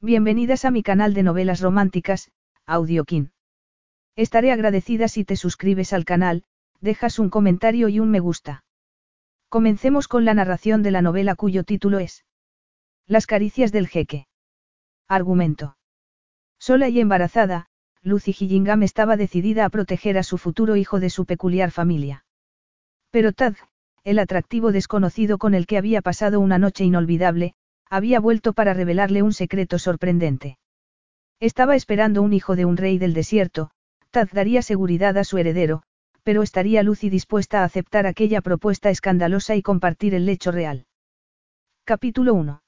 Bienvenidas a mi canal de novelas románticas, Audiokin. Estaré agradecida si te suscribes al canal, dejas un comentario y un me gusta. Comencemos con la narración de la novela cuyo título es Las caricias del jeque. Argumento. Sola y embarazada, Lucy Gillingham estaba decidida a proteger a su futuro hijo de su peculiar familia. Pero Tad, el atractivo desconocido con el que había pasado una noche inolvidable, había vuelto para revelarle un secreto sorprendente. Estaba esperando un hijo de un rey del desierto, Tad daría seguridad a su heredero, pero estaría Lucy dispuesta a aceptar aquella propuesta escandalosa y compartir el lecho real. Capítulo 1.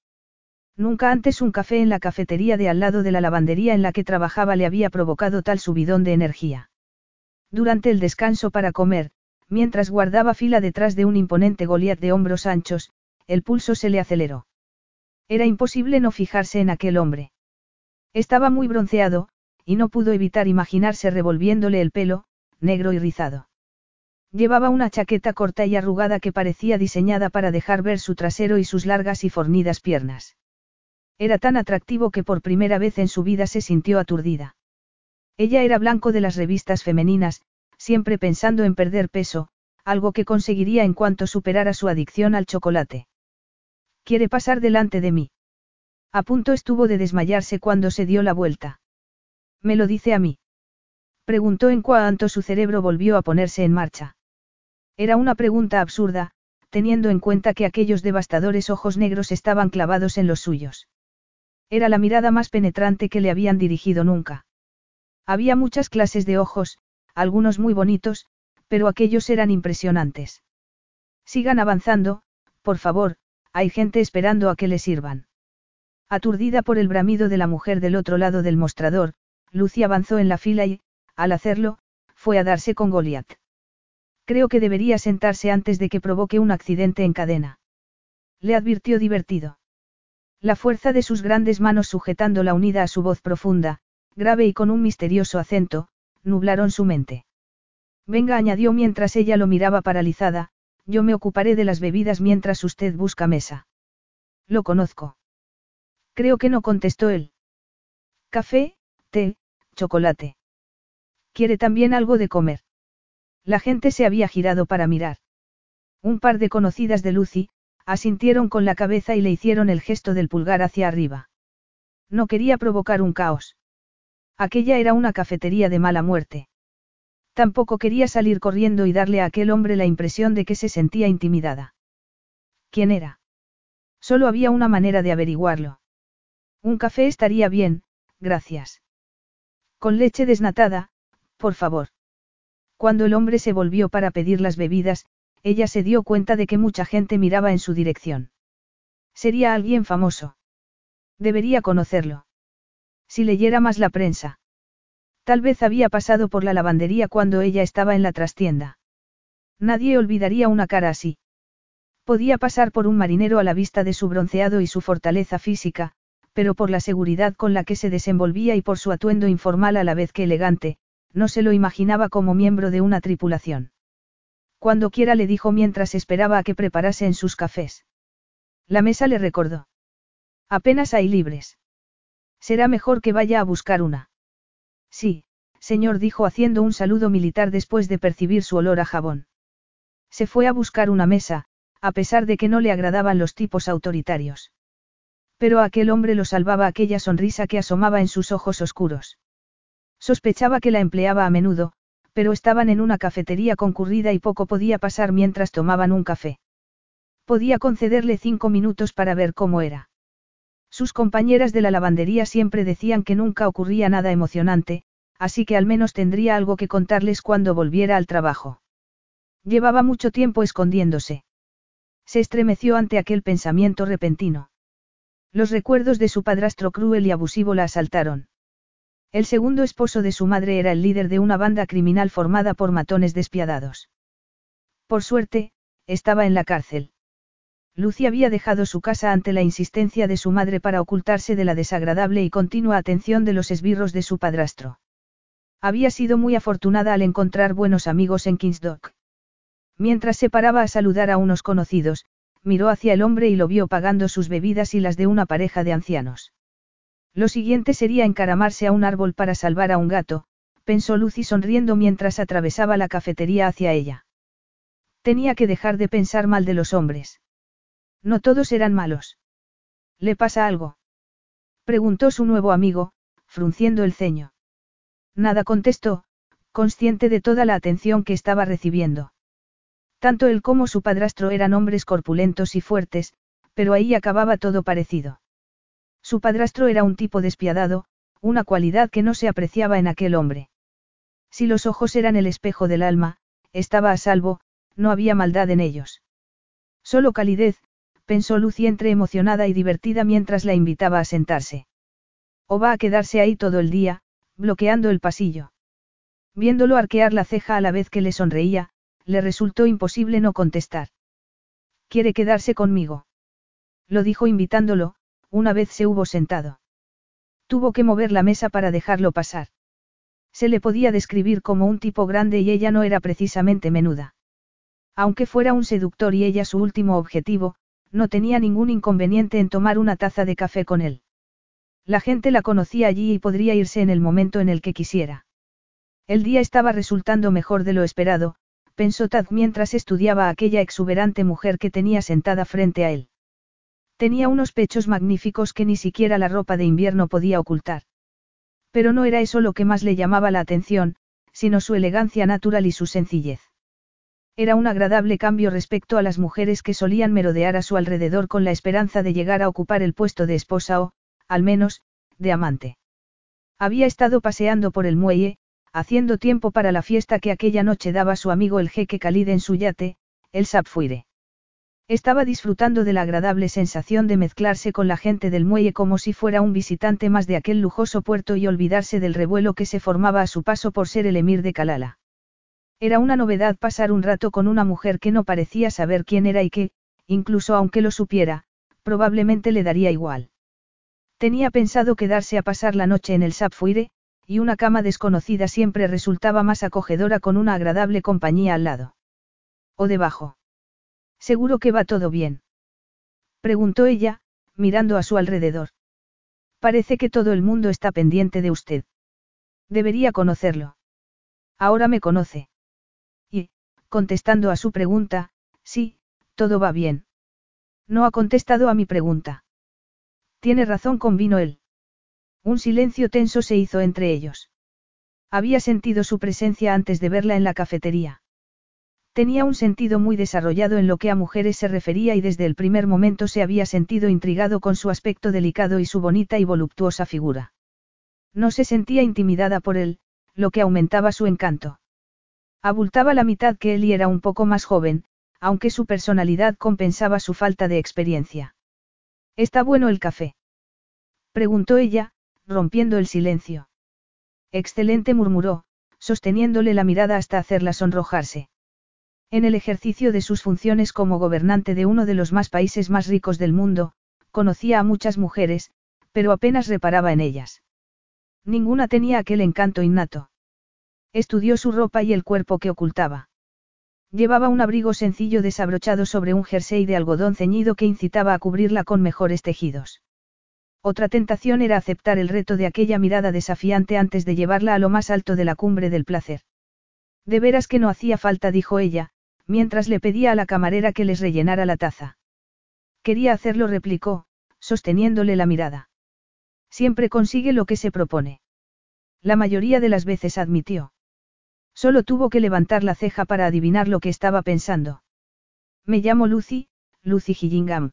Nunca antes un café en la cafetería de al lado de la lavandería en la que trabajaba le había provocado tal subidón de energía. Durante el descanso para comer, mientras guardaba fila detrás de un imponente Goliat de hombros anchos, el pulso se le aceleró. Era imposible no fijarse en aquel hombre. Estaba muy bronceado, y no pudo evitar imaginarse revolviéndole el pelo, negro y rizado. Llevaba una chaqueta corta y arrugada que parecía diseñada para dejar ver su trasero y sus largas y fornidas piernas. Era tan atractivo que por primera vez en su vida se sintió aturdida. Ella era blanco de las revistas femeninas, siempre pensando en perder peso, algo que conseguiría en cuanto superara su adicción al chocolate. Quiere pasar delante de mí. A punto estuvo de desmayarse cuando se dio la vuelta. ¿Me lo dice a mí? Preguntó en cuanto su cerebro volvió a ponerse en marcha. Era una pregunta absurda, teniendo en cuenta que aquellos devastadores ojos negros estaban clavados en los suyos. Era la mirada más penetrante que le habían dirigido nunca. Había muchas clases de ojos, algunos muy bonitos, pero aquellos eran impresionantes. Sigan avanzando, por favor, hay gente esperando a que le sirvan. Aturdida por el bramido de la mujer del otro lado del mostrador, Lucy avanzó en la fila y, al hacerlo, fue a darse con Goliath. Creo que debería sentarse antes de que provoque un accidente en cadena. Le advirtió divertido. La fuerza de sus grandes manos sujetándola unida a su voz profunda, grave y con un misterioso acento, nublaron su mente. Venga, añadió mientras ella lo miraba paralizada, yo me ocuparé de las bebidas mientras usted busca mesa. Lo conozco. Creo que no contestó él. Café, té, chocolate. ¿Quiere también algo de comer? La gente se había girado para mirar. Un par de conocidas de Lucy, asintieron con la cabeza y le hicieron el gesto del pulgar hacia arriba. No quería provocar un caos. Aquella era una cafetería de mala muerte. Tampoco quería salir corriendo y darle a aquel hombre la impresión de que se sentía intimidada. ¿Quién era? Solo había una manera de averiguarlo. Un café estaría bien, gracias. Con leche desnatada, por favor. Cuando el hombre se volvió para pedir las bebidas, ella se dio cuenta de que mucha gente miraba en su dirección. Sería alguien famoso. Debería conocerlo. Si leyera más la prensa. Tal vez había pasado por la lavandería cuando ella estaba en la trastienda. Nadie olvidaría una cara así. Podía pasar por un marinero a la vista de su bronceado y su fortaleza física, pero por la seguridad con la que se desenvolvía y por su atuendo informal a la vez que elegante, no se lo imaginaba como miembro de una tripulación. Cuando quiera le dijo mientras esperaba a que preparase en sus cafés. La mesa le recordó. Apenas hay libres. Será mejor que vaya a buscar una. Sí, señor, dijo haciendo un saludo militar después de percibir su olor a jabón. Se fue a buscar una mesa, a pesar de que no le agradaban los tipos autoritarios. Pero aquel hombre lo salvaba aquella sonrisa que asomaba en sus ojos oscuros. Sospechaba que la empleaba a menudo, pero estaban en una cafetería concurrida y poco podía pasar mientras tomaban un café. Podía concederle cinco minutos para ver cómo era. Sus compañeras de la lavandería siempre decían que nunca ocurría nada emocionante, así que al menos tendría algo que contarles cuando volviera al trabajo. Llevaba mucho tiempo escondiéndose. Se estremeció ante aquel pensamiento repentino. Los recuerdos de su padrastro cruel y abusivo la asaltaron. El segundo esposo de su madre era el líder de una banda criminal formada por matones despiadados. Por suerte, estaba en la cárcel. Lucy había dejado su casa ante la insistencia de su madre para ocultarse de la desagradable y continua atención de los esbirros de su padrastro. Había sido muy afortunada al encontrar buenos amigos en Kingsdock. Mientras se paraba a saludar a unos conocidos, miró hacia el hombre y lo vio pagando sus bebidas y las de una pareja de ancianos. Lo siguiente sería encaramarse a un árbol para salvar a un gato, pensó Lucy sonriendo mientras atravesaba la cafetería hacia ella. Tenía que dejar de pensar mal de los hombres. No todos eran malos. ¿Le pasa algo? Preguntó su nuevo amigo, frunciendo el ceño. Nada contestó, consciente de toda la atención que estaba recibiendo. Tanto él como su padrastro eran hombres corpulentos y fuertes, pero ahí acababa todo parecido. Su padrastro era un tipo despiadado, una cualidad que no se apreciaba en aquel hombre. Si los ojos eran el espejo del alma, estaba a salvo, no había maldad en ellos. Solo calidez, pensó Lucy entre emocionada y divertida mientras la invitaba a sentarse. O va a quedarse ahí todo el día, bloqueando el pasillo. Viéndolo arquear la ceja a la vez que le sonreía, le resultó imposible no contestar. ¿Quiere quedarse conmigo? Lo dijo invitándolo, una vez se hubo sentado. Tuvo que mover la mesa para dejarlo pasar. Se le podía describir como un tipo grande y ella no era precisamente menuda. Aunque fuera un seductor y ella su último objetivo, no tenía ningún inconveniente en tomar una taza de café con él. La gente la conocía allí y podría irse en el momento en el que quisiera. El día estaba resultando mejor de lo esperado, pensó Tad mientras estudiaba a aquella exuberante mujer que tenía sentada frente a él. Tenía unos pechos magníficos que ni siquiera la ropa de invierno podía ocultar. Pero no era eso lo que más le llamaba la atención, sino su elegancia natural y su sencillez. Era un agradable cambio respecto a las mujeres que solían merodear a su alrededor con la esperanza de llegar a ocupar el puesto de esposa o, al menos, de amante. Había estado paseando por el muelle, haciendo tiempo para la fiesta que aquella noche daba su amigo el jeque Khalid en su yate, el Sapfuire. Estaba disfrutando de la agradable sensación de mezclarse con la gente del muelle como si fuera un visitante más de aquel lujoso puerto y olvidarse del revuelo que se formaba a su paso por ser el emir de Kalala. Era una novedad pasar un rato con una mujer que no parecía saber quién era y que, incluso aunque lo supiera, probablemente le daría igual. Tenía pensado quedarse a pasar la noche en el Sapfuire, y una cama desconocida siempre resultaba más acogedora con una agradable compañía al lado. ¿O debajo? Seguro que va todo bien. Preguntó ella, mirando a su alrededor. Parece que todo el mundo está pendiente de usted. Debería conocerlo. Ahora me conoce contestando a su pregunta, sí, todo va bien. No ha contestado a mi pregunta. Tiene razón, convino él. Un silencio tenso se hizo entre ellos. Había sentido su presencia antes de verla en la cafetería. Tenía un sentido muy desarrollado en lo que a mujeres se refería y desde el primer momento se había sentido intrigado con su aspecto delicado y su bonita y voluptuosa figura. No se sentía intimidada por él, lo que aumentaba su encanto. Abultaba la mitad que él y era un poco más joven, aunque su personalidad compensaba su falta de experiencia. ¿Está bueno el café? Preguntó ella, rompiendo el silencio. Excelente murmuró, sosteniéndole la mirada hasta hacerla sonrojarse. En el ejercicio de sus funciones como gobernante de uno de los más países más ricos del mundo, conocía a muchas mujeres, pero apenas reparaba en ellas. Ninguna tenía aquel encanto innato. Estudió su ropa y el cuerpo que ocultaba. Llevaba un abrigo sencillo desabrochado sobre un jersey de algodón ceñido que incitaba a cubrirla con mejores tejidos. Otra tentación era aceptar el reto de aquella mirada desafiante antes de llevarla a lo más alto de la cumbre del placer. De veras que no hacía falta, dijo ella, mientras le pedía a la camarera que les rellenara la taza. Quería hacerlo, replicó, sosteniéndole la mirada. Siempre consigue lo que se propone. La mayoría de las veces admitió. Solo tuvo que levantar la ceja para adivinar lo que estaba pensando. Me llamo Lucy, Lucy Gillingham.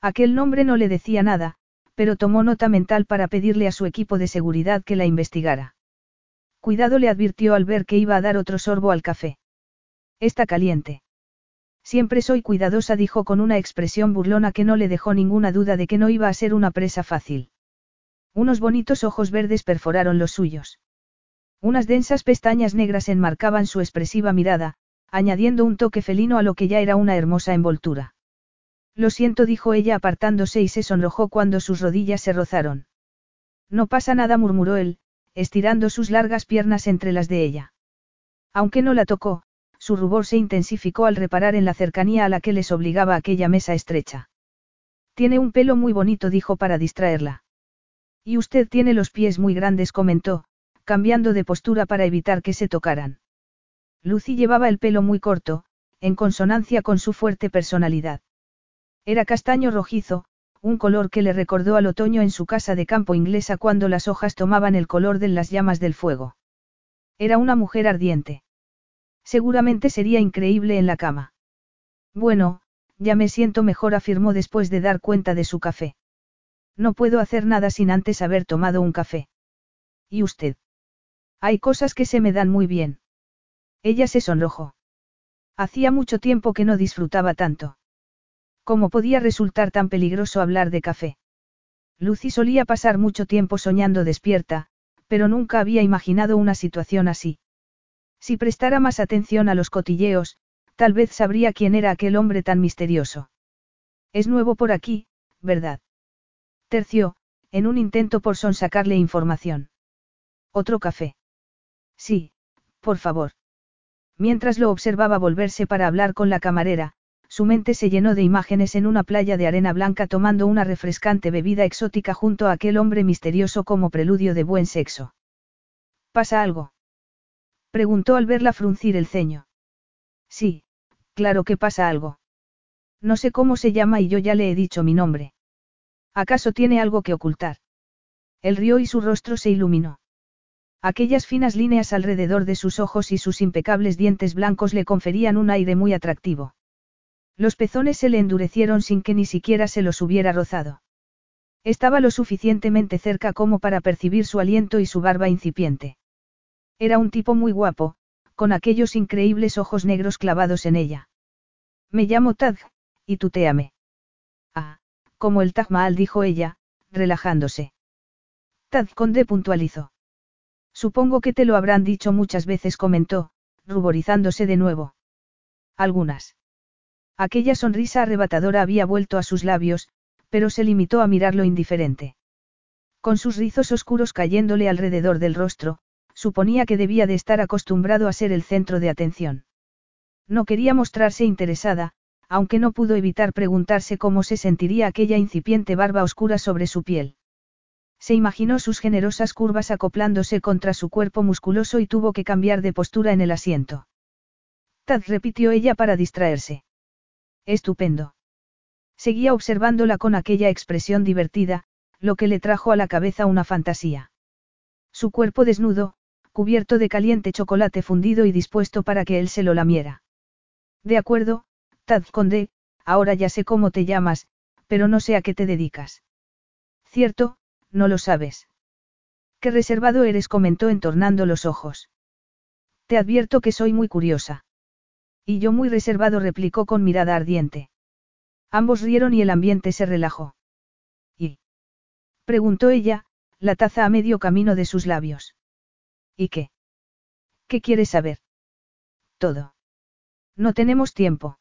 Aquel nombre no le decía nada, pero tomó nota mental para pedirle a su equipo de seguridad que la investigara. Cuidado le advirtió al ver que iba a dar otro sorbo al café. Está caliente. Siempre soy cuidadosa, dijo con una expresión burlona que no le dejó ninguna duda de que no iba a ser una presa fácil. Unos bonitos ojos verdes perforaron los suyos. Unas densas pestañas negras enmarcaban su expresiva mirada, añadiendo un toque felino a lo que ya era una hermosa envoltura. Lo siento, dijo ella apartándose y se sonrojó cuando sus rodillas se rozaron. No pasa nada, murmuró él, estirando sus largas piernas entre las de ella. Aunque no la tocó, su rubor se intensificó al reparar en la cercanía a la que les obligaba aquella mesa estrecha. Tiene un pelo muy bonito, dijo para distraerla. Y usted tiene los pies muy grandes, comentó, cambiando de postura para evitar que se tocaran. Lucy llevaba el pelo muy corto, en consonancia con su fuerte personalidad. Era castaño rojizo, un color que le recordó al otoño en su casa de campo inglesa cuando las hojas tomaban el color de las llamas del fuego. Era una mujer ardiente. Seguramente sería increíble en la cama. Bueno, ya me siento mejor, afirmó después de dar cuenta de su café. No puedo hacer nada sin antes haber tomado un café. ¿Y usted? Hay cosas que se me dan muy bien. Ella se sonrojó. Hacía mucho tiempo que no disfrutaba tanto. ¿Cómo podía resultar tan peligroso hablar de café? Lucy solía pasar mucho tiempo soñando despierta, pero nunca había imaginado una situación así. Si prestara más atención a los cotilleos, tal vez sabría quién era aquel hombre tan misterioso. Es nuevo por aquí, ¿verdad? Terció, en un intento por sonsacarle información. ¿Otro café? Sí, por favor. Mientras lo observaba volverse para hablar con la camarera, su mente se llenó de imágenes en una playa de arena blanca tomando una refrescante bebida exótica junto a aquel hombre misterioso como preludio de buen sexo. ¿Pasa algo? Preguntó al verla fruncir el ceño. Sí, claro que pasa algo. No sé cómo se llama y yo ya le he dicho mi nombre. ¿Acaso tiene algo que ocultar? Él rió y su rostro se iluminó. Aquellas finas líneas alrededor de sus ojos y sus impecables dientes blancos le conferían un aire muy atractivo. Los pezones se le endurecieron sin que ni siquiera se los hubiera rozado. Estaba lo suficientemente cerca como para percibir su aliento y su barba incipiente. Era un tipo muy guapo, con aquellos increíbles ojos negros clavados en ella. Me llamo Tad, y amé. Ah, como el Taj Mahal dijo ella, relajándose. Tad Conde puntualizó. Supongo que te lo habrán dicho muchas veces, comentó, ruborizándose de nuevo. Algunas. Aquella sonrisa arrebatadora había vuelto a sus labios, pero se limitó a mirarlo indiferente. Con sus rizos oscuros cayéndole alrededor del rostro, suponía que debía de estar acostumbrado a ser el centro de atención. No quería mostrarse interesada, aunque no pudo evitar preguntarse cómo se sentiría aquella incipiente barba oscura sobre su piel. Se imaginó sus generosas curvas acoplándose contra su cuerpo musculoso y tuvo que cambiar de postura en el asiento. Tad repitió ella para distraerse. Estupendo. Seguía observándola con aquella expresión divertida, lo que le trajo a la cabeza una fantasía. Su cuerpo desnudo, cubierto de caliente chocolate fundido y dispuesto para que él se lo lamiera. De acuerdo, Tad Conde, ahora ya sé cómo te llamas, pero no sé a qué te dedicas. Cierto, no lo sabes. Qué reservado eres, comentó entornando los ojos. Te advierto que soy muy curiosa. Y yo muy reservado replicó con mirada ardiente. Ambos rieron y el ambiente se relajó. ¿Y? preguntó ella, la taza a medio camino de sus labios. ¿Y qué? ¿Qué quieres saber? Todo. No tenemos tiempo.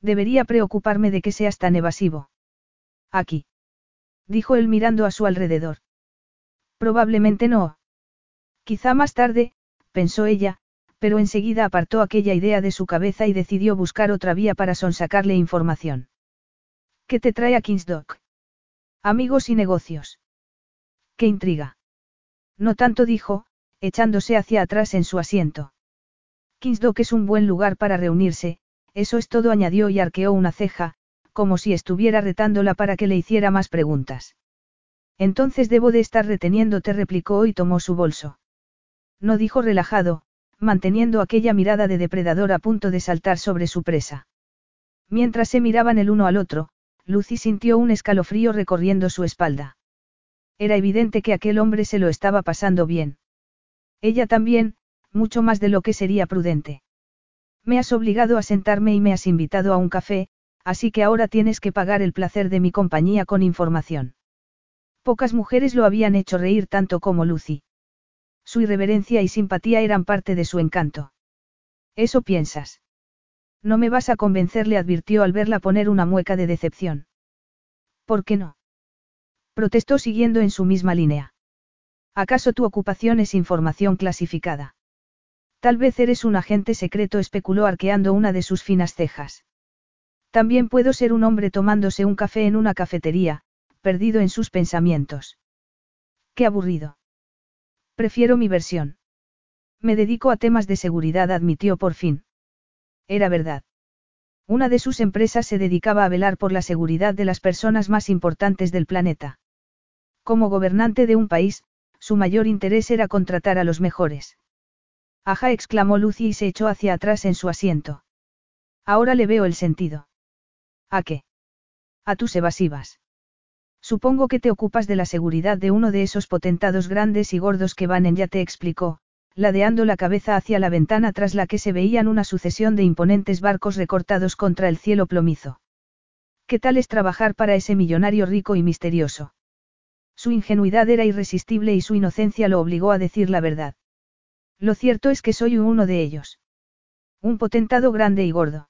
Debería preocuparme de que seas tan evasivo. Aquí. Dijo él mirando a su alrededor. Probablemente no. Quizá más tarde, pensó ella, pero enseguida apartó aquella idea de su cabeza y decidió buscar otra vía para sonsacarle información. ¿Qué te trae a Kingsdock? Amigos y negocios. ¡Qué intriga! No tanto dijo, echándose hacia atrás en su asiento. Kingsdock es un buen lugar para reunirse, eso es todo, añadió y arqueó una ceja, como si estuviera retándola para que le hiciera más preguntas. Entonces debo de estar reteniéndote, replicó y tomó su bolso. No dijo relajado, manteniendo aquella mirada de depredador a punto de saltar sobre su presa. Mientras se miraban el uno al otro, Lucy sintió un escalofrío recorriendo su espalda. Era evidente que aquel hombre se lo estaba pasando bien. Ella también, mucho más de lo que sería prudente. Me has obligado a sentarme y me has invitado a un café, así que ahora tienes que pagar el placer de mi compañía con información. Pocas mujeres lo habían hecho reír tanto como Lucy. Su irreverencia y simpatía eran parte de su encanto. Eso piensas. No me vas a convencer, le advirtió al verla poner una mueca de decepción. ¿Por qué no? Protestó siguiendo en su misma línea. ¿Acaso tu ocupación es información clasificada? Tal vez eres un agente secreto, especuló arqueando una de sus finas cejas. También puedo ser un hombre tomándose un café en una cafetería, perdido en sus pensamientos. Qué aburrido. Prefiero mi versión. Me dedico a temas de seguridad, admitió por fin. Era verdad. Una de sus empresas se dedicaba a velar por la seguridad de las personas más importantes del planeta. Como gobernante de un país, su mayor interés era contratar a los mejores. Ajá, exclamó Lucy y se echó hacia atrás en su asiento. Ahora le veo el sentido. ¿A qué? A tus evasivas. Supongo que te ocupas de la seguridad de uno de esos potentados grandes y gordos que van en ya te explicó, ladeando la cabeza hacia la ventana tras la que se veían una sucesión de imponentes barcos recortados contra el cielo plomizo. ¿Qué tal es trabajar para ese millonario rico y misterioso? Su ingenuidad era irresistible y su inocencia lo obligó a decir la verdad. Lo cierto es que soy uno de ellos. Un potentado grande y gordo.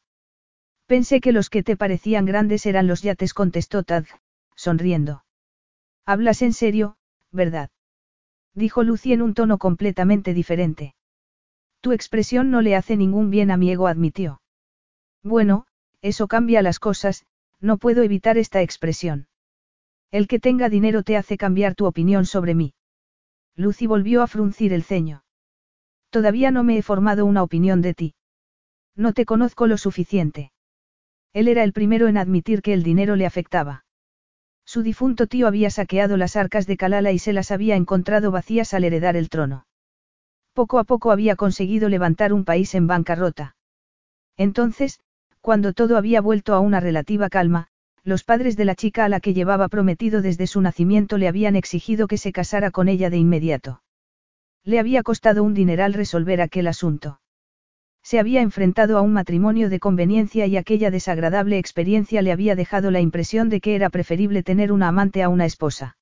Pensé que los que te parecían grandes eran los yates, contestó Tad, sonriendo. Hablas en serio, ¿verdad? dijo Lucy en un tono completamente diferente. Tu expresión no le hace ningún bien a mi ego, admitió. Bueno, eso cambia las cosas, no puedo evitar esta expresión. El que tenga dinero te hace cambiar tu opinión sobre mí. Lucy volvió a fruncir el ceño. Todavía no me he formado una opinión de ti. No te conozco lo suficiente. Él era el primero en admitir que el dinero le afectaba. Su difunto tío había saqueado las arcas de Kalala y se las había encontrado vacías al heredar el trono. Poco a poco había conseguido levantar un país en bancarrota. Entonces, cuando todo había vuelto a una relativa calma, los padres de la chica a la que llevaba prometido desde su nacimiento le habían exigido que se casara con ella de inmediato. Le había costado un dineral resolver aquel asunto. Se había enfrentado a un matrimonio de conveniencia y aquella desagradable experiencia le había dejado la impresión de que era preferible tener una amante a una esposa.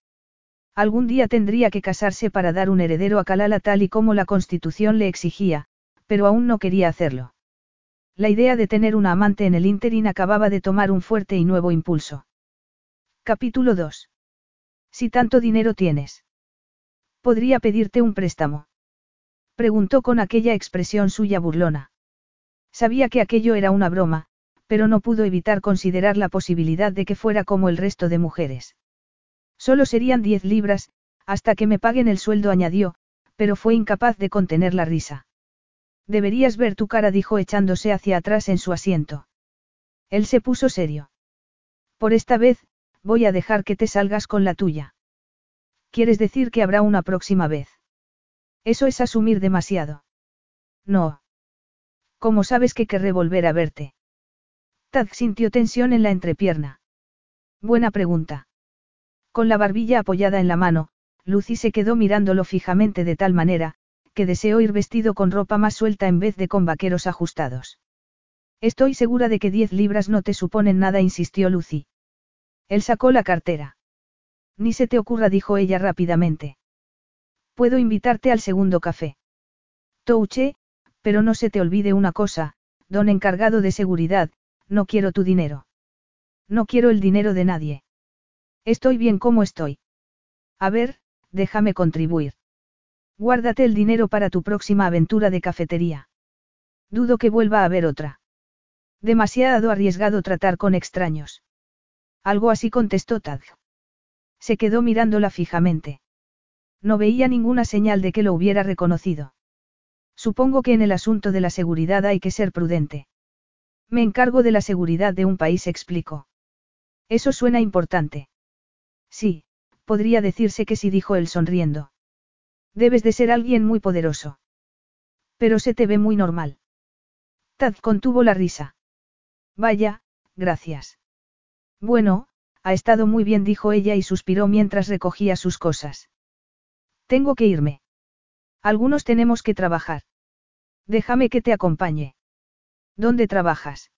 Algún día tendría que casarse para dar un heredero a Kalala tal y como la constitución le exigía, pero aún no quería hacerlo. La idea de tener una amante en el ínterin acababa de tomar un fuerte y nuevo impulso. Capítulo 2. Si tanto dinero tienes. ¿Podría pedirte un préstamo? Preguntó con aquella expresión suya burlona. Sabía que aquello era una broma, pero no pudo evitar considerar la posibilidad de que fuera como el resto de mujeres. Solo serían diez libras, hasta que me paguen el sueldo añadió, pero fue incapaz de contener la risa. Deberías ver tu cara, dijo echándose hacia atrás en su asiento. Él se puso serio. Por esta vez, voy a dejar que te salgas con la tuya. ¿Quieres decir que habrá una próxima vez? Eso es asumir demasiado. No. ¿Cómo sabes que querré volver a verte? Tad sintió tensión en la entrepierna. Buena pregunta. Con la barbilla apoyada en la mano, Lucy se quedó mirándolo fijamente de tal manera, que deseó ir vestido con ropa más suelta en vez de con vaqueros ajustados. Estoy segura de que diez libras no te suponen nada, insistió Lucy. Él sacó la cartera. Ni se te ocurra, dijo ella rápidamente. Puedo invitarte al segundo café. Touche, pero no se te olvide una cosa, don encargado de seguridad, no quiero tu dinero. No quiero el dinero de nadie. Estoy bien como estoy. A ver, déjame contribuir. Guárdate el dinero para tu próxima aventura de cafetería. Dudo que vuelva a haber otra. Demasiado arriesgado tratar con extraños. Algo así contestó Tad. Se quedó mirándola fijamente. No veía ninguna señal de que lo hubiera reconocido. Supongo que en el asunto de la seguridad hay que ser prudente. Me encargo de la seguridad de un país, explico. Eso suena importante. Sí, podría decirse que sí, dijo él sonriendo. Debes de ser alguien muy poderoso. Pero se te ve muy normal. Tad contuvo la risa. Vaya, gracias. Bueno, ha estado muy bien, dijo ella y suspiró mientras recogía sus cosas. Tengo que irme. Algunos tenemos que trabajar. Déjame que te acompañe. ¿Dónde trabajas?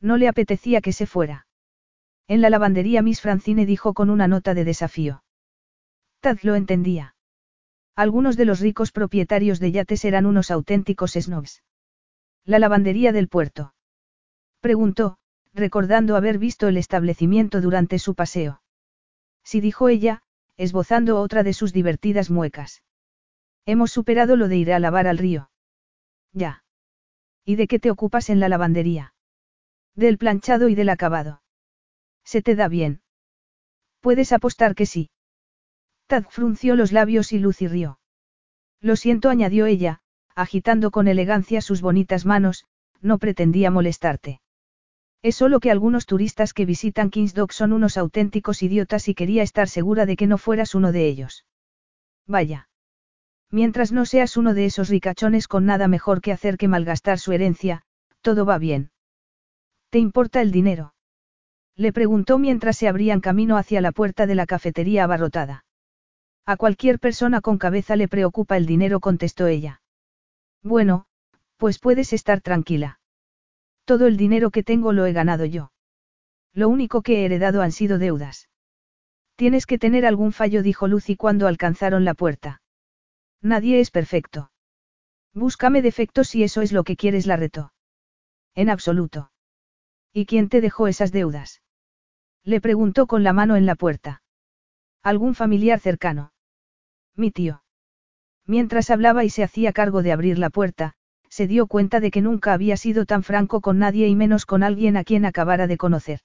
No le apetecía que se fuera. En la lavandería Miss Francine dijo con una nota de desafío. Tad lo entendía. Algunos de los ricos propietarios de yates eran unos auténticos snobs. La lavandería del puerto. Preguntó, recordando haber visto el establecimiento durante su paseo. Sí dijo ella, esbozando otra de sus divertidas muecas. Hemos superado lo de ir a lavar al río. Ya. ¿Y de qué te ocupas en la lavandería? Del planchado y del acabado. ¿Se te da bien? Puedes apostar que sí. Tad frunció los labios y Lucy rió. Lo siento, añadió ella, agitando con elegancia sus bonitas manos, no pretendía molestarte. Es solo que algunos turistas que visitan Kings Dock son unos auténticos idiotas y quería estar segura de que no fueras uno de ellos. Vaya. Mientras no seas uno de esos ricachones con nada mejor que hacer que malgastar su herencia, todo va bien. ¿Te importa el dinero? Le preguntó mientras se abrían camino hacia la puerta de la cafetería abarrotada. A cualquier persona con cabeza le preocupa el dinero, contestó ella. Bueno, pues puedes estar tranquila. Todo el dinero que tengo lo he ganado yo. Lo único que he heredado han sido deudas. Tienes que tener algún fallo, dijo Lucy cuando alcanzaron la puerta. Nadie es perfecto. Búscame defectos si eso es lo que quieres, la retó. En absoluto. ¿Y quién te dejó esas deudas? Le preguntó con la mano en la puerta. ¿Algún familiar cercano? Mi tío. Mientras hablaba y se hacía cargo de abrir la puerta, se dio cuenta de que nunca había sido tan franco con nadie y menos con alguien a quien acabara de conocer.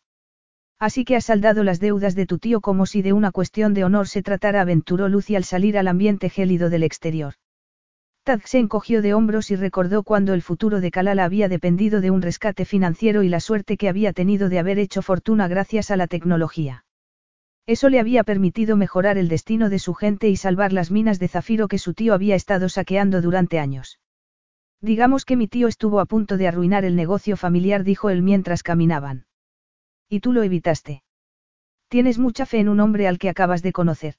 Así que has saldado las deudas de tu tío como si de una cuestión de honor se tratara, aventuró Lucy al salir al ambiente gélido del exterior. Tad se encogió de hombros y recordó cuando el futuro de Kalala había dependido de un rescate financiero y la suerte que había tenido de haber hecho fortuna gracias a la tecnología. Eso le había permitido mejorar el destino de su gente y salvar las minas de zafiro que su tío había estado saqueando durante años. Digamos que mi tío estuvo a punto de arruinar el negocio familiar, dijo él mientras caminaban. Y tú lo evitaste. Tienes mucha fe en un hombre al que acabas de conocer.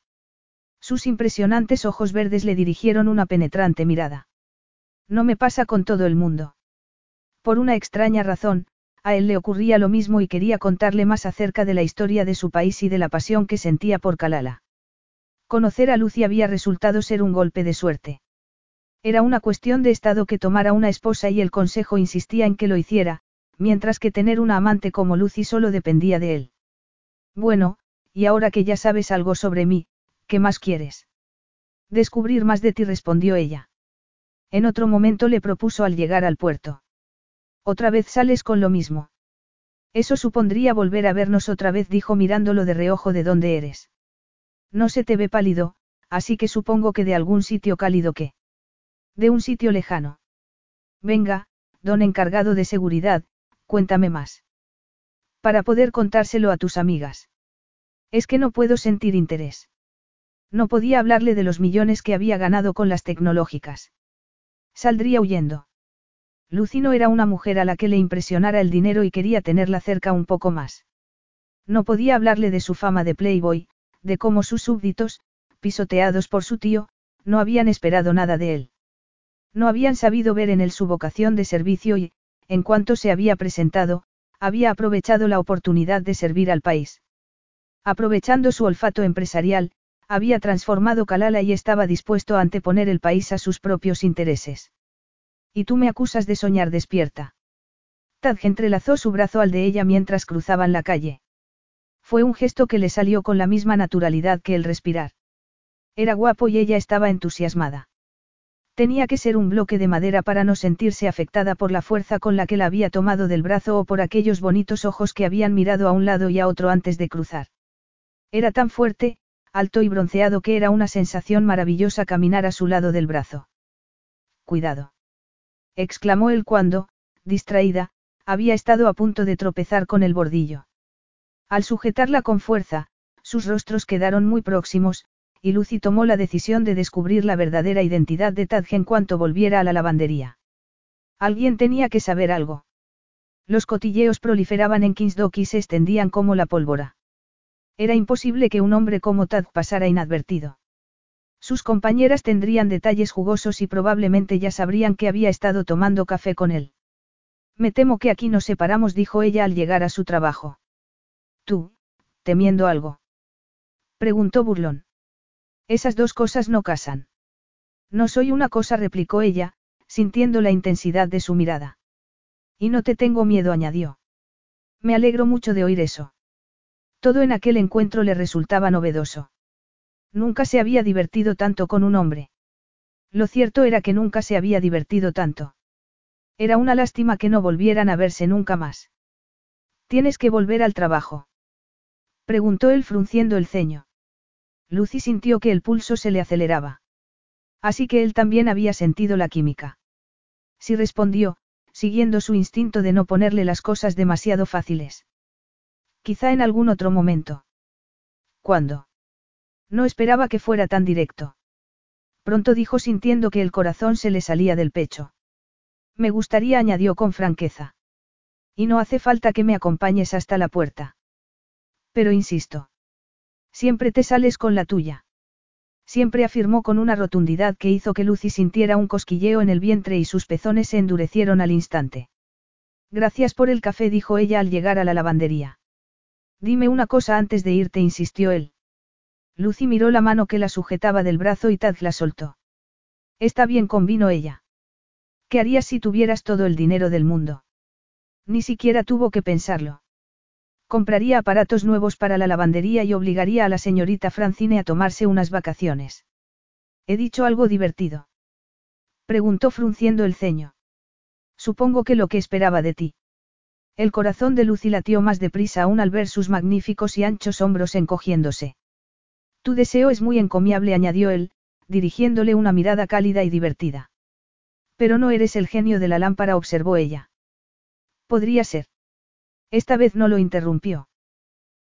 Sus impresionantes ojos verdes le dirigieron una penetrante mirada. No me pasa con todo el mundo. Por una extraña razón, a él le ocurría lo mismo y quería contarle más acerca de la historia de su país y de la pasión que sentía por Kalala. Conocer a Lucy había resultado ser un golpe de suerte. Era una cuestión de estado que tomara una esposa y el consejo insistía en que lo hiciera, mientras que tener una amante como Lucy solo dependía de él. Bueno, y ahora que ya sabes algo sobre mí, ¿Qué más quieres? Descubrir más de ti, respondió ella. En otro momento le propuso al llegar al puerto. Otra vez sales con lo mismo. Eso supondría volver a vernos otra vez, dijo mirándolo de reojo de dónde eres. No se te ve pálido, así que supongo que de algún sitio cálido que. De un sitio lejano. Venga, don encargado de seguridad, cuéntame más. Para poder contárselo a tus amigas. Es que no puedo sentir interés. No podía hablarle de los millones que había ganado con las tecnológicas. Saldría huyendo. Lucy no era una mujer a la que le impresionara el dinero y quería tenerla cerca un poco más. No podía hablarle de su fama de Playboy, de cómo sus súbditos, pisoteados por su tío, no habían esperado nada de él. No habían sabido ver en él su vocación de servicio y, en cuanto se había presentado, había aprovechado la oportunidad de servir al país. Aprovechando su olfato empresarial, había transformado Kalala y estaba dispuesto a anteponer el país a sus propios intereses. Y tú me acusas de soñar despierta. Tadge entrelazó su brazo al de ella mientras cruzaban la calle. Fue un gesto que le salió con la misma naturalidad que el respirar. Era guapo y ella estaba entusiasmada. Tenía que ser un bloque de madera para no sentirse afectada por la fuerza con la que la había tomado del brazo o por aquellos bonitos ojos que habían mirado a un lado y a otro antes de cruzar. Era tan fuerte, alto y bronceado que era una sensación maravillosa caminar a su lado del brazo. Cuidado. exclamó él cuando, distraída, había estado a punto de tropezar con el bordillo. Al sujetarla con fuerza, sus rostros quedaron muy próximos, y Lucy tomó la decisión de descubrir la verdadera identidad de Tadge en cuanto volviera a la lavandería. Alguien tenía que saber algo. Los cotilleos proliferaban en Kingsdock y se extendían como la pólvora. Era imposible que un hombre como Tad pasara inadvertido. Sus compañeras tendrían detalles jugosos y probablemente ya sabrían que había estado tomando café con él. Me temo que aquí nos separamos, dijo ella al llegar a su trabajo. Tú, temiendo algo. Preguntó burlón. Esas dos cosas no casan. No soy una cosa, replicó ella, sintiendo la intensidad de su mirada. Y no te tengo miedo, añadió. Me alegro mucho de oír eso. Todo en aquel encuentro le resultaba novedoso. Nunca se había divertido tanto con un hombre. Lo cierto era que nunca se había divertido tanto. Era una lástima que no volvieran a verse nunca más. Tienes que volver al trabajo. Preguntó él frunciendo el ceño. Lucy sintió que el pulso se le aceleraba. Así que él también había sentido la química. Sí respondió, siguiendo su instinto de no ponerle las cosas demasiado fáciles. Quizá en algún otro momento. ¿Cuándo? No esperaba que fuera tan directo. Pronto dijo sintiendo que el corazón se le salía del pecho. Me gustaría, añadió con franqueza. Y no hace falta que me acompañes hasta la puerta. Pero insisto. Siempre te sales con la tuya. Siempre afirmó con una rotundidad que hizo que Lucy sintiera un cosquilleo en el vientre y sus pezones se endurecieron al instante. Gracias por el café, dijo ella al llegar a la lavandería. Dime una cosa antes de irte, insistió él. Lucy miró la mano que la sujetaba del brazo y Taz la soltó. Está bien, convino ella. ¿Qué harías si tuvieras todo el dinero del mundo? Ni siquiera tuvo que pensarlo. Compraría aparatos nuevos para la lavandería y obligaría a la señorita Francine a tomarse unas vacaciones. ¿He dicho algo divertido? Preguntó frunciendo el ceño. Supongo que lo que esperaba de ti. El corazón de Lucy latió más deprisa aún al ver sus magníficos y anchos hombros encogiéndose. Tu deseo es muy encomiable, añadió él, dirigiéndole una mirada cálida y divertida. Pero no eres el genio de la lámpara, observó ella. Podría ser. Esta vez no lo interrumpió.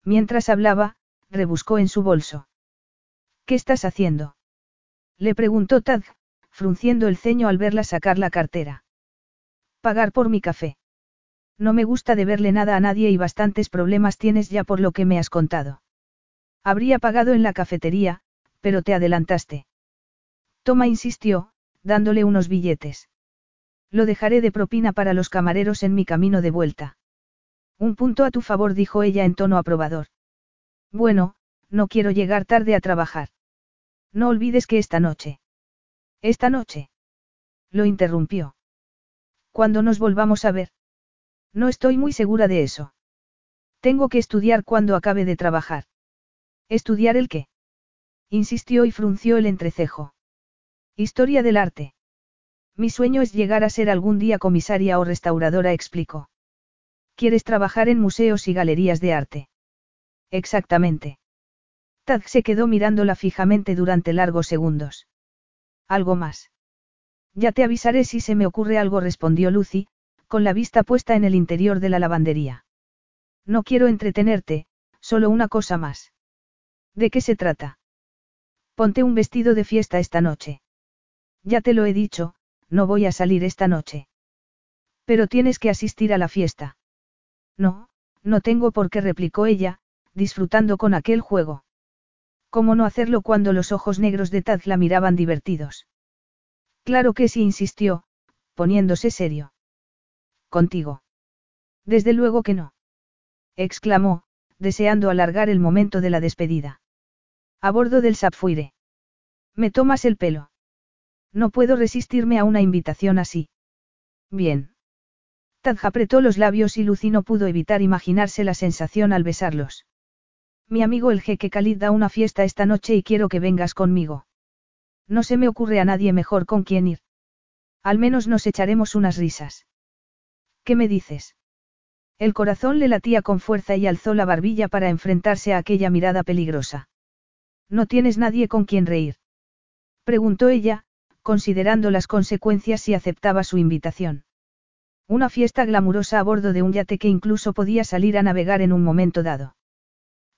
Mientras hablaba, rebuscó en su bolso. ¿Qué estás haciendo? Le preguntó Tad, frunciendo el ceño al verla sacar la cartera. Pagar por mi café. No me gusta deberle nada a nadie y bastantes problemas tienes ya por lo que me has contado. Habría pagado en la cafetería, pero te adelantaste. Toma insistió, dándole unos billetes. Lo dejaré de propina para los camareros en mi camino de vuelta. Un punto a tu favor, dijo ella en tono aprobador. Bueno, no quiero llegar tarde a trabajar. No olvides que esta noche. Esta noche. Lo interrumpió. Cuando nos volvamos a ver. No estoy muy segura de eso. Tengo que estudiar cuando acabe de trabajar. ¿Estudiar el qué? Insistió y frunció el entrecejo. Historia del arte. Mi sueño es llegar a ser algún día comisaria o restauradora, explicó. ¿Quieres trabajar en museos y galerías de arte? Exactamente. Tad se quedó mirándola fijamente durante largos segundos. ¿Algo más? Ya te avisaré si se me ocurre algo, respondió Lucy, con la vista puesta en el interior de la lavandería. No quiero entretenerte, solo una cosa más. ¿De qué se trata? Ponte un vestido de fiesta esta noche. Ya te lo he dicho, no voy a salir esta noche. Pero tienes que asistir a la fiesta. No, no tengo por qué replicó ella, disfrutando con aquel juego. ¿Cómo no hacerlo cuando los ojos negros de Taz la miraban divertidos? Claro que sí, insistió, poniéndose serio. Contigo. Desde luego que no. exclamó, deseando alargar el momento de la despedida. A bordo del Sapfuire. Me tomas el pelo. No puedo resistirme a una invitación así. Bien. Tadja apretó los labios y Lucy no pudo evitar imaginarse la sensación al besarlos. Mi amigo el jeque Khalid da una fiesta esta noche y quiero que vengas conmigo. No se me ocurre a nadie mejor con quien ir. Al menos nos echaremos unas risas. ¿Qué me dices? El corazón le latía con fuerza y alzó la barbilla para enfrentarse a aquella mirada peligrosa. ¿No tienes nadie con quien reír? Preguntó ella, considerando las consecuencias si aceptaba su invitación. Una fiesta glamurosa a bordo de un yate que incluso podía salir a navegar en un momento dado.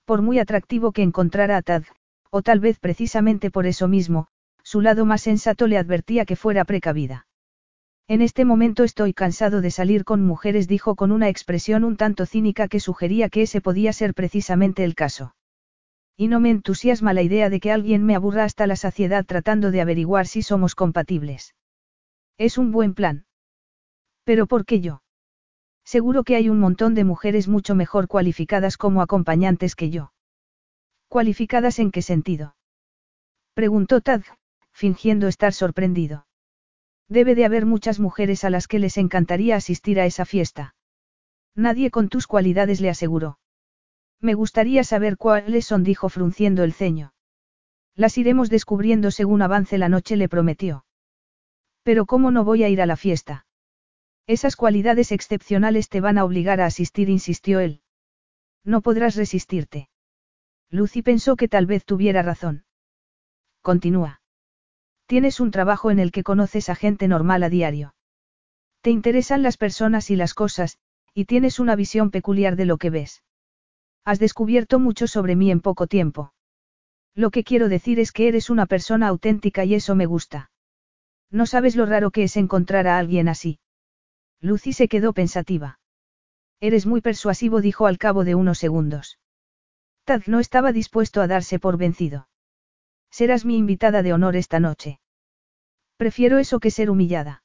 Por muy atractivo que encontrara a Tad, o tal vez precisamente por eso mismo, su lado más sensato le advertía que fuera precavida. En este momento estoy cansado de salir con mujeres, dijo con una expresión un tanto cínica que sugería que ese podía ser precisamente el caso. Y no me entusiasma la idea de que alguien me aburra hasta la saciedad tratando de averiguar si somos compatibles. Es un buen plan. Pero ¿por qué yo? Seguro que hay un montón de mujeres mucho mejor cualificadas como acompañantes que yo. ¿Cualificadas en qué sentido? Preguntó Tad, fingiendo estar sorprendido. Debe de haber muchas mujeres a las que les encantaría asistir a esa fiesta. Nadie con tus cualidades le aseguró. Me gustaría saber cuáles son, dijo frunciendo el ceño. Las iremos descubriendo según avance la noche, le prometió. Pero ¿cómo no voy a ir a la fiesta? Esas cualidades excepcionales te van a obligar a asistir, insistió él. No podrás resistirte. Lucy pensó que tal vez tuviera razón. Continúa. Tienes un trabajo en el que conoces a gente normal a diario. Te interesan las personas y las cosas, y tienes una visión peculiar de lo que ves. Has descubierto mucho sobre mí en poco tiempo. Lo que quiero decir es que eres una persona auténtica y eso me gusta. No sabes lo raro que es encontrar a alguien así. Lucy se quedó pensativa. Eres muy persuasivo, dijo al cabo de unos segundos. Tad no estaba dispuesto a darse por vencido. Serás mi invitada de honor esta noche. Prefiero eso que ser humillada.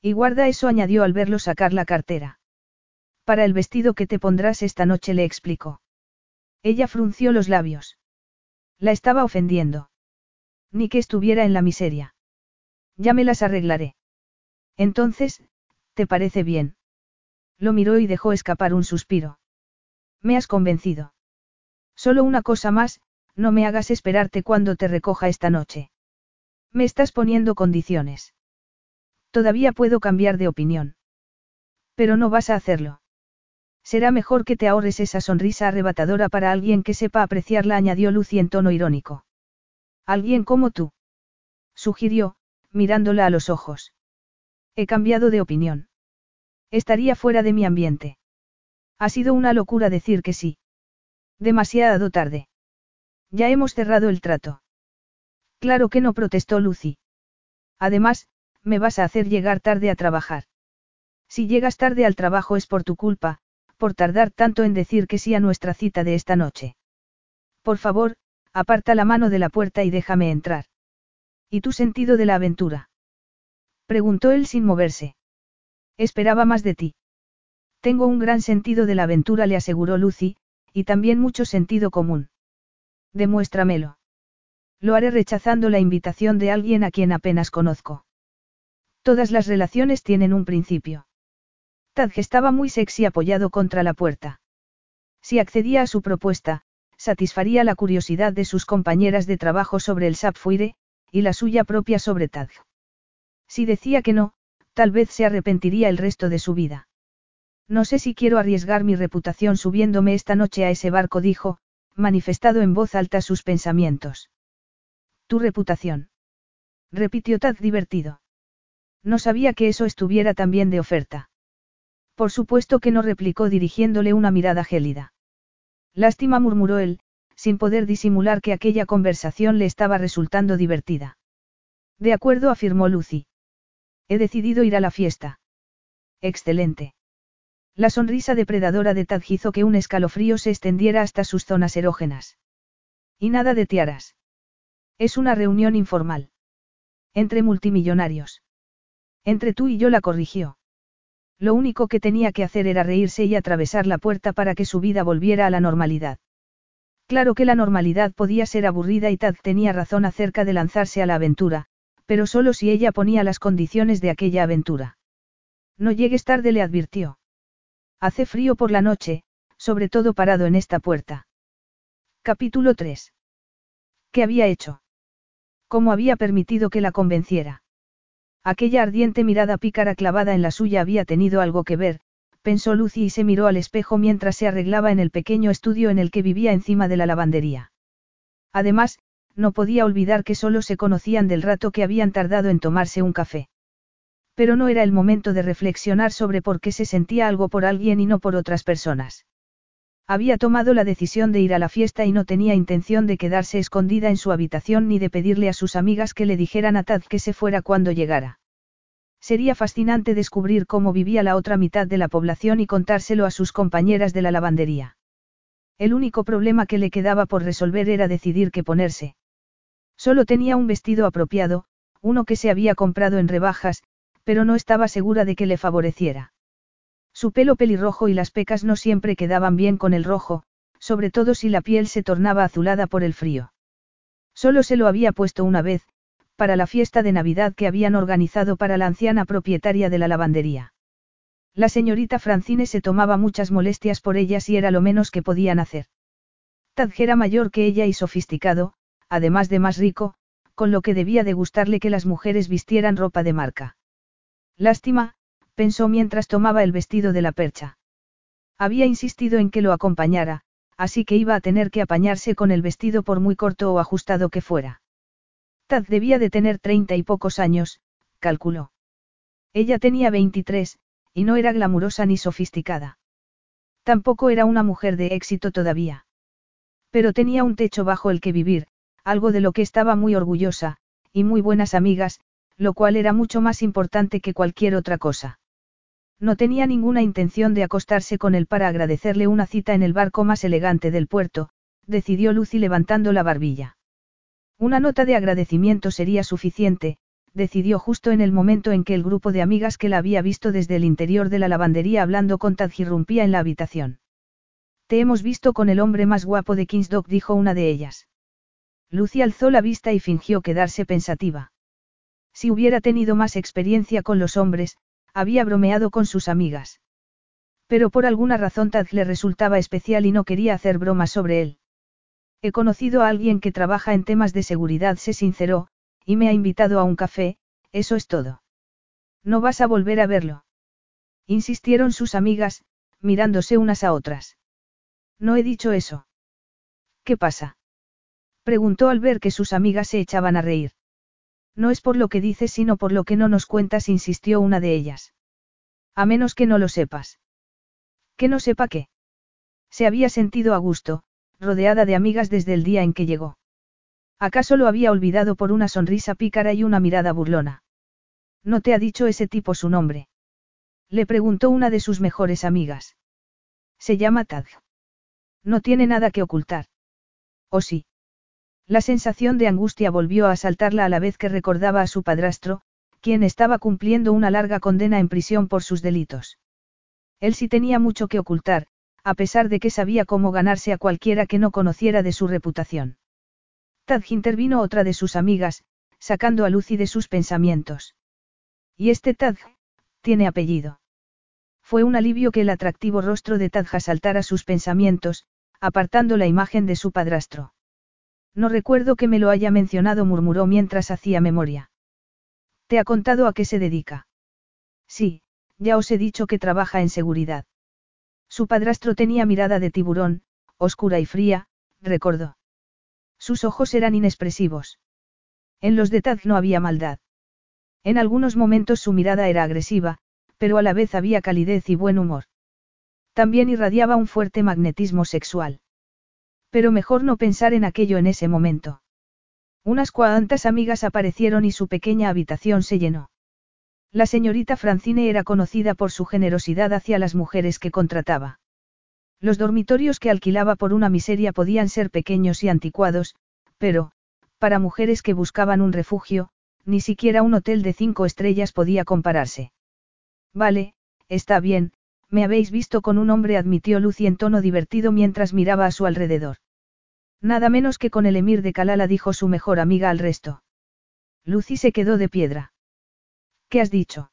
Y guarda eso, añadió al verlo sacar la cartera. Para el vestido que te pondrás esta noche, le explicó. Ella frunció los labios. La estaba ofendiendo. Ni que estuviera en la miseria. Ya me las arreglaré. Entonces, ¿te parece bien? Lo miró y dejó escapar un suspiro. Me has convencido. Solo una cosa más, no me hagas esperarte cuando te recoja esta noche. Me estás poniendo condiciones. Todavía puedo cambiar de opinión. Pero no vas a hacerlo. Será mejor que te ahorres esa sonrisa arrebatadora para alguien que sepa apreciarla, añadió Lucy en tono irónico. Alguien como tú. Sugirió, mirándola a los ojos. He cambiado de opinión. Estaría fuera de mi ambiente. Ha sido una locura decir que sí. Demasiado tarde. Ya hemos cerrado el trato. Claro que no protestó Lucy. Además, me vas a hacer llegar tarde a trabajar. Si llegas tarde al trabajo es por tu culpa, por tardar tanto en decir que sí a nuestra cita de esta noche. Por favor, aparta la mano de la puerta y déjame entrar. ¿Y tu sentido de la aventura? Preguntó él sin moverse. Esperaba más de ti. Tengo un gran sentido de la aventura, le aseguró Lucy, y también mucho sentido común. Demuéstramelo. Lo haré rechazando la invitación de alguien a quien apenas conozco. Todas las relaciones tienen un principio. Tadge estaba muy sexy apoyado contra la puerta. Si accedía a su propuesta, satisfaría la curiosidad de sus compañeras de trabajo sobre el Sapphire, y la suya propia sobre Tadge. Si decía que no, tal vez se arrepentiría el resto de su vida. No sé si quiero arriesgar mi reputación subiéndome esta noche a ese barco, dijo, manifestado en voz alta sus pensamientos. Tu reputación. Repitió Tad divertido. No sabía que eso estuviera tan bien de oferta. Por supuesto que no replicó dirigiéndole una mirada gélida. Lástima murmuró él, sin poder disimular que aquella conversación le estaba resultando divertida. De acuerdo, afirmó Lucy. He decidido ir a la fiesta. Excelente. La sonrisa depredadora de Tad hizo que un escalofrío se extendiera hasta sus zonas erógenas. Y nada de tiaras. Es una reunión informal. Entre multimillonarios. Entre tú y yo la corrigió. Lo único que tenía que hacer era reírse y atravesar la puerta para que su vida volviera a la normalidad. Claro que la normalidad podía ser aburrida y Tad tenía razón acerca de lanzarse a la aventura, pero solo si ella ponía las condiciones de aquella aventura. No llegues tarde, le advirtió. Hace frío por la noche, sobre todo parado en esta puerta. Capítulo 3. ¿Qué había hecho? ¿Cómo había permitido que la convenciera? Aquella ardiente mirada pícara clavada en la suya había tenido algo que ver, pensó Lucy y se miró al espejo mientras se arreglaba en el pequeño estudio en el que vivía encima de la lavandería. Además, no podía olvidar que solo se conocían del rato que habían tardado en tomarse un café. Pero no era el momento de reflexionar sobre por qué se sentía algo por alguien y no por otras personas. Había tomado la decisión de ir a la fiesta y no tenía intención de quedarse escondida en su habitación ni de pedirle a sus amigas que le dijeran a Tad que se fuera cuando llegara. Sería fascinante descubrir cómo vivía la otra mitad de la población y contárselo a sus compañeras de la lavandería. El único problema que le quedaba por resolver era decidir qué ponerse. Solo tenía un vestido apropiado, uno que se había comprado en rebajas, pero no estaba segura de que le favoreciera. Su pelo pelirrojo y las pecas no siempre quedaban bien con el rojo, sobre todo si la piel se tornaba azulada por el frío. Solo se lo había puesto una vez, para la fiesta de Navidad que habían organizado para la anciana propietaria de la lavandería. La señorita Francine se tomaba muchas molestias por ellas y era lo menos que podían hacer. Tadj era mayor que ella y sofisticado, además de más rico, con lo que debía de gustarle que las mujeres vistieran ropa de marca. Lástima, pensó mientras tomaba el vestido de la percha. Había insistido en que lo acompañara, así que iba a tener que apañarse con el vestido por muy corto o ajustado que fuera. Tad debía de tener treinta y pocos años, calculó. Ella tenía veintitrés, y no era glamurosa ni sofisticada. Tampoco era una mujer de éxito todavía. Pero tenía un techo bajo el que vivir, algo de lo que estaba muy orgullosa, y muy buenas amigas, lo cual era mucho más importante que cualquier otra cosa. No tenía ninguna intención de acostarse con él para agradecerle una cita en el barco más elegante del puerto, decidió Lucy levantando la barbilla. Una nota de agradecimiento sería suficiente, decidió justo en el momento en que el grupo de amigas que la había visto desde el interior de la lavandería hablando con Tad irrumpía en la habitación. Te hemos visto con el hombre más guapo de Kingsdock, dijo una de ellas. Lucy alzó la vista y fingió quedarse pensativa. Si hubiera tenido más experiencia con los hombres, había bromeado con sus amigas. Pero por alguna razón Tad le resultaba especial y no quería hacer bromas sobre él. He conocido a alguien que trabaja en temas de seguridad, se sinceró, y me ha invitado a un café, eso es todo. No vas a volver a verlo. Insistieron sus amigas, mirándose unas a otras. No he dicho eso. ¿Qué pasa? Preguntó al ver que sus amigas se echaban a reír. No es por lo que dices sino por lo que no nos cuentas, insistió una de ellas. A menos que no lo sepas. Que no sepa qué. Se había sentido a gusto, rodeada de amigas desde el día en que llegó. ¿Acaso lo había olvidado por una sonrisa pícara y una mirada burlona? ¿No te ha dicho ese tipo su nombre? Le preguntó una de sus mejores amigas. Se llama Tad. No tiene nada que ocultar. ¿O sí? La sensación de angustia volvió a asaltarla a la vez que recordaba a su padrastro, quien estaba cumpliendo una larga condena en prisión por sus delitos. Él sí tenía mucho que ocultar, a pesar de que sabía cómo ganarse a cualquiera que no conociera de su reputación. Tad intervino otra de sus amigas, sacando a Lucy de sus pensamientos. Y este Tad, tiene apellido. Fue un alivio que el atractivo rostro de Tadja saltara sus pensamientos, apartando la imagen de su padrastro. No recuerdo que me lo haya mencionado, murmuró mientras hacía memoria. ¿Te ha contado a qué se dedica? Sí, ya os he dicho que trabaja en seguridad. Su padrastro tenía mirada de tiburón, oscura y fría, recordó. Sus ojos eran inexpresivos. En los de Taz no había maldad. En algunos momentos su mirada era agresiva, pero a la vez había calidez y buen humor. También irradiaba un fuerte magnetismo sexual. Pero mejor no pensar en aquello en ese momento. Unas cuantas amigas aparecieron y su pequeña habitación se llenó. La señorita Francine era conocida por su generosidad hacia las mujeres que contrataba. Los dormitorios que alquilaba por una miseria podían ser pequeños y anticuados, pero, para mujeres que buscaban un refugio, ni siquiera un hotel de cinco estrellas podía compararse. Vale, está bien, me habéis visto con un hombre, admitió Lucy en tono divertido mientras miraba a su alrededor. Nada menos que con el emir de Kalala, dijo su mejor amiga al resto. Lucy se quedó de piedra. ¿Qué has dicho?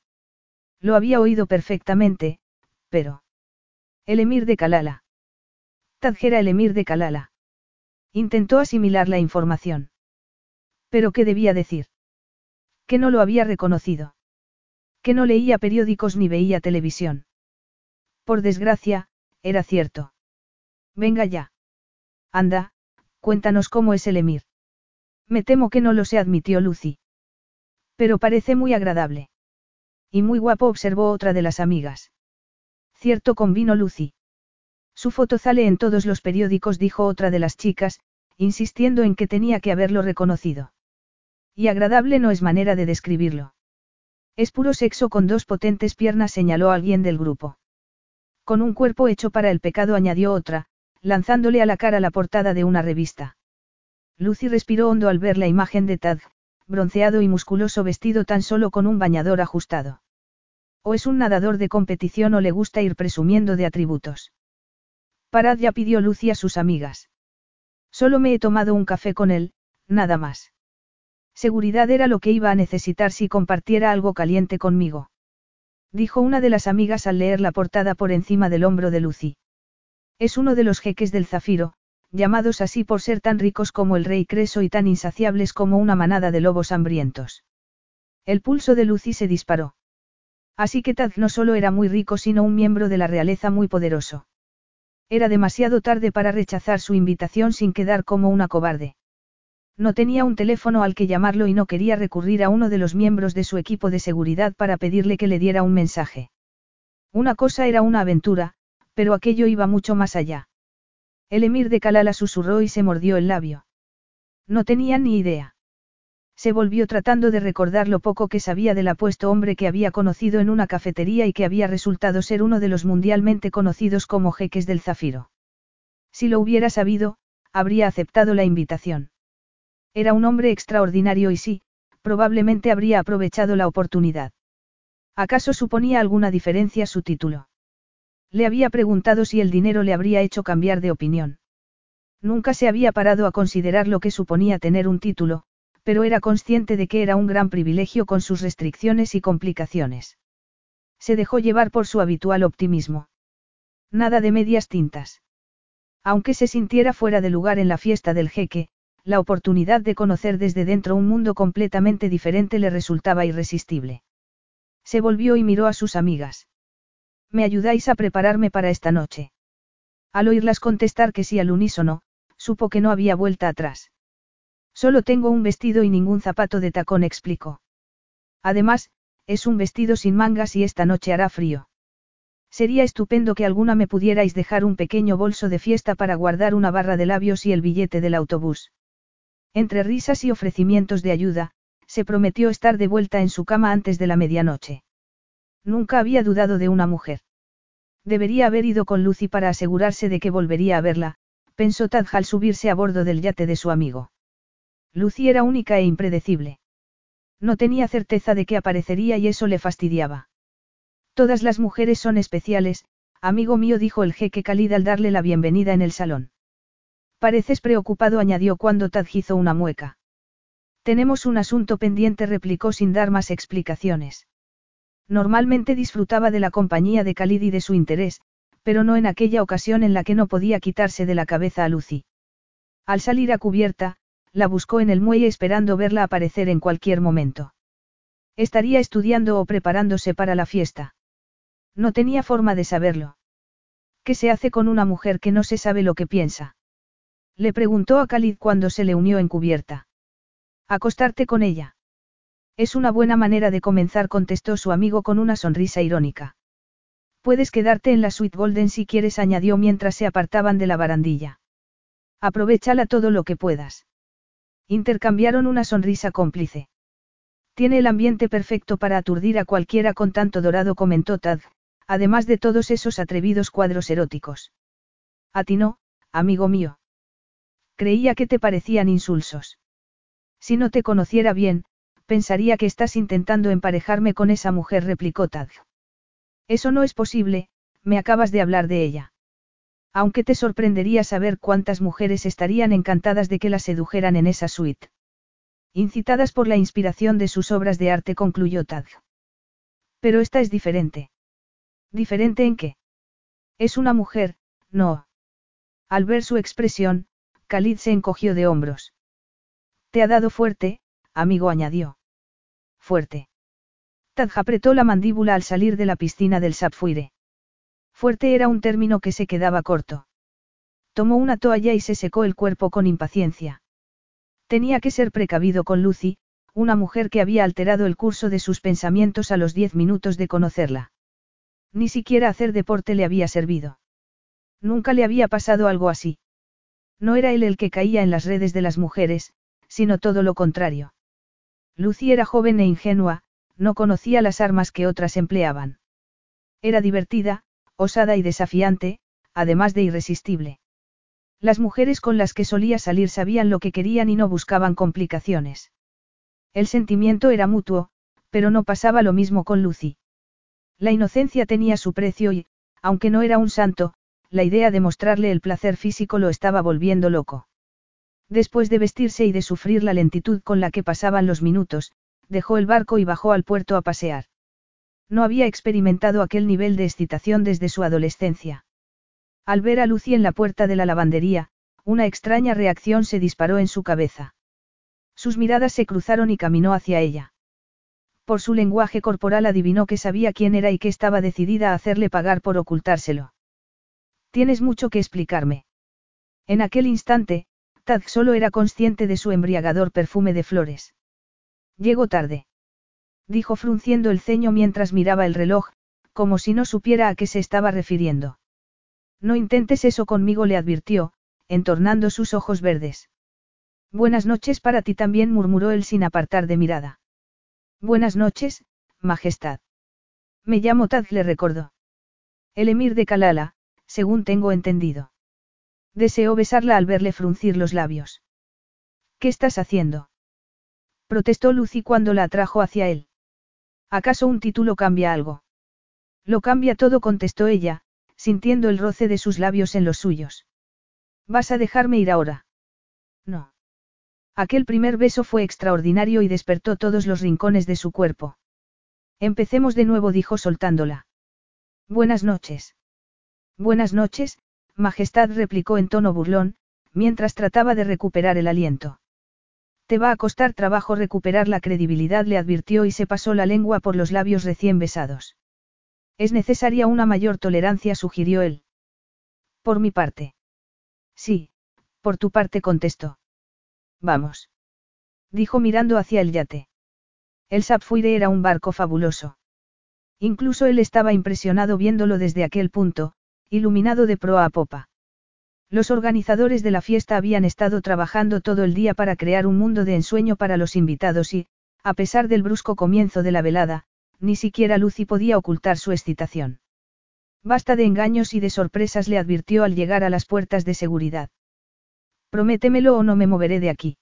Lo había oído perfectamente, pero... El emir de Kalala. Tadjera el emir de Kalala. Intentó asimilar la información. ¿Pero qué debía decir? Que no lo había reconocido. Que no leía periódicos ni veía televisión. Por desgracia, era cierto. Venga ya. Anda, cuéntanos cómo es el emir. Me temo que no lo sé, admitió Lucy. Pero parece muy agradable. Y muy guapo, observó otra de las amigas. Cierto convino Lucy. Su foto sale en todos los periódicos, dijo otra de las chicas, insistiendo en que tenía que haberlo reconocido. Y agradable no es manera de describirlo. Es puro sexo con dos potentes piernas, señaló alguien del grupo. Con un cuerpo hecho para el pecado, añadió otra, lanzándole a la cara la portada de una revista. Lucy respiró hondo al ver la imagen de Tad, bronceado y musculoso vestido tan solo con un bañador ajustado. O es un nadador de competición o le gusta ir presumiendo de atributos. Parad ya pidió Lucy a sus amigas. Solo me he tomado un café con él, nada más. Seguridad era lo que iba a necesitar si compartiera algo caliente conmigo. Dijo una de las amigas al leer la portada por encima del hombro de Lucy. Es uno de los jeques del zafiro, llamados así por ser tan ricos como el rey Creso y tan insaciables como una manada de lobos hambrientos. El pulso de Lucy se disparó. Así que Taz no solo era muy rico sino un miembro de la realeza muy poderoso. Era demasiado tarde para rechazar su invitación sin quedar como una cobarde. No tenía un teléfono al que llamarlo y no quería recurrir a uno de los miembros de su equipo de seguridad para pedirle que le diera un mensaje. Una cosa era una aventura, pero aquello iba mucho más allá. El emir de Kalala susurró y se mordió el labio. No tenía ni idea. Se volvió tratando de recordar lo poco que sabía del apuesto hombre que había conocido en una cafetería y que había resultado ser uno de los mundialmente conocidos como jeques del zafiro. Si lo hubiera sabido, habría aceptado la invitación. Era un hombre extraordinario y sí, probablemente habría aprovechado la oportunidad. ¿Acaso suponía alguna diferencia su título? Le había preguntado si el dinero le habría hecho cambiar de opinión. Nunca se había parado a considerar lo que suponía tener un título, pero era consciente de que era un gran privilegio con sus restricciones y complicaciones. Se dejó llevar por su habitual optimismo. Nada de medias tintas. Aunque se sintiera fuera de lugar en la fiesta del jeque, la oportunidad de conocer desde dentro un mundo completamente diferente le resultaba irresistible. Se volvió y miró a sus amigas. ¿Me ayudáis a prepararme para esta noche? Al oírlas contestar que sí al unísono, supo que no había vuelta atrás. Solo tengo un vestido y ningún zapato de tacón, explicó. Además, es un vestido sin mangas y esta noche hará frío. Sería estupendo que alguna me pudierais dejar un pequeño bolso de fiesta para guardar una barra de labios y el billete del autobús. Entre risas y ofrecimientos de ayuda, se prometió estar de vuelta en su cama antes de la medianoche. Nunca había dudado de una mujer. Debería haber ido con Lucy para asegurarse de que volvería a verla, pensó Tad al subirse a bordo del yate de su amigo. Lucy era única e impredecible. No tenía certeza de que aparecería y eso le fastidiaba. Todas las mujeres son especiales, amigo mío, dijo el jeque Khalid al darle la bienvenida en el salón. Pareces preocupado, añadió cuando Tad una mueca. Tenemos un asunto pendiente, replicó sin dar más explicaciones. Normalmente disfrutaba de la compañía de Khalid y de su interés, pero no en aquella ocasión en la que no podía quitarse de la cabeza a Lucy. Al salir a cubierta, la buscó en el muelle esperando verla aparecer en cualquier momento. Estaría estudiando o preparándose para la fiesta. No tenía forma de saberlo. ¿Qué se hace con una mujer que no se sabe lo que piensa? Le preguntó a Khalid cuando se le unió en cubierta. Acostarte con ella. Es una buena manera de comenzar, contestó su amigo con una sonrisa irónica. Puedes quedarte en la suite Golden si quieres, añadió mientras se apartaban de la barandilla. Aprovechala todo lo que puedas. Intercambiaron una sonrisa cómplice. Tiene el ambiente perfecto para aturdir a cualquiera con tanto dorado, comentó Tad, además de todos esos atrevidos cuadros eróticos. A ti no, amigo mío. Creía que te parecían insulsos. Si no te conociera bien, pensaría que estás intentando emparejarme con esa mujer, replicó Tad. Eso no es posible, me acabas de hablar de ella. Aunque te sorprendería saber cuántas mujeres estarían encantadas de que la sedujeran en esa suite. Incitadas por la inspiración de sus obras de arte, concluyó Tad. Pero esta es diferente. ¿Diferente en qué? Es una mujer, no. Al ver su expresión, Khalid se encogió de hombros. Te ha dado fuerte, amigo añadió. Fuerte. Tad apretó la mandíbula al salir de la piscina del Sapfuire. Fuerte era un término que se quedaba corto. Tomó una toalla y se secó el cuerpo con impaciencia. Tenía que ser precavido con Lucy, una mujer que había alterado el curso de sus pensamientos a los diez minutos de conocerla. Ni siquiera hacer deporte le había servido. Nunca le había pasado algo así. No era él el que caía en las redes de las mujeres, sino todo lo contrario. Lucy era joven e ingenua, no conocía las armas que otras empleaban. Era divertida, osada y desafiante, además de irresistible. Las mujeres con las que solía salir sabían lo que querían y no buscaban complicaciones. El sentimiento era mutuo, pero no pasaba lo mismo con Lucy. La inocencia tenía su precio y, aunque no era un santo, la idea de mostrarle el placer físico lo estaba volviendo loco. Después de vestirse y de sufrir la lentitud con la que pasaban los minutos, dejó el barco y bajó al puerto a pasear. No había experimentado aquel nivel de excitación desde su adolescencia. Al ver a Lucy en la puerta de la lavandería, una extraña reacción se disparó en su cabeza. Sus miradas se cruzaron y caminó hacia ella. Por su lenguaje corporal adivinó que sabía quién era y que estaba decidida a hacerle pagar por ocultárselo. Tienes mucho que explicarme. En aquel instante, Tad solo era consciente de su embriagador perfume de flores. Llego tarde. Dijo frunciendo el ceño mientras miraba el reloj, como si no supiera a qué se estaba refiriendo. No intentes eso conmigo, le advirtió, entornando sus ojos verdes. Buenas noches para ti también, murmuró él sin apartar de mirada. Buenas noches, Majestad. Me llamo Tad, le recordó. El emir de Kalala, según tengo entendido. Deseó besarla al verle fruncir los labios. ¿Qué estás haciendo? protestó Lucy cuando la atrajo hacia él. ¿Acaso un título cambia algo? Lo cambia todo, contestó ella, sintiendo el roce de sus labios en los suyos. ¿Vas a dejarme ir ahora? No. Aquel primer beso fue extraordinario y despertó todos los rincones de su cuerpo. Empecemos de nuevo, dijo soltándola. Buenas noches. Buenas noches, Majestad replicó en tono burlón, mientras trataba de recuperar el aliento. Te va a costar trabajo recuperar la credibilidad, le advirtió y se pasó la lengua por los labios recién besados. Es necesaria una mayor tolerancia, sugirió él. Por mi parte. Sí, por tu parte contestó. Vamos. Dijo mirando hacia el yate. El Sapphire era un barco fabuloso. Incluso él estaba impresionado viéndolo desde aquel punto, iluminado de proa a popa. Los organizadores de la fiesta habían estado trabajando todo el día para crear un mundo de ensueño para los invitados y, a pesar del brusco comienzo de la velada, ni siquiera Lucy podía ocultar su excitación. Basta de engaños y de sorpresas le advirtió al llegar a las puertas de seguridad. Prométemelo o no me moveré de aquí.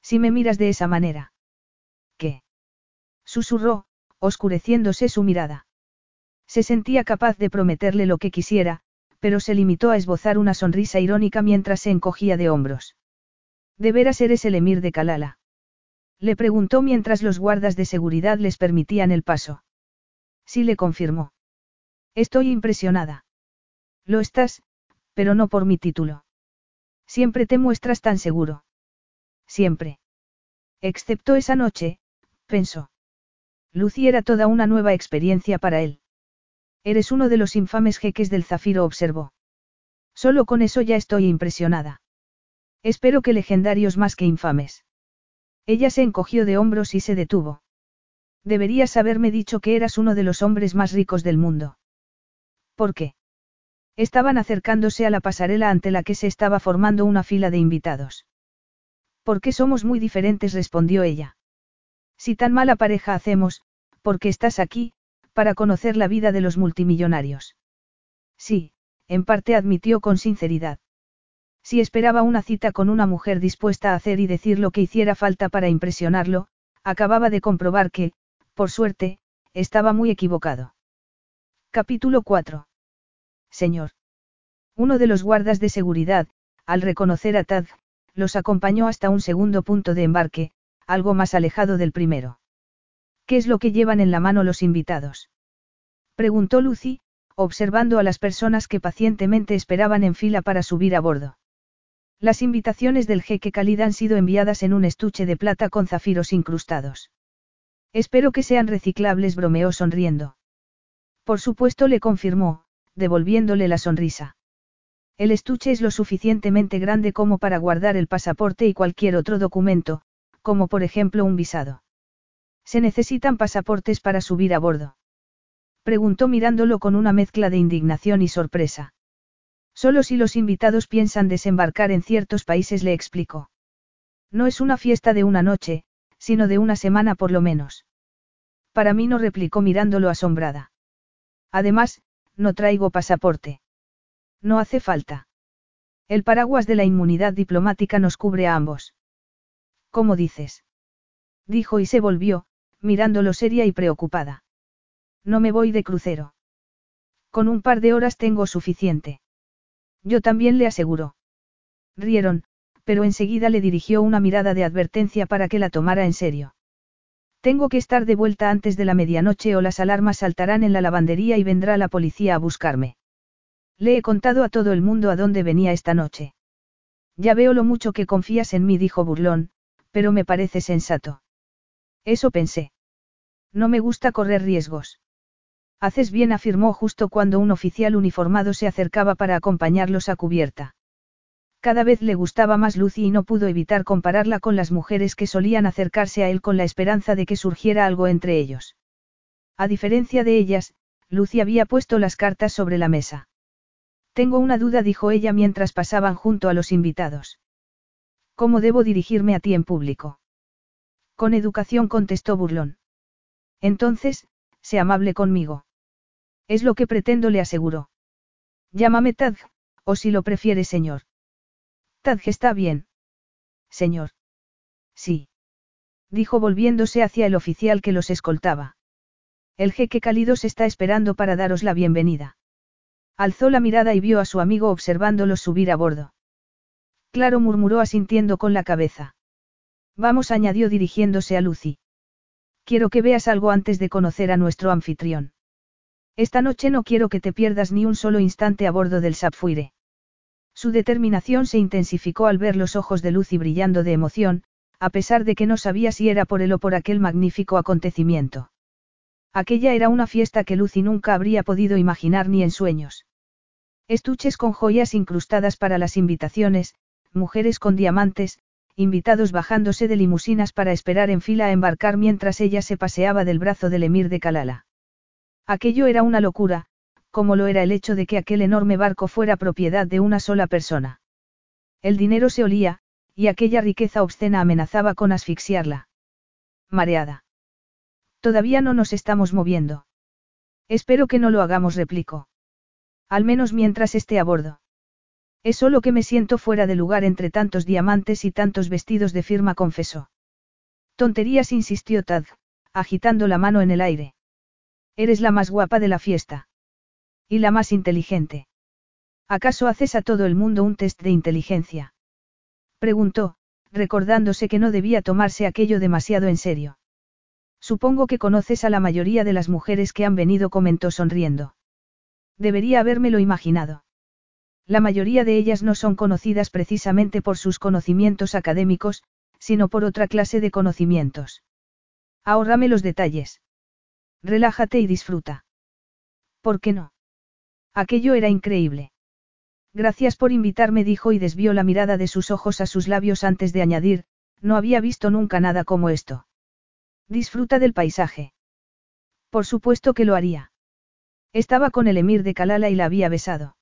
Si me miras de esa manera. ¿Qué? Susurró, oscureciéndose su mirada. Se sentía capaz de prometerle lo que quisiera, pero se limitó a esbozar una sonrisa irónica mientras se encogía de hombros. ¿De veras eres el emir de Kalala? Le preguntó mientras los guardas de seguridad les permitían el paso. Sí le confirmó. Estoy impresionada. Lo estás, pero no por mi título. Siempre te muestras tan seguro. Siempre. Excepto esa noche, pensó. Lucy era toda una nueva experiencia para él. Eres uno de los infames jeques del zafiro, observó. Solo con eso ya estoy impresionada. Espero que legendarios más que infames. Ella se encogió de hombros y se detuvo. Deberías haberme dicho que eras uno de los hombres más ricos del mundo. ¿Por qué? Estaban acercándose a la pasarela ante la que se estaba formando una fila de invitados. Porque somos muy diferentes, respondió ella. Si tan mala pareja hacemos, ¿por qué estás aquí, para conocer la vida de los multimillonarios. Sí, en parte admitió con sinceridad. Si esperaba una cita con una mujer dispuesta a hacer y decir lo que hiciera falta para impresionarlo, acababa de comprobar que, por suerte, estaba muy equivocado. Capítulo 4. Señor. Uno de los guardas de seguridad, al reconocer a Tad, los acompañó hasta un segundo punto de embarque, algo más alejado del primero. ¿Qué es lo que llevan en la mano los invitados? Preguntó Lucy, observando a las personas que pacientemente esperaban en fila para subir a bordo. Las invitaciones del jeque Khalid han sido enviadas en un estuche de plata con zafiros incrustados. Espero que sean reciclables, bromeó sonriendo. Por supuesto le confirmó, devolviéndole la sonrisa. El estuche es lo suficientemente grande como para guardar el pasaporte y cualquier otro documento, como por ejemplo un visado. ¿Se necesitan pasaportes para subir a bordo? Preguntó mirándolo con una mezcla de indignación y sorpresa. Solo si los invitados piensan desembarcar en ciertos países le explicó. No es una fiesta de una noche, sino de una semana por lo menos. Para mí no replicó mirándolo asombrada. Además, no traigo pasaporte. No hace falta. El paraguas de la inmunidad diplomática nos cubre a ambos. ¿Cómo dices? Dijo y se volvió, mirándolo seria y preocupada. No me voy de crucero. Con un par de horas tengo suficiente. Yo también le aseguró. Rieron, pero enseguida le dirigió una mirada de advertencia para que la tomara en serio. Tengo que estar de vuelta antes de la medianoche o las alarmas saltarán en la lavandería y vendrá la policía a buscarme. Le he contado a todo el mundo a dónde venía esta noche. Ya veo lo mucho que confías en mí, dijo Burlón, pero me parece sensato. Eso pensé. No me gusta correr riesgos. Haces bien, afirmó justo cuando un oficial uniformado se acercaba para acompañarlos a cubierta. Cada vez le gustaba más Lucy y no pudo evitar compararla con las mujeres que solían acercarse a él con la esperanza de que surgiera algo entre ellos. A diferencia de ellas, Lucy había puesto las cartas sobre la mesa. Tengo una duda, dijo ella mientras pasaban junto a los invitados. ¿Cómo debo dirigirme a ti en público? Con educación contestó burlón. Entonces, sé amable conmigo. Es lo que pretendo, le aseguró. Llámame Tadg, o si lo prefiere, señor. Tadg está bien. Señor. Sí. Dijo volviéndose hacia el oficial que los escoltaba. El jeque cálido se está esperando para daros la bienvenida. Alzó la mirada y vio a su amigo observándolos subir a bordo. Claro murmuró asintiendo con la cabeza. Vamos, añadió dirigiéndose a Lucy. Quiero que veas algo antes de conocer a nuestro anfitrión. Esta noche no quiero que te pierdas ni un solo instante a bordo del Sapphire. Su determinación se intensificó al ver los ojos de Lucy brillando de emoción, a pesar de que no sabía si era por él o por aquel magnífico acontecimiento. Aquella era una fiesta que Lucy nunca habría podido imaginar ni en sueños. Estuches con joyas incrustadas para las invitaciones, mujeres con diamantes, invitados bajándose de limusinas para esperar en fila a embarcar mientras ella se paseaba del brazo del emir de Kalala. Aquello era una locura, como lo era el hecho de que aquel enorme barco fuera propiedad de una sola persona. El dinero se olía, y aquella riqueza obscena amenazaba con asfixiarla. Mareada. Todavía no nos estamos moviendo. Espero que no lo hagamos, replicó. Al menos mientras esté a bordo. Es solo que me siento fuera de lugar entre tantos diamantes y tantos vestidos de firma, confesó. Tonterías, insistió Tad, agitando la mano en el aire. Eres la más guapa de la fiesta. Y la más inteligente. ¿Acaso haces a todo el mundo un test de inteligencia? Preguntó, recordándose que no debía tomarse aquello demasiado en serio. Supongo que conoces a la mayoría de las mujeres que han venido, comentó sonriendo. Debería habérmelo imaginado. La mayoría de ellas no son conocidas precisamente por sus conocimientos académicos, sino por otra clase de conocimientos. Ahórrame los detalles. Relájate y disfruta. ¿Por qué no? Aquello era increíble. Gracias por invitarme, dijo y desvió la mirada de sus ojos a sus labios antes de añadir, no había visto nunca nada como esto. Disfruta del paisaje. Por supuesto que lo haría. Estaba con el emir de Kalala y la había besado.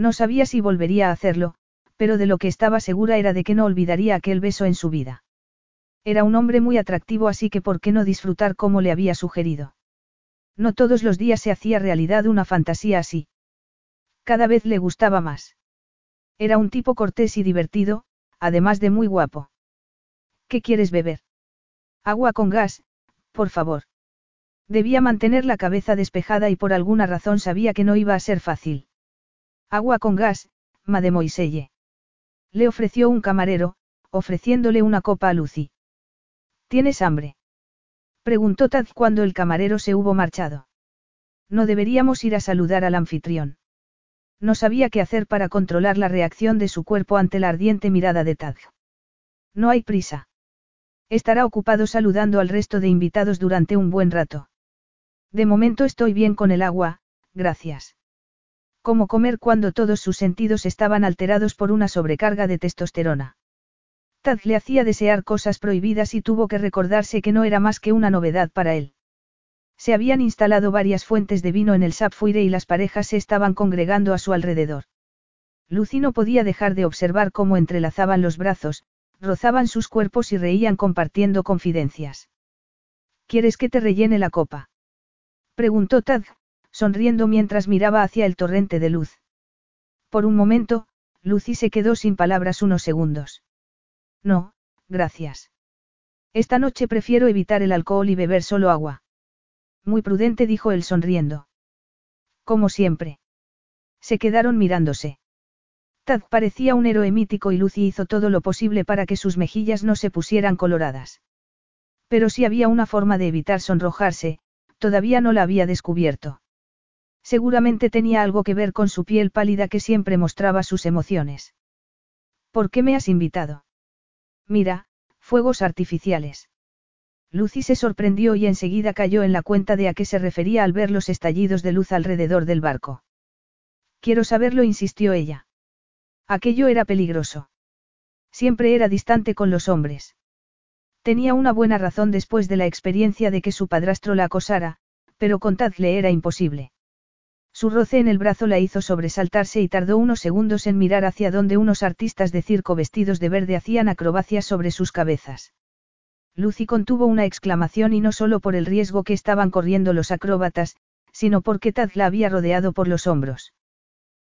No sabía si volvería a hacerlo, pero de lo que estaba segura era de que no olvidaría aquel beso en su vida. Era un hombre muy atractivo así que por qué no disfrutar como le había sugerido. No todos los días se hacía realidad una fantasía así. Cada vez le gustaba más. Era un tipo cortés y divertido, además de muy guapo. ¿Qué quieres beber? Agua con gas, por favor. Debía mantener la cabeza despejada y por alguna razón sabía que no iba a ser fácil. Agua con gas, mademoiselle. Le ofreció un camarero, ofreciéndole una copa a Lucy. ¿Tienes hambre? Preguntó Tad cuando el camarero se hubo marchado. No deberíamos ir a saludar al anfitrión. No sabía qué hacer para controlar la reacción de su cuerpo ante la ardiente mirada de Tad. No hay prisa. Estará ocupado saludando al resto de invitados durante un buen rato. De momento estoy bien con el agua, gracias. Como comer cuando todos sus sentidos estaban alterados por una sobrecarga de testosterona. Tad le hacía desear cosas prohibidas y tuvo que recordarse que no era más que una novedad para él. Se habían instalado varias fuentes de vino en el Sapphire y las parejas se estaban congregando a su alrededor. Lucy no podía dejar de observar cómo entrelazaban los brazos, rozaban sus cuerpos y reían compartiendo confidencias. ¿Quieres que te rellene la copa? Preguntó Tad, sonriendo mientras miraba hacia el torrente de luz. Por un momento, Lucy se quedó sin palabras unos segundos. No, gracias. Esta noche prefiero evitar el alcohol y beber solo agua. Muy prudente dijo él sonriendo. Como siempre. Se quedaron mirándose. Tad parecía un héroe mítico y Lucy hizo todo lo posible para que sus mejillas no se pusieran coloradas. Pero si había una forma de evitar sonrojarse, todavía no la había descubierto. Seguramente tenía algo que ver con su piel pálida que siempre mostraba sus emociones. ¿Por qué me has invitado? Mira, fuegos artificiales. Lucy se sorprendió y enseguida cayó en la cuenta de a qué se refería al ver los estallidos de luz alrededor del barco. Quiero saberlo, insistió ella. Aquello era peligroso. Siempre era distante con los hombres. Tenía una buena razón después de la experiencia de que su padrastro la acosara, pero con Taz le era imposible. Su roce en el brazo la hizo sobresaltarse y tardó unos segundos en mirar hacia donde unos artistas de circo vestidos de verde hacían acrobacias sobre sus cabezas. Lucy contuvo una exclamación y no solo por el riesgo que estaban corriendo los acróbatas, sino porque Tad la había rodeado por los hombros.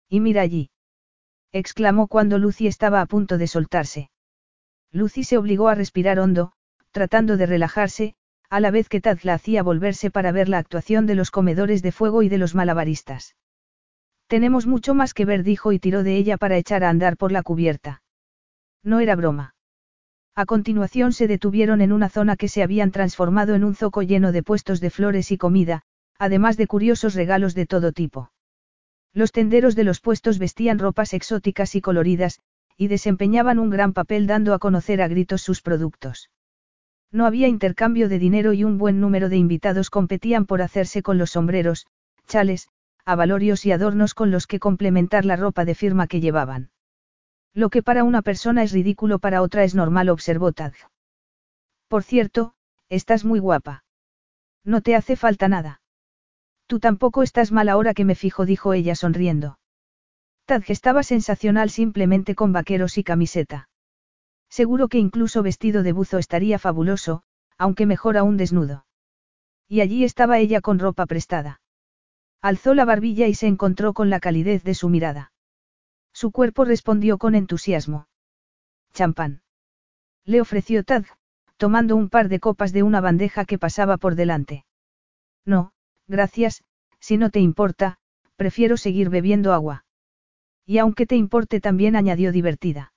Y mira allí. exclamó cuando Lucy estaba a punto de soltarse. Lucy se obligó a respirar hondo, tratando de relajarse, a la vez que Tad la hacía volverse para ver la actuación de los comedores de fuego y de los malabaristas. Tenemos mucho más que ver, dijo y tiró de ella para echar a andar por la cubierta. No era broma. A continuación se detuvieron en una zona que se habían transformado en un zoco lleno de puestos de flores y comida, además de curiosos regalos de todo tipo. Los tenderos de los puestos vestían ropas exóticas y coloridas, y desempeñaban un gran papel dando a conocer a gritos sus productos. No había intercambio de dinero y un buen número de invitados competían por hacerse con los sombreros, chales, avalorios y adornos con los que complementar la ropa de firma que llevaban. Lo que para una persona es ridículo para otra es normal, observó Tad. Por cierto, estás muy guapa. No te hace falta nada. Tú tampoco estás mal ahora que me fijo, dijo ella sonriendo. Tad estaba sensacional simplemente con vaqueros y camiseta. Seguro que incluso vestido de buzo estaría fabuloso, aunque mejor aún desnudo. Y allí estaba ella con ropa prestada. Alzó la barbilla y se encontró con la calidez de su mirada. Su cuerpo respondió con entusiasmo. Champán. Le ofreció Tad, tomando un par de copas de una bandeja que pasaba por delante. No, gracias, si no te importa, prefiero seguir bebiendo agua. Y aunque te importe también añadió divertida.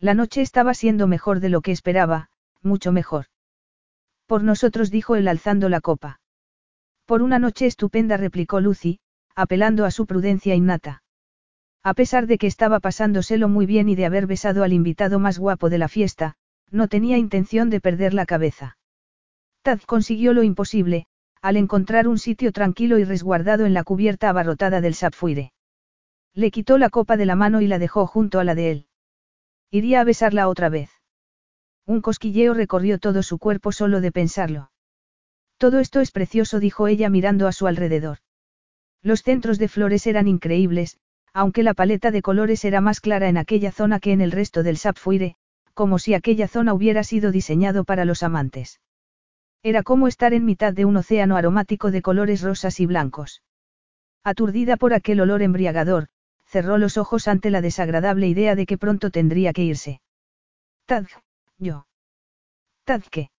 La noche estaba siendo mejor de lo que esperaba, mucho mejor. Por nosotros dijo él alzando la copa. Por una noche estupenda replicó Lucy, apelando a su prudencia innata. A pesar de que estaba pasándoselo muy bien y de haber besado al invitado más guapo de la fiesta, no tenía intención de perder la cabeza. Tad consiguió lo imposible, al encontrar un sitio tranquilo y resguardado en la cubierta abarrotada del sapfuire. Le quitó la copa de la mano y la dejó junto a la de él. Iría a besarla otra vez. Un cosquilleo recorrió todo su cuerpo solo de pensarlo. Todo esto es precioso, dijo ella mirando a su alrededor. Los centros de flores eran increíbles, aunque la paleta de colores era más clara en aquella zona que en el resto del Sapphire, como si aquella zona hubiera sido diseñado para los amantes. Era como estar en mitad de un océano aromático de colores rosas y blancos. Aturdida por aquel olor embriagador, cerró los ojos ante la desagradable idea de que pronto tendría que irse. Tad, yo. Tad qué.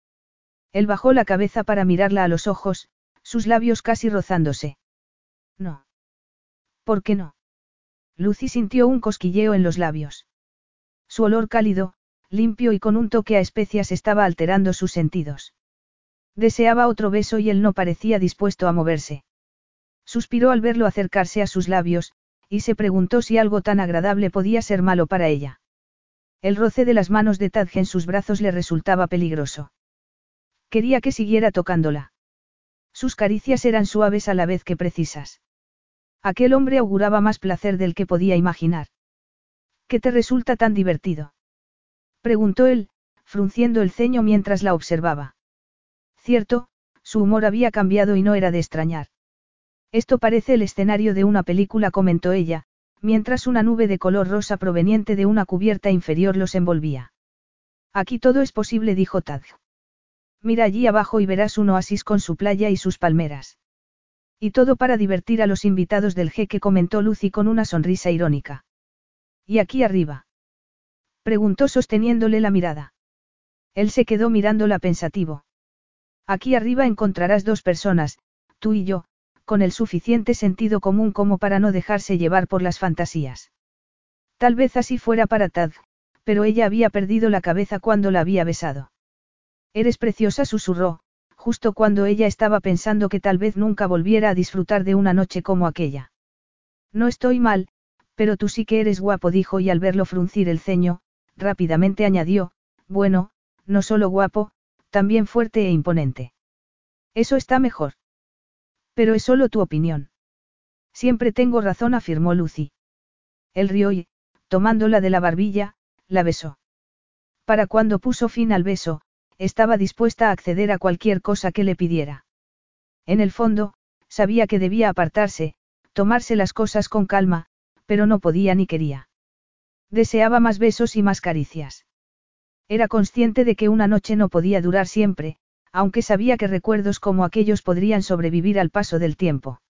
Él bajó la cabeza para mirarla a los ojos, sus labios casi rozándose. No. ¿Por qué no? Lucy sintió un cosquilleo en los labios. Su olor cálido, limpio y con un toque a especias estaba alterando sus sentidos. Deseaba otro beso y él no parecía dispuesto a moverse. Suspiró al verlo acercarse a sus labios, y se preguntó si algo tan agradable podía ser malo para ella. El roce de las manos de Tadge en sus brazos le resultaba peligroso. Quería que siguiera tocándola. Sus caricias eran suaves a la vez que precisas. Aquel hombre auguraba más placer del que podía imaginar. ¿Qué te resulta tan divertido? Preguntó él, frunciendo el ceño mientras la observaba. Cierto, su humor había cambiado y no era de extrañar. Esto parece el escenario de una película, comentó ella, mientras una nube de color rosa proveniente de una cubierta inferior los envolvía. Aquí todo es posible, dijo Tad. Mira allí abajo y verás un oasis con su playa y sus palmeras. Y todo para divertir a los invitados del jeque comentó Lucy con una sonrisa irónica. ¿Y aquí arriba? Preguntó sosteniéndole la mirada. Él se quedó mirándola pensativo. Aquí arriba encontrarás dos personas, tú y yo, con el suficiente sentido común como para no dejarse llevar por las fantasías. Tal vez así fuera para Tad, pero ella había perdido la cabeza cuando la había besado. Eres preciosa, susurró, justo cuando ella estaba pensando que tal vez nunca volviera a disfrutar de una noche como aquella. No estoy mal, pero tú sí que eres guapo, dijo y al verlo fruncir el ceño, rápidamente añadió, bueno, no solo guapo, también fuerte e imponente. Eso está mejor. Pero es solo tu opinión. Siempre tengo razón, afirmó Lucy. Él rió y, tomándola de la barbilla, la besó. Para cuando puso fin al beso, estaba dispuesta a acceder a cualquier cosa que le pidiera. En el fondo, sabía que debía apartarse, tomarse las cosas con calma, pero no podía ni quería. Deseaba más besos y más caricias. Era consciente de que una noche no podía durar siempre, aunque sabía que recuerdos como aquellos podrían sobrevivir al paso del tiempo.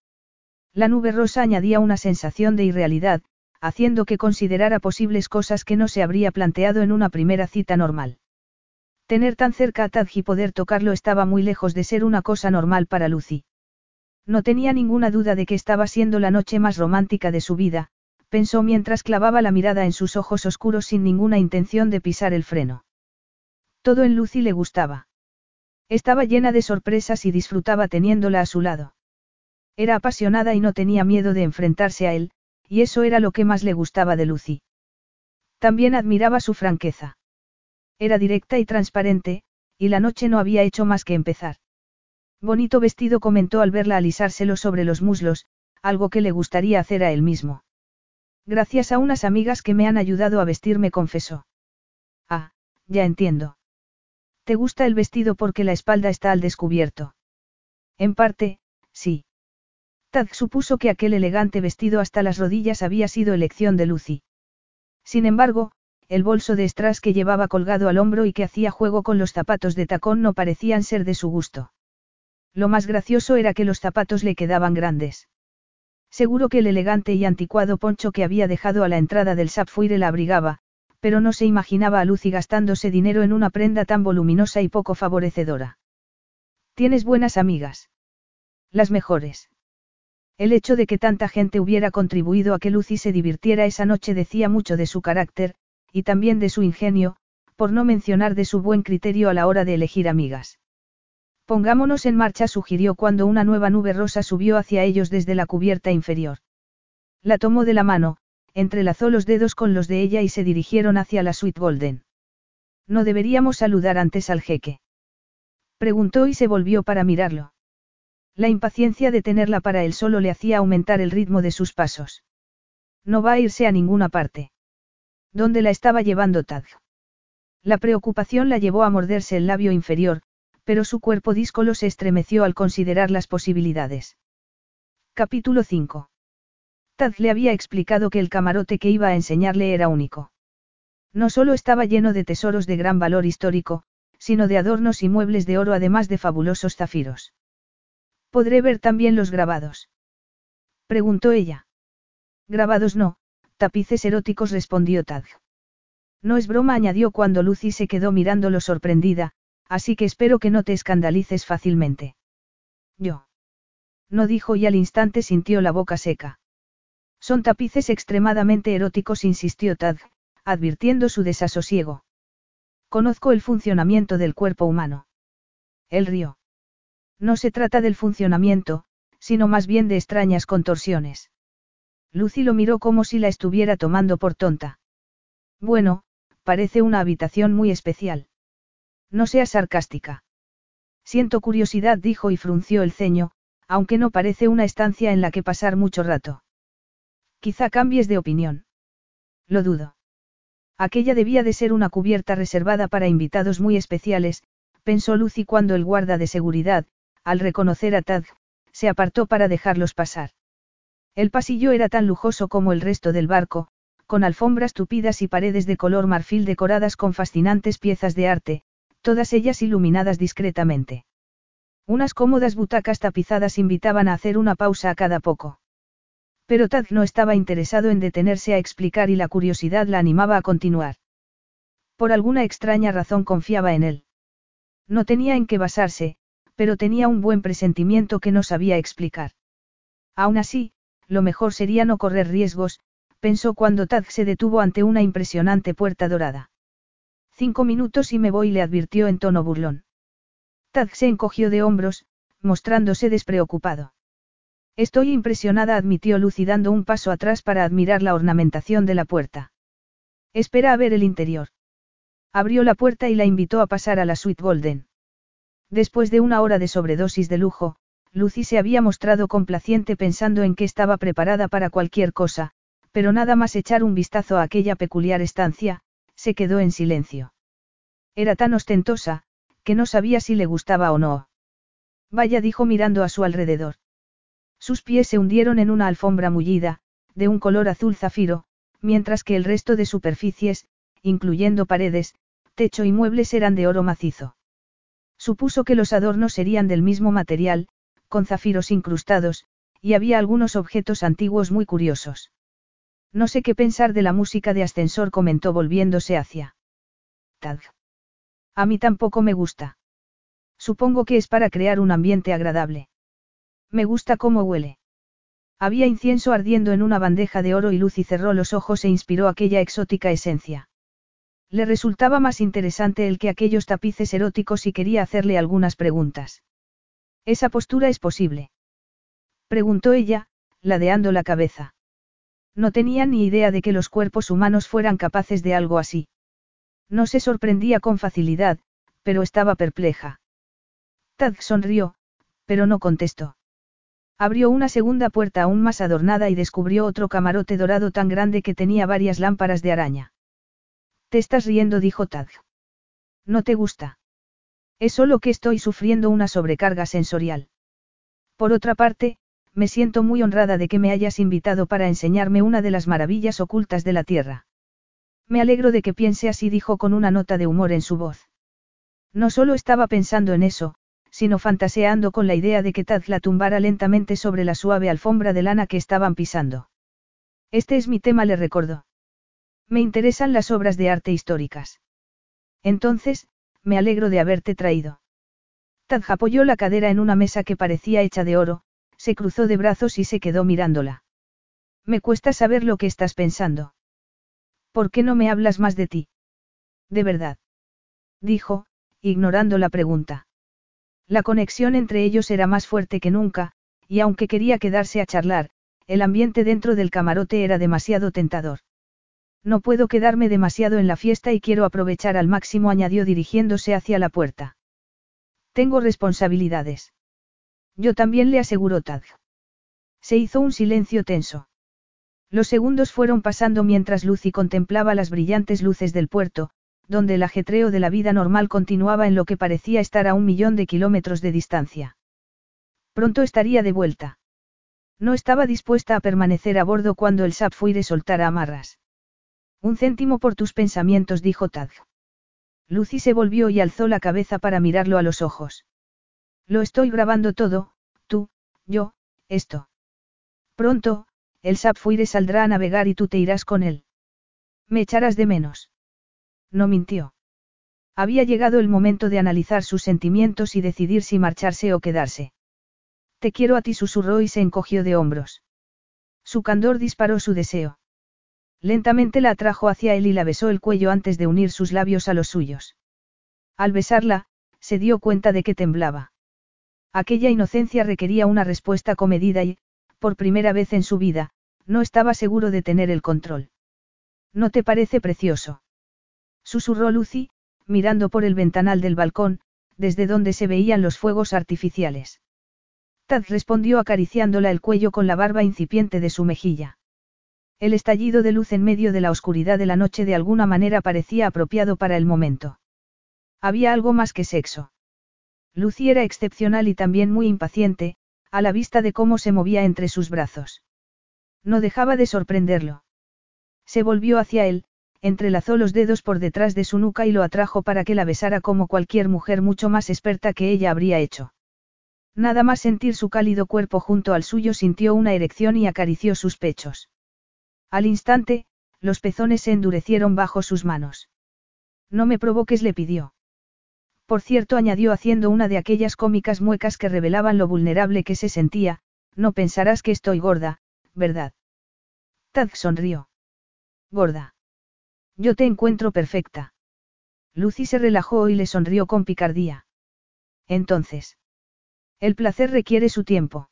La nube rosa añadía una sensación de irrealidad, haciendo que considerara posibles cosas que no se habría planteado en una primera cita normal. Tener tan cerca a Tadj y poder tocarlo estaba muy lejos de ser una cosa normal para Lucy. No tenía ninguna duda de que estaba siendo la noche más romántica de su vida, pensó mientras clavaba la mirada en sus ojos oscuros sin ninguna intención de pisar el freno. Todo en Lucy le gustaba. Estaba llena de sorpresas y disfrutaba teniéndola a su lado. Era apasionada y no tenía miedo de enfrentarse a él, y eso era lo que más le gustaba de Lucy. También admiraba su franqueza. Era directa y transparente, y la noche no había hecho más que empezar. Bonito vestido comentó al verla alisárselo sobre los muslos, algo que le gustaría hacer a él mismo. Gracias a unas amigas que me han ayudado a vestirme, confesó. Ah, ya entiendo. ¿Te gusta el vestido porque la espalda está al descubierto? En parte, sí. Tad supuso que aquel elegante vestido hasta las rodillas había sido elección de Lucy. Sin embargo, el bolso de strass que llevaba colgado al hombro y que hacía juego con los zapatos de tacón no parecían ser de su gusto. Lo más gracioso era que los zapatos le quedaban grandes. Seguro que el elegante y anticuado poncho que había dejado a la entrada del Sapphire la abrigaba, pero no se imaginaba a Lucy gastándose dinero en una prenda tan voluminosa y poco favorecedora. Tienes buenas amigas. Las mejores. El hecho de que tanta gente hubiera contribuido a que Lucy se divirtiera esa noche decía mucho de su carácter, y también de su ingenio, por no mencionar de su buen criterio a la hora de elegir amigas. Pongámonos en marcha, sugirió cuando una nueva nube rosa subió hacia ellos desde la cubierta inferior. La tomó de la mano, entrelazó los dedos con los de ella y se dirigieron hacia la suite Golden. ¿No deberíamos saludar antes al jeque? Preguntó y se volvió para mirarlo. La impaciencia de tenerla para él solo le hacía aumentar el ritmo de sus pasos. No va a irse a ninguna parte. ¿Dónde la estaba llevando Tad? La preocupación la llevó a morderse el labio inferior, pero su cuerpo díscolo se estremeció al considerar las posibilidades. Capítulo 5. Tad le había explicado que el camarote que iba a enseñarle era único. No solo estaba lleno de tesoros de gran valor histórico, sino de adornos y muebles de oro además de fabulosos zafiros. ¿Podré ver también los grabados? Preguntó ella. Grabados no, tapices eróticos respondió Tad. No es broma, añadió cuando Lucy se quedó mirándolo sorprendida, así que espero que no te escandalices fácilmente. Yo. No dijo y al instante sintió la boca seca. Son tapices extremadamente eróticos, insistió Tad, advirtiendo su desasosiego. Conozco el funcionamiento del cuerpo humano. Él rió. No se trata del funcionamiento, sino más bien de extrañas contorsiones. Lucy lo miró como si la estuviera tomando por tonta. Bueno, parece una habitación muy especial. No seas sarcástica. Siento curiosidad, dijo y frunció el ceño, aunque no parece una estancia en la que pasar mucho rato. Quizá cambies de opinión. Lo dudo. Aquella debía de ser una cubierta reservada para invitados muy especiales, pensó Lucy cuando el guarda de seguridad, al reconocer a Tad, se apartó para dejarlos pasar. El pasillo era tan lujoso como el resto del barco, con alfombras tupidas y paredes de color marfil decoradas con fascinantes piezas de arte, todas ellas iluminadas discretamente. Unas cómodas butacas tapizadas invitaban a hacer una pausa a cada poco. Pero Tad no estaba interesado en detenerse a explicar y la curiosidad la animaba a continuar. Por alguna extraña razón confiaba en él. No tenía en qué basarse, pero tenía un buen presentimiento que no sabía explicar. Aún así, lo mejor sería no correr riesgos, pensó cuando Tad se detuvo ante una impresionante puerta dorada. Cinco minutos y me voy, le advirtió en tono burlón. Tad se encogió de hombros, mostrándose despreocupado. Estoy impresionada, admitió Lucy dando un paso atrás para admirar la ornamentación de la puerta. Espera a ver el interior. Abrió la puerta y la invitó a pasar a la suite Golden. Después de una hora de sobredosis de lujo, Lucy se había mostrado complaciente pensando en que estaba preparada para cualquier cosa, pero nada más echar un vistazo a aquella peculiar estancia, se quedó en silencio. Era tan ostentosa, que no sabía si le gustaba o no. Vaya dijo mirando a su alrededor. Sus pies se hundieron en una alfombra mullida, de un color azul zafiro, mientras que el resto de superficies, incluyendo paredes, techo y muebles eran de oro macizo. Supuso que los adornos serían del mismo material, con zafiros incrustados, y había algunos objetos antiguos muy curiosos. No sé qué pensar de la música de ascensor, comentó volviéndose hacia. Tag. A mí tampoco me gusta. Supongo que es para crear un ambiente agradable. Me gusta cómo huele. Había incienso ardiendo en una bandeja de oro y Lucy cerró los ojos e inspiró aquella exótica esencia. Le resultaba más interesante el que aquellos tapices eróticos y quería hacerle algunas preguntas. ¿Esa postura es posible? Preguntó ella, ladeando la cabeza. No tenía ni idea de que los cuerpos humanos fueran capaces de algo así. No se sorprendía con facilidad, pero estaba perpleja. Tad sonrió, pero no contestó. Abrió una segunda puerta aún más adornada y descubrió otro camarote dorado tan grande que tenía varias lámparas de araña. Te estás riendo, dijo Tad. ¿No te gusta? Es solo que estoy sufriendo una sobrecarga sensorial. Por otra parte, me siento muy honrada de que me hayas invitado para enseñarme una de las maravillas ocultas de la Tierra. Me alegro de que piense así, dijo con una nota de humor en su voz. No solo estaba pensando en eso, sino fantaseando con la idea de que Taz la tumbara lentamente sobre la suave alfombra de lana que estaban pisando. Este es mi tema, le recordó. Me interesan las obras de arte históricas. Entonces, me alegro de haberte traído. Taz apoyó la cadera en una mesa que parecía hecha de oro, se cruzó de brazos y se quedó mirándola. Me cuesta saber lo que estás pensando. ¿Por qué no me hablas más de ti? De verdad. Dijo, ignorando la pregunta. La conexión entre ellos era más fuerte que nunca, y aunque quería quedarse a charlar, el ambiente dentro del camarote era demasiado tentador. No puedo quedarme demasiado en la fiesta y quiero aprovechar al máximo, añadió dirigiéndose hacia la puerta. Tengo responsabilidades. Yo también le aseguró Tad. Se hizo un silencio tenso. Los segundos fueron pasando mientras Lucy contemplaba las brillantes luces del puerto, donde el ajetreo de la vida normal continuaba en lo que parecía estar a un millón de kilómetros de distancia. Pronto estaría de vuelta. No estaba dispuesta a permanecer a bordo cuando el Sapphire soltara amarras. Un céntimo por tus pensamientos, dijo Tad. Lucy se volvió y alzó la cabeza para mirarlo a los ojos. Lo estoy grabando todo, tú, yo, esto. Pronto, el Sapphire saldrá a navegar y tú te irás con él. Me echarás de menos. No mintió. Había llegado el momento de analizar sus sentimientos y decidir si marcharse o quedarse. Te quiero a ti, susurró y se encogió de hombros. Su candor disparó su deseo. Lentamente la atrajo hacia él y la besó el cuello antes de unir sus labios a los suyos. Al besarla, se dio cuenta de que temblaba. Aquella inocencia requería una respuesta comedida y, por primera vez en su vida, no estaba seguro de tener el control. ¿No te parece precioso? Susurró Lucy, mirando por el ventanal del balcón, desde donde se veían los fuegos artificiales. Tad respondió acariciándola el cuello con la barba incipiente de su mejilla. El estallido de luz en medio de la oscuridad de la noche de alguna manera parecía apropiado para el momento. Había algo más que sexo. Lucy era excepcional y también muy impaciente, a la vista de cómo se movía entre sus brazos. No dejaba de sorprenderlo. Se volvió hacia él, entrelazó los dedos por detrás de su nuca y lo atrajo para que la besara como cualquier mujer mucho más experta que ella habría hecho. Nada más sentir su cálido cuerpo junto al suyo sintió una erección y acarició sus pechos. Al instante, los pezones se endurecieron bajo sus manos. No me provoques, le pidió. Por cierto, añadió haciendo una de aquellas cómicas muecas que revelaban lo vulnerable que se sentía, no pensarás que estoy gorda, ¿verdad? Tad sonrió. Gorda. Yo te encuentro perfecta. Lucy se relajó y le sonrió con picardía. Entonces. El placer requiere su tiempo.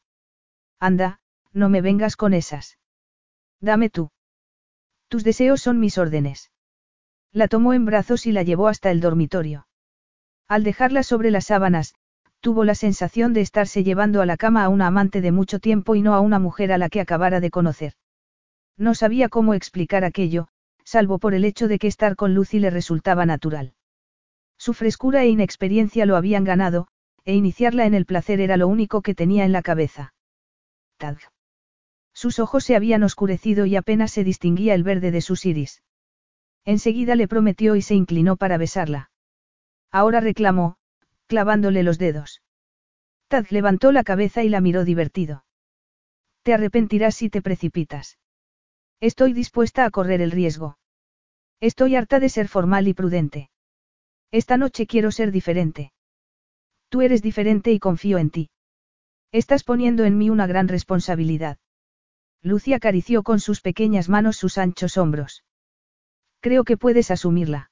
Anda, no me vengas con esas. Dame tú. Tus deseos son mis órdenes. La tomó en brazos y la llevó hasta el dormitorio. Al dejarla sobre las sábanas, tuvo la sensación de estarse llevando a la cama a una amante de mucho tiempo y no a una mujer a la que acabara de conocer. No sabía cómo explicar aquello, salvo por el hecho de que estar con Lucy le resultaba natural. Su frescura e inexperiencia lo habían ganado, e iniciarla en el placer era lo único que tenía en la cabeza. Tag. Sus ojos se habían oscurecido y apenas se distinguía el verde de sus iris. Enseguida le prometió y se inclinó para besarla. Ahora reclamó, clavándole los dedos. Tad levantó la cabeza y la miró divertido. Te arrepentirás si te precipitas. Estoy dispuesta a correr el riesgo. Estoy harta de ser formal y prudente. Esta noche quiero ser diferente. Tú eres diferente y confío en ti. Estás poniendo en mí una gran responsabilidad. Lucy acarició con sus pequeñas manos sus anchos hombros. Creo que puedes asumirla.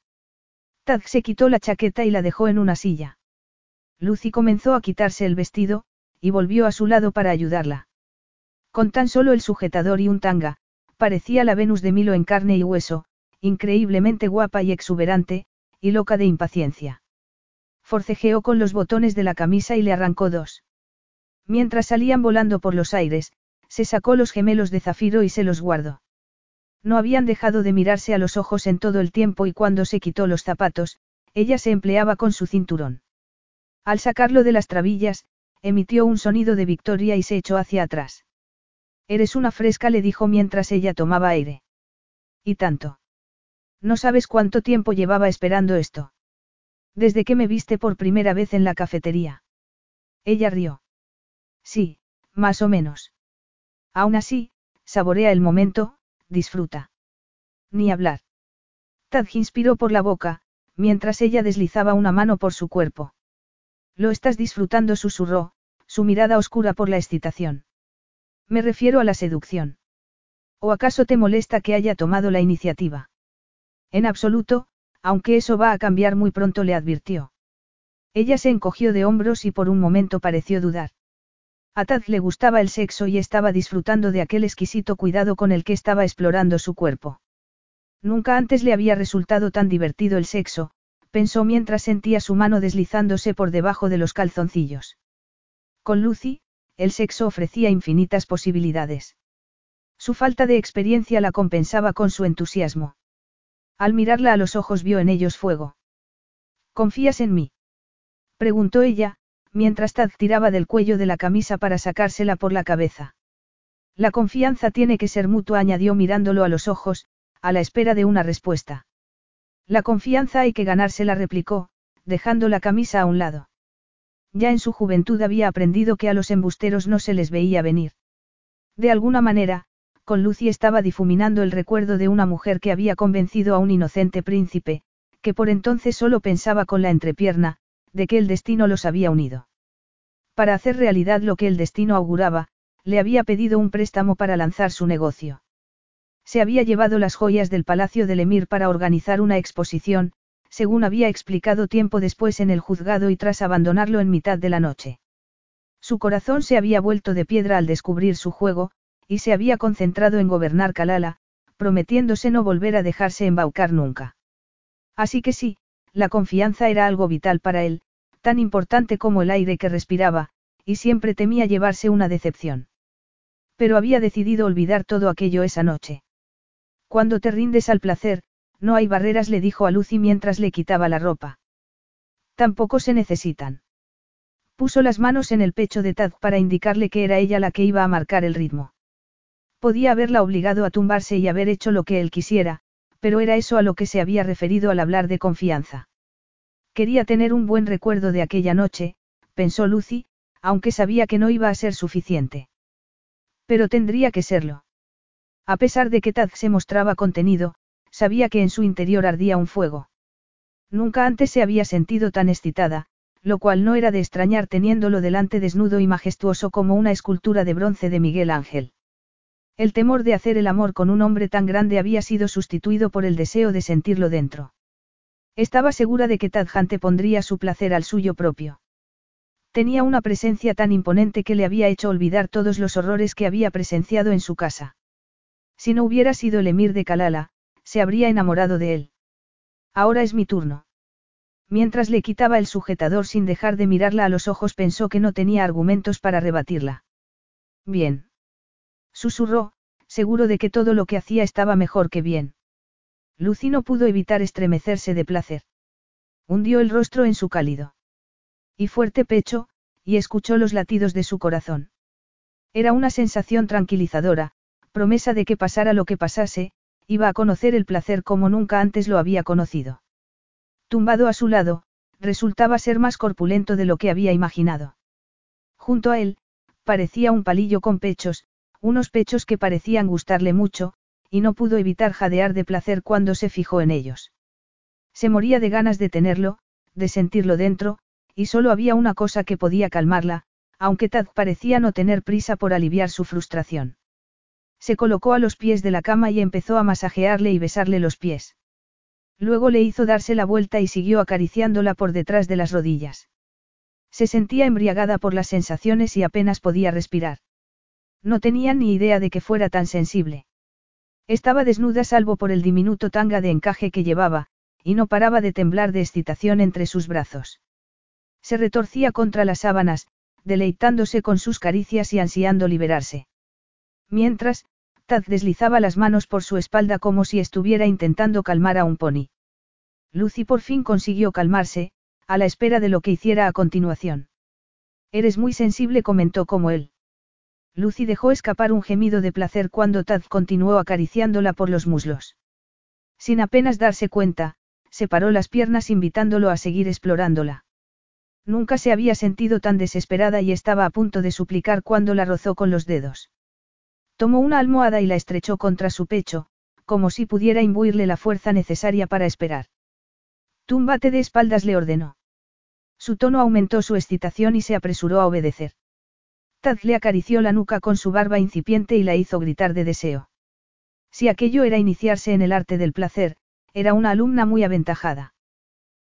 Tad se quitó la chaqueta y la dejó en una silla. Lucy comenzó a quitarse el vestido, y volvió a su lado para ayudarla. Con tan solo el sujetador y un tanga, parecía la Venus de Milo en carne y hueso, increíblemente guapa y exuberante, y loca de impaciencia. Forcejeó con los botones de la camisa y le arrancó dos. Mientras salían volando por los aires, se sacó los gemelos de zafiro y se los guardó. No habían dejado de mirarse a los ojos en todo el tiempo y cuando se quitó los zapatos, ella se empleaba con su cinturón. Al sacarlo de las trabillas, emitió un sonido de victoria y se echó hacia atrás. Eres una fresca, le dijo mientras ella tomaba aire. ¿Y tanto? No sabes cuánto tiempo llevaba esperando esto. Desde que me viste por primera vez en la cafetería. Ella rió. Sí, más o menos. Aún así, saborea el momento, disfruta. Ni hablar. Tad inspiró por la boca, mientras ella deslizaba una mano por su cuerpo. Lo estás disfrutando, susurró, su mirada oscura por la excitación. Me refiero a la seducción. ¿O acaso te molesta que haya tomado la iniciativa? En absoluto, aunque eso va a cambiar muy pronto, le advirtió. Ella se encogió de hombros y por un momento pareció dudar. A Tad le gustaba el sexo y estaba disfrutando de aquel exquisito cuidado con el que estaba explorando su cuerpo. Nunca antes le había resultado tan divertido el sexo, pensó mientras sentía su mano deslizándose por debajo de los calzoncillos. Con Lucy, el sexo ofrecía infinitas posibilidades. Su falta de experiencia la compensaba con su entusiasmo. Al mirarla a los ojos vio en ellos fuego. ¿Confías en mí? preguntó ella, mientras Tad tiraba del cuello de la camisa para sacársela por la cabeza. La confianza tiene que ser mutua, añadió mirándolo a los ojos, a la espera de una respuesta. La confianza hay que ganársela, replicó, dejando la camisa a un lado. Ya en su juventud había aprendido que a los embusteros no se les veía venir. De alguna manera, con Lucy estaba difuminando el recuerdo de una mujer que había convencido a un inocente príncipe, que por entonces solo pensaba con la entrepierna, de que el destino los había unido. Para hacer realidad lo que el destino auguraba, le había pedido un préstamo para lanzar su negocio. Se había llevado las joyas del palacio del emir para organizar una exposición, según había explicado tiempo después en el juzgado y tras abandonarlo en mitad de la noche. Su corazón se había vuelto de piedra al descubrir su juego, y se había concentrado en gobernar Kalala, prometiéndose no volver a dejarse embaucar nunca. Así que sí, la confianza era algo vital para él, tan importante como el aire que respiraba, y siempre temía llevarse una decepción. Pero había decidido olvidar todo aquello esa noche. Cuando te rindes al placer, no hay barreras, le dijo a Lucy mientras le quitaba la ropa. Tampoco se necesitan. Puso las manos en el pecho de Tad para indicarle que era ella la que iba a marcar el ritmo. Podía haberla obligado a tumbarse y haber hecho lo que él quisiera, pero era eso a lo que se había referido al hablar de confianza. Quería tener un buen recuerdo de aquella noche, pensó Lucy, aunque sabía que no iba a ser suficiente. Pero tendría que serlo. A pesar de que Tad se mostraba contenido, sabía que en su interior ardía un fuego. Nunca antes se había sentido tan excitada, lo cual no era de extrañar teniéndolo delante desnudo y majestuoso como una escultura de bronce de Miguel Ángel. El temor de hacer el amor con un hombre tan grande había sido sustituido por el deseo de sentirlo dentro. Estaba segura de que Tadjante pondría su placer al suyo propio. Tenía una presencia tan imponente que le había hecho olvidar todos los horrores que había presenciado en su casa. Si no hubiera sido el emir de Kalala, se habría enamorado de él. Ahora es mi turno. Mientras le quitaba el sujetador sin dejar de mirarla a los ojos pensó que no tenía argumentos para rebatirla. Bien. Susurró, seguro de que todo lo que hacía estaba mejor que bien. Lucy no pudo evitar estremecerse de placer. Hundió el rostro en su cálido y fuerte pecho, y escuchó los latidos de su corazón. Era una sensación tranquilizadora, promesa de que pasara lo que pasase, iba a conocer el placer como nunca antes lo había conocido. Tumbado a su lado, resultaba ser más corpulento de lo que había imaginado. Junto a él, parecía un palillo con pechos, unos pechos que parecían gustarle mucho, y no pudo evitar jadear de placer cuando se fijó en ellos. Se moría de ganas de tenerlo, de sentirlo dentro, y solo había una cosa que podía calmarla, aunque Tad parecía no tener prisa por aliviar su frustración. Se colocó a los pies de la cama y empezó a masajearle y besarle los pies. Luego le hizo darse la vuelta y siguió acariciándola por detrás de las rodillas. Se sentía embriagada por las sensaciones y apenas podía respirar. No tenía ni idea de que fuera tan sensible. Estaba desnuda salvo por el diminuto tanga de encaje que llevaba, y no paraba de temblar de excitación entre sus brazos. Se retorcía contra las sábanas, deleitándose con sus caricias y ansiando liberarse. Mientras, Tad deslizaba las manos por su espalda como si estuviera intentando calmar a un pony. Lucy por fin consiguió calmarse, a la espera de lo que hiciera a continuación. Eres muy sensible, comentó como él. Lucy dejó escapar un gemido de placer cuando Tad continuó acariciándola por los muslos. Sin apenas darse cuenta, separó las piernas invitándolo a seguir explorándola. Nunca se había sentido tan desesperada y estaba a punto de suplicar cuando la rozó con los dedos. Tomó una almohada y la estrechó contra su pecho, como si pudiera imbuirle la fuerza necesaria para esperar. Túmbate de espaldas, le ordenó. Su tono aumentó su excitación y se apresuró a obedecer. Tad le acarició la nuca con su barba incipiente y la hizo gritar de deseo. Si aquello era iniciarse en el arte del placer, era una alumna muy aventajada.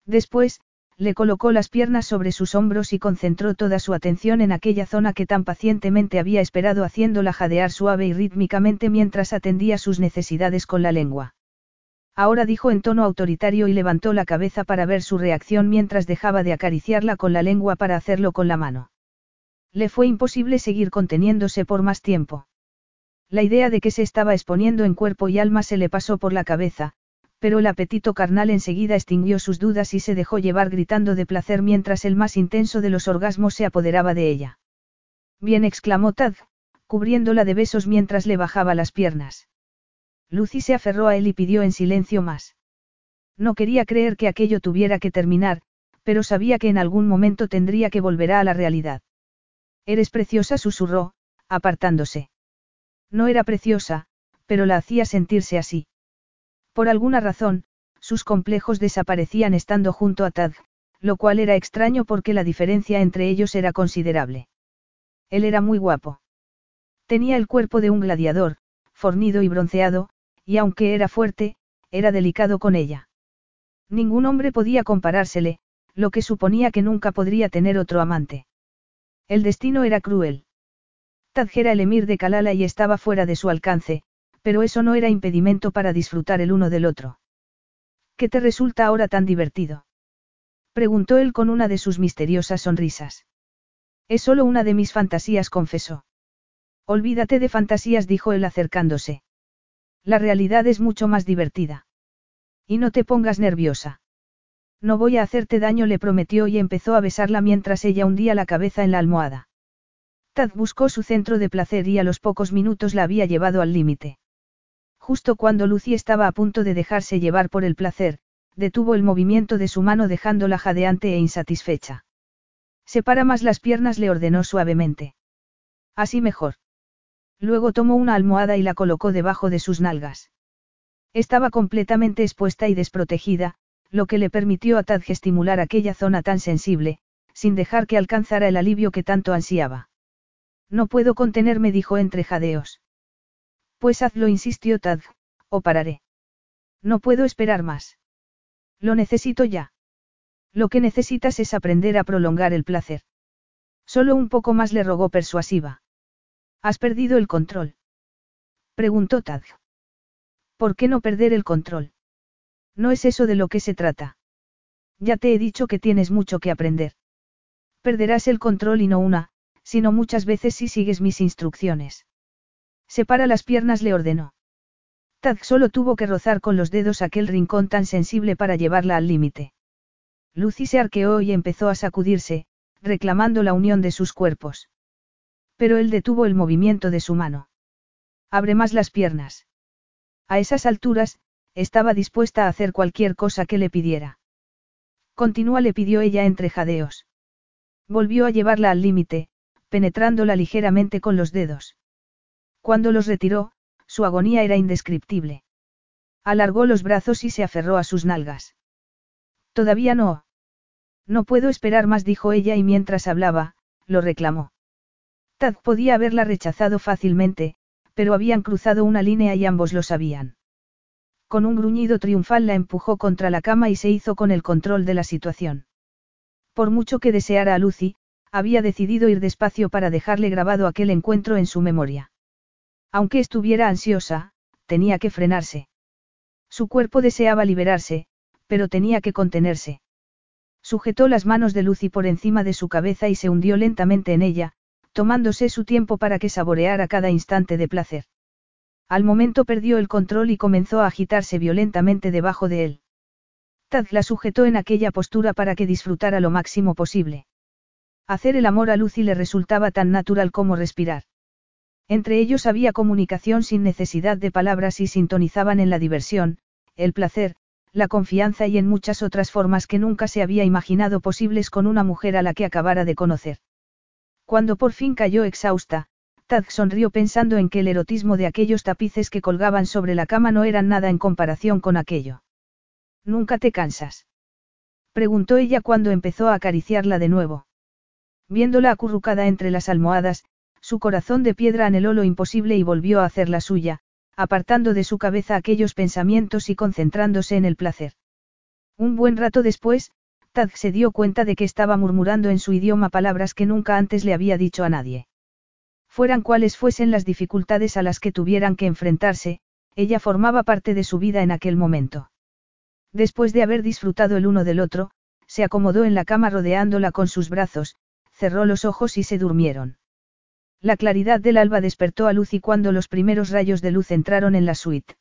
Después, le colocó las piernas sobre sus hombros y concentró toda su atención en aquella zona que tan pacientemente había esperado haciéndola jadear suave y rítmicamente mientras atendía sus necesidades con la lengua. Ahora dijo en tono autoritario y levantó la cabeza para ver su reacción mientras dejaba de acariciarla con la lengua para hacerlo con la mano. Le fue imposible seguir conteniéndose por más tiempo. La idea de que se estaba exponiendo en cuerpo y alma se le pasó por la cabeza, pero el apetito carnal enseguida extinguió sus dudas y se dejó llevar gritando de placer mientras el más intenso de los orgasmos se apoderaba de ella. Bien exclamó Tad, cubriéndola de besos mientras le bajaba las piernas. Lucy se aferró a él y pidió en silencio más. No quería creer que aquello tuviera que terminar, pero sabía que en algún momento tendría que volver a la realidad. Eres preciosa, susurró, apartándose. No era preciosa, pero la hacía sentirse así. Por alguna razón, sus complejos desaparecían estando junto a Tad, lo cual era extraño porque la diferencia entre ellos era considerable. Él era muy guapo. Tenía el cuerpo de un gladiador, fornido y bronceado, y aunque era fuerte, era delicado con ella. Ningún hombre podía comparársele, lo que suponía que nunca podría tener otro amante. El destino era cruel. Tad era el emir de Kalala y estaba fuera de su alcance, pero eso no era impedimento para disfrutar el uno del otro. ¿Qué te resulta ahora tan divertido? Preguntó él con una de sus misteriosas sonrisas. Es solo una de mis fantasías, confesó. Olvídate de fantasías, dijo él acercándose. La realidad es mucho más divertida. Y no te pongas nerviosa. No voy a hacerte daño, le prometió y empezó a besarla mientras ella hundía la cabeza en la almohada. Tad buscó su centro de placer y a los pocos minutos la había llevado al límite. Justo cuando Lucy estaba a punto de dejarse llevar por el placer, detuvo el movimiento de su mano dejándola jadeante e insatisfecha. Separa más las piernas, le ordenó suavemente. Así mejor. Luego tomó una almohada y la colocó debajo de sus nalgas. Estaba completamente expuesta y desprotegida, lo que le permitió a Tad estimular aquella zona tan sensible, sin dejar que alcanzara el alivio que tanto ansiaba. No puedo contenerme, dijo entre jadeos. Pues hazlo, insistió Tad, o pararé. No puedo esperar más. Lo necesito ya. Lo que necesitas es aprender a prolongar el placer. Solo un poco más le rogó persuasiva. ¿Has perdido el control? Preguntó Tad. ¿Por qué no perder el control? No es eso de lo que se trata. Ya te he dicho que tienes mucho que aprender. Perderás el control y no una, sino muchas veces si sigues mis instrucciones. Separa las piernas, le ordenó. Tad solo tuvo que rozar con los dedos aquel rincón tan sensible para llevarla al límite. Lucy se arqueó y empezó a sacudirse, reclamando la unión de sus cuerpos. Pero él detuvo el movimiento de su mano. Abre más las piernas. A esas alturas, estaba dispuesta a hacer cualquier cosa que le pidiera. Continúa, le pidió ella entre jadeos. Volvió a llevarla al límite, penetrándola ligeramente con los dedos. Cuando los retiró, su agonía era indescriptible. Alargó los brazos y se aferró a sus nalgas. Todavía no. No puedo esperar más, dijo ella y mientras hablaba, lo reclamó. Tad podía haberla rechazado fácilmente, pero habían cruzado una línea y ambos lo sabían. Con un gruñido triunfal la empujó contra la cama y se hizo con el control de la situación. Por mucho que deseara a Lucy, había decidido ir despacio para dejarle grabado aquel encuentro en su memoria. Aunque estuviera ansiosa, tenía que frenarse. Su cuerpo deseaba liberarse, pero tenía que contenerse. Sujetó las manos de Lucy por encima de su cabeza y se hundió lentamente en ella, tomándose su tiempo para que saboreara cada instante de placer. Al momento perdió el control y comenzó a agitarse violentamente debajo de él. Tad la sujetó en aquella postura para que disfrutara lo máximo posible. Hacer el amor a Lucy le resultaba tan natural como respirar. Entre ellos había comunicación sin necesidad de palabras y sintonizaban en la diversión, el placer, la confianza y en muchas otras formas que nunca se había imaginado posibles con una mujer a la que acabara de conocer. Cuando por fin cayó exhausta, Tad sonrió pensando en que el erotismo de aquellos tapices que colgaban sobre la cama no eran nada en comparación con aquello. ¿Nunca te cansas? preguntó ella cuando empezó a acariciarla de nuevo. Viéndola acurrucada entre las almohadas, su corazón de piedra anheló lo imposible y volvió a hacer la suya, apartando de su cabeza aquellos pensamientos y concentrándose en el placer. Un buen rato después, Tad se dio cuenta de que estaba murmurando en su idioma palabras que nunca antes le había dicho a nadie. Fueran cuales fuesen las dificultades a las que tuvieran que enfrentarse, ella formaba parte de su vida en aquel momento. Después de haber disfrutado el uno del otro, se acomodó en la cama rodeándola con sus brazos, cerró los ojos y se durmieron. La claridad del alba despertó a Lucy cuando los primeros rayos de luz entraron en la suite.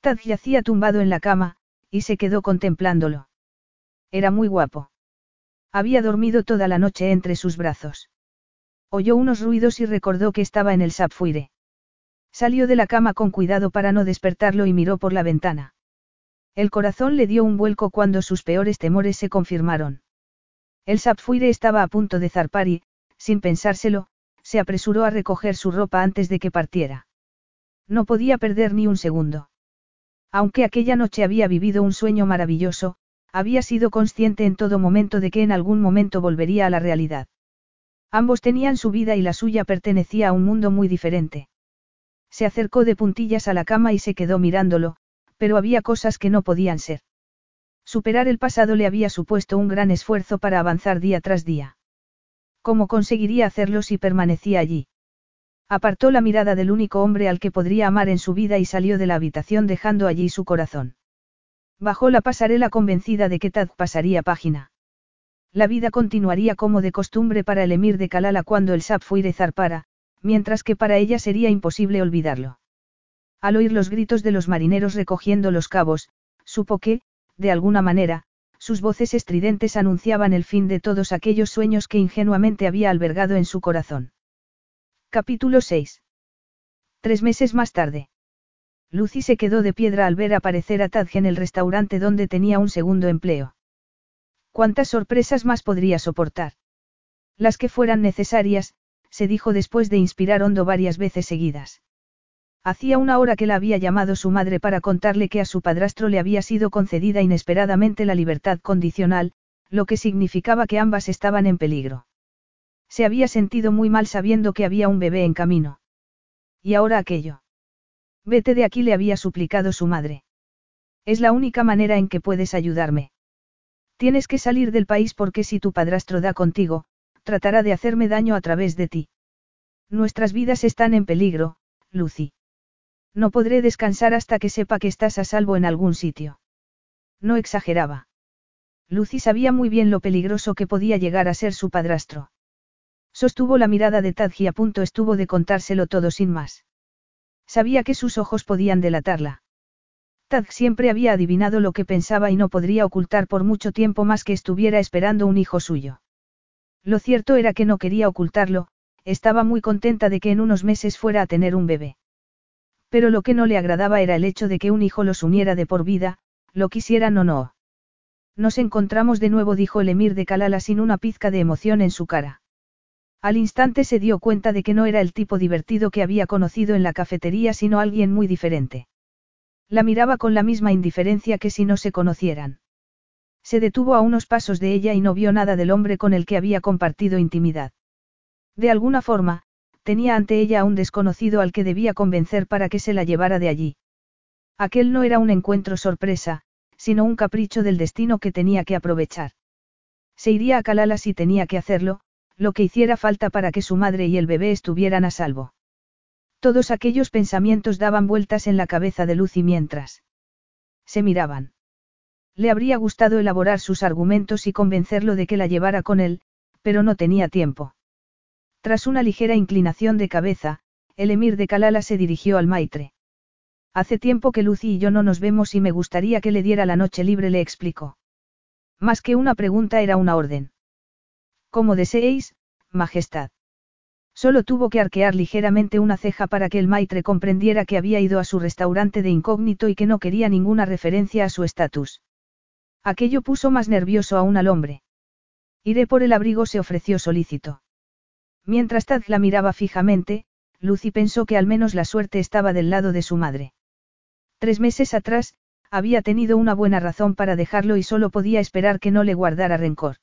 Tad yacía tumbado en la cama, y se quedó contemplándolo. Era muy guapo. Había dormido toda la noche entre sus brazos. Oyó unos ruidos y recordó que estaba en el sapfuire. Salió de la cama con cuidado para no despertarlo y miró por la ventana. El corazón le dio un vuelco cuando sus peores temores se confirmaron. El Sapfuire estaba a punto de zarpar y, sin pensárselo, se apresuró a recoger su ropa antes de que partiera. No podía perder ni un segundo. Aunque aquella noche había vivido un sueño maravilloso, había sido consciente en todo momento de que en algún momento volvería a la realidad. Ambos tenían su vida y la suya pertenecía a un mundo muy diferente. Se acercó de puntillas a la cama y se quedó mirándolo, pero había cosas que no podían ser. Superar el pasado le había supuesto un gran esfuerzo para avanzar día tras día. ¿Cómo conseguiría hacerlo si permanecía allí? Apartó la mirada del único hombre al que podría amar en su vida y salió de la habitación dejando allí su corazón. Bajó la pasarela convencida de que Tad pasaría página. La vida continuaría como de costumbre para el emir de Kalala cuando el Sapfuire zarpara, mientras que para ella sería imposible olvidarlo. Al oír los gritos de los marineros recogiendo los cabos, supo que, de alguna manera, sus voces estridentes anunciaban el fin de todos aquellos sueños que ingenuamente había albergado en su corazón. Capítulo 6. Tres meses más tarde. Lucy se quedó de piedra al ver aparecer a Tadge en el restaurante donde tenía un segundo empleo. ¿Cuántas sorpresas más podría soportar? Las que fueran necesarias, se dijo después de inspirar hondo varias veces seguidas. Hacía una hora que la había llamado su madre para contarle que a su padrastro le había sido concedida inesperadamente la libertad condicional, lo que significaba que ambas estaban en peligro. Se había sentido muy mal sabiendo que había un bebé en camino. Y ahora aquello. Vete de aquí le había suplicado su madre. Es la única manera en que puedes ayudarme. Tienes que salir del país porque si tu padrastro da contigo, tratará de hacerme daño a través de ti. Nuestras vidas están en peligro, Lucy. No podré descansar hasta que sepa que estás a salvo en algún sitio. No exageraba. Lucy sabía muy bien lo peligroso que podía llegar a ser su padrastro. Sostuvo la mirada de Tadji a punto estuvo de contárselo todo sin más. Sabía que sus ojos podían delatarla. Tad siempre había adivinado lo que pensaba y no podría ocultar por mucho tiempo más que estuviera esperando un hijo suyo. Lo cierto era que no quería ocultarlo, estaba muy contenta de que en unos meses fuera a tener un bebé. Pero lo que no le agradaba era el hecho de que un hijo los uniera de por vida, lo quisieran o no. Nos encontramos de nuevo, dijo el emir de Kalala sin una pizca de emoción en su cara. Al instante se dio cuenta de que no era el tipo divertido que había conocido en la cafetería, sino alguien muy diferente. La miraba con la misma indiferencia que si no se conocieran. Se detuvo a unos pasos de ella y no vio nada del hombre con el que había compartido intimidad. De alguna forma, tenía ante ella a un desconocido al que debía convencer para que se la llevara de allí. Aquel no era un encuentro sorpresa, sino un capricho del destino que tenía que aprovechar. Se iría a Calala si tenía que hacerlo, lo que hiciera falta para que su madre y el bebé estuvieran a salvo. Todos aquellos pensamientos daban vueltas en la cabeza de Lucy mientras se miraban. Le habría gustado elaborar sus argumentos y convencerlo de que la llevara con él, pero no tenía tiempo. Tras una ligera inclinación de cabeza, el emir de Kalala se dirigió al maitre. Hace tiempo que Lucy y yo no nos vemos y me gustaría que le diera la noche libre, le explicó. Más que una pregunta era una orden. Como deseéis, Majestad. Solo tuvo que arquear ligeramente una ceja para que el maitre comprendiera que había ido a su restaurante de incógnito y que no quería ninguna referencia a su estatus. Aquello puso más nervioso aún al hombre. Iré por el abrigo, se ofreció solícito. Mientras Tad la miraba fijamente, Lucy pensó que al menos la suerte estaba del lado de su madre. Tres meses atrás, había tenido una buena razón para dejarlo y solo podía esperar que no le guardara rencor.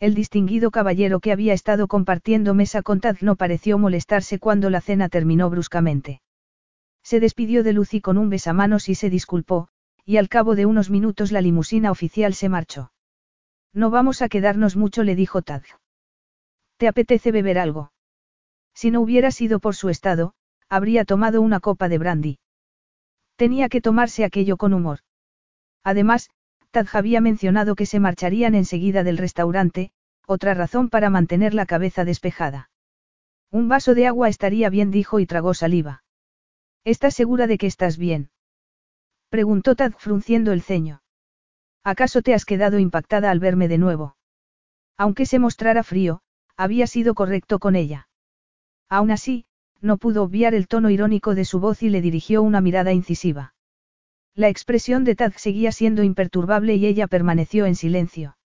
El distinguido caballero que había estado compartiendo mesa con Tad no pareció molestarse cuando la cena terminó bruscamente. Se despidió de Lucy con un besamanos y se disculpó, y al cabo de unos minutos la limusina oficial se marchó. No vamos a quedarnos mucho, le dijo Tad. ¿Te apetece beber algo? Si no hubiera sido por su estado, habría tomado una copa de brandy. Tenía que tomarse aquello con humor. Además, Tad había mencionado que se marcharían enseguida del restaurante, otra razón para mantener la cabeza despejada. Un vaso de agua estaría bien, dijo y tragó saliva. ¿Estás segura de que estás bien? Preguntó Tad frunciendo el ceño. ¿Acaso te has quedado impactada al verme de nuevo? Aunque se mostrara frío, había sido correcto con ella. Aún así, no pudo obviar el tono irónico de su voz y le dirigió una mirada incisiva. La expresión de Tad seguía siendo imperturbable y ella permaneció en silencio.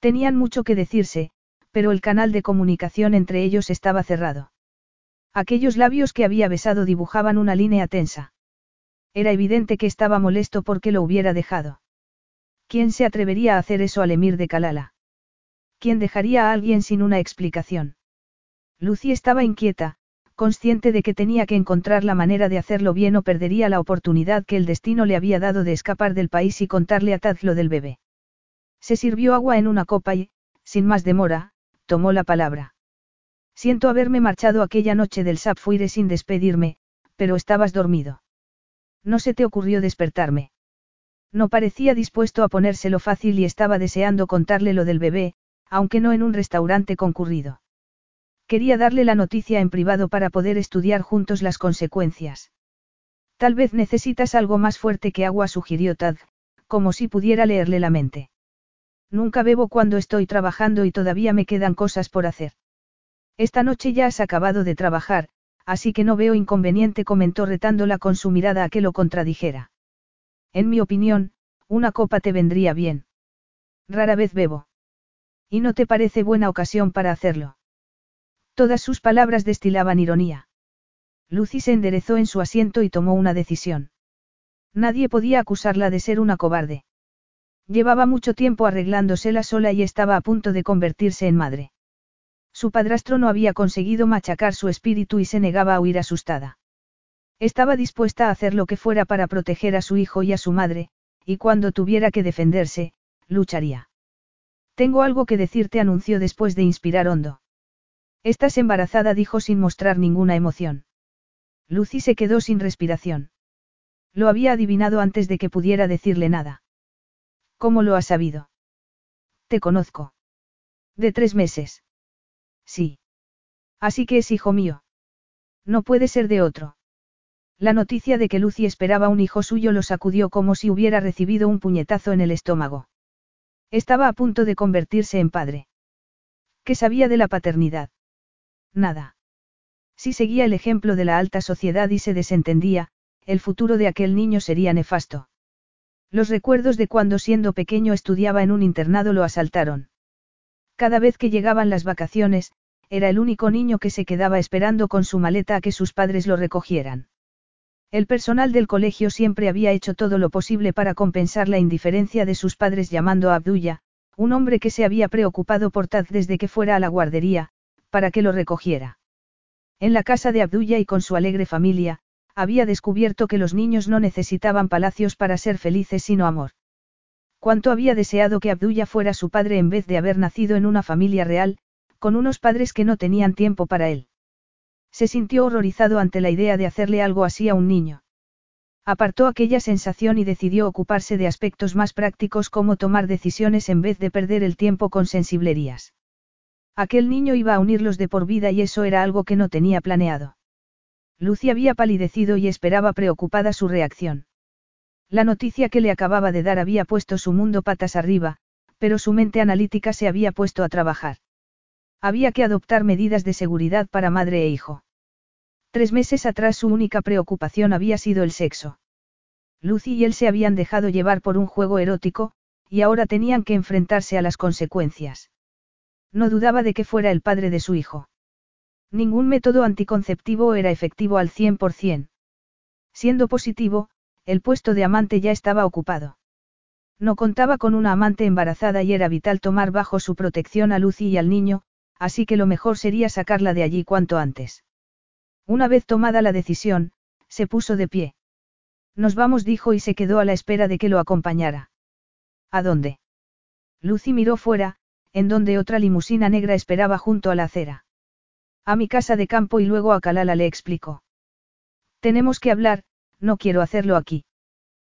Tenían mucho que decirse, pero el canal de comunicación entre ellos estaba cerrado. Aquellos labios que había besado dibujaban una línea tensa. Era evidente que estaba molesto porque lo hubiera dejado. ¿Quién se atrevería a hacer eso al emir de Kalala? ¿Quién dejaría a alguien sin una explicación? Lucy estaba inquieta, consciente de que tenía que encontrar la manera de hacerlo bien o perdería la oportunidad que el destino le había dado de escapar del país y contarle a Taz lo del bebé. Se sirvió agua en una copa y, sin más demora, tomó la palabra. Siento haberme marchado aquella noche del Sapfuire sin despedirme, pero estabas dormido. No se te ocurrió despertarme. No parecía dispuesto a ponérselo fácil y estaba deseando contarle lo del bebé, aunque no en un restaurante concurrido. Quería darle la noticia en privado para poder estudiar juntos las consecuencias. Tal vez necesitas algo más fuerte que agua, sugirió Tad, como si pudiera leerle la mente. Nunca bebo cuando estoy trabajando y todavía me quedan cosas por hacer. Esta noche ya has acabado de trabajar, así que no veo inconveniente, comentó retándola con su mirada a que lo contradijera. En mi opinión, una copa te vendría bien. Rara vez bebo. ¿Y no te parece buena ocasión para hacerlo? Todas sus palabras destilaban ironía. Lucy se enderezó en su asiento y tomó una decisión. Nadie podía acusarla de ser una cobarde. Llevaba mucho tiempo arreglándosela sola y estaba a punto de convertirse en madre. Su padrastro no había conseguido machacar su espíritu y se negaba a huir asustada. Estaba dispuesta a hacer lo que fuera para proteger a su hijo y a su madre, y cuando tuviera que defenderse, lucharía. Tengo algo que decirte, anunció después de inspirar hondo. Estás embarazada, dijo sin mostrar ninguna emoción. Lucy se quedó sin respiración. Lo había adivinado antes de que pudiera decirle nada. ¿Cómo lo ha sabido? Te conozco. De tres meses. Sí. Así que es hijo mío. No puede ser de otro. La noticia de que Lucy esperaba un hijo suyo lo sacudió como si hubiera recibido un puñetazo en el estómago. Estaba a punto de convertirse en padre. ¿Qué sabía de la paternidad? Nada. Si seguía el ejemplo de la alta sociedad y se desentendía, el futuro de aquel niño sería nefasto. Los recuerdos de cuando siendo pequeño estudiaba en un internado lo asaltaron. Cada vez que llegaban las vacaciones, era el único niño que se quedaba esperando con su maleta a que sus padres lo recogieran. El personal del colegio siempre había hecho todo lo posible para compensar la indiferencia de sus padres llamando a Abdulla, un hombre que se había preocupado por Taz desde que fuera a la guardería, para que lo recogiera. En la casa de Abdulla y con su alegre familia, había descubierto que los niños no necesitaban palacios para ser felices sino amor. Cuánto había deseado que Abdulla fuera su padre en vez de haber nacido en una familia real, con unos padres que no tenían tiempo para él. Se sintió horrorizado ante la idea de hacerle algo así a un niño. Apartó aquella sensación y decidió ocuparse de aspectos más prácticos como tomar decisiones en vez de perder el tiempo con sensiblerías. Aquel niño iba a unirlos de por vida y eso era algo que no tenía planeado. Lucy había palidecido y esperaba preocupada su reacción. La noticia que le acababa de dar había puesto su mundo patas arriba, pero su mente analítica se había puesto a trabajar. Había que adoptar medidas de seguridad para madre e hijo. Tres meses atrás su única preocupación había sido el sexo. Lucy y él se habían dejado llevar por un juego erótico, y ahora tenían que enfrentarse a las consecuencias. No dudaba de que fuera el padre de su hijo. Ningún método anticonceptivo era efectivo al 100%. Siendo positivo, el puesto de amante ya estaba ocupado. No contaba con una amante embarazada y era vital tomar bajo su protección a Lucy y al niño, así que lo mejor sería sacarla de allí cuanto antes. Una vez tomada la decisión, se puso de pie. Nos vamos, dijo y se quedó a la espera de que lo acompañara. ¿A dónde? Lucy miró fuera, en donde otra limusina negra esperaba junto a la acera. A mi casa de campo y luego a Kalala le explicó. Tenemos que hablar, no quiero hacerlo aquí.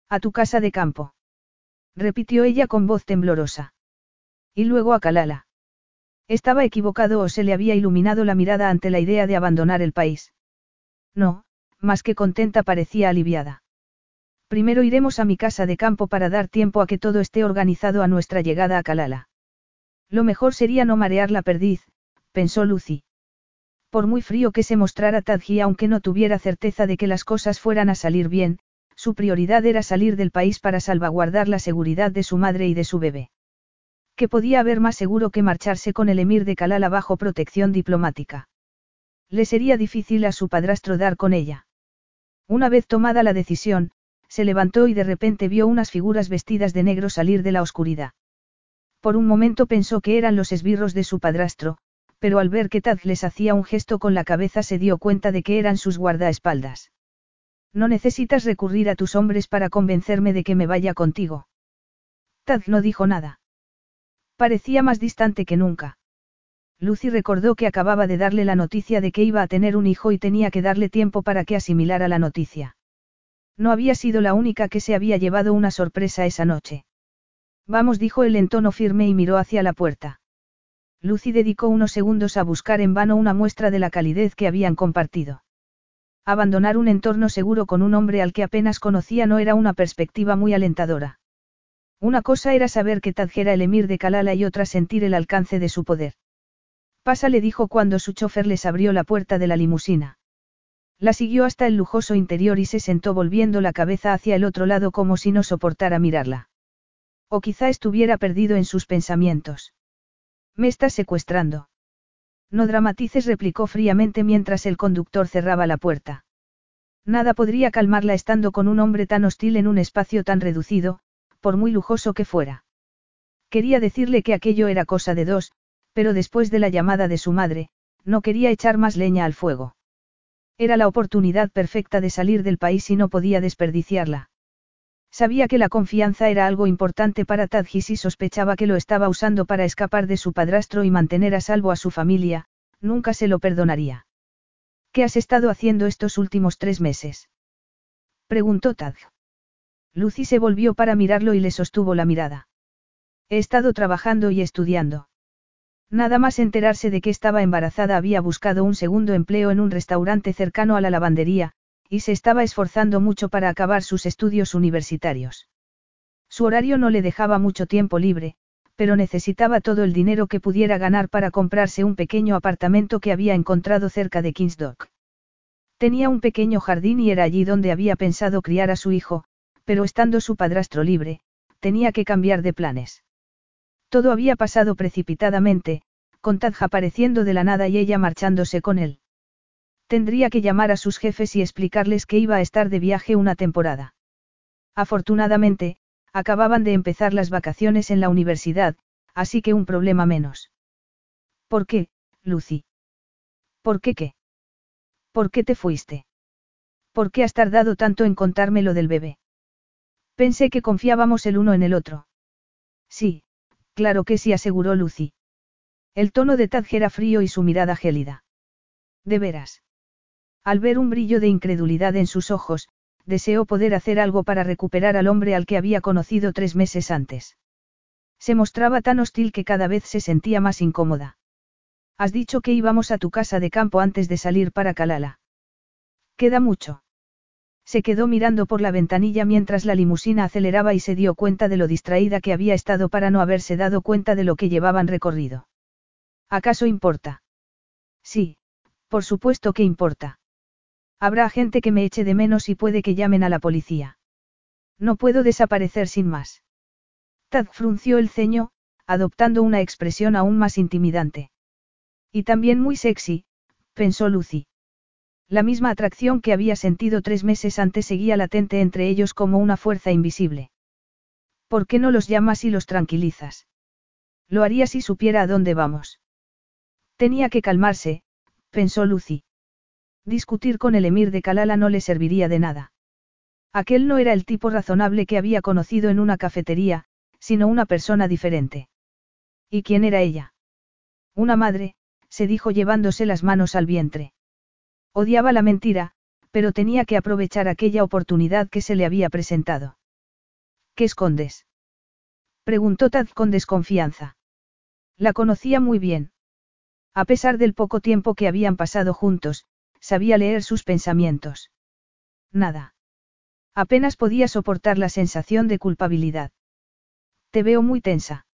A tu casa de campo. Repitió ella con voz temblorosa. Y luego a Kalala. Estaba equivocado o se le había iluminado la mirada ante la idea de abandonar el país. No, más que contenta parecía aliviada. Primero iremos a mi casa de campo para dar tiempo a que todo esté organizado a nuestra llegada a Kalala. Lo mejor sería no marear la perdiz, pensó Lucy. Por muy frío que se mostrara Tadji aunque no tuviera certeza de que las cosas fueran a salir bien, su prioridad era salir del país para salvaguardar la seguridad de su madre y de su bebé. Que podía haber más seguro que marcharse con el emir de Kalala bajo protección diplomática. Le sería difícil a su padrastro dar con ella. Una vez tomada la decisión, se levantó y de repente vio unas figuras vestidas de negro salir de la oscuridad. Por un momento pensó que eran los esbirros de su padrastro, pero al ver que Taz les hacía un gesto con la cabeza se dio cuenta de que eran sus guardaespaldas. No necesitas recurrir a tus hombres para convencerme de que me vaya contigo. Taz no dijo nada. Parecía más distante que nunca. Lucy recordó que acababa de darle la noticia de que iba a tener un hijo y tenía que darle tiempo para que asimilara la noticia. No había sido la única que se había llevado una sorpresa esa noche. Vamos, dijo él en tono firme y miró hacia la puerta. Lucy dedicó unos segundos a buscar en vano una muestra de la calidez que habían compartido. Abandonar un entorno seguro con un hombre al que apenas conocía no era una perspectiva muy alentadora. Una cosa era saber que Tadj era el emir de Kalala y otra sentir el alcance de su poder. Pasa le dijo cuando su chofer les abrió la puerta de la limusina. La siguió hasta el lujoso interior y se sentó volviendo la cabeza hacia el otro lado como si no soportara mirarla. O quizá estuviera perdido en sus pensamientos. Me estás secuestrando. No dramatices, replicó fríamente mientras el conductor cerraba la puerta. Nada podría calmarla estando con un hombre tan hostil en un espacio tan reducido, por muy lujoso que fuera. Quería decirle que aquello era cosa de dos, pero después de la llamada de su madre, no quería echar más leña al fuego. Era la oportunidad perfecta de salir del país y no podía desperdiciarla. Sabía que la confianza era algo importante para Tadjis y sospechaba que lo estaba usando para escapar de su padrastro y mantener a salvo a su familia, nunca se lo perdonaría. ¿Qué has estado haciendo estos últimos tres meses? Preguntó Tadj. Lucy se volvió para mirarlo y le sostuvo la mirada. He estado trabajando y estudiando. Nada más enterarse de que estaba embarazada había buscado un segundo empleo en un restaurante cercano a la lavandería, y se estaba esforzando mucho para acabar sus estudios universitarios. Su horario no le dejaba mucho tiempo libre, pero necesitaba todo el dinero que pudiera ganar para comprarse un pequeño apartamento que había encontrado cerca de Kingsdock. Tenía un pequeño jardín y era allí donde había pensado criar a su hijo, pero estando su padrastro libre, tenía que cambiar de planes. Todo había pasado precipitadamente, con Tadja apareciendo de la nada y ella marchándose con él. Tendría que llamar a sus jefes y explicarles que iba a estar de viaje una temporada. Afortunadamente, acababan de empezar las vacaciones en la universidad, así que un problema menos. ¿Por qué, Lucy? ¿Por qué qué? ¿Por qué te fuiste? ¿Por qué has tardado tanto en contarme lo del bebé? Pensé que confiábamos el uno en el otro. Sí, Claro que sí, aseguró Lucy. El tono de Tadj era frío y su mirada gélida. De veras. Al ver un brillo de incredulidad en sus ojos, deseó poder hacer algo para recuperar al hombre al que había conocido tres meses antes. Se mostraba tan hostil que cada vez se sentía más incómoda. Has dicho que íbamos a tu casa de campo antes de salir para Calala. Queda mucho. Se quedó mirando por la ventanilla mientras la limusina aceleraba y se dio cuenta de lo distraída que había estado para no haberse dado cuenta de lo que llevaban recorrido. ¿Acaso importa? Sí, por supuesto que importa. Habrá gente que me eche de menos y puede que llamen a la policía. No puedo desaparecer sin más. Tad frunció el ceño, adoptando una expresión aún más intimidante. Y también muy sexy, pensó Lucy. La misma atracción que había sentido tres meses antes seguía latente entre ellos como una fuerza invisible. ¿Por qué no los llamas y los tranquilizas? Lo haría si supiera a dónde vamos. Tenía que calmarse, pensó Lucy. Discutir con el emir de Kalala no le serviría de nada. Aquel no era el tipo razonable que había conocido en una cafetería, sino una persona diferente. ¿Y quién era ella? Una madre, se dijo llevándose las manos al vientre. Odiaba la mentira, pero tenía que aprovechar aquella oportunidad que se le había presentado. ¿Qué escondes? Preguntó Tad con desconfianza. La conocía muy bien. A pesar del poco tiempo que habían pasado juntos, sabía leer sus pensamientos. Nada. Apenas podía soportar la sensación de culpabilidad. Te veo muy tensa.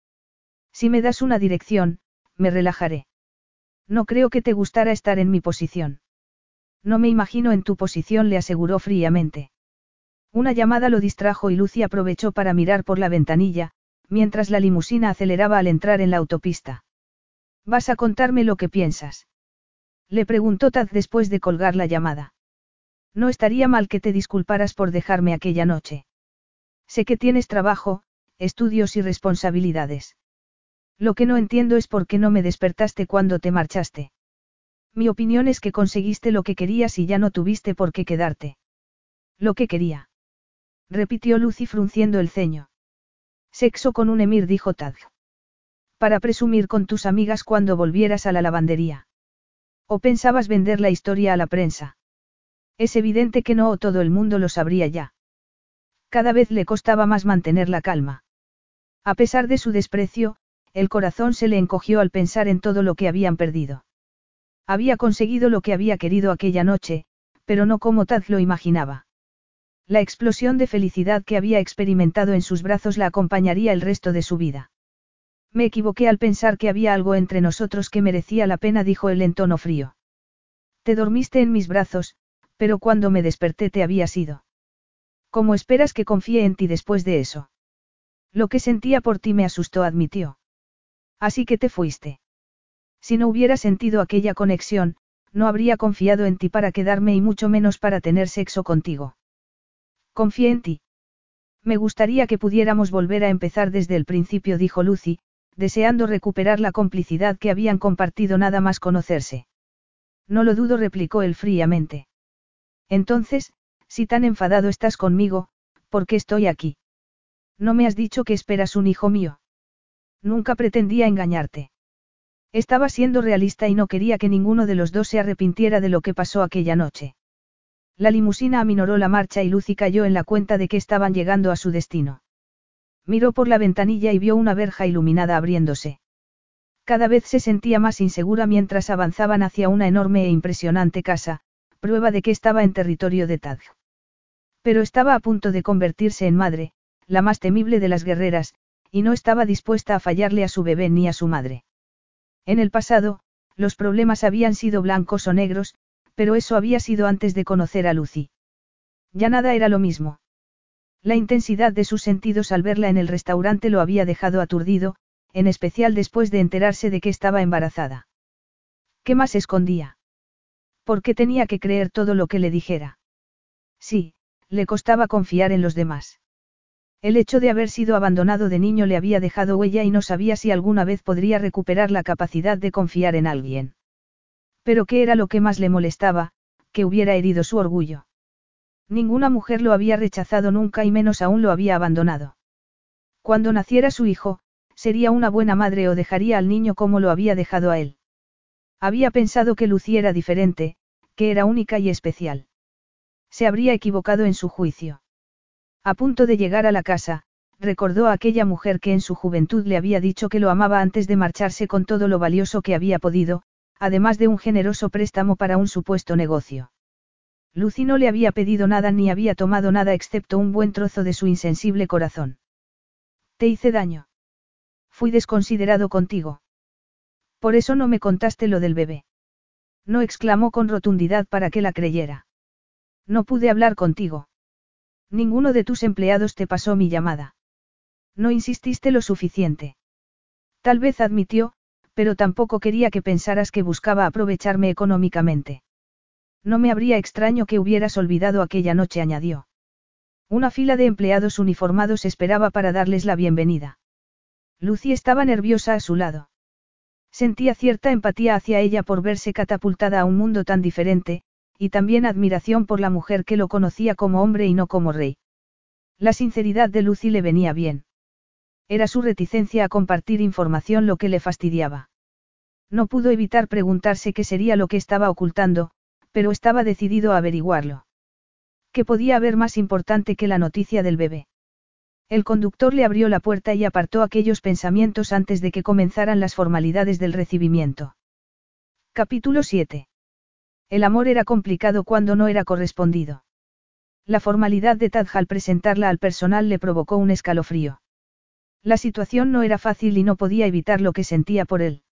Si me das una dirección, me relajaré. No creo que te gustara estar en mi posición. No me imagino en tu posición, le aseguró fríamente. Una llamada lo distrajo y Lucy aprovechó para mirar por la ventanilla, mientras la limusina aceleraba al entrar en la autopista. ¿Vas a contarme lo que piensas? Le preguntó Taz después de colgar la llamada. No estaría mal que te disculparas por dejarme aquella noche. Sé que tienes trabajo, estudios y responsabilidades. Lo que no entiendo es por qué no me despertaste cuando te marchaste. Mi opinión es que conseguiste lo que querías y ya no tuviste por qué quedarte. Lo que quería. Repitió Lucy frunciendo el ceño. Sexo con un emir, dijo Tad. Para presumir con tus amigas cuando volvieras a la lavandería. ¿O pensabas vender la historia a la prensa? Es evidente que no o todo el mundo lo sabría ya. Cada vez le costaba más mantener la calma. A pesar de su desprecio, el corazón se le encogió al pensar en todo lo que habían perdido. Había conseguido lo que había querido aquella noche, pero no como Taz lo imaginaba. La explosión de felicidad que había experimentado en sus brazos la acompañaría el resto de su vida. Me equivoqué al pensar que había algo entre nosotros que merecía la pena, dijo él en tono frío. Te dormiste en mis brazos, pero cuando me desperté te había sido. ¿Cómo esperas que confíe en ti después de eso? Lo que sentía por ti me asustó, admitió. Así que te fuiste. Si no hubiera sentido aquella conexión, no habría confiado en ti para quedarme y mucho menos para tener sexo contigo. Confié en ti. Me gustaría que pudiéramos volver a empezar desde el principio, dijo Lucy, deseando recuperar la complicidad que habían compartido nada más conocerse. No lo dudo, replicó él fríamente. Entonces, si tan enfadado estás conmigo, ¿por qué estoy aquí? No me has dicho que esperas un hijo mío. Nunca pretendía engañarte. Estaba siendo realista y no quería que ninguno de los dos se arrepintiera de lo que pasó aquella noche. La limusina aminoró la marcha y Lucy cayó en la cuenta de que estaban llegando a su destino. Miró por la ventanilla y vio una verja iluminada abriéndose. Cada vez se sentía más insegura mientras avanzaban hacia una enorme e impresionante casa, prueba de que estaba en territorio de Tadj. Pero estaba a punto de convertirse en madre, la más temible de las guerreras, y no estaba dispuesta a fallarle a su bebé ni a su madre. En el pasado, los problemas habían sido blancos o negros, pero eso había sido antes de conocer a Lucy. Ya nada era lo mismo. La intensidad de sus sentidos al verla en el restaurante lo había dejado aturdido, en especial después de enterarse de que estaba embarazada. ¿Qué más escondía? ¿Por qué tenía que creer todo lo que le dijera? Sí, le costaba confiar en los demás. El hecho de haber sido abandonado de niño le había dejado huella y no sabía si alguna vez podría recuperar la capacidad de confiar en alguien. Pero ¿qué era lo que más le molestaba? Que hubiera herido su orgullo. Ninguna mujer lo había rechazado nunca y menos aún lo había abandonado. Cuando naciera su hijo, sería una buena madre o dejaría al niño como lo había dejado a él. Había pensado que Lucy era diferente, que era única y especial. Se habría equivocado en su juicio. A punto de llegar a la casa, recordó a aquella mujer que en su juventud le había dicho que lo amaba antes de marcharse con todo lo valioso que había podido, además de un generoso préstamo para un supuesto negocio. Lucy no le había pedido nada ni había tomado nada excepto un buen trozo de su insensible corazón. Te hice daño. Fui desconsiderado contigo. Por eso no me contaste lo del bebé. No exclamó con rotundidad para que la creyera. No pude hablar contigo. Ninguno de tus empleados te pasó mi llamada. No insististe lo suficiente. Tal vez admitió, pero tampoco quería que pensaras que buscaba aprovecharme económicamente. No me habría extraño que hubieras olvidado aquella noche, añadió. Una fila de empleados uniformados esperaba para darles la bienvenida. Lucy estaba nerviosa a su lado. Sentía cierta empatía hacia ella por verse catapultada a un mundo tan diferente, y también admiración por la mujer que lo conocía como hombre y no como rey. La sinceridad de Lucy le venía bien. Era su reticencia a compartir información lo que le fastidiaba. No pudo evitar preguntarse qué sería lo que estaba ocultando, pero estaba decidido a averiguarlo. ¿Qué podía haber más importante que la noticia del bebé? El conductor le abrió la puerta y apartó aquellos pensamientos antes de que comenzaran las formalidades del recibimiento. Capítulo 7. El amor era complicado cuando no era correspondido. La formalidad de Taj al presentarla al personal le provocó un escalofrío. La situación no era fácil y no podía evitar lo que sentía por él.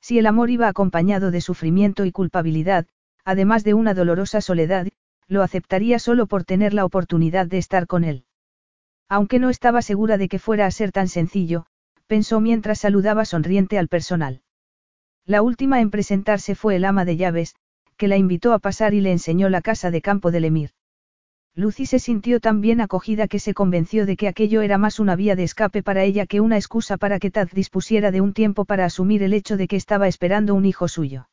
Si el amor iba acompañado de sufrimiento y culpabilidad, además de una dolorosa soledad, lo aceptaría solo por tener la oportunidad de estar con él. Aunque no estaba segura de que fuera a ser tan sencillo, pensó mientras saludaba sonriente al personal. La última en presentarse fue el ama de llaves, que la invitó a pasar y le enseñó la casa de campo del Emir. Lucy se sintió tan bien acogida que se convenció de que aquello era más una vía de escape para ella que una excusa para que Taz dispusiera de un tiempo para asumir el hecho de que estaba esperando un hijo suyo.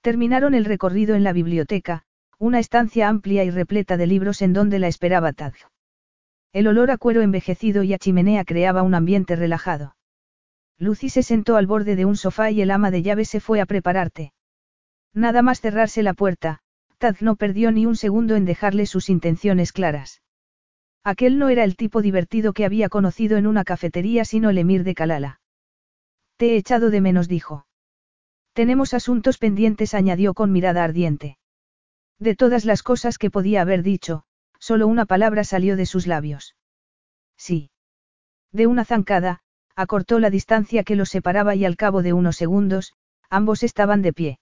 Terminaron el recorrido en la biblioteca, una estancia amplia y repleta de libros en donde la esperaba Taz. El olor a cuero envejecido y a chimenea creaba un ambiente relajado. Lucy se sentó al borde de un sofá y el ama de llaves se fue a prepararte. Nada más cerrarse la puerta, Taz no perdió ni un segundo en dejarle sus intenciones claras. Aquel no era el tipo divertido que había conocido en una cafetería sino el emir de Kalala. Te he echado de menos, dijo. Tenemos asuntos pendientes, añadió con mirada ardiente. De todas las cosas que podía haber dicho, solo una palabra salió de sus labios. Sí. De una zancada, acortó la distancia que los separaba y al cabo de unos segundos, ambos estaban de pie.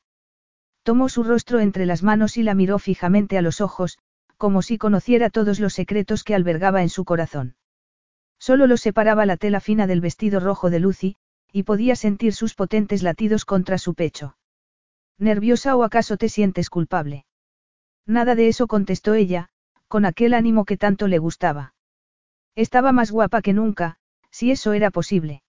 Tomó su rostro entre las manos y la miró fijamente a los ojos, como si conociera todos los secretos que albergaba en su corazón. Solo lo separaba la tela fina del vestido rojo de Lucy, y podía sentir sus potentes latidos contra su pecho. ¿Nerviosa o acaso te sientes culpable? Nada de eso contestó ella, con aquel ánimo que tanto le gustaba. Estaba más guapa que nunca, si eso era posible.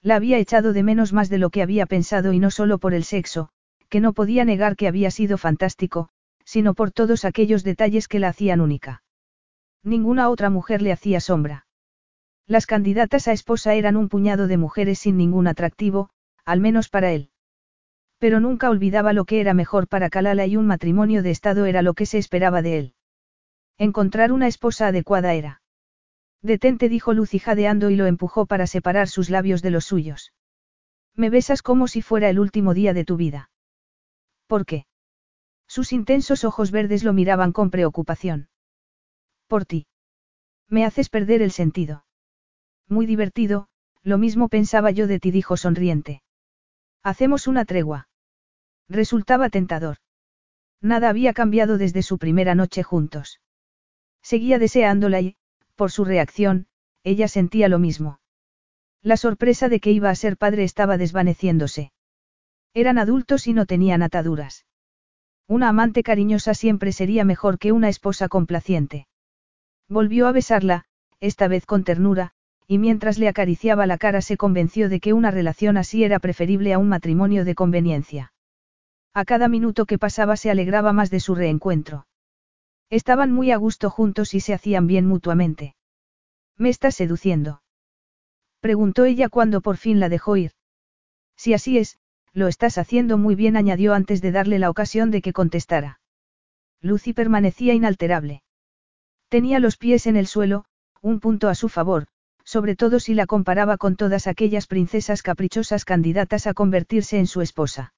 La había echado de menos más de lo que había pensado y no solo por el sexo, que no podía negar que había sido fantástico, sino por todos aquellos detalles que la hacían única. Ninguna otra mujer le hacía sombra. Las candidatas a esposa eran un puñado de mujeres sin ningún atractivo, al menos para él. Pero nunca olvidaba lo que era mejor para Kalala y un matrimonio de Estado era lo que se esperaba de él. Encontrar una esposa adecuada era Detente, dijo Lucy jadeando y lo empujó para separar sus labios de los suyos. Me besas como si fuera el último día de tu vida. ¿Por qué? Sus intensos ojos verdes lo miraban con preocupación. Por ti. Me haces perder el sentido. Muy divertido, lo mismo pensaba yo de ti, dijo sonriente. Hacemos una tregua. Resultaba tentador. Nada había cambiado desde su primera noche juntos. Seguía deseándola y, por su reacción, ella sentía lo mismo. La sorpresa de que iba a ser padre estaba desvaneciéndose. Eran adultos y no tenían ataduras. Una amante cariñosa siempre sería mejor que una esposa complaciente. Volvió a besarla, esta vez con ternura, y mientras le acariciaba la cara se convenció de que una relación así era preferible a un matrimonio de conveniencia. A cada minuto que pasaba se alegraba más de su reencuentro. Estaban muy a gusto juntos y se hacían bien mutuamente. ¿Me estás seduciendo? Preguntó ella cuando por fin la dejó ir. Si así es, lo estás haciendo muy bien, añadió antes de darle la ocasión de que contestara. Lucy permanecía inalterable. Tenía los pies en el suelo, un punto a su favor, sobre todo si la comparaba con todas aquellas princesas caprichosas candidatas a convertirse en su esposa.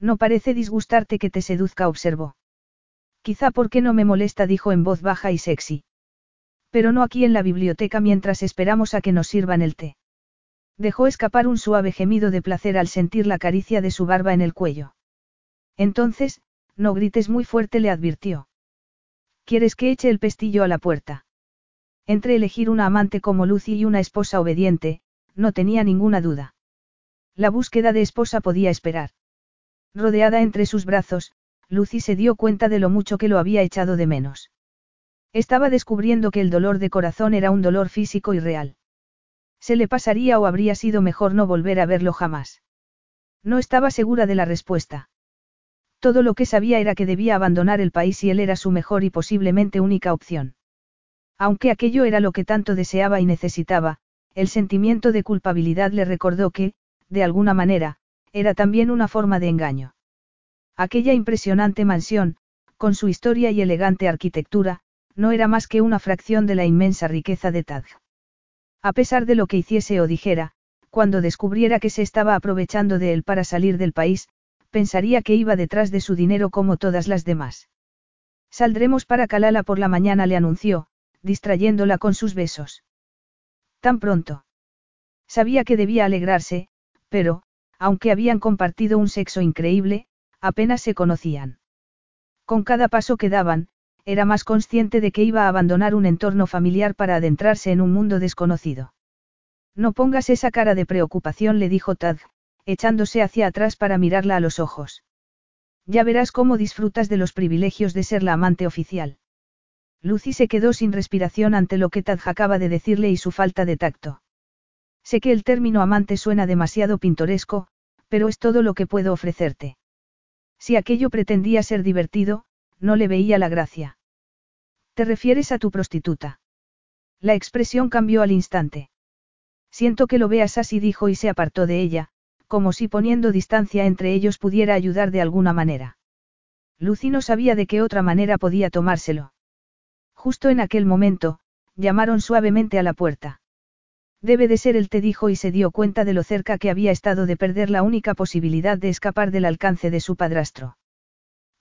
No parece disgustarte que te seduzca, observó. Quizá porque no me molesta, dijo en voz baja y sexy. Pero no aquí en la biblioteca mientras esperamos a que nos sirvan el té. Dejó escapar un suave gemido de placer al sentir la caricia de su barba en el cuello. Entonces, no grites muy fuerte, le advirtió. ¿Quieres que eche el pestillo a la puerta? Entre elegir una amante como Lucy y una esposa obediente, no tenía ninguna duda. La búsqueda de esposa podía esperar. Rodeada entre sus brazos, Lucy se dio cuenta de lo mucho que lo había echado de menos. Estaba descubriendo que el dolor de corazón era un dolor físico y real. Se le pasaría o habría sido mejor no volver a verlo jamás. No estaba segura de la respuesta. Todo lo que sabía era que debía abandonar el país y él era su mejor y posiblemente única opción. Aunque aquello era lo que tanto deseaba y necesitaba, el sentimiento de culpabilidad le recordó que, de alguna manera, era también una forma de engaño. Aquella impresionante mansión, con su historia y elegante arquitectura, no era más que una fracción de la inmensa riqueza de Taj. A pesar de lo que hiciese o dijera, cuando descubriera que se estaba aprovechando de él para salir del país, pensaría que iba detrás de su dinero como todas las demás. Saldremos para Kalala por la mañana, le anunció, distrayéndola con sus besos. Tan pronto. Sabía que debía alegrarse, pero, aunque habían compartido un sexo increíble, apenas se conocían. Con cada paso que daban, era más consciente de que iba a abandonar un entorno familiar para adentrarse en un mundo desconocido. No pongas esa cara de preocupación, le dijo Tad, echándose hacia atrás para mirarla a los ojos. Ya verás cómo disfrutas de los privilegios de ser la amante oficial. Lucy se quedó sin respiración ante lo que Tad acaba de decirle y su falta de tacto. Sé que el término amante suena demasiado pintoresco, pero es todo lo que puedo ofrecerte. Si aquello pretendía ser divertido, no le veía la gracia. ¿Te refieres a tu prostituta? La expresión cambió al instante. Siento que lo veas así, dijo y se apartó de ella, como si poniendo distancia entre ellos pudiera ayudar de alguna manera. Lucy no sabía de qué otra manera podía tomárselo. Justo en aquel momento, llamaron suavemente a la puerta. Debe de ser él, te dijo y se dio cuenta de lo cerca que había estado de perder la única posibilidad de escapar del alcance de su padrastro.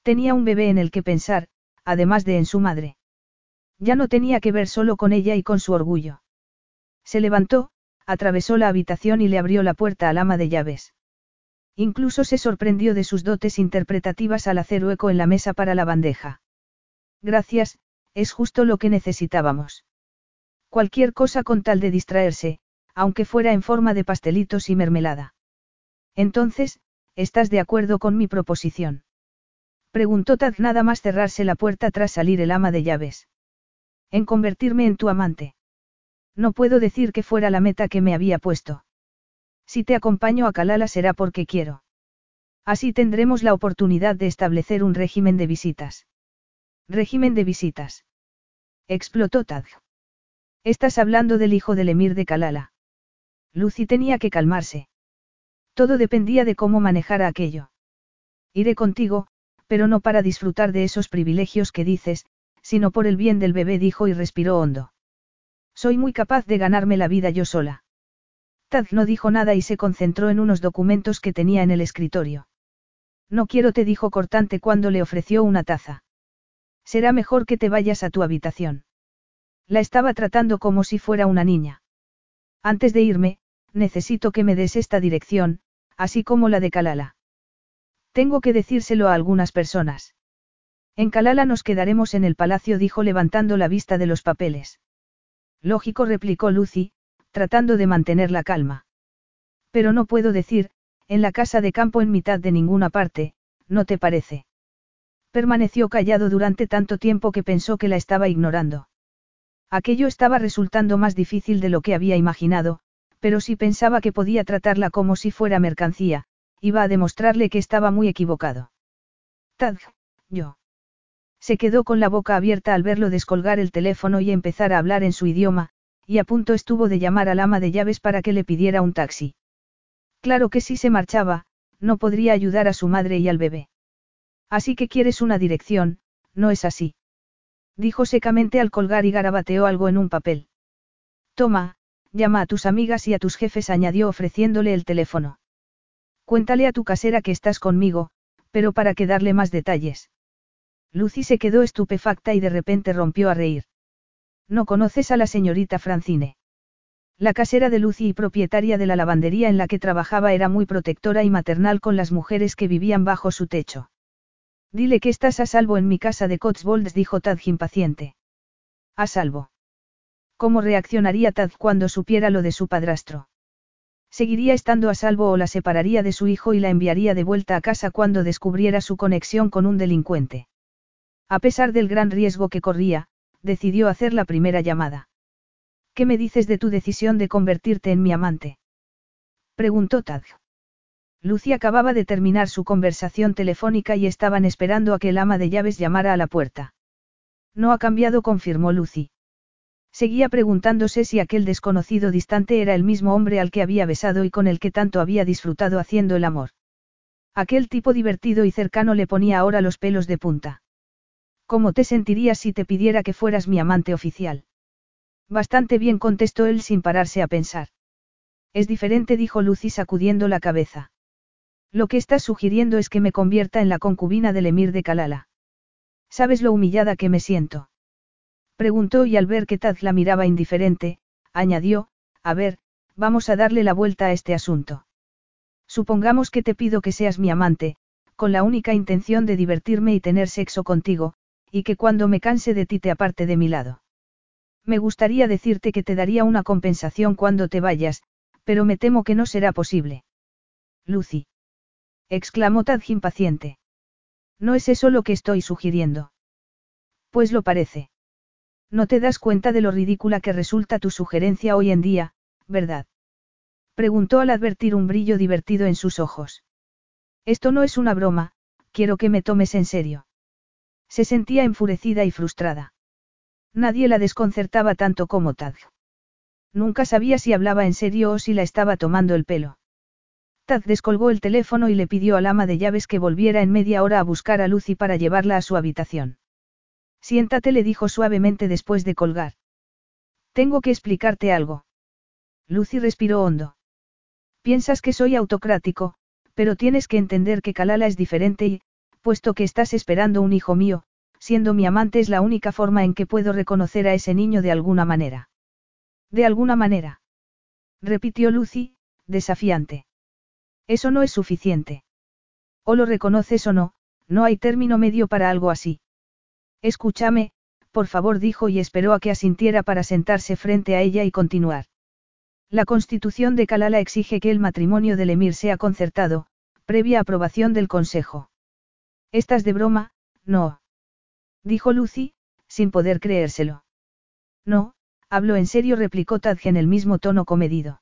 Tenía un bebé en el que pensar, además de en su madre. Ya no tenía que ver solo con ella y con su orgullo. Se levantó, atravesó la habitación y le abrió la puerta al ama de llaves. Incluso se sorprendió de sus dotes interpretativas al hacer hueco en la mesa para la bandeja. Gracias, es justo lo que necesitábamos. Cualquier cosa con tal de distraerse, aunque fuera en forma de pastelitos y mermelada. Entonces, ¿estás de acuerdo con mi proposición? Preguntó Tad nada más cerrarse la puerta tras salir el ama de llaves. En convertirme en tu amante. No puedo decir que fuera la meta que me había puesto. Si te acompaño a Kalala será porque quiero. Así tendremos la oportunidad de establecer un régimen de visitas. Régimen de visitas. Explotó Tad. Estás hablando del hijo del emir de Kalala. Lucy tenía que calmarse. Todo dependía de cómo manejara aquello. Iré contigo, pero no para disfrutar de esos privilegios que dices, sino por el bien del bebé, dijo y respiró hondo. Soy muy capaz de ganarme la vida yo sola. Tad no dijo nada y se concentró en unos documentos que tenía en el escritorio. No quiero, te dijo cortante cuando le ofreció una taza. Será mejor que te vayas a tu habitación. La estaba tratando como si fuera una niña. Antes de irme, necesito que me des esta dirección, así como la de Kalala. Tengo que decírselo a algunas personas. En Kalala nos quedaremos en el palacio, dijo levantando la vista de los papeles. Lógico, replicó Lucy, tratando de mantener la calma. Pero no puedo decir, en la casa de campo en mitad de ninguna parte, ¿no te parece? Permaneció callado durante tanto tiempo que pensó que la estaba ignorando. Aquello estaba resultando más difícil de lo que había imaginado, pero si pensaba que podía tratarla como si fuera mercancía, iba a demostrarle que estaba muy equivocado. Tadg, yo. Se quedó con la boca abierta al verlo descolgar el teléfono y empezar a hablar en su idioma, y a punto estuvo de llamar al ama de llaves para que le pidiera un taxi. Claro que si se marchaba, no podría ayudar a su madre y al bebé. Así que quieres una dirección, ¿no es así? Dijo secamente al colgar y garabateó algo en un papel. Toma, llama a tus amigas y a tus jefes, añadió ofreciéndole el teléfono. Cuéntale a tu casera que estás conmigo, pero para que darle más detalles. Lucy se quedó estupefacta y de repente rompió a reír. ¿No conoces a la señorita Francine? La casera de Lucy y propietaria de la lavandería en la que trabajaba era muy protectora y maternal con las mujeres que vivían bajo su techo. Dile que estás a salvo en mi casa de Cotswolds, dijo Tad impaciente. A salvo. ¿Cómo reaccionaría Tad cuando supiera lo de su padrastro? Seguiría estando a salvo o la separaría de su hijo y la enviaría de vuelta a casa cuando descubriera su conexión con un delincuente. A pesar del gran riesgo que corría, decidió hacer la primera llamada. ¿Qué me dices de tu decisión de convertirte en mi amante? Preguntó Tad. Lucy acababa de terminar su conversación telefónica y estaban esperando a que el ama de llaves llamara a la puerta. No ha cambiado, confirmó Lucy. Seguía preguntándose si aquel desconocido distante era el mismo hombre al que había besado y con el que tanto había disfrutado haciendo el amor. Aquel tipo divertido y cercano le ponía ahora los pelos de punta. ¿Cómo te sentirías si te pidiera que fueras mi amante oficial? Bastante bien contestó él sin pararse a pensar. Es diferente, dijo Lucy sacudiendo la cabeza. Lo que estás sugiriendo es que me convierta en la concubina del emir de Kalala. ¿Sabes lo humillada que me siento? Preguntó y al ver que Taz la miraba indiferente, añadió, a ver, vamos a darle la vuelta a este asunto. Supongamos que te pido que seas mi amante, con la única intención de divertirme y tener sexo contigo, y que cuando me canse de ti te aparte de mi lado. Me gustaría decirte que te daría una compensación cuando te vayas, pero me temo que no será posible. Lucy exclamó Tad impaciente. No es eso lo que estoy sugiriendo. Pues lo parece. No te das cuenta de lo ridícula que resulta tu sugerencia hoy en día, ¿verdad? Preguntó al advertir un brillo divertido en sus ojos. Esto no es una broma, quiero que me tomes en serio. Se sentía enfurecida y frustrada. Nadie la desconcertaba tanto como Tad. Nunca sabía si hablaba en serio o si la estaba tomando el pelo. Tad descolgó el teléfono y le pidió al ama de llaves que volviera en media hora a buscar a Lucy para llevarla a su habitación. Siéntate, le dijo suavemente después de colgar. Tengo que explicarte algo. Lucy respiró hondo. Piensas que soy autocrático, pero tienes que entender que Kalala es diferente y, puesto que estás esperando un hijo mío, siendo mi amante es la única forma en que puedo reconocer a ese niño de alguna manera. De alguna manera. Repitió Lucy, desafiante. Eso no es suficiente. O lo reconoces o no, no hay término medio para algo así. Escúchame, por favor, dijo y esperó a que asintiera para sentarse frente a ella y continuar. La constitución de Kalala exige que el matrimonio del emir sea concertado, previa aprobación del consejo. Estás de broma, no. Dijo Lucy, sin poder creérselo. No, hablo en serio, replicó Tadge en el mismo tono comedido.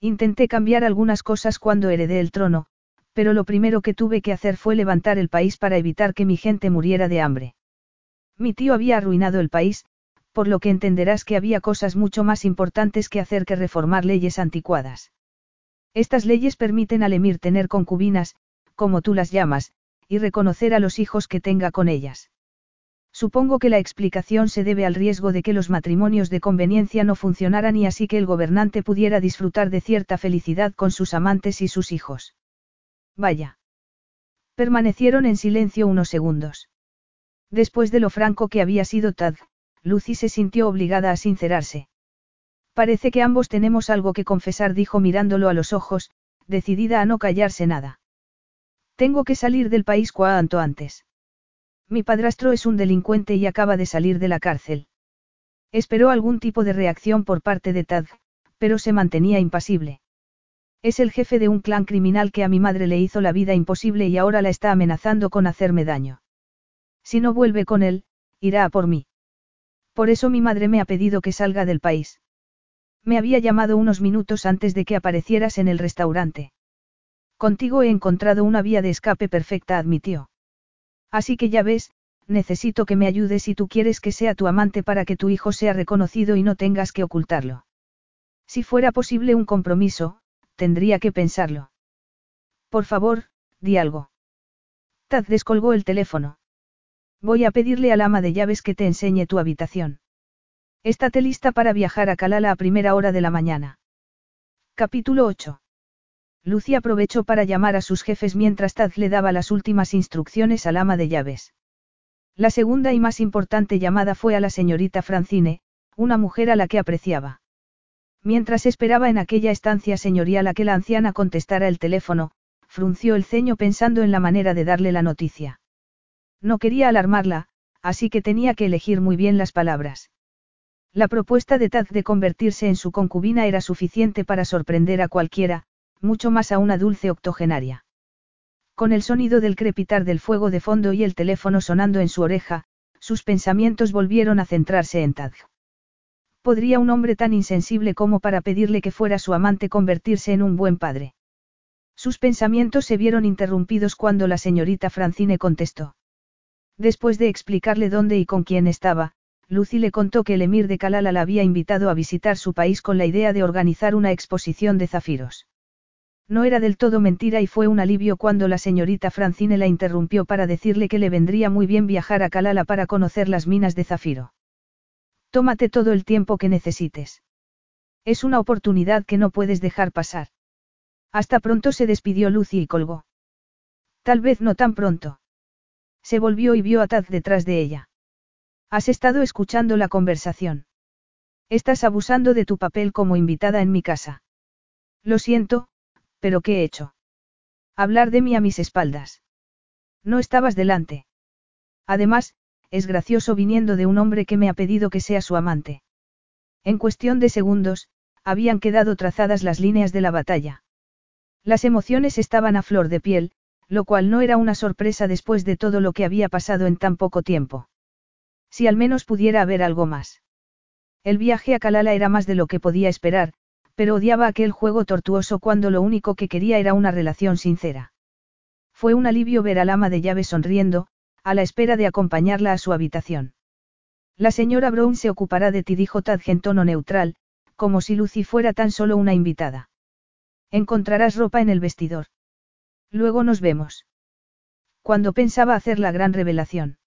Intenté cambiar algunas cosas cuando heredé el trono, pero lo primero que tuve que hacer fue levantar el país para evitar que mi gente muriera de hambre. Mi tío había arruinado el país, por lo que entenderás que había cosas mucho más importantes que hacer que reformar leyes anticuadas. Estas leyes permiten al emir tener concubinas, como tú las llamas, y reconocer a los hijos que tenga con ellas. Supongo que la explicación se debe al riesgo de que los matrimonios de conveniencia no funcionaran y así que el gobernante pudiera disfrutar de cierta felicidad con sus amantes y sus hijos. Vaya. Permanecieron en silencio unos segundos. Después de lo franco que había sido Tad, Lucy se sintió obligada a sincerarse. Parece que ambos tenemos algo que confesar, dijo mirándolo a los ojos, decidida a no callarse nada. Tengo que salir del país cuanto antes. Mi padrastro es un delincuente y acaba de salir de la cárcel. Esperó algún tipo de reacción por parte de Tad, pero se mantenía impasible. Es el jefe de un clan criminal que a mi madre le hizo la vida imposible y ahora la está amenazando con hacerme daño. Si no vuelve con él, irá a por mí. Por eso mi madre me ha pedido que salga del país. Me había llamado unos minutos antes de que aparecieras en el restaurante. Contigo he encontrado una vía de escape perfecta, admitió. Así que ya ves, necesito que me ayudes si tú quieres que sea tu amante para que tu hijo sea reconocido y no tengas que ocultarlo. Si fuera posible un compromiso, tendría que pensarlo. Por favor, di algo. Tad descolgó el teléfono. Voy a pedirle al ama de llaves que te enseñe tu habitación. Estate lista para viajar a Kalala a primera hora de la mañana. Capítulo 8. Lucy aprovechó para llamar a sus jefes mientras Tad le daba las últimas instrucciones al ama de llaves. La segunda y más importante llamada fue a la señorita Francine, una mujer a la que apreciaba. Mientras esperaba en aquella estancia señorial a que la anciana contestara el teléfono, frunció el ceño pensando en la manera de darle la noticia. No quería alarmarla, así que tenía que elegir muy bien las palabras. La propuesta de Tad de convertirse en su concubina era suficiente para sorprender a cualquiera, mucho más a una dulce octogenaria. Con el sonido del crepitar del fuego de fondo y el teléfono sonando en su oreja, sus pensamientos volvieron a centrarse en Tad. ¿Podría un hombre tan insensible como para pedirle que fuera su amante convertirse en un buen padre? Sus pensamientos se vieron interrumpidos cuando la señorita Francine contestó. Después de explicarle dónde y con quién estaba, Lucy le contó que el emir de Kalala la había invitado a visitar su país con la idea de organizar una exposición de zafiros. No era del todo mentira y fue un alivio cuando la señorita Francine la interrumpió para decirle que le vendría muy bien viajar a Calala para conocer las minas de zafiro. Tómate todo el tiempo que necesites. Es una oportunidad que no puedes dejar pasar. Hasta pronto se despidió Lucy y colgó. Tal vez no tan pronto. Se volvió y vio a Taz detrás de ella. Has estado escuchando la conversación. Estás abusando de tu papel como invitada en mi casa. Lo siento, pero ¿qué he hecho? Hablar de mí a mis espaldas. No estabas delante. Además, es gracioso viniendo de un hombre que me ha pedido que sea su amante. En cuestión de segundos, habían quedado trazadas las líneas de la batalla. Las emociones estaban a flor de piel, lo cual no era una sorpresa después de todo lo que había pasado en tan poco tiempo. Si al menos pudiera haber algo más. El viaje a Kalala era más de lo que podía esperar, pero odiaba aquel juego tortuoso cuando lo único que quería era una relación sincera. Fue un alivio ver al ama de llaves sonriendo, a la espera de acompañarla a su habitación. La señora Brown se ocupará de ti, dijo Tad en tono neutral, como si Lucy fuera tan solo una invitada. Encontrarás ropa en el vestidor. Luego nos vemos. Cuando pensaba hacer la gran revelación.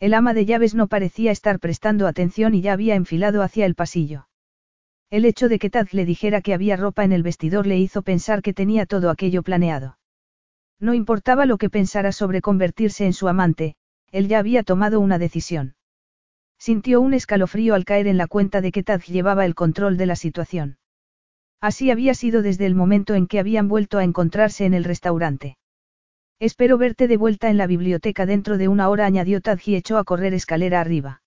El ama de llaves no parecía estar prestando atención y ya había enfilado hacia el pasillo. El hecho de que Taz le dijera que había ropa en el vestidor le hizo pensar que tenía todo aquello planeado. No importaba lo que pensara sobre convertirse en su amante, él ya había tomado una decisión. Sintió un escalofrío al caer en la cuenta de que Taz llevaba el control de la situación. Así había sido desde el momento en que habían vuelto a encontrarse en el restaurante. Espero verte de vuelta en la biblioteca dentro de una hora, añadió Taz y echó a correr escalera arriba.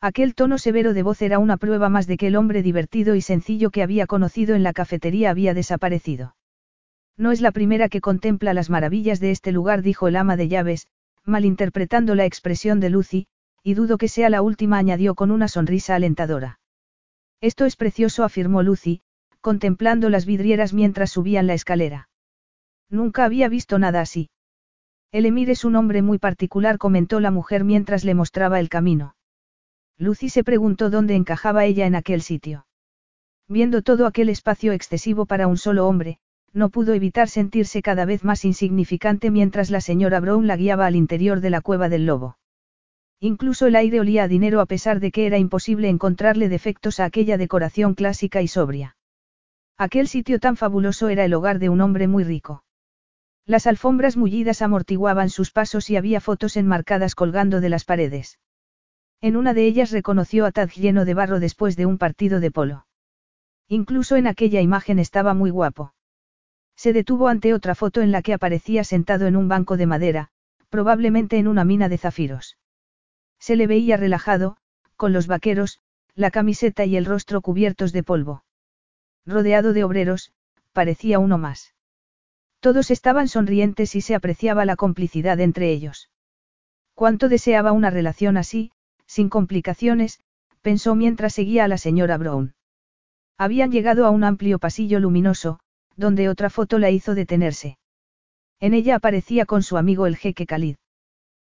Aquel tono severo de voz era una prueba más de que el hombre divertido y sencillo que había conocido en la cafetería había desaparecido. No es la primera que contempla las maravillas de este lugar, dijo el ama de llaves, malinterpretando la expresión de Lucy, y dudo que sea la última, añadió con una sonrisa alentadora. Esto es precioso, afirmó Lucy, contemplando las vidrieras mientras subían la escalera. Nunca había visto nada así. El emir es un hombre muy particular, comentó la mujer mientras le mostraba el camino. Lucy se preguntó dónde encajaba ella en aquel sitio. Viendo todo aquel espacio excesivo para un solo hombre, no pudo evitar sentirse cada vez más insignificante mientras la señora Brown la guiaba al interior de la cueva del lobo. Incluso el aire olía a dinero a pesar de que era imposible encontrarle defectos a aquella decoración clásica y sobria. Aquel sitio tan fabuloso era el hogar de un hombre muy rico. Las alfombras mullidas amortiguaban sus pasos y había fotos enmarcadas colgando de las paredes. En una de ellas reconoció a Tad lleno de barro después de un partido de polo. Incluso en aquella imagen estaba muy guapo. Se detuvo ante otra foto en la que aparecía sentado en un banco de madera, probablemente en una mina de zafiros. Se le veía relajado, con los vaqueros, la camiseta y el rostro cubiertos de polvo. Rodeado de obreros, parecía uno más. Todos estaban sonrientes y se apreciaba la complicidad entre ellos. Cuánto deseaba una relación así, sin complicaciones, pensó mientras seguía a la señora Brown. Habían llegado a un amplio pasillo luminoso, donde otra foto la hizo detenerse. En ella aparecía con su amigo el jeque Khalid.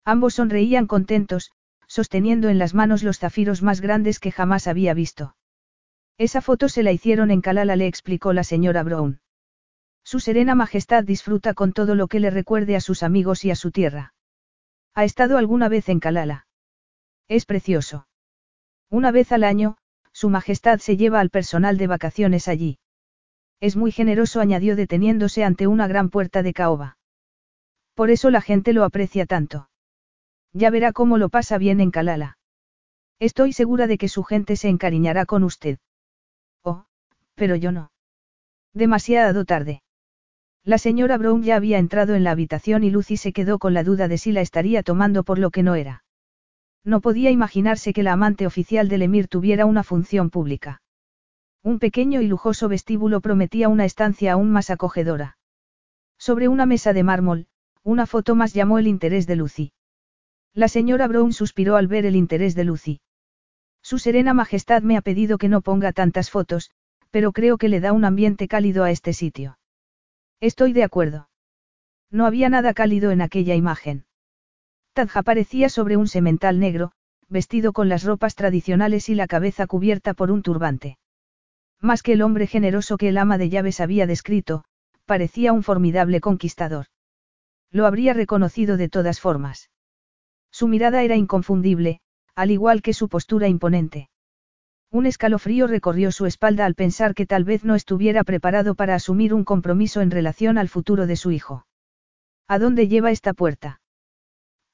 Ambos sonreían contentos, sosteniendo en las manos los zafiros más grandes que jamás había visto. Esa foto se la hicieron en Kalala, le explicó la señora Brown. Su serena majestad disfruta con todo lo que le recuerde a sus amigos y a su tierra. ¿Ha estado alguna vez en Kalala? Es precioso. Una vez al año, su majestad se lleva al personal de vacaciones allí. Es muy generoso, añadió deteniéndose ante una gran puerta de caoba. Por eso la gente lo aprecia tanto. Ya verá cómo lo pasa bien en Kalala. Estoy segura de que su gente se encariñará con usted. Pero yo no. Demasiado tarde. La señora Brown ya había entrado en la habitación y Lucy se quedó con la duda de si la estaría tomando por lo que no era. No podía imaginarse que la amante oficial del Emir tuviera una función pública. Un pequeño y lujoso vestíbulo prometía una estancia aún más acogedora. Sobre una mesa de mármol, una foto más llamó el interés de Lucy. La señora Brown suspiró al ver el interés de Lucy. Su serena majestad me ha pedido que no ponga tantas fotos, pero creo que le da un ambiente cálido a este sitio. Estoy de acuerdo. No había nada cálido en aquella imagen. Tadja parecía sobre un semental negro, vestido con las ropas tradicionales y la cabeza cubierta por un turbante. Más que el hombre generoso que el ama de llaves había descrito, parecía un formidable conquistador. Lo habría reconocido de todas formas. Su mirada era inconfundible, al igual que su postura imponente. Un escalofrío recorrió su espalda al pensar que tal vez no estuviera preparado para asumir un compromiso en relación al futuro de su hijo. ¿A dónde lleva esta puerta?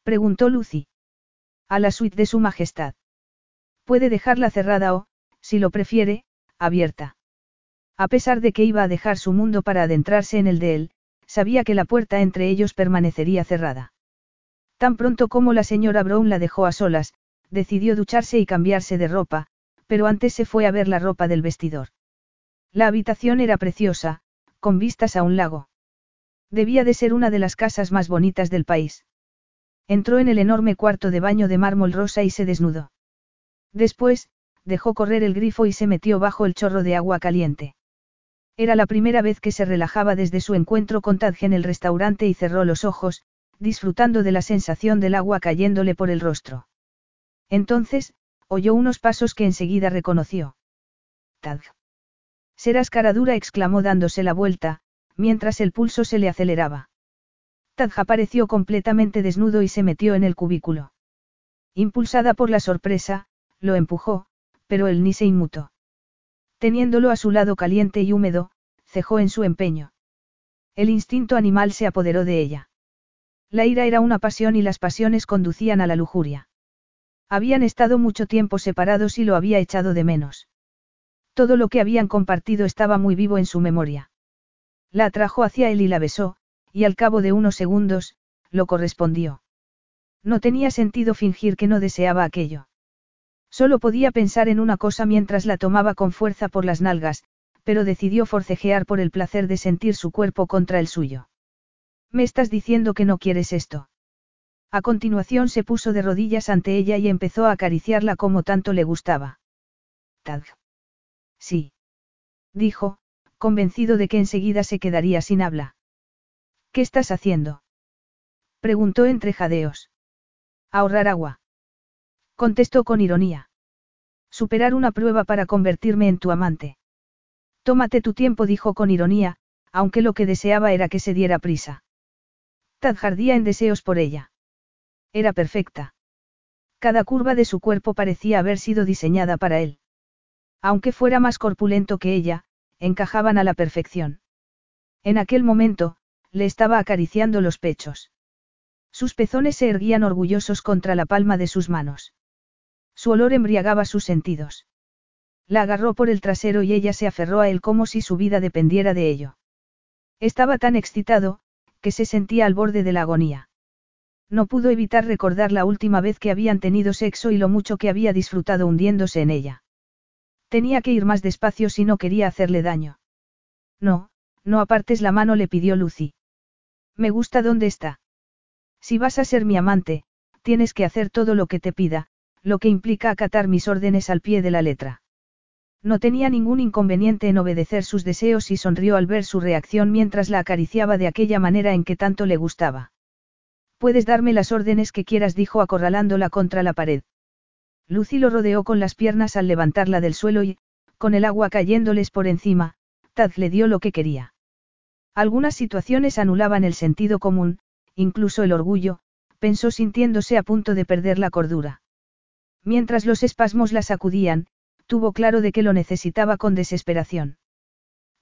preguntó Lucy. A la suite de su majestad. Puede dejarla cerrada o, si lo prefiere, abierta. A pesar de que iba a dejar su mundo para adentrarse en el de él, sabía que la puerta entre ellos permanecería cerrada. Tan pronto como la señora Brown la dejó a solas, decidió ducharse y cambiarse de ropa, pero antes se fue a ver la ropa del vestidor. La habitación era preciosa, con vistas a un lago. Debía de ser una de las casas más bonitas del país. Entró en el enorme cuarto de baño de mármol rosa y se desnudó. Después, dejó correr el grifo y se metió bajo el chorro de agua caliente. Era la primera vez que se relajaba desde su encuentro con Tadge en el restaurante y cerró los ojos, disfrutando de la sensación del agua cayéndole por el rostro. Entonces, oyó unos pasos que enseguida reconoció. Tad. Serás cara dura, exclamó dándose la vuelta, mientras el pulso se le aceleraba. Tadj apareció completamente desnudo y se metió en el cubículo. Impulsada por la sorpresa, lo empujó, pero él ni se inmutó. Teniéndolo a su lado caliente y húmedo, cejó en su empeño. El instinto animal se apoderó de ella. La ira era una pasión y las pasiones conducían a la lujuria. Habían estado mucho tiempo separados y lo había echado de menos. Todo lo que habían compartido estaba muy vivo en su memoria. La atrajo hacia él y la besó, y al cabo de unos segundos, lo correspondió. No tenía sentido fingir que no deseaba aquello. Solo podía pensar en una cosa mientras la tomaba con fuerza por las nalgas, pero decidió forcejear por el placer de sentir su cuerpo contra el suyo. Me estás diciendo que no quieres esto. A continuación se puso de rodillas ante ella y empezó a acariciarla como tanto le gustaba. Tag. Sí. Dijo, convencido de que enseguida se quedaría sin habla. ¿Qué estás haciendo? Preguntó entre jadeos. Ahorrar agua. Contestó con ironía. Superar una prueba para convertirme en tu amante. Tómate tu tiempo, dijo con ironía, aunque lo que deseaba era que se diera prisa. Tad jardía en deseos por ella. Era perfecta. Cada curva de su cuerpo parecía haber sido diseñada para él. Aunque fuera más corpulento que ella, encajaban a la perfección. En aquel momento, le estaba acariciando los pechos. Sus pezones se erguían orgullosos contra la palma de sus manos. Su olor embriagaba sus sentidos. La agarró por el trasero y ella se aferró a él como si su vida dependiera de ello. Estaba tan excitado, que se sentía al borde de la agonía. No pudo evitar recordar la última vez que habían tenido sexo y lo mucho que había disfrutado hundiéndose en ella. Tenía que ir más despacio si no quería hacerle daño. No, no apartes la mano, le pidió Lucy. Me gusta dónde está. Si vas a ser mi amante, tienes que hacer todo lo que te pida, lo que implica acatar mis órdenes al pie de la letra. No tenía ningún inconveniente en obedecer sus deseos y sonrió al ver su reacción mientras la acariciaba de aquella manera en que tanto le gustaba. Puedes darme las órdenes que quieras, dijo acorralándola contra la pared. Lucy lo rodeó con las piernas al levantarla del suelo y, con el agua cayéndoles por encima, Tad le dio lo que quería. Algunas situaciones anulaban el sentido común, incluso el orgullo, pensó sintiéndose a punto de perder la cordura. Mientras los espasmos la sacudían, tuvo claro de que lo necesitaba con desesperación.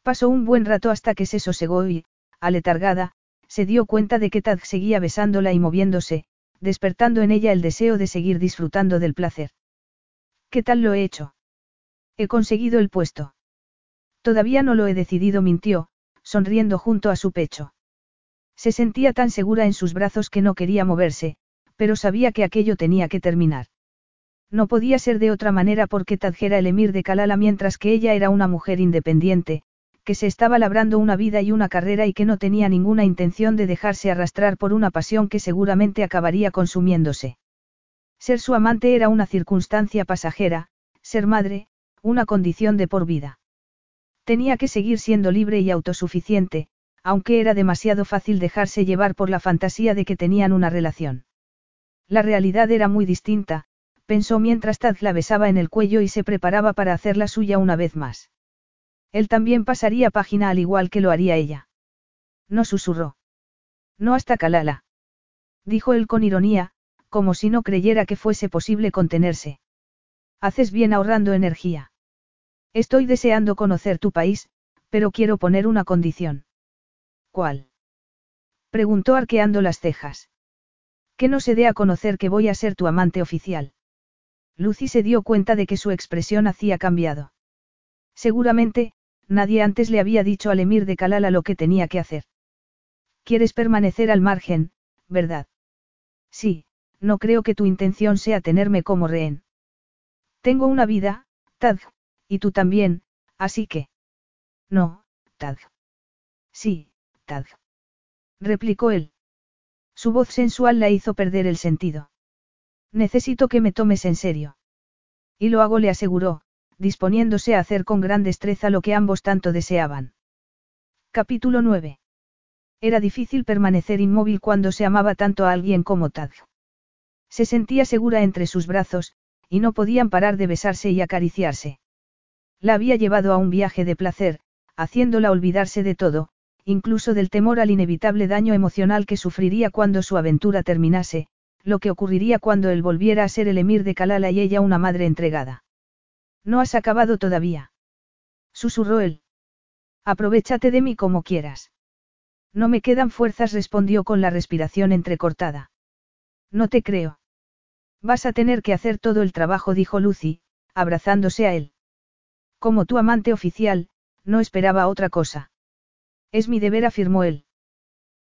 Pasó un buen rato hasta que se sosegó y, aletargada, se dio cuenta de que Tad seguía besándola y moviéndose, despertando en ella el deseo de seguir disfrutando del placer. ¿Qué tal lo he hecho? He conseguido el puesto. Todavía no lo he decidido, mintió, sonriendo junto a su pecho. Se sentía tan segura en sus brazos que no quería moverse, pero sabía que aquello tenía que terminar. No podía ser de otra manera porque Tadjera el emir de Kalala mientras que ella era una mujer independiente, que se estaba labrando una vida y una carrera y que no tenía ninguna intención de dejarse arrastrar por una pasión que seguramente acabaría consumiéndose. Ser su amante era una circunstancia pasajera, ser madre, una condición de por vida. Tenía que seguir siendo libre y autosuficiente, aunque era demasiado fácil dejarse llevar por la fantasía de que tenían una relación. La realidad era muy distinta, pensó mientras Taz la besaba en el cuello y se preparaba para hacer la suya una vez más. Él también pasaría página al igual que lo haría ella. No susurró. No hasta Kalala. Dijo él con ironía, como si no creyera que fuese posible contenerse. Haces bien ahorrando energía. Estoy deseando conocer tu país, pero quiero poner una condición. ¿Cuál? Preguntó arqueando las cejas. Que no se dé a conocer que voy a ser tu amante oficial. Lucy se dio cuenta de que su expresión hacía cambiado. Seguramente, nadie antes le había dicho al emir de Kalala lo que tenía que hacer. Quieres permanecer al margen, ¿verdad? Sí, no creo que tu intención sea tenerme como rehén. Tengo una vida, Tad, y tú también, así que. No, Tad. Sí, Tad. Replicó él. Su voz sensual la hizo perder el sentido. Necesito que me tomes en serio. Y lo hago, le aseguró, disponiéndose a hacer con gran destreza lo que ambos tanto deseaban. Capítulo 9. Era difícil permanecer inmóvil cuando se amaba tanto a alguien como Tad. Se sentía segura entre sus brazos, y no podían parar de besarse y acariciarse. La había llevado a un viaje de placer, haciéndola olvidarse de todo, incluso del temor al inevitable daño emocional que sufriría cuando su aventura terminase, lo que ocurriría cuando él volviera a ser el emir de Kalala y ella una madre entregada. No has acabado todavía. Susurró él. Aprovechate de mí como quieras. No me quedan fuerzas, respondió con la respiración entrecortada. No te creo. Vas a tener que hacer todo el trabajo, dijo Lucy, abrazándose a él. Como tu amante oficial, no esperaba otra cosa. Es mi deber, afirmó él.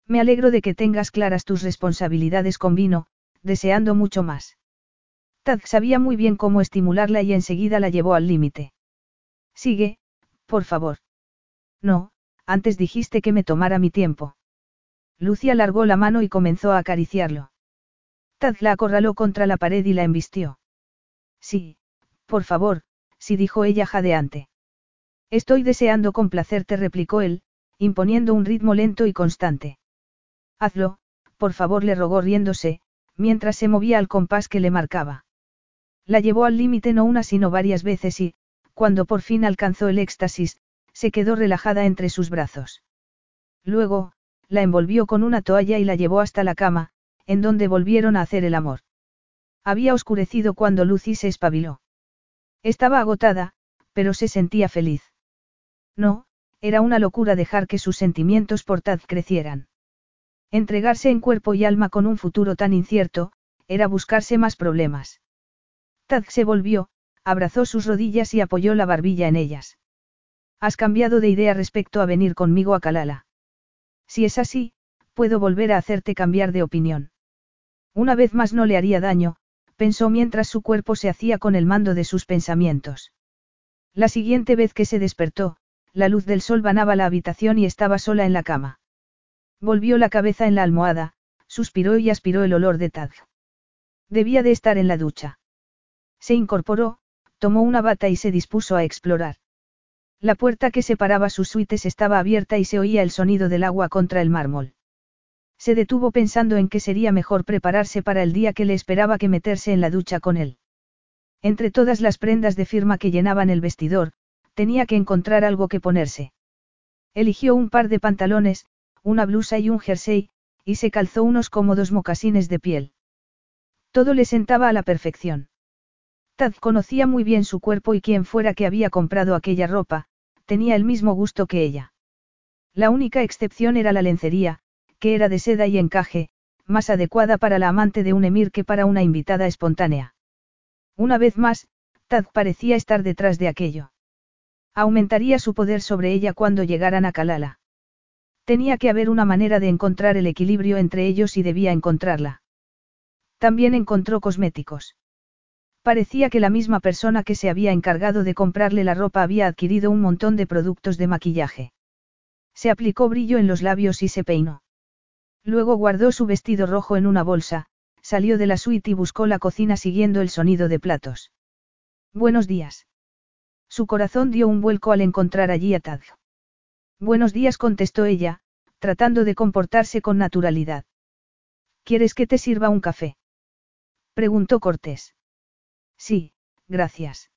Me alegro de que tengas claras tus responsabilidades con vino, deseando mucho más. Tad sabía muy bien cómo estimularla y enseguida la llevó al límite. Sigue, por favor. No, antes dijiste que me tomara mi tiempo. Lucia alargó la mano y comenzó a acariciarlo. Tad la acorraló contra la pared y la embistió. Sí, por favor, sí dijo ella jadeante. Estoy deseando complacerte, replicó él, imponiendo un ritmo lento y constante. Hazlo, por favor, le rogó riéndose, mientras se movía al compás que le marcaba. La llevó al límite no una sino varias veces y, cuando por fin alcanzó el éxtasis, se quedó relajada entre sus brazos. Luego, la envolvió con una toalla y la llevó hasta la cama, en donde volvieron a hacer el amor. Había oscurecido cuando Lucy se espabiló. Estaba agotada, pero se sentía feliz. No, era una locura dejar que sus sentimientos por Tad crecieran. Entregarse en cuerpo y alma con un futuro tan incierto, era buscarse más problemas. Tad se volvió, abrazó sus rodillas y apoyó la barbilla en ellas. Has cambiado de idea respecto a venir conmigo a Kalala. Si es así, puedo volver a hacerte cambiar de opinión. Una vez más no le haría daño, pensó mientras su cuerpo se hacía con el mando de sus pensamientos. La siguiente vez que se despertó, la luz del sol banaba la habitación y estaba sola en la cama. Volvió la cabeza en la almohada, suspiró y aspiró el olor de Tag. Debía de estar en la ducha. Se incorporó, tomó una bata y se dispuso a explorar. La puerta que separaba sus suites estaba abierta y se oía el sonido del agua contra el mármol. Se detuvo pensando en que sería mejor prepararse para el día que le esperaba que meterse en la ducha con él. Entre todas las prendas de firma que llenaban el vestidor, tenía que encontrar algo que ponerse. Eligió un par de pantalones, una blusa y un jersey, y se calzó unos cómodos mocasines de piel. Todo le sentaba a la perfección. Tad conocía muy bien su cuerpo y quien fuera que había comprado aquella ropa, tenía el mismo gusto que ella. La única excepción era la lencería, que era de seda y encaje, más adecuada para la amante de un emir que para una invitada espontánea. Una vez más, Tad parecía estar detrás de aquello. Aumentaría su poder sobre ella cuando llegaran a Kalala. Tenía que haber una manera de encontrar el equilibrio entre ellos y debía encontrarla. También encontró cosméticos. Parecía que la misma persona que se había encargado de comprarle la ropa había adquirido un montón de productos de maquillaje. Se aplicó brillo en los labios y se peinó. Luego guardó su vestido rojo en una bolsa, salió de la suite y buscó la cocina siguiendo el sonido de platos. Buenos días. Su corazón dio un vuelco al encontrar allí a Tad. Buenos días contestó ella, tratando de comportarse con naturalidad. ¿Quieres que te sirva un café? preguntó Cortés. Sí, gracias.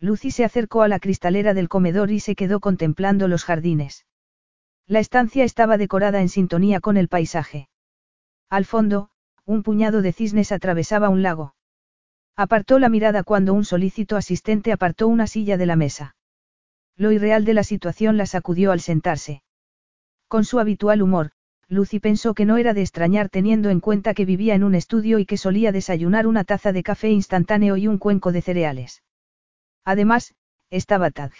Lucy se acercó a la cristalera del comedor y se quedó contemplando los jardines. La estancia estaba decorada en sintonía con el paisaje. Al fondo, un puñado de cisnes atravesaba un lago. Apartó la mirada cuando un solícito asistente apartó una silla de la mesa. Lo irreal de la situación la sacudió al sentarse. Con su habitual humor, Lucy pensó que no era de extrañar teniendo en cuenta que vivía en un estudio y que solía desayunar una taza de café instantáneo y un cuenco de cereales. Además, estaba Tad.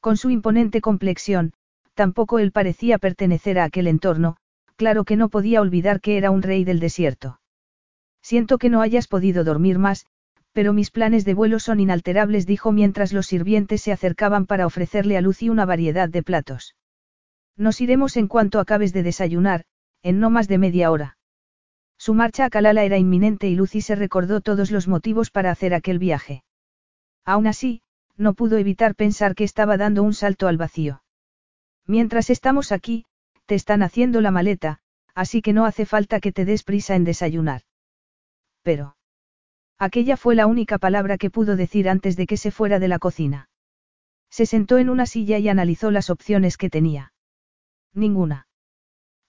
Con su imponente complexión, tampoco él parecía pertenecer a aquel entorno, claro que no podía olvidar que era un rey del desierto. Siento que no hayas podido dormir más, pero mis planes de vuelo son inalterables, dijo mientras los sirvientes se acercaban para ofrecerle a Lucy una variedad de platos. Nos iremos en cuanto acabes de desayunar, en no más de media hora. Su marcha a Kalala era inminente y Lucy se recordó todos los motivos para hacer aquel viaje. Aún así, no pudo evitar pensar que estaba dando un salto al vacío. Mientras estamos aquí, te están haciendo la maleta, así que no hace falta que te des prisa en desayunar. Pero. Aquella fue la única palabra que pudo decir antes de que se fuera de la cocina. Se sentó en una silla y analizó las opciones que tenía. Ninguna.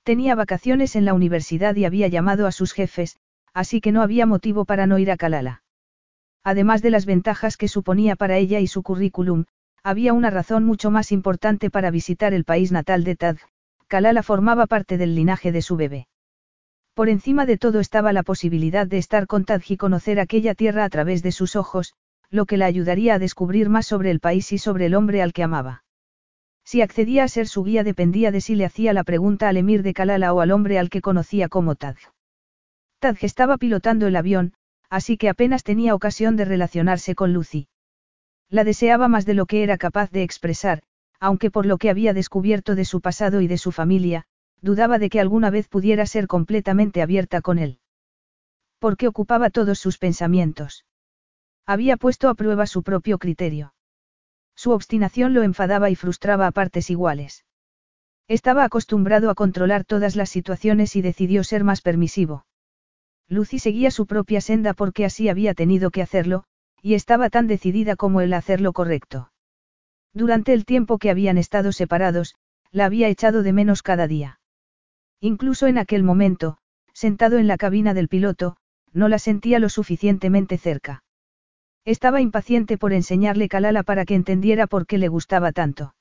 Tenía vacaciones en la universidad y había llamado a sus jefes, así que no había motivo para no ir a Kalala. Además de las ventajas que suponía para ella y su currículum, había una razón mucho más importante para visitar el país natal de Tad, Kalala formaba parte del linaje de su bebé. Por encima de todo estaba la posibilidad de estar con Tad y conocer aquella tierra a través de sus ojos, lo que la ayudaría a descubrir más sobre el país y sobre el hombre al que amaba. Si accedía a ser su guía dependía de si le hacía la pregunta al emir de Kalala o al hombre al que conocía como Taj. Taj estaba pilotando el avión, así que apenas tenía ocasión de relacionarse con Lucy. La deseaba más de lo que era capaz de expresar, aunque por lo que había descubierto de su pasado y de su familia, dudaba de que alguna vez pudiera ser completamente abierta con él. Porque ocupaba todos sus pensamientos. Había puesto a prueba su propio criterio. Su obstinación lo enfadaba y frustraba a partes iguales. Estaba acostumbrado a controlar todas las situaciones y decidió ser más permisivo. Lucy seguía su propia senda porque así había tenido que hacerlo, y estaba tan decidida como él a hacer lo correcto. Durante el tiempo que habían estado separados, la había echado de menos cada día. Incluso en aquel momento, sentado en la cabina del piloto, no la sentía lo suficientemente cerca. Estaba impaciente por enseñarle Kalala para que entendiera por qué le gustaba tanto.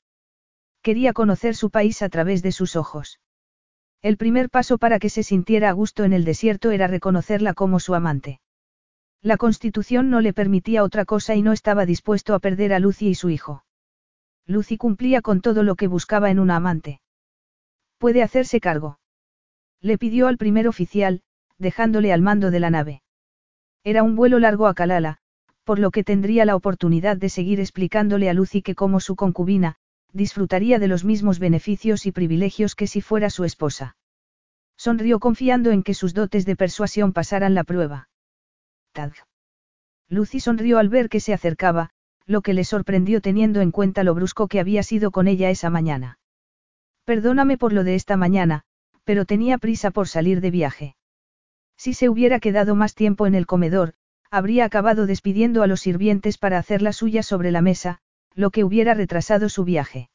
Quería conocer su país a través de sus ojos. El primer paso para que se sintiera a gusto en el desierto era reconocerla como su amante. La constitución no le permitía otra cosa y no estaba dispuesto a perder a Lucy y su hijo. Lucy cumplía con todo lo que buscaba en una amante. Puede hacerse cargo. Le pidió al primer oficial, dejándole al mando de la nave. Era un vuelo largo a Kalala, por lo que tendría la oportunidad de seguir explicándole a Lucy que como su concubina, disfrutaría de los mismos beneficios y privilegios que si fuera su esposa. Sonrió confiando en que sus dotes de persuasión pasaran la prueba. Tag. Lucy sonrió al ver que se acercaba, lo que le sorprendió teniendo en cuenta lo brusco que había sido con ella esa mañana. Perdóname por lo de esta mañana, pero tenía prisa por salir de viaje. Si se hubiera quedado más tiempo en el comedor, habría acabado despidiendo a los sirvientes para hacer la suya sobre la mesa, lo que hubiera retrasado su viaje.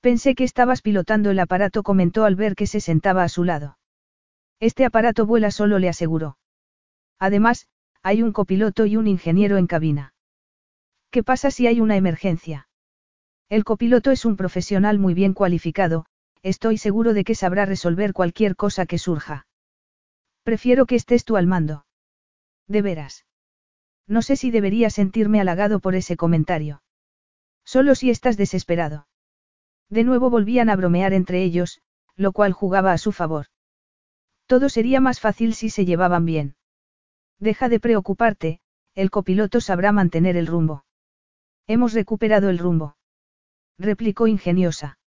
Pensé que estabas pilotando el aparato, comentó al ver que se sentaba a su lado. Este aparato vuela solo, le aseguró. Además, hay un copiloto y un ingeniero en cabina. ¿Qué pasa si hay una emergencia? El copiloto es un profesional muy bien cualificado, estoy seguro de que sabrá resolver cualquier cosa que surja. Prefiero que estés tú al mando. De veras. No sé si debería sentirme halagado por ese comentario. Solo si estás desesperado. De nuevo volvían a bromear entre ellos, lo cual jugaba a su favor. Todo sería más fácil si se llevaban bien. Deja de preocuparte, el copiloto sabrá mantener el rumbo. Hemos recuperado el rumbo. Replicó ingeniosa.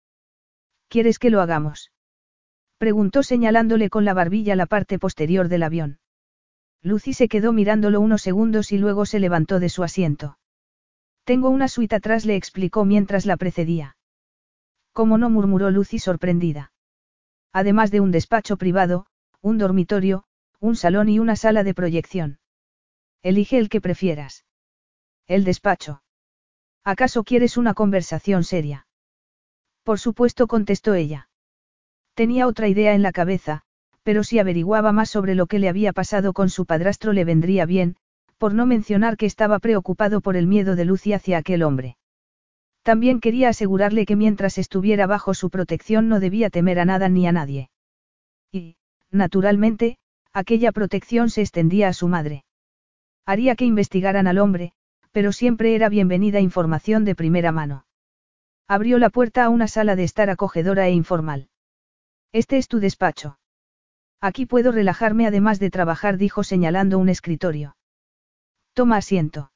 ¿Quieres que lo hagamos? Preguntó señalándole con la barbilla la parte posterior del avión. Lucy se quedó mirándolo unos segundos y luego se levantó de su asiento. Tengo una suite atrás, le explicó mientras la precedía. ¿Cómo no? murmuró Lucy sorprendida. Además de un despacho privado, un dormitorio, un salón y una sala de proyección. Elige el que prefieras. El despacho. ¿Acaso quieres una conversación seria? Por supuesto, contestó ella. Tenía otra idea en la cabeza, pero si averiguaba más sobre lo que le había pasado con su padrastro le vendría bien, por no mencionar que estaba preocupado por el miedo de Lucy hacia aquel hombre. También quería asegurarle que mientras estuviera bajo su protección no debía temer a nada ni a nadie. Y, naturalmente, aquella protección se extendía a su madre. Haría que investigaran al hombre, pero siempre era bienvenida información de primera mano. Abrió la puerta a una sala de estar acogedora e informal. Este es tu despacho. Aquí puedo relajarme además de trabajar, dijo señalando un escritorio. Toma asiento.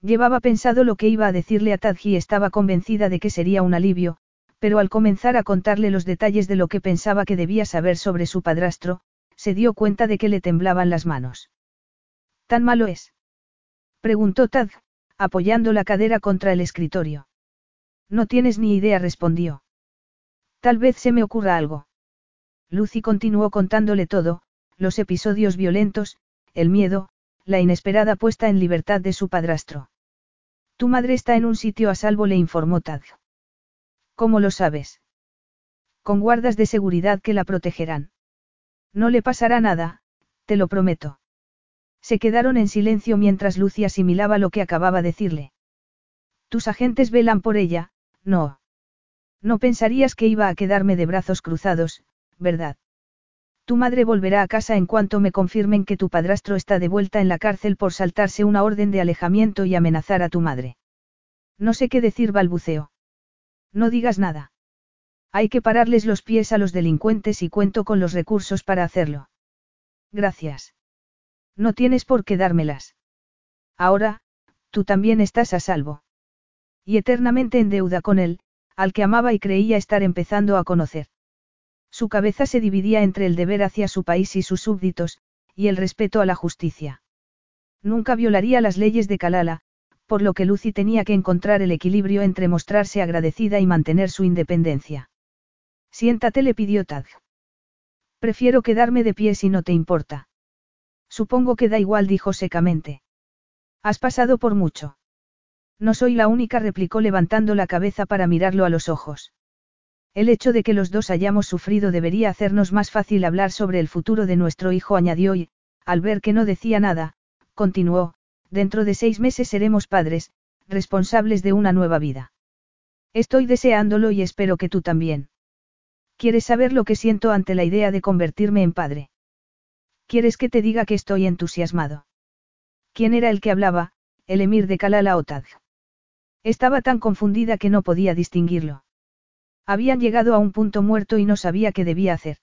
Llevaba pensado lo que iba a decirle a Tadji y estaba convencida de que sería un alivio, pero al comenzar a contarle los detalles de lo que pensaba que debía saber sobre su padrastro, se dio cuenta de que le temblaban las manos. ¿Tan malo es? Preguntó Tad, apoyando la cadera contra el escritorio. No tienes ni idea, respondió. Tal vez se me ocurra algo. Lucy continuó contándole todo, los episodios violentos, el miedo, la inesperada puesta en libertad de su padrastro. Tu madre está en un sitio a salvo, le informó Tad. ¿Cómo lo sabes? Con guardas de seguridad que la protegerán. No le pasará nada, te lo prometo. Se quedaron en silencio mientras Lucy asimilaba lo que acababa de decirle. Tus agentes velan por ella, no. No pensarías que iba a quedarme de brazos cruzados, ¿verdad? Tu madre volverá a casa en cuanto me confirmen que tu padrastro está de vuelta en la cárcel por saltarse una orden de alejamiento y amenazar a tu madre. No sé qué decir, balbuceo. No digas nada. Hay que pararles los pies a los delincuentes y cuento con los recursos para hacerlo. Gracias. No tienes por qué dármelas. Ahora, tú también estás a salvo. Y eternamente en deuda con él, al que amaba y creía estar empezando a conocer. Su cabeza se dividía entre el deber hacia su país y sus súbditos, y el respeto a la justicia. Nunca violaría las leyes de Kalala, por lo que Lucy tenía que encontrar el equilibrio entre mostrarse agradecida y mantener su independencia. Siéntate, le pidió Tad. Prefiero quedarme de pie si no te importa. Supongo que da igual, dijo secamente. Has pasado por mucho. No soy la única, replicó levantando la cabeza para mirarlo a los ojos. El hecho de que los dos hayamos sufrido debería hacernos más fácil hablar sobre el futuro de nuestro hijo, añadió y, al ver que no decía nada, continuó, dentro de seis meses seremos padres, responsables de una nueva vida. Estoy deseándolo y espero que tú también. ¿Quieres saber lo que siento ante la idea de convertirme en padre? ¿Quieres que te diga que estoy entusiasmado? ¿Quién era el que hablaba, el emir de Kalala o Estaba tan confundida que no podía distinguirlo. Habían llegado a un punto muerto y no sabía qué debía hacer.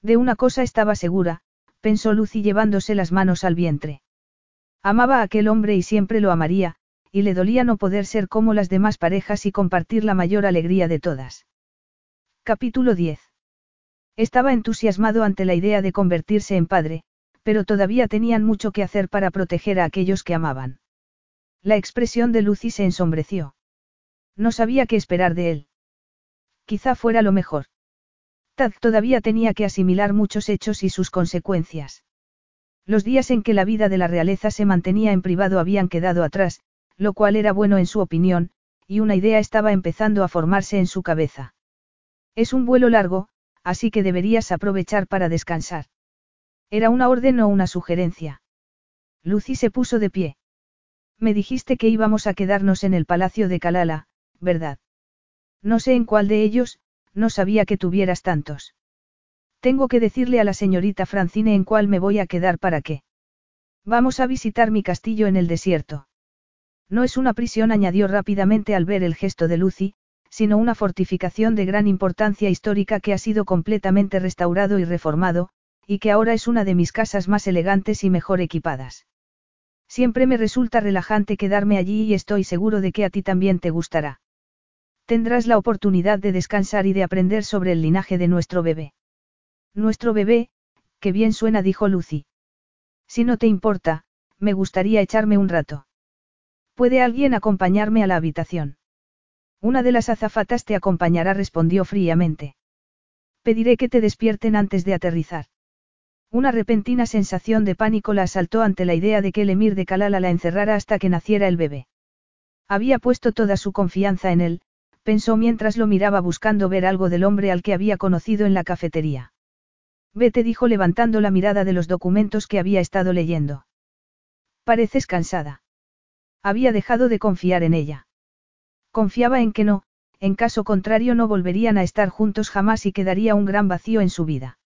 De una cosa estaba segura, pensó Lucy llevándose las manos al vientre. Amaba a aquel hombre y siempre lo amaría, y le dolía no poder ser como las demás parejas y compartir la mayor alegría de todas. Capítulo 10. Estaba entusiasmado ante la idea de convertirse en padre, pero todavía tenían mucho que hacer para proteger a aquellos que amaban. La expresión de Lucy se ensombreció. No sabía qué esperar de él. Quizá fuera lo mejor. Tad todavía tenía que asimilar muchos hechos y sus consecuencias. Los días en que la vida de la realeza se mantenía en privado habían quedado atrás, lo cual era bueno en su opinión, y una idea estaba empezando a formarse en su cabeza. Es un vuelo largo, así que deberías aprovechar para descansar. Era una orden o una sugerencia. Lucy se puso de pie. Me dijiste que íbamos a quedarnos en el palacio de Kalala, ¿verdad? No sé en cuál de ellos, no sabía que tuvieras tantos. Tengo que decirle a la señorita Francine en cuál me voy a quedar para qué. Vamos a visitar mi castillo en el desierto. No es una prisión, añadió rápidamente al ver el gesto de Lucy, sino una fortificación de gran importancia histórica que ha sido completamente restaurado y reformado, y que ahora es una de mis casas más elegantes y mejor equipadas. Siempre me resulta relajante quedarme allí y estoy seguro de que a ti también te gustará. Tendrás la oportunidad de descansar y de aprender sobre el linaje de nuestro bebé. Nuestro bebé, que bien suena, dijo Lucy. Si no te importa, me gustaría echarme un rato. ¿Puede alguien acompañarme a la habitación? Una de las azafatas te acompañará, respondió fríamente. Pediré que te despierten antes de aterrizar. Una repentina sensación de pánico la asaltó ante la idea de que el emir de Kalala la encerrara hasta que naciera el bebé. Había puesto toda su confianza en él, pensó mientras lo miraba buscando ver algo del hombre al que había conocido en la cafetería. Vete dijo levantando la mirada de los documentos que había estado leyendo. Pareces cansada. Había dejado de confiar en ella. Confiaba en que no, en caso contrario no volverían a estar juntos jamás y quedaría un gran vacío en su vida.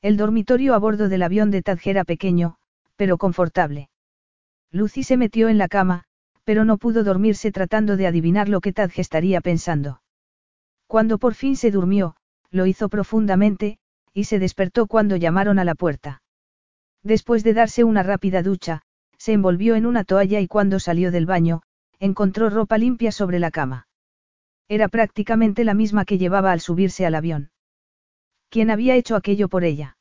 El dormitorio a bordo del avión de Tadj era pequeño, pero confortable. Lucy se metió en la cama, pero no pudo dormirse tratando de adivinar lo que Tadj estaría pensando. Cuando por fin se durmió, lo hizo profundamente, y se despertó cuando llamaron a la puerta. Después de darse una rápida ducha, se envolvió en una toalla y cuando salió del baño, encontró ropa limpia sobre la cama. Era prácticamente la misma que llevaba al subirse al avión. ¿Quién había hecho aquello por ella?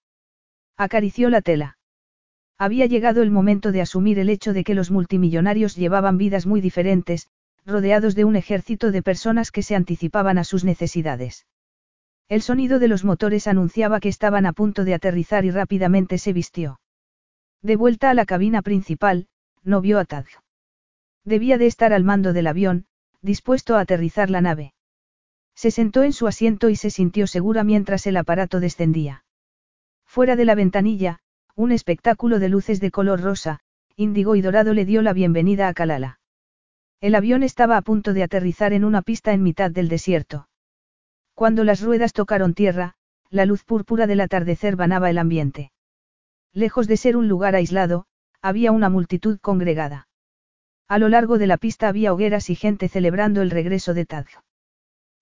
Acarició la tela. Había llegado el momento de asumir el hecho de que los multimillonarios llevaban vidas muy diferentes, rodeados de un ejército de personas que se anticipaban a sus necesidades. El sonido de los motores anunciaba que estaban a punto de aterrizar y rápidamente se vistió. De vuelta a la cabina principal, no vio a Tad. Debía de estar al mando del avión, dispuesto a aterrizar la nave. Se sentó en su asiento y se sintió segura mientras el aparato descendía. Fuera de la ventanilla, un espectáculo de luces de color rosa, índigo y dorado le dio la bienvenida a Kalala. El avión estaba a punto de aterrizar en una pista en mitad del desierto. Cuando las ruedas tocaron tierra, la luz púrpura del atardecer banaba el ambiente. Lejos de ser un lugar aislado, había una multitud congregada. A lo largo de la pista había hogueras y gente celebrando el regreso de Taj.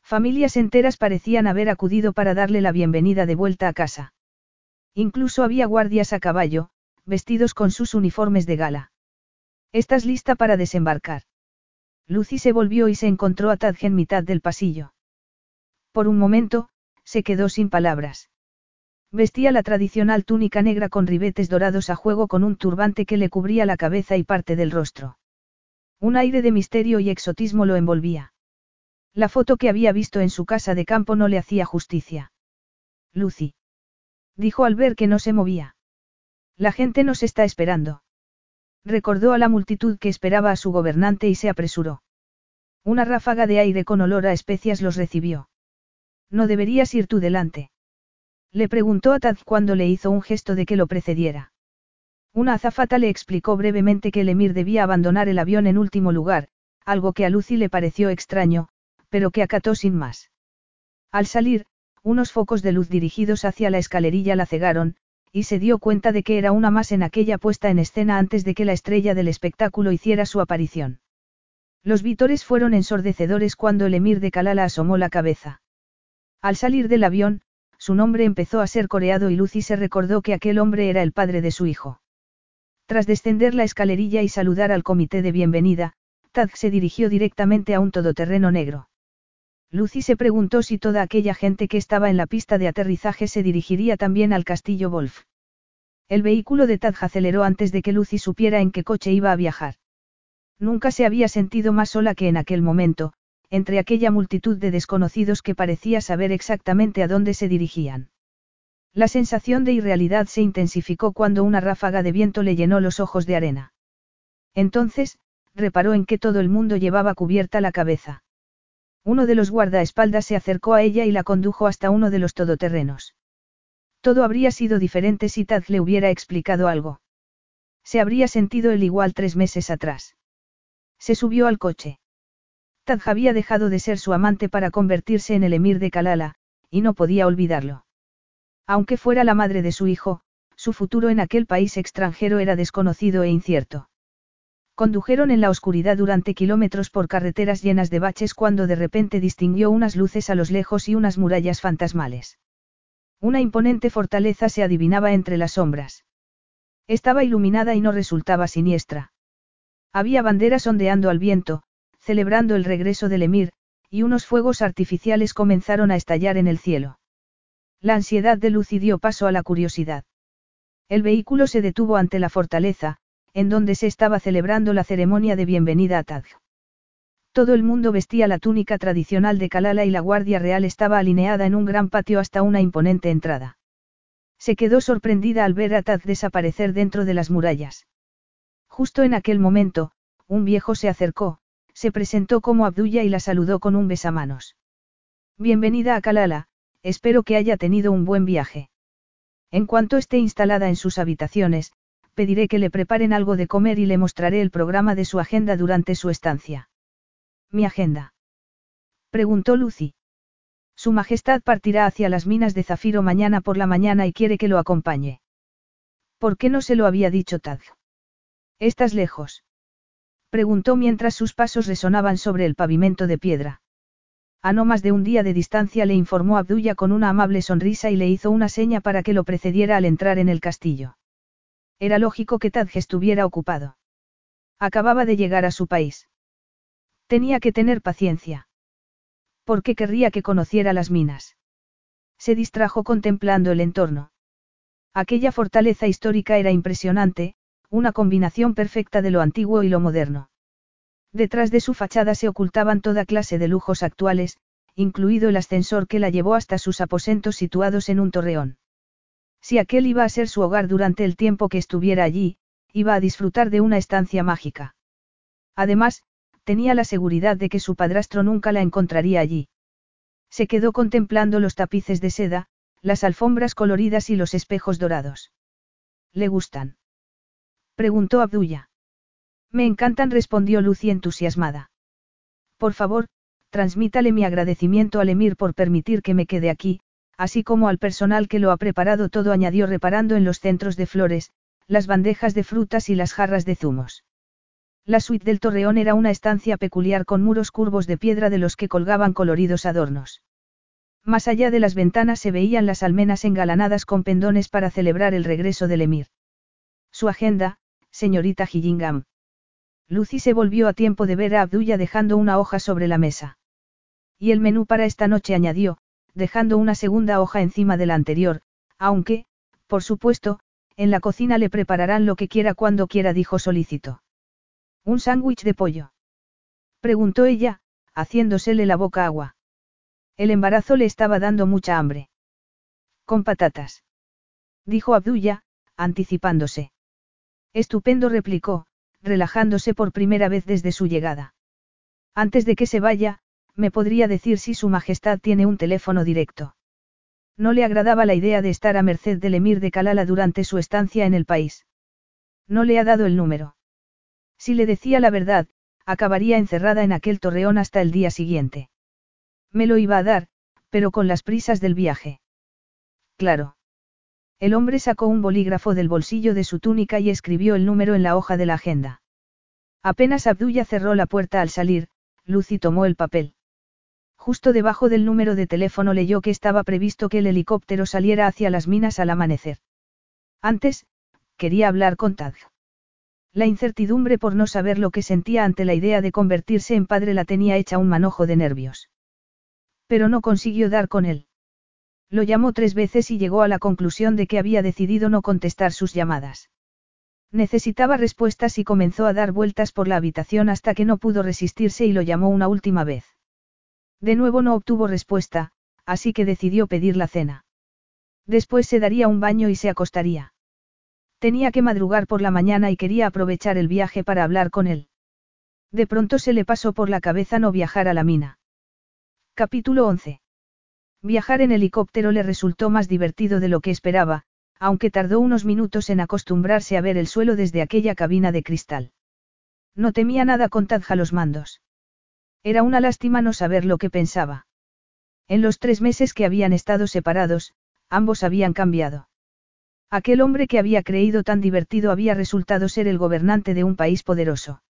Familias enteras parecían haber acudido para darle la bienvenida de vuelta a casa. Incluso había guardias a caballo, vestidos con sus uniformes de gala. ¿Estás lista para desembarcar? Lucy se volvió y se encontró a Tadge en mitad del pasillo. Por un momento, se quedó sin palabras. Vestía la tradicional túnica negra con ribetes dorados a juego con un turbante que le cubría la cabeza y parte del rostro. Un aire de misterio y exotismo lo envolvía. La foto que había visto en su casa de campo no le hacía justicia. Lucy. Dijo al ver que no se movía. La gente nos está esperando. Recordó a la multitud que esperaba a su gobernante y se apresuró. Una ráfaga de aire con olor a especias los recibió. ¿No deberías ir tú delante? Le preguntó a Tad cuando le hizo un gesto de que lo precediera. Una azafata le explicó brevemente que el emir debía abandonar el avión en último lugar, algo que a Lucy le pareció extraño, pero que acató sin más. Al salir, unos focos de luz dirigidos hacia la escalerilla la cegaron, y se dio cuenta de que era una más en aquella puesta en escena antes de que la estrella del espectáculo hiciera su aparición. Los vítores fueron ensordecedores cuando el emir de Kalala asomó la cabeza. Al salir del avión, su nombre empezó a ser coreado y Lucy se recordó que aquel hombre era el padre de su hijo. Tras descender la escalerilla y saludar al comité de bienvenida, Tad se dirigió directamente a un todoterreno negro. Lucy se preguntó si toda aquella gente que estaba en la pista de aterrizaje se dirigiría también al castillo Wolf. El vehículo de Tad aceleró antes de que Lucy supiera en qué coche iba a viajar. Nunca se había sentido más sola que en aquel momento, entre aquella multitud de desconocidos que parecía saber exactamente a dónde se dirigían. La sensación de irrealidad se intensificó cuando una ráfaga de viento le llenó los ojos de arena. Entonces, reparó en que todo el mundo llevaba cubierta la cabeza. Uno de los guardaespaldas se acercó a ella y la condujo hasta uno de los todoterrenos. Todo habría sido diferente si Tad le hubiera explicado algo. Se habría sentido el igual tres meses atrás. Se subió al coche. Tad había dejado de ser su amante para convertirse en el emir de Kalala, y no podía olvidarlo. Aunque fuera la madre de su hijo, su futuro en aquel país extranjero era desconocido e incierto. Condujeron en la oscuridad durante kilómetros por carreteras llenas de baches cuando de repente distinguió unas luces a los lejos y unas murallas fantasmales. Una imponente fortaleza se adivinaba entre las sombras. Estaba iluminada y no resultaba siniestra. Había banderas ondeando al viento, celebrando el regreso del emir, y unos fuegos artificiales comenzaron a estallar en el cielo. La ansiedad de Lucy dio paso a la curiosidad. El vehículo se detuvo ante la fortaleza, en donde se estaba celebrando la ceremonia de bienvenida a Taj. Todo el mundo vestía la túnica tradicional de Kalala y la Guardia Real estaba alineada en un gran patio hasta una imponente entrada. Se quedó sorprendida al ver a Taj desaparecer dentro de las murallas. Justo en aquel momento, un viejo se acercó, se presentó como Abdulla y la saludó con un besamanos. Bienvenida a Kalala, Espero que haya tenido un buen viaje. En cuanto esté instalada en sus habitaciones, pediré que le preparen algo de comer y le mostraré el programa de su agenda durante su estancia. ¿Mi agenda? preguntó Lucy. Su Majestad partirá hacia las minas de Zafiro mañana por la mañana y quiere que lo acompañe. ¿Por qué no se lo había dicho Tad? ¿Estás lejos? Preguntó mientras sus pasos resonaban sobre el pavimento de piedra. A no más de un día de distancia le informó Abdulla con una amable sonrisa y le hizo una seña para que lo precediera al entrar en el castillo. Era lógico que Tadge estuviera ocupado. Acababa de llegar a su país. Tenía que tener paciencia. ¿Por qué querría que conociera las minas? Se distrajo contemplando el entorno. Aquella fortaleza histórica era impresionante, una combinación perfecta de lo antiguo y lo moderno. Detrás de su fachada se ocultaban toda clase de lujos actuales, incluido el ascensor que la llevó hasta sus aposentos situados en un torreón. Si aquel iba a ser su hogar durante el tiempo que estuviera allí, iba a disfrutar de una estancia mágica. Además, tenía la seguridad de que su padrastro nunca la encontraría allí. Se quedó contemplando los tapices de seda, las alfombras coloridas y los espejos dorados. ¿Le gustan? Preguntó Abdulla. Me encantan, respondió Lucy entusiasmada. Por favor, transmítale mi agradecimiento al Emir por permitir que me quede aquí, así como al personal que lo ha preparado todo, añadió reparando en los centros de flores, las bandejas de frutas y las jarras de zumos. La suite del torreón era una estancia peculiar con muros curvos de piedra de los que colgaban coloridos adornos. Más allá de las ventanas se veían las almenas engalanadas con pendones para celebrar el regreso del emir. Su agenda, señorita Gillingham. Lucy se volvió a tiempo de ver a Abdulla dejando una hoja sobre la mesa. Y el menú para esta noche añadió, dejando una segunda hoja encima de la anterior, aunque, por supuesto, en la cocina le prepararán lo que quiera cuando quiera, dijo solícito. ¿Un sándwich de pollo? Preguntó ella, haciéndosele la boca agua. El embarazo le estaba dando mucha hambre. Con patatas. Dijo Abdulla, anticipándose. Estupendo replicó, relajándose por primera vez desde su llegada. Antes de que se vaya, me podría decir si Su Majestad tiene un teléfono directo. No le agradaba la idea de estar a merced del emir de Kalala durante su estancia en el país. No le ha dado el número. Si le decía la verdad, acabaría encerrada en aquel torreón hasta el día siguiente. Me lo iba a dar, pero con las prisas del viaje. Claro. El hombre sacó un bolígrafo del bolsillo de su túnica y escribió el número en la hoja de la agenda. Apenas Abdulla cerró la puerta al salir, Lucy tomó el papel. Justo debajo del número de teléfono leyó que estaba previsto que el helicóptero saliera hacia las minas al amanecer. Antes, quería hablar con Tad. La incertidumbre por no saber lo que sentía ante la idea de convertirse en padre la tenía hecha un manojo de nervios. Pero no consiguió dar con él. Lo llamó tres veces y llegó a la conclusión de que había decidido no contestar sus llamadas. Necesitaba respuestas y comenzó a dar vueltas por la habitación hasta que no pudo resistirse y lo llamó una última vez. De nuevo no obtuvo respuesta, así que decidió pedir la cena. Después se daría un baño y se acostaría. Tenía que madrugar por la mañana y quería aprovechar el viaje para hablar con él. De pronto se le pasó por la cabeza no viajar a la mina. Capítulo 11. Viajar en helicóptero le resultó más divertido de lo que esperaba, aunque tardó unos minutos en acostumbrarse a ver el suelo desde aquella cabina de cristal. No temía nada con Tadja los mandos. Era una lástima no saber lo que pensaba. En los tres meses que habían estado separados, ambos habían cambiado. Aquel hombre que había creído tan divertido había resultado ser el gobernante de un país poderoso.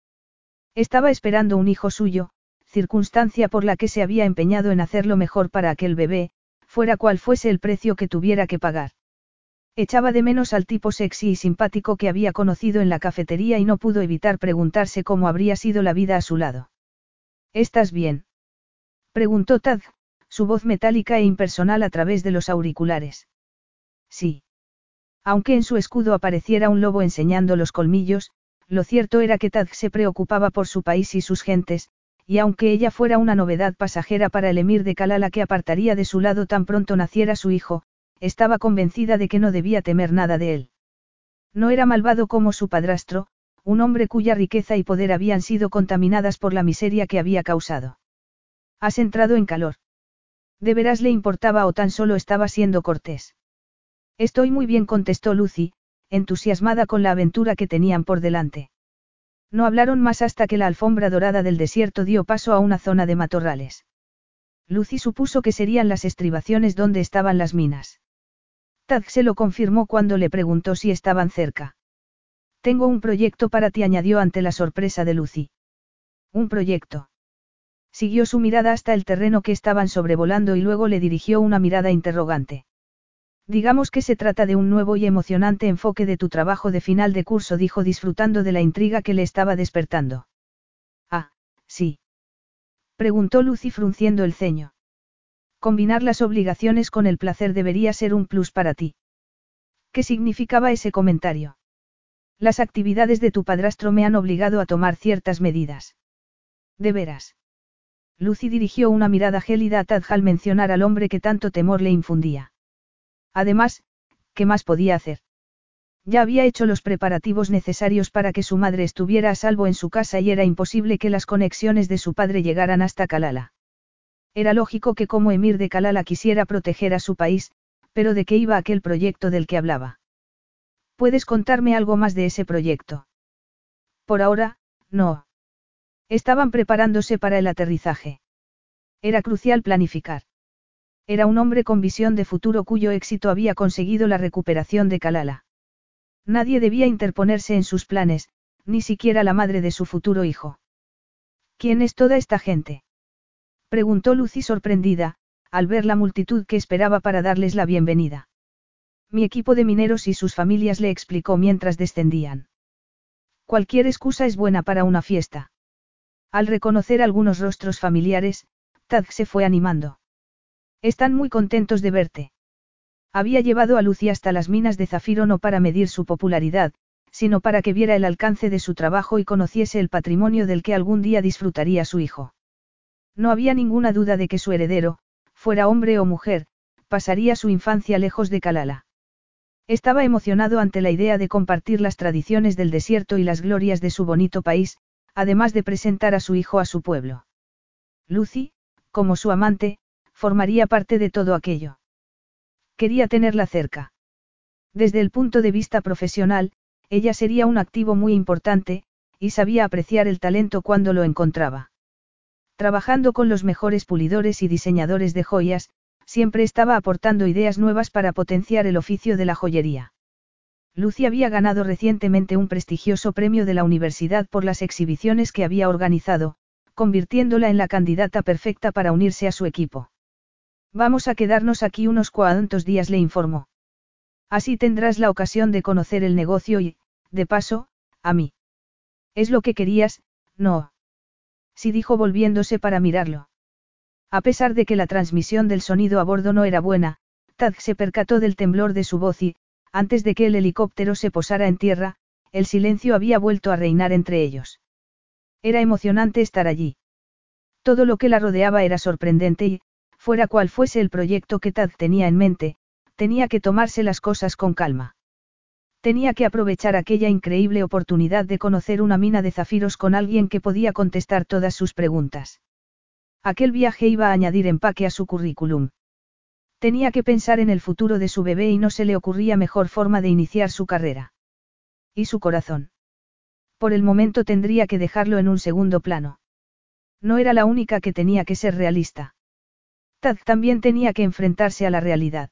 Estaba esperando un hijo suyo, circunstancia por la que se había empeñado en hacerlo mejor para aquel bebé, fuera cual fuese el precio que tuviera que pagar. Echaba de menos al tipo sexy y simpático que había conocido en la cafetería y no pudo evitar preguntarse cómo habría sido la vida a su lado. ¿Estás bien? preguntó Tad, su voz metálica e impersonal a través de los auriculares. Sí. Aunque en su escudo apareciera un lobo enseñando los colmillos, lo cierto era que Tad se preocupaba por su país y sus gentes, y aunque ella fuera una novedad pasajera para el emir de Kalala que apartaría de su lado tan pronto naciera su hijo, estaba convencida de que no debía temer nada de él. No era malvado como su padrastro, un hombre cuya riqueza y poder habían sido contaminadas por la miseria que había causado. Has entrado en calor. ¿De veras le importaba o tan solo estaba siendo cortés? Estoy muy bien, contestó Lucy, entusiasmada con la aventura que tenían por delante. No hablaron más hasta que la alfombra dorada del desierto dio paso a una zona de matorrales. Lucy supuso que serían las estribaciones donde estaban las minas. Tad se lo confirmó cuando le preguntó si estaban cerca. Tengo un proyecto para ti, añadió ante la sorpresa de Lucy. Un proyecto. Siguió su mirada hasta el terreno que estaban sobrevolando y luego le dirigió una mirada interrogante. Digamos que se trata de un nuevo y emocionante enfoque de tu trabajo de final de curso, dijo disfrutando de la intriga que le estaba despertando. Ah, sí. Preguntó Lucy frunciendo el ceño. Combinar las obligaciones con el placer debería ser un plus para ti. ¿Qué significaba ese comentario? Las actividades de tu padrastro me han obligado a tomar ciertas medidas. ¿De veras? Lucy dirigió una mirada gélida a Tad al mencionar al hombre que tanto temor le infundía. Además, ¿qué más podía hacer? Ya había hecho los preparativos necesarios para que su madre estuviera a salvo en su casa y era imposible que las conexiones de su padre llegaran hasta Kalala. Era lógico que como emir de Kalala quisiera proteger a su país, pero ¿de qué iba aquel proyecto del que hablaba? ¿Puedes contarme algo más de ese proyecto? Por ahora, no. Estaban preparándose para el aterrizaje. Era crucial planificar. Era un hombre con visión de futuro cuyo éxito había conseguido la recuperación de Kalala. Nadie debía interponerse en sus planes, ni siquiera la madre de su futuro hijo. ¿Quién es toda esta gente? Preguntó Lucy sorprendida, al ver la multitud que esperaba para darles la bienvenida. Mi equipo de mineros y sus familias le explicó mientras descendían. Cualquier excusa es buena para una fiesta. Al reconocer algunos rostros familiares, Tad se fue animando. Están muy contentos de verte. Había llevado a Lucy hasta las minas de zafiro no para medir su popularidad, sino para que viera el alcance de su trabajo y conociese el patrimonio del que algún día disfrutaría su hijo. No había ninguna duda de que su heredero, fuera hombre o mujer, pasaría su infancia lejos de Kalala. Estaba emocionado ante la idea de compartir las tradiciones del desierto y las glorias de su bonito país, además de presentar a su hijo a su pueblo. Lucy, como su amante, formaría parte de todo aquello. Quería tenerla cerca. Desde el punto de vista profesional, ella sería un activo muy importante, y sabía apreciar el talento cuando lo encontraba. Trabajando con los mejores pulidores y diseñadores de joyas, siempre estaba aportando ideas nuevas para potenciar el oficio de la joyería. Lucy había ganado recientemente un prestigioso premio de la universidad por las exhibiciones que había organizado, convirtiéndola en la candidata perfecta para unirse a su equipo. Vamos a quedarnos aquí unos cuantos días, le informó. Así tendrás la ocasión de conocer el negocio y, de paso, a mí. Es lo que querías, no. Sí dijo volviéndose para mirarlo. A pesar de que la transmisión del sonido a bordo no era buena, Tad se percató del temblor de su voz y, antes de que el helicóptero se posara en tierra, el silencio había vuelto a reinar entre ellos. Era emocionante estar allí. Todo lo que la rodeaba era sorprendente y, fuera cual fuese el proyecto que Tad tenía en mente, tenía que tomarse las cosas con calma. Tenía que aprovechar aquella increíble oportunidad de conocer una mina de zafiros con alguien que podía contestar todas sus preguntas. Aquel viaje iba a añadir empaque a su currículum. Tenía que pensar en el futuro de su bebé y no se le ocurría mejor forma de iniciar su carrera. ¿Y su corazón? Por el momento tendría que dejarlo en un segundo plano. No era la única que tenía que ser realista. Tad también tenía que enfrentarse a la realidad.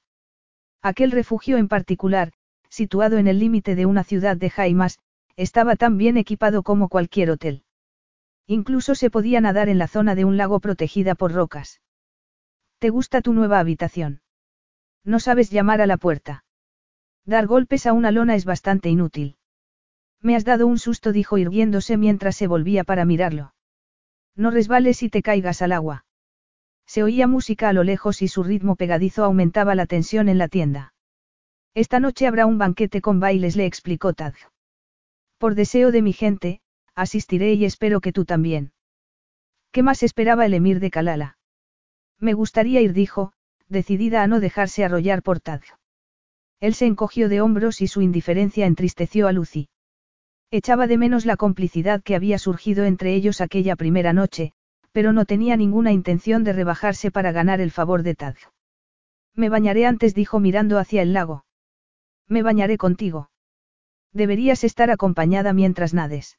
Aquel refugio en particular, situado en el límite de una ciudad de Jaimas, estaba tan bien equipado como cualquier hotel. Incluso se podía nadar en la zona de un lago protegida por rocas. ¿Te gusta tu nueva habitación? No sabes llamar a la puerta. Dar golpes a una lona es bastante inútil. Me has dado un susto, dijo irguiéndose mientras se volvía para mirarlo. No resbales y te caigas al agua. Se oía música a lo lejos y su ritmo pegadizo aumentaba la tensión en la tienda. Esta noche habrá un banquete con bailes, le explicó Tad. Por deseo de mi gente, asistiré y espero que tú también. ¿Qué más esperaba el emir de Kalala? Me gustaría ir, dijo, decidida a no dejarse arrollar por Tad. Él se encogió de hombros y su indiferencia entristeció a Lucy. Echaba de menos la complicidad que había surgido entre ellos aquella primera noche, pero no tenía ninguna intención de rebajarse para ganar el favor de Tad. Me bañaré antes, dijo mirando hacia el lago. Me bañaré contigo. Deberías estar acompañada mientras nades.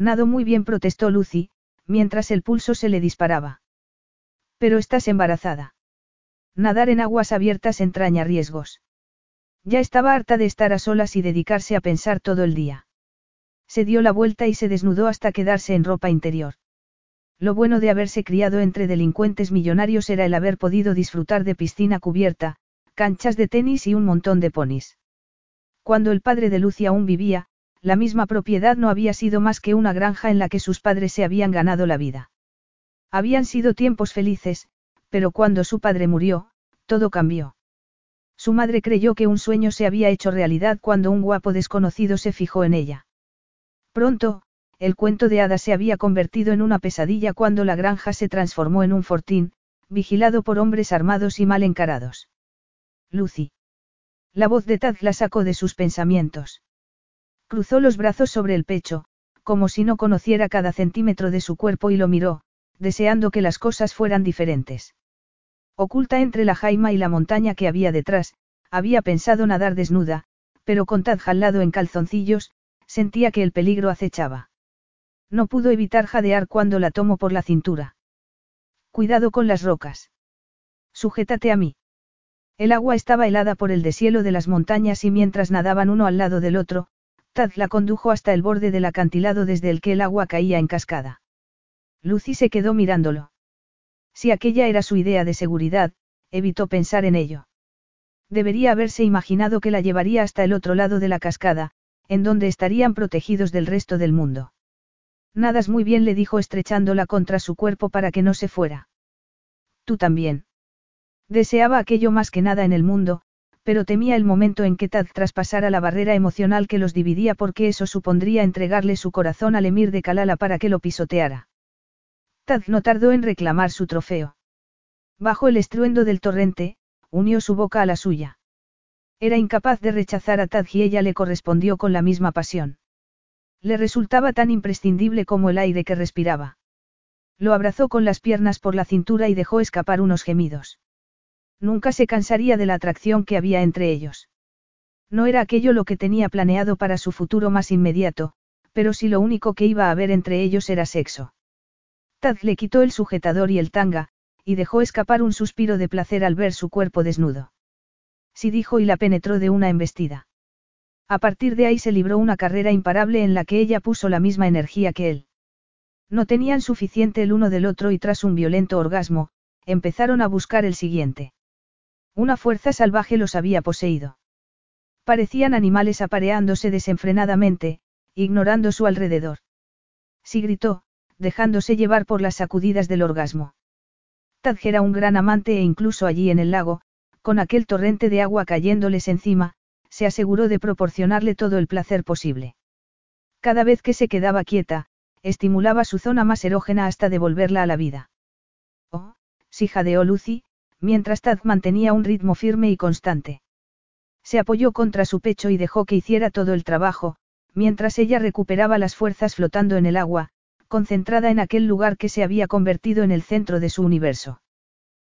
Nado muy bien, protestó Lucy, mientras el pulso se le disparaba. Pero estás embarazada. Nadar en aguas abiertas entraña riesgos. Ya estaba harta de estar a solas y dedicarse a pensar todo el día. Se dio la vuelta y se desnudó hasta quedarse en ropa interior. Lo bueno de haberse criado entre delincuentes millonarios era el haber podido disfrutar de piscina cubierta, canchas de tenis y un montón de ponis. Cuando el padre de Lucy aún vivía, la misma propiedad no había sido más que una granja en la que sus padres se habían ganado la vida. Habían sido tiempos felices, pero cuando su padre murió, todo cambió. Su madre creyó que un sueño se había hecho realidad cuando un guapo desconocido se fijó en ella. Pronto, el cuento de hadas se había convertido en una pesadilla cuando la granja se transformó en un fortín, vigilado por hombres armados y mal encarados. Lucy. La voz de Tad la sacó de sus pensamientos. Cruzó los brazos sobre el pecho, como si no conociera cada centímetro de su cuerpo y lo miró, deseando que las cosas fueran diferentes. Oculta entre la jaima y la montaña que había detrás, había pensado nadar desnuda, pero con Tad jalado en calzoncillos, sentía que el peligro acechaba. No pudo evitar jadear cuando la tomó por la cintura. Cuidado con las rocas. Sujétate a mí. El agua estaba helada por el deshielo de las montañas y mientras nadaban uno al lado del otro, Tad la condujo hasta el borde del acantilado desde el que el agua caía en cascada. Lucy se quedó mirándolo. Si aquella era su idea de seguridad, evitó pensar en ello. Debería haberse imaginado que la llevaría hasta el otro lado de la cascada, en donde estarían protegidos del resto del mundo. Nadas muy bien, le dijo estrechándola contra su cuerpo para que no se fuera. Tú también. Deseaba aquello más que nada en el mundo, pero temía el momento en que Tad traspasara la barrera emocional que los dividía porque eso supondría entregarle su corazón al emir de Kalala para que lo pisoteara. Tad no tardó en reclamar su trofeo. Bajo el estruendo del torrente, unió su boca a la suya. Era incapaz de rechazar a Tad y ella le correspondió con la misma pasión. Le resultaba tan imprescindible como el aire que respiraba. Lo abrazó con las piernas por la cintura y dejó escapar unos gemidos. Nunca se cansaría de la atracción que había entre ellos. No era aquello lo que tenía planeado para su futuro más inmediato, pero si lo único que iba a haber entre ellos era sexo. Tad le quitó el sujetador y el tanga, y dejó escapar un suspiro de placer al ver su cuerpo desnudo. Sí dijo y la penetró de una embestida. A partir de ahí se libró una carrera imparable en la que ella puso la misma energía que él. No tenían suficiente el uno del otro y tras un violento orgasmo, empezaron a buscar el siguiente. Una fuerza salvaje los había poseído. Parecían animales apareándose desenfrenadamente, ignorando su alrededor. Sí gritó, dejándose llevar por las sacudidas del orgasmo. Tadj era un gran amante e incluso allí en el lago, con aquel torrente de agua cayéndoles encima, se aseguró de proporcionarle todo el placer posible. Cada vez que se quedaba quieta, estimulaba su zona más erógena hasta devolverla a la vida. Oh, sí jadeó Lucy, mientras Tad mantenía un ritmo firme y constante. Se apoyó contra su pecho y dejó que hiciera todo el trabajo, mientras ella recuperaba las fuerzas flotando en el agua, concentrada en aquel lugar que se había convertido en el centro de su universo.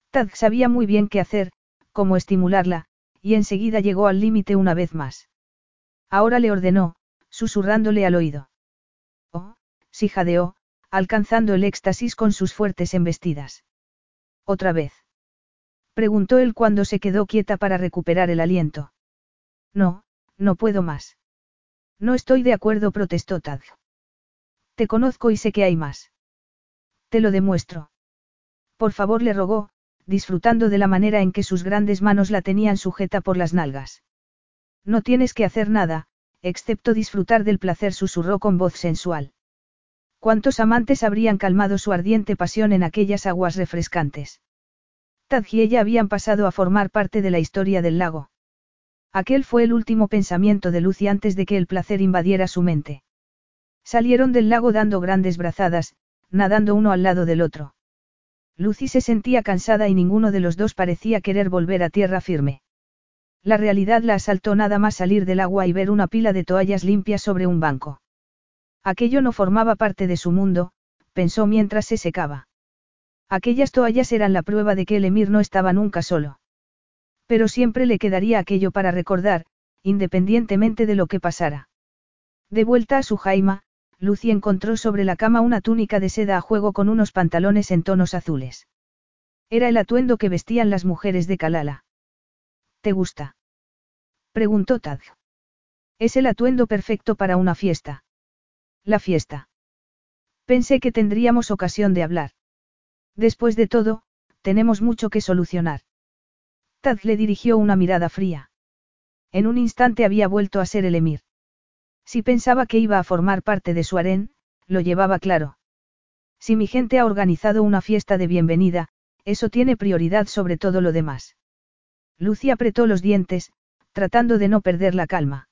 Tad sabía muy bien qué hacer, cómo estimularla, y enseguida llegó al límite una vez más. Ahora le ordenó, susurrándole al oído. Oh, sí jadeó, alcanzando el éxtasis con sus fuertes embestidas. ¿Otra vez? Preguntó él cuando se quedó quieta para recuperar el aliento. No, no puedo más. No estoy de acuerdo, protestó Tad. Te conozco y sé que hay más. Te lo demuestro. Por favor, le rogó, disfrutando de la manera en que sus grandes manos la tenían sujeta por las nalgas. No tienes que hacer nada, excepto disfrutar del placer, susurró con voz sensual. ¿Cuántos amantes habrían calmado su ardiente pasión en aquellas aguas refrescantes? Tad y ella habían pasado a formar parte de la historia del lago. Aquel fue el último pensamiento de Lucy antes de que el placer invadiera su mente. Salieron del lago dando grandes brazadas, nadando uno al lado del otro. Lucy se sentía cansada y ninguno de los dos parecía querer volver a tierra firme. La realidad la asaltó nada más salir del agua y ver una pila de toallas limpias sobre un banco. Aquello no formaba parte de su mundo, pensó mientras se secaba. Aquellas toallas eran la prueba de que el emir no estaba nunca solo. Pero siempre le quedaría aquello para recordar, independientemente de lo que pasara. De vuelta a su jaima, Lucy encontró sobre la cama una túnica de seda a juego con unos pantalones en tonos azules. Era el atuendo que vestían las mujeres de Kalala. ¿Te gusta? preguntó Tad. Es el atuendo perfecto para una fiesta. La fiesta. Pensé que tendríamos ocasión de hablar. Después de todo, tenemos mucho que solucionar. Tad le dirigió una mirada fría. En un instante había vuelto a ser el emir. Si pensaba que iba a formar parte de su harén, lo llevaba claro. Si mi gente ha organizado una fiesta de bienvenida, eso tiene prioridad sobre todo lo demás. Lucy apretó los dientes, tratando de no perder la calma.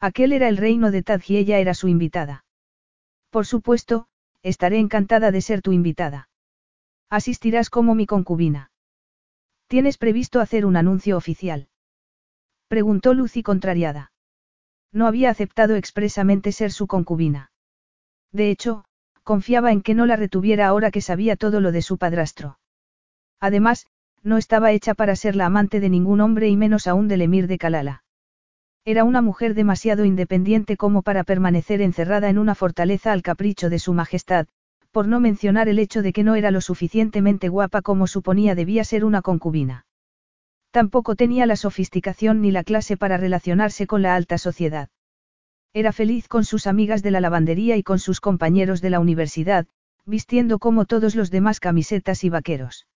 Aquel era el reino de Tad y ella era su invitada. Por supuesto, estaré encantada de ser tu invitada. Asistirás como mi concubina. ¿Tienes previsto hacer un anuncio oficial? Preguntó Lucy contrariada. No había aceptado expresamente ser su concubina. De hecho, confiaba en que no la retuviera ahora que sabía todo lo de su padrastro. Además, no estaba hecha para ser la amante de ningún hombre y menos aún del emir de Kalala. Era una mujer demasiado independiente como para permanecer encerrada en una fortaleza al capricho de su majestad, por no mencionar el hecho de que no era lo suficientemente guapa como suponía debía ser una concubina. Tampoco tenía la sofisticación ni la clase para relacionarse con la alta sociedad. Era feliz con sus amigas de la lavandería y con sus compañeros de la universidad, vistiendo como todos los demás camisetas y vaqueros.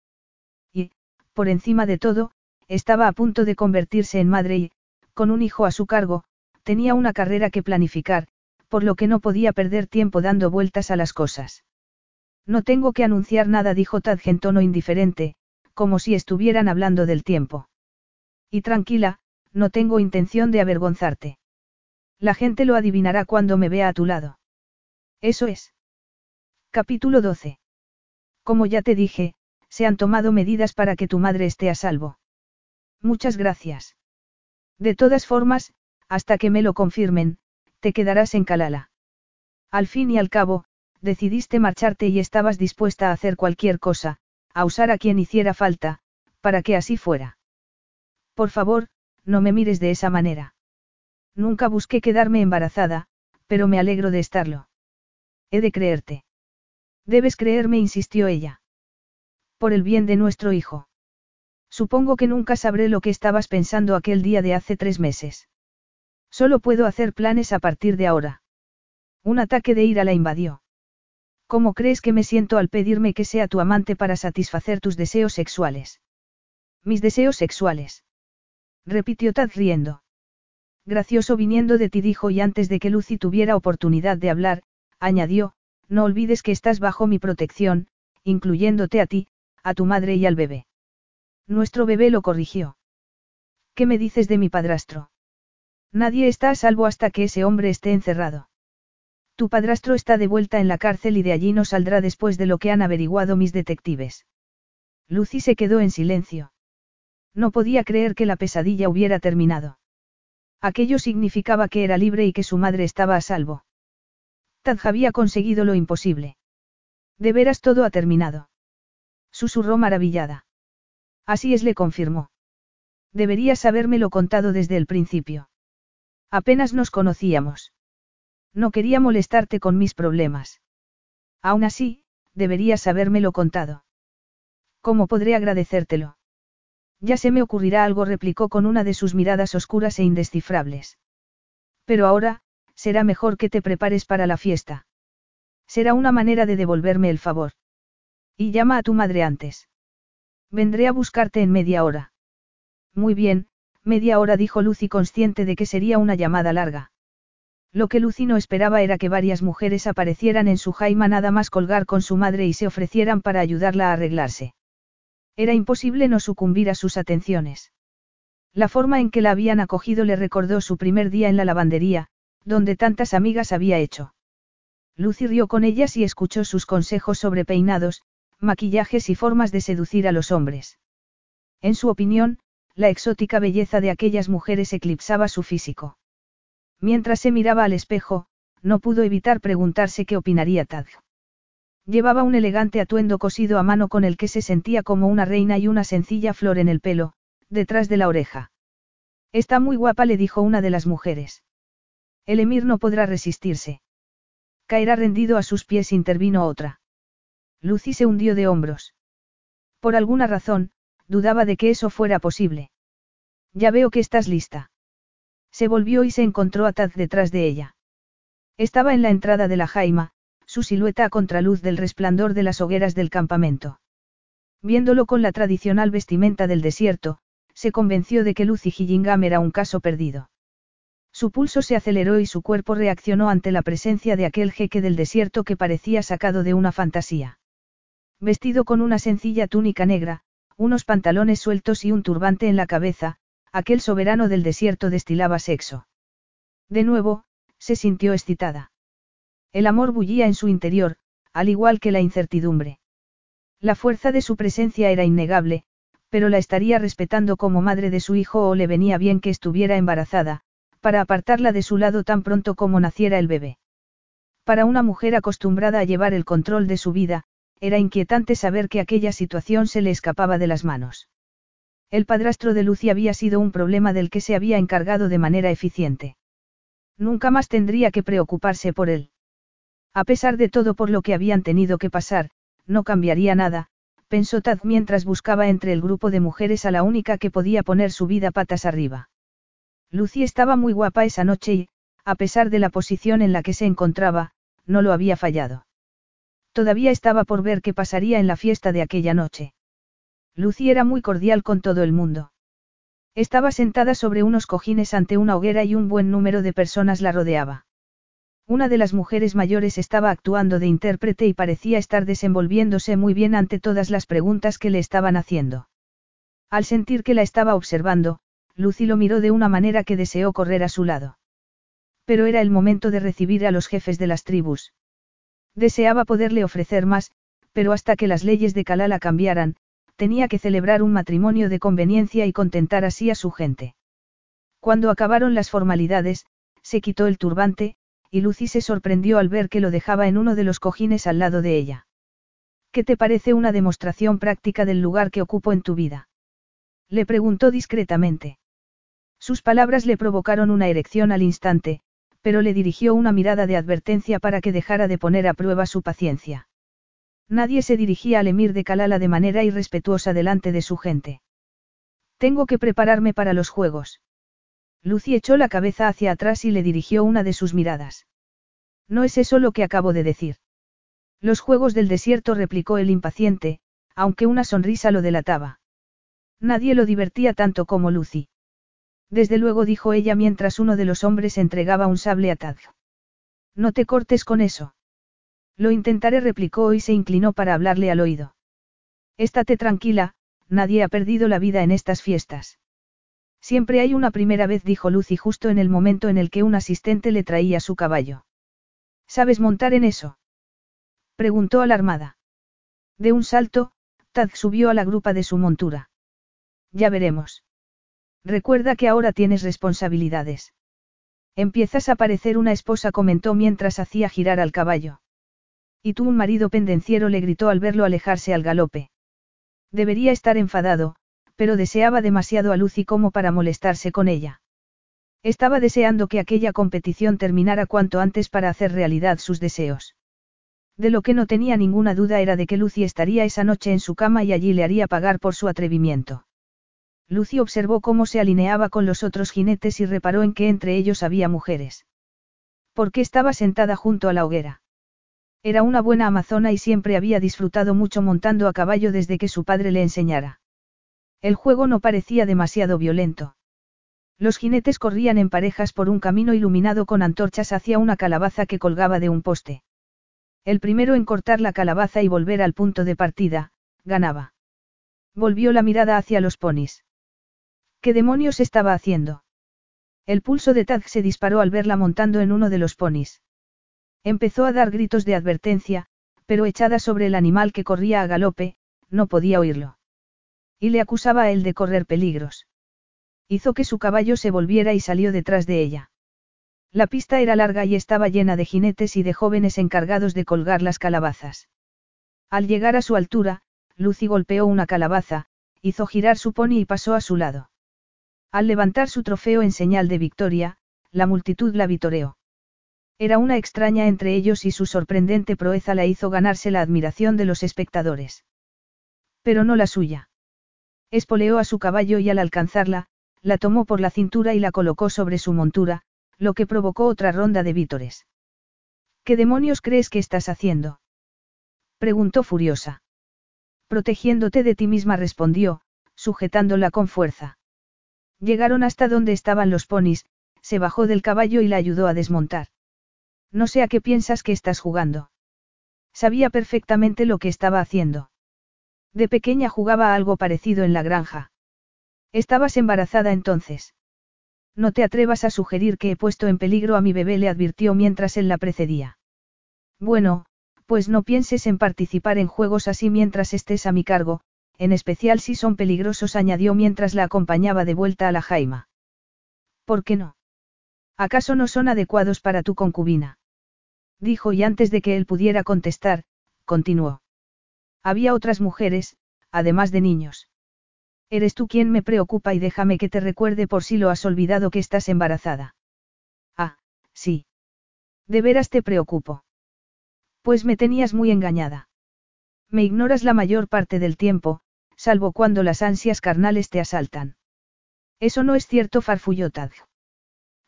Y, por encima de todo, estaba a punto de convertirse en madre y, con un hijo a su cargo, tenía una carrera que planificar, por lo que no podía perder tiempo dando vueltas a las cosas. No tengo que anunciar nada, dijo Tad en tono indiferente, como si estuvieran hablando del tiempo. Y tranquila, no tengo intención de avergonzarte. La gente lo adivinará cuando me vea a tu lado. Eso es. Capítulo 12. Como ya te dije, se han tomado medidas para que tu madre esté a salvo. Muchas gracias. De todas formas, hasta que me lo confirmen, te quedarás en Calala. Al fin y al cabo, decidiste marcharte y estabas dispuesta a hacer cualquier cosa, a usar a quien hiciera falta, para que así fuera. Por favor, no me mires de esa manera. Nunca busqué quedarme embarazada, pero me alegro de estarlo. He de creerte. Debes creerme, insistió ella. Por el bien de nuestro hijo. Supongo que nunca sabré lo que estabas pensando aquel día de hace tres meses. Solo puedo hacer planes a partir de ahora. Un ataque de ira la invadió. ¿Cómo crees que me siento al pedirme que sea tu amante para satisfacer tus deseos sexuales? Mis deseos sexuales. Repitió Tad riendo. Gracioso viniendo de ti dijo y antes de que Lucy tuviera oportunidad de hablar, añadió, no olvides que estás bajo mi protección, incluyéndote a ti, a tu madre y al bebé. Nuestro bebé lo corrigió. ¿Qué me dices de mi padrastro? Nadie está a salvo hasta que ese hombre esté encerrado. Tu padrastro está de vuelta en la cárcel y de allí no saldrá después de lo que han averiguado mis detectives. Lucy se quedó en silencio. No podía creer que la pesadilla hubiera terminado. Aquello significaba que era libre y que su madre estaba a salvo. Tad había conseguido lo imposible. De veras todo ha terminado. Susurró maravillada. Así es, le confirmó. Deberías habérmelo contado desde el principio. Apenas nos conocíamos. No quería molestarte con mis problemas. Aún así, deberías habérmelo contado. ¿Cómo podré agradecértelo? Ya se me ocurrirá algo, replicó con una de sus miradas oscuras e indescifrables. Pero ahora, será mejor que te prepares para la fiesta. Será una manera de devolverme el favor. Y llama a tu madre antes. Vendré a buscarte en media hora. Muy bien, media hora dijo Lucy consciente de que sería una llamada larga. Lo que Lucy no esperaba era que varias mujeres aparecieran en su jaima nada más colgar con su madre y se ofrecieran para ayudarla a arreglarse. Era imposible no sucumbir a sus atenciones. La forma en que la habían acogido le recordó su primer día en la lavandería, donde tantas amigas había hecho. Lucy rió con ellas y escuchó sus consejos sobre peinados, maquillajes y formas de seducir a los hombres. En su opinión, la exótica belleza de aquellas mujeres eclipsaba su físico. Mientras se miraba al espejo, no pudo evitar preguntarse qué opinaría Tad. Llevaba un elegante atuendo cosido a mano con el que se sentía como una reina y una sencilla flor en el pelo, detrás de la oreja. Está muy guapa, le dijo una de las mujeres. El emir no podrá resistirse. Caerá rendido a sus pies, intervino otra. Lucy se hundió de hombros. Por alguna razón, dudaba de que eso fuera posible. Ya veo que estás lista. Se volvió y se encontró a Taz detrás de ella. Estaba en la entrada de la jaima, su silueta a contraluz del resplandor de las hogueras del campamento. Viéndolo con la tradicional vestimenta del desierto, se convenció de que Lucy Gillingham era un caso perdido. Su pulso se aceleró y su cuerpo reaccionó ante la presencia de aquel jeque del desierto que parecía sacado de una fantasía. Vestido con una sencilla túnica negra, unos pantalones sueltos y un turbante en la cabeza, aquel soberano del desierto destilaba sexo. De nuevo, se sintió excitada. El amor bullía en su interior, al igual que la incertidumbre. La fuerza de su presencia era innegable, pero la estaría respetando como madre de su hijo o le venía bien que estuviera embarazada, para apartarla de su lado tan pronto como naciera el bebé. Para una mujer acostumbrada a llevar el control de su vida, era inquietante saber que aquella situación se le escapaba de las manos. El padrastro de Lucy había sido un problema del que se había encargado de manera eficiente. Nunca más tendría que preocuparse por él. A pesar de todo por lo que habían tenido que pasar, no cambiaría nada, pensó Tad mientras buscaba entre el grupo de mujeres a la única que podía poner su vida patas arriba. Lucy estaba muy guapa esa noche y, a pesar de la posición en la que se encontraba, no lo había fallado. Todavía estaba por ver qué pasaría en la fiesta de aquella noche. Lucy era muy cordial con todo el mundo. Estaba sentada sobre unos cojines ante una hoguera y un buen número de personas la rodeaba. Una de las mujeres mayores estaba actuando de intérprete y parecía estar desenvolviéndose muy bien ante todas las preguntas que le estaban haciendo. Al sentir que la estaba observando, Lucy lo miró de una manera que deseó correr a su lado. Pero era el momento de recibir a los jefes de las tribus. Deseaba poderle ofrecer más, pero hasta que las leyes de Kalala cambiaran, tenía que celebrar un matrimonio de conveniencia y contentar así a su gente. Cuando acabaron las formalidades, se quitó el turbante, y Lucy se sorprendió al ver que lo dejaba en uno de los cojines al lado de ella. ¿Qué te parece una demostración práctica del lugar que ocupo en tu vida? Le preguntó discretamente. Sus palabras le provocaron una erección al instante, pero le dirigió una mirada de advertencia para que dejara de poner a prueba su paciencia. Nadie se dirigía al emir de Kalala de manera irrespetuosa delante de su gente. Tengo que prepararme para los juegos. Lucy echó la cabeza hacia atrás y le dirigió una de sus miradas. No es eso lo que acabo de decir. Los juegos del desierto replicó el impaciente, aunque una sonrisa lo delataba. Nadie lo divertía tanto como Lucy. Desde luego dijo ella mientras uno de los hombres entregaba un sable a Tad. No te cortes con eso. Lo intentaré, replicó y se inclinó para hablarle al oído. Estate tranquila, nadie ha perdido la vida en estas fiestas. Siempre hay una primera vez, dijo Lucy justo en el momento en el que un asistente le traía su caballo. ¿Sabes montar en eso? preguntó alarmada. De un salto, Tad subió a la grupa de su montura. Ya veremos. Recuerda que ahora tienes responsabilidades. Empiezas a parecer una esposa, comentó mientras hacía girar al caballo. Y tú un marido pendenciero le gritó al verlo alejarse al galope. Debería estar enfadado, pero deseaba demasiado a Lucy como para molestarse con ella. Estaba deseando que aquella competición terminara cuanto antes para hacer realidad sus deseos. De lo que no tenía ninguna duda era de que Lucy estaría esa noche en su cama y allí le haría pagar por su atrevimiento. Lucy observó cómo se alineaba con los otros jinetes y reparó en que entre ellos había mujeres. ¿Por qué estaba sentada junto a la hoguera? Era una buena amazona y siempre había disfrutado mucho montando a caballo desde que su padre le enseñara. El juego no parecía demasiado violento. Los jinetes corrían en parejas por un camino iluminado con antorchas hacia una calabaza que colgaba de un poste. El primero en cortar la calabaza y volver al punto de partida, ganaba. Volvió la mirada hacia los ponis. ¿Qué demonios estaba haciendo? El pulso de Tad se disparó al verla montando en uno de los ponis. Empezó a dar gritos de advertencia, pero echada sobre el animal que corría a galope, no podía oírlo. Y le acusaba a él de correr peligros. Hizo que su caballo se volviera y salió detrás de ella. La pista era larga y estaba llena de jinetes y de jóvenes encargados de colgar las calabazas. Al llegar a su altura, Lucy golpeó una calabaza, hizo girar su pony y pasó a su lado. Al levantar su trofeo en señal de victoria, la multitud la vitoreó. Era una extraña entre ellos y su sorprendente proeza la hizo ganarse la admiración de los espectadores. Pero no la suya. Espoleó a su caballo y al alcanzarla, la tomó por la cintura y la colocó sobre su montura, lo que provocó otra ronda de vítores. ¿Qué demonios crees que estás haciendo? preguntó furiosa. Protegiéndote de ti misma respondió, sujetándola con fuerza. Llegaron hasta donde estaban los ponis, se bajó del caballo y la ayudó a desmontar. No sé a qué piensas que estás jugando. Sabía perfectamente lo que estaba haciendo. De pequeña jugaba algo parecido en la granja. Estabas embarazada entonces. No te atrevas a sugerir que he puesto en peligro a mi bebé, le advirtió mientras él la precedía. Bueno, pues no pienses en participar en juegos así mientras estés a mi cargo, en especial si son peligrosos, añadió mientras la acompañaba de vuelta a la jaima. ¿Por qué no? ¿Acaso no son adecuados para tu concubina? Dijo y antes de que él pudiera contestar, continuó. Había otras mujeres, además de niños. Eres tú quien me preocupa y déjame que te recuerde por si lo has olvidado que estás embarazada. Ah, sí. De veras te preocupo. Pues me tenías muy engañada. Me ignoras la mayor parte del tiempo, salvo cuando las ansias carnales te asaltan. Eso no es cierto, farfulló.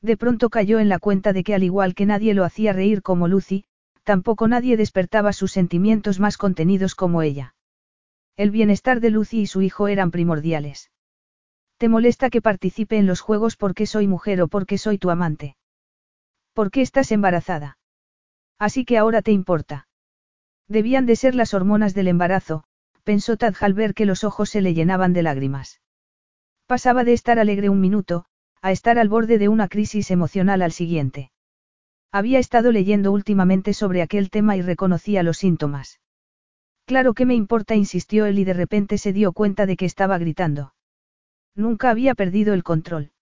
De pronto cayó en la cuenta de que al igual que nadie lo hacía reír como Lucy, tampoco nadie despertaba sus sentimientos más contenidos como ella. El bienestar de Lucy y su hijo eran primordiales. ¿Te molesta que participe en los juegos porque soy mujer o porque soy tu amante? ¿Por qué estás embarazada? Así que ahora te importa. Debían de ser las hormonas del embarazo, pensó Tad al ver que los ojos se le llenaban de lágrimas. Pasaba de estar alegre un minuto, a estar al borde de una crisis emocional al siguiente. Había estado leyendo últimamente sobre aquel tema y reconocía los síntomas. Claro que me importa, insistió él y de repente se dio cuenta de que estaba gritando. Nunca había perdido el control.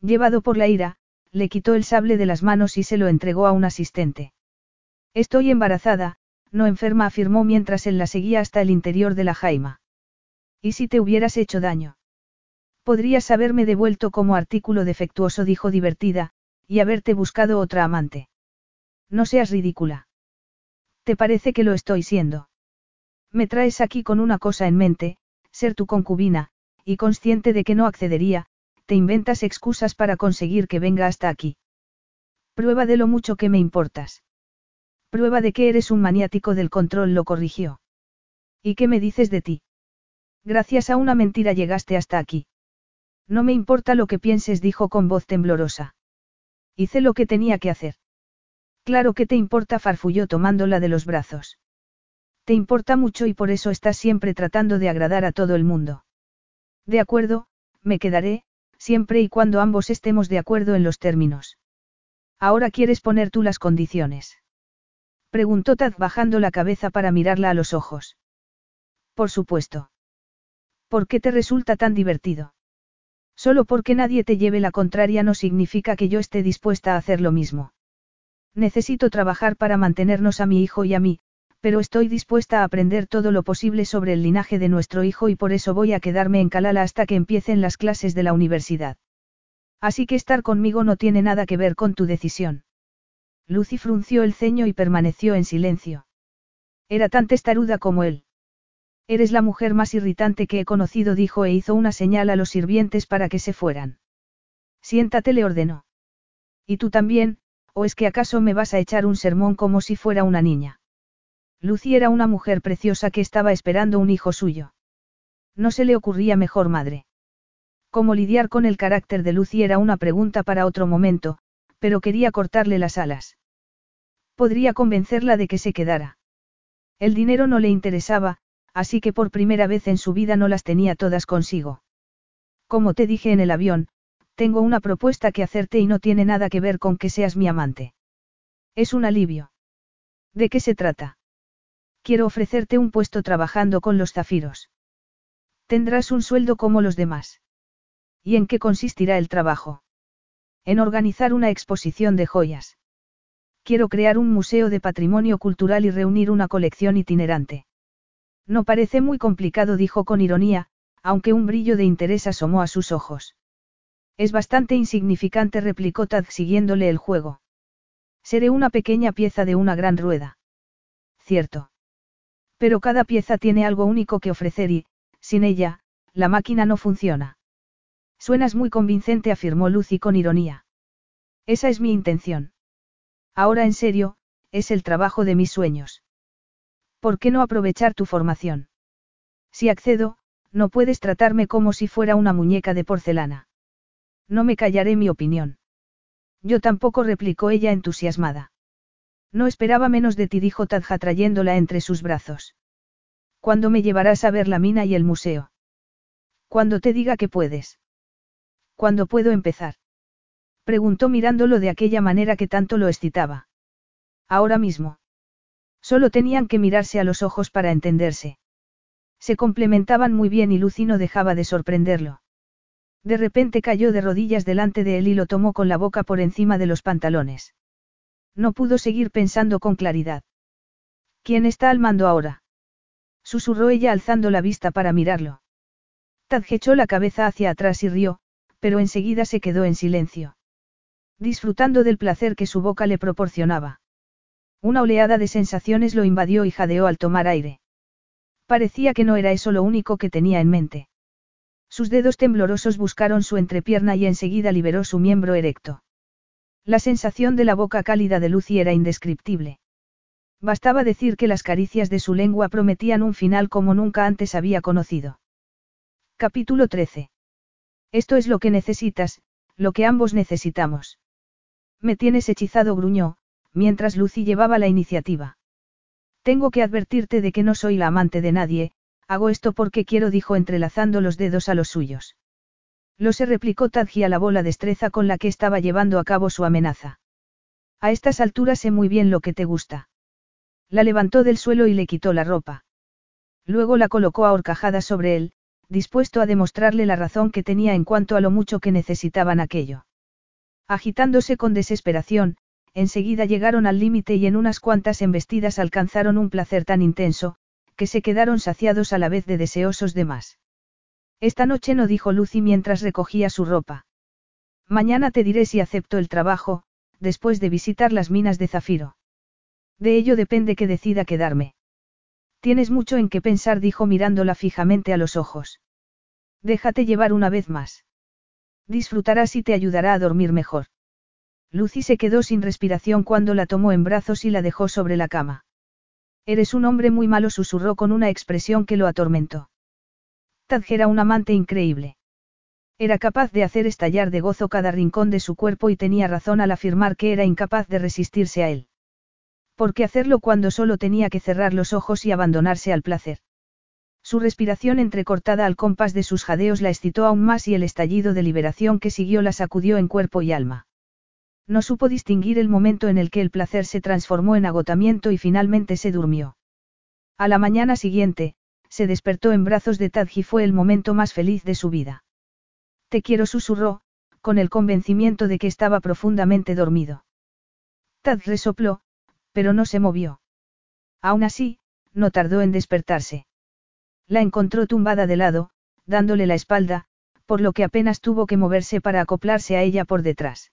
Llevado por la ira, le quitó el sable de las manos y se lo entregó a un asistente. Estoy embarazada, no enferma, afirmó mientras él la seguía hasta el interior de la jaima. ¿Y si te hubieras hecho daño? Podrías haberme devuelto como artículo defectuoso, dijo divertida, y haberte buscado otra amante. No seas ridícula. ¿Te parece que lo estoy siendo? Me traes aquí con una cosa en mente, ser tu concubina, y consciente de que no accedería, te inventas excusas para conseguir que venga hasta aquí. Prueba de lo mucho que me importas. Prueba de que eres un maniático del control, lo corrigió. ¿Y qué me dices de ti? Gracias a una mentira llegaste hasta aquí. No me importa lo que pienses, dijo con voz temblorosa. Hice lo que tenía que hacer. Claro que te importa, farfulló tomándola de los brazos. Te importa mucho y por eso estás siempre tratando de agradar a todo el mundo. De acuerdo, me quedaré, siempre y cuando ambos estemos de acuerdo en los términos. Ahora quieres poner tú las condiciones. Preguntó Tad bajando la cabeza para mirarla a los ojos. Por supuesto. ¿Por qué te resulta tan divertido? Solo porque nadie te lleve la contraria no significa que yo esté dispuesta a hacer lo mismo. Necesito trabajar para mantenernos a mi hijo y a mí, pero estoy dispuesta a aprender todo lo posible sobre el linaje de nuestro hijo y por eso voy a quedarme en Kalala hasta que empiecen las clases de la universidad. Así que estar conmigo no tiene nada que ver con tu decisión. Lucy frunció el ceño y permaneció en silencio. Era tan testaruda como él. Eres la mujer más irritante que he conocido, dijo e hizo una señal a los sirvientes para que se fueran. Siéntate, le ordenó. Y tú también, ¿O es que acaso me vas a echar un sermón como si fuera una niña? Lucy era una mujer preciosa que estaba esperando un hijo suyo. No se le ocurría mejor madre. Cómo lidiar con el carácter de Lucy era una pregunta para otro momento, pero quería cortarle las alas. Podría convencerla de que se quedara. El dinero no le interesaba, así que por primera vez en su vida no las tenía todas consigo. Como te dije en el avión, tengo una propuesta que hacerte y no tiene nada que ver con que seas mi amante. Es un alivio. ¿De qué se trata? Quiero ofrecerte un puesto trabajando con los zafiros. Tendrás un sueldo como los demás. ¿Y en qué consistirá el trabajo? En organizar una exposición de joyas. Quiero crear un museo de patrimonio cultural y reunir una colección itinerante. No parece muy complicado, dijo con ironía, aunque un brillo de interés asomó a sus ojos. Es bastante insignificante, replicó Tad siguiéndole el juego. Seré una pequeña pieza de una gran rueda. Cierto. Pero cada pieza tiene algo único que ofrecer y, sin ella, la máquina no funciona. Suenas muy convincente, afirmó Lucy con ironía. Esa es mi intención. Ahora en serio, es el trabajo de mis sueños. ¿Por qué no aprovechar tu formación? Si accedo, no puedes tratarme como si fuera una muñeca de porcelana. No me callaré mi opinión. Yo tampoco replicó ella entusiasmada. No esperaba menos de ti, dijo Tadja trayéndola entre sus brazos. ¿Cuándo me llevarás a ver la mina y el museo? Cuando te diga que puedes. ¿Cuándo puedo empezar? Preguntó mirándolo de aquella manera que tanto lo excitaba. Ahora mismo. Solo tenían que mirarse a los ojos para entenderse. Se complementaban muy bien y Lucy no dejaba de sorprenderlo. De repente cayó de rodillas delante de él y lo tomó con la boca por encima de los pantalones. No pudo seguir pensando con claridad. ¿Quién está al mando ahora? Susurró ella alzando la vista para mirarlo. Tad echó la cabeza hacia atrás y rió, pero enseguida se quedó en silencio. Disfrutando del placer que su boca le proporcionaba. Una oleada de sensaciones lo invadió y jadeó al tomar aire. Parecía que no era eso lo único que tenía en mente. Sus dedos temblorosos buscaron su entrepierna y enseguida liberó su miembro erecto. La sensación de la boca cálida de Lucy era indescriptible. Bastaba decir que las caricias de su lengua prometían un final como nunca antes había conocido. Capítulo 13. Esto es lo que necesitas, lo que ambos necesitamos. Me tienes hechizado, gruñó, mientras Lucy llevaba la iniciativa. Tengo que advertirte de que no soy la amante de nadie, Hago esto porque quiero, dijo entrelazando los dedos a los suyos. Lo se replicó Tadji a la bola destreza con la que estaba llevando a cabo su amenaza. A estas alturas sé muy bien lo que te gusta. La levantó del suelo y le quitó la ropa. Luego la colocó a horcajadas sobre él, dispuesto a demostrarle la razón que tenía en cuanto a lo mucho que necesitaban aquello. Agitándose con desesperación, enseguida llegaron al límite y en unas cuantas embestidas alcanzaron un placer tan intenso, que se quedaron saciados a la vez de deseosos de más. Esta noche no dijo Lucy mientras recogía su ropa. Mañana te diré si acepto el trabajo, después de visitar las minas de zafiro. De ello depende que decida quedarme. Tienes mucho en qué pensar, dijo mirándola fijamente a los ojos. Déjate llevar una vez más. Disfrutarás y te ayudará a dormir mejor. Lucy se quedó sin respiración cuando la tomó en brazos y la dejó sobre la cama. Eres un hombre muy malo, susurró con una expresión que lo atormentó. Tadj era un amante increíble. Era capaz de hacer estallar de gozo cada rincón de su cuerpo y tenía razón al afirmar que era incapaz de resistirse a él. ¿Por qué hacerlo cuando solo tenía que cerrar los ojos y abandonarse al placer? Su respiración entrecortada al compás de sus jadeos la excitó aún más y el estallido de liberación que siguió la sacudió en cuerpo y alma. No supo distinguir el momento en el que el placer se transformó en agotamiento y finalmente se durmió. A la mañana siguiente, se despertó en brazos de Tadji y fue el momento más feliz de su vida. Te quiero, susurró, con el convencimiento de que estaba profundamente dormido. Tad resopló, pero no se movió. Aún así, no tardó en despertarse. La encontró tumbada de lado, dándole la espalda, por lo que apenas tuvo que moverse para acoplarse a ella por detrás.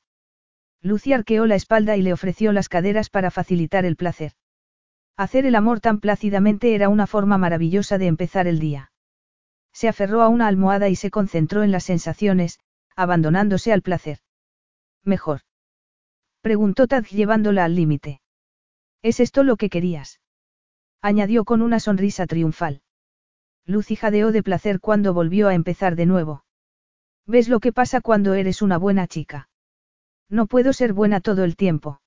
Lucy arqueó la espalda y le ofreció las caderas para facilitar el placer. Hacer el amor tan plácidamente era una forma maravillosa de empezar el día. Se aferró a una almohada y se concentró en las sensaciones, abandonándose al placer. Mejor. Preguntó Tad llevándola al límite. ¿Es esto lo que querías? Añadió con una sonrisa triunfal. Lucy jadeó de placer cuando volvió a empezar de nuevo. ¿Ves lo que pasa cuando eres una buena chica? No puedo ser buena todo el tiempo.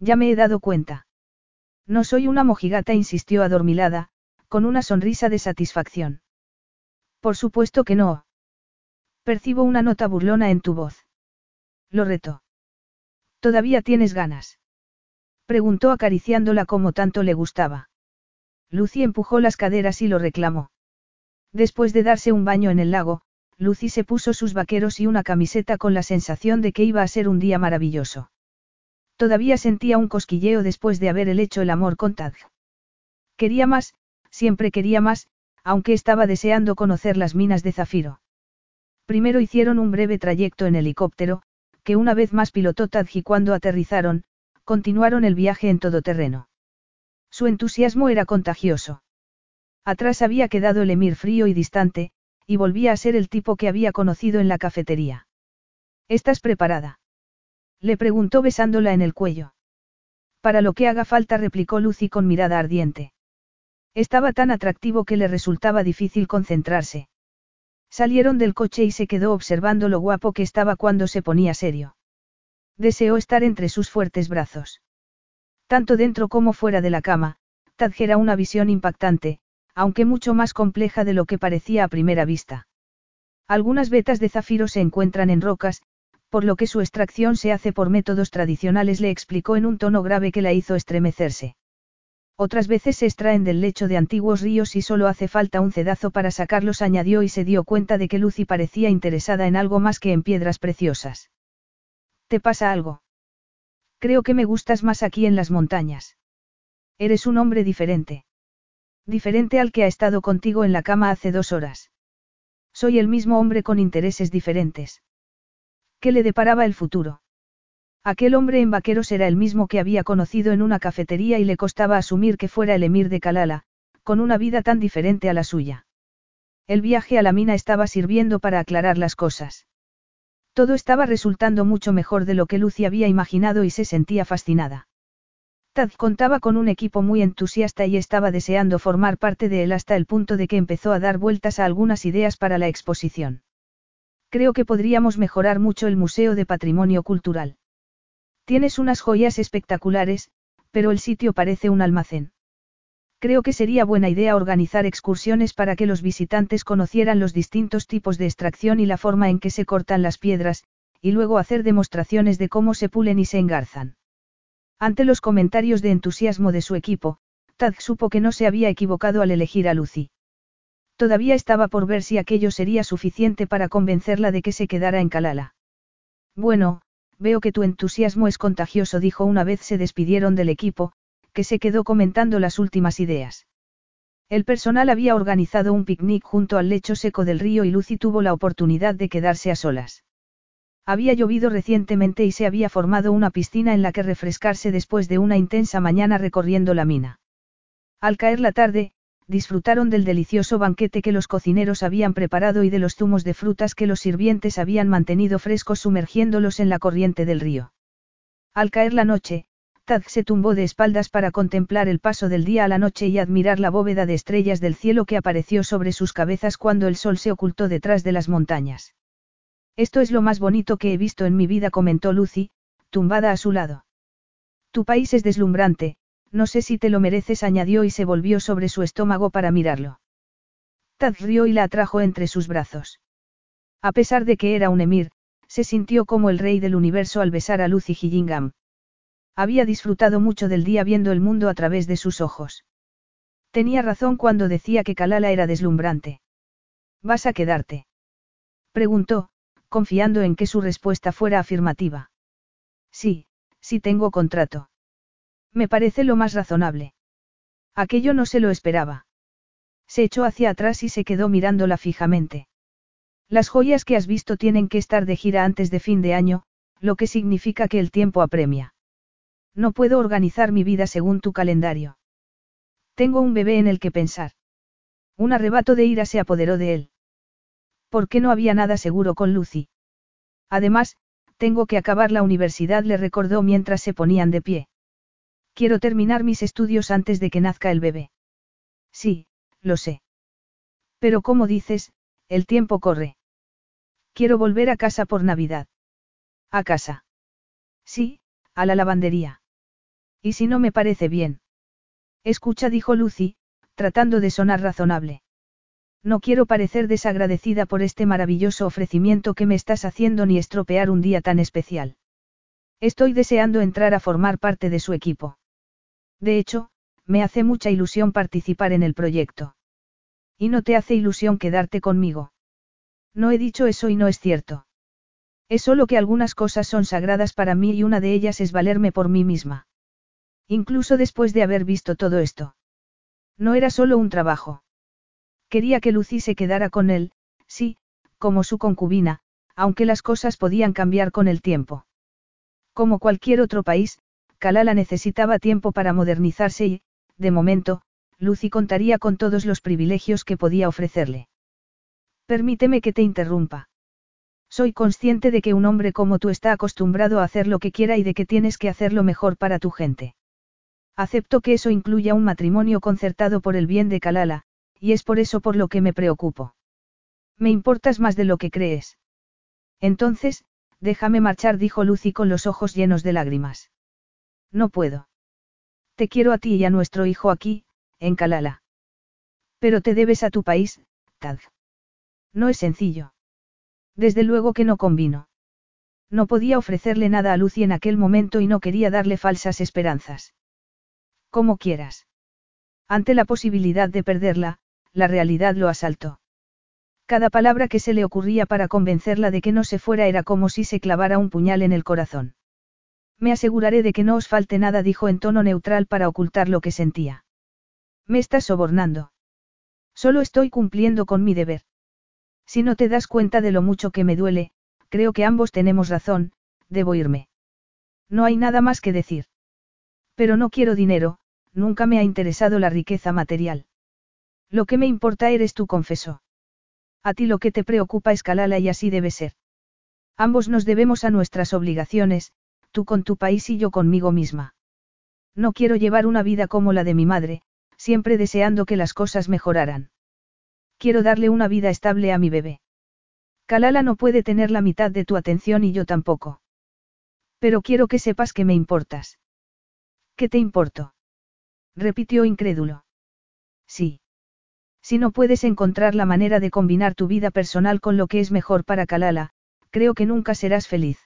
Ya me he dado cuenta. No soy una mojigata, insistió adormilada, con una sonrisa de satisfacción. Por supuesto que no. Percibo una nota burlona en tu voz. Lo reto. ¿Todavía tienes ganas? Preguntó acariciándola como tanto le gustaba. Lucy empujó las caderas y lo reclamó. Después de darse un baño en el lago, Lucy se puso sus vaqueros y una camiseta con la sensación de que iba a ser un día maravilloso. Todavía sentía un cosquilleo después de haber hecho el amor con Tad. Quería más, siempre quería más, aunque estaba deseando conocer las minas de zafiro. Primero hicieron un breve trayecto en helicóptero, que una vez más pilotó Tadji cuando aterrizaron, continuaron el viaje en todoterreno. Su entusiasmo era contagioso. Atrás había quedado el emir frío y distante, y volvía a ser el tipo que había conocido en la cafetería. ¿Estás preparada? Le preguntó besándola en el cuello. Para lo que haga falta, replicó Lucy con mirada ardiente. Estaba tan atractivo que le resultaba difícil concentrarse. Salieron del coche y se quedó observando lo guapo que estaba cuando se ponía serio. Deseó estar entre sus fuertes brazos. Tanto dentro como fuera de la cama, Tadj era una visión impactante, aunque mucho más compleja de lo que parecía a primera vista. Algunas vetas de zafiro se encuentran en rocas, por lo que su extracción se hace por métodos tradicionales, le explicó en un tono grave que la hizo estremecerse. Otras veces se extraen del lecho de antiguos ríos y solo hace falta un cedazo para sacarlos, añadió y se dio cuenta de que Lucy parecía interesada en algo más que en piedras preciosas. ¿Te pasa algo? Creo que me gustas más aquí en las montañas. Eres un hombre diferente. Diferente al que ha estado contigo en la cama hace dos horas. Soy el mismo hombre con intereses diferentes. ¿Qué le deparaba el futuro? Aquel hombre en vaqueros era el mismo que había conocido en una cafetería y le costaba asumir que fuera el emir de Kalala, con una vida tan diferente a la suya. El viaje a la mina estaba sirviendo para aclarar las cosas. Todo estaba resultando mucho mejor de lo que Lucy había imaginado y se sentía fascinada. Tad contaba con un equipo muy entusiasta y estaba deseando formar parte de él hasta el punto de que empezó a dar vueltas a algunas ideas para la exposición. Creo que podríamos mejorar mucho el Museo de Patrimonio Cultural. Tienes unas joyas espectaculares, pero el sitio parece un almacén. Creo que sería buena idea organizar excursiones para que los visitantes conocieran los distintos tipos de extracción y la forma en que se cortan las piedras, y luego hacer demostraciones de cómo se pulen y se engarzan. Ante los comentarios de entusiasmo de su equipo, Tad supo que no se había equivocado al elegir a Lucy. Todavía estaba por ver si aquello sería suficiente para convencerla de que se quedara en Kalala. Bueno, Veo que tu entusiasmo es contagioso, dijo una vez se despidieron del equipo, que se quedó comentando las últimas ideas. El personal había organizado un picnic junto al lecho seco del río y Lucy tuvo la oportunidad de quedarse a solas. Había llovido recientemente y se había formado una piscina en la que refrescarse después de una intensa mañana recorriendo la mina. Al caer la tarde, disfrutaron del delicioso banquete que los cocineros habían preparado y de los zumos de frutas que los sirvientes habían mantenido frescos sumergiéndolos en la corriente del río. Al caer la noche, Tad se tumbó de espaldas para contemplar el paso del día a la noche y admirar la bóveda de estrellas del cielo que apareció sobre sus cabezas cuando el sol se ocultó detrás de las montañas. Esto es lo más bonito que he visto en mi vida, comentó Lucy, tumbada a su lado. Tu país es deslumbrante, no sé si te lo mereces, añadió y se volvió sobre su estómago para mirarlo. Tad rió y la atrajo entre sus brazos. A pesar de que era un emir, se sintió como el rey del universo al besar a Lucy Gillingham. Había disfrutado mucho del día viendo el mundo a través de sus ojos. Tenía razón cuando decía que Kalala era deslumbrante. ¿Vas a quedarte? Preguntó, confiando en que su respuesta fuera afirmativa. Sí, sí tengo contrato. Me parece lo más razonable. Aquello no se lo esperaba. Se echó hacia atrás y se quedó mirándola fijamente. Las joyas que has visto tienen que estar de gira antes de fin de año, lo que significa que el tiempo apremia. No puedo organizar mi vida según tu calendario. Tengo un bebé en el que pensar. Un arrebato de ira se apoderó de él. ¿Por qué no había nada seguro con Lucy? Además, tengo que acabar la universidad, le recordó mientras se ponían de pie. Quiero terminar mis estudios antes de que nazca el bebé. Sí, lo sé. Pero como dices, el tiempo corre. Quiero volver a casa por Navidad. ¿A casa? Sí, a la lavandería. ¿Y si no me parece bien? Escucha, dijo Lucy, tratando de sonar razonable. No quiero parecer desagradecida por este maravilloso ofrecimiento que me estás haciendo ni estropear un día tan especial. Estoy deseando entrar a formar parte de su equipo. De hecho, me hace mucha ilusión participar en el proyecto. ¿Y no te hace ilusión quedarte conmigo? No he dicho eso y no es cierto. Es solo que algunas cosas son sagradas para mí y una de ellas es valerme por mí misma. Incluso después de haber visto todo esto. No era solo un trabajo. Quería que Lucy se quedara con él, sí, como su concubina, aunque las cosas podían cambiar con el tiempo. Como cualquier otro país, Kalala necesitaba tiempo para modernizarse y, de momento, Lucy contaría con todos los privilegios que podía ofrecerle. Permíteme que te interrumpa. Soy consciente de que un hombre como tú está acostumbrado a hacer lo que quiera y de que tienes que hacerlo mejor para tu gente. Acepto que eso incluya un matrimonio concertado por el bien de Kalala, y es por eso por lo que me preocupo. Me importas más de lo que crees. Entonces, déjame marchar, dijo Lucy con los ojos llenos de lágrimas. No puedo. Te quiero a ti y a nuestro hijo aquí, en Kalala. Pero te debes a tu país, Tad. No es sencillo. Desde luego que no convino. No podía ofrecerle nada a Lucy en aquel momento y no quería darle falsas esperanzas. Como quieras. Ante la posibilidad de perderla, la realidad lo asaltó. Cada palabra que se le ocurría para convencerla de que no se fuera era como si se clavara un puñal en el corazón. Me aseguraré de que no os falte nada, dijo en tono neutral para ocultar lo que sentía. Me estás sobornando. Solo estoy cumpliendo con mi deber. Si no te das cuenta de lo mucho que me duele, creo que ambos tenemos razón, debo irme. No hay nada más que decir. Pero no quiero dinero, nunca me ha interesado la riqueza material. Lo que me importa eres tú, confesó. A ti lo que te preocupa es Kalala y así debe ser. Ambos nos debemos a nuestras obligaciones, tú con tu país y yo conmigo misma. No quiero llevar una vida como la de mi madre, siempre deseando que las cosas mejoraran. Quiero darle una vida estable a mi bebé. Kalala no puede tener la mitad de tu atención y yo tampoco. Pero quiero que sepas que me importas. ¿Qué te importo? repitió incrédulo. Sí. Si no puedes encontrar la manera de combinar tu vida personal con lo que es mejor para Kalala, creo que nunca serás feliz.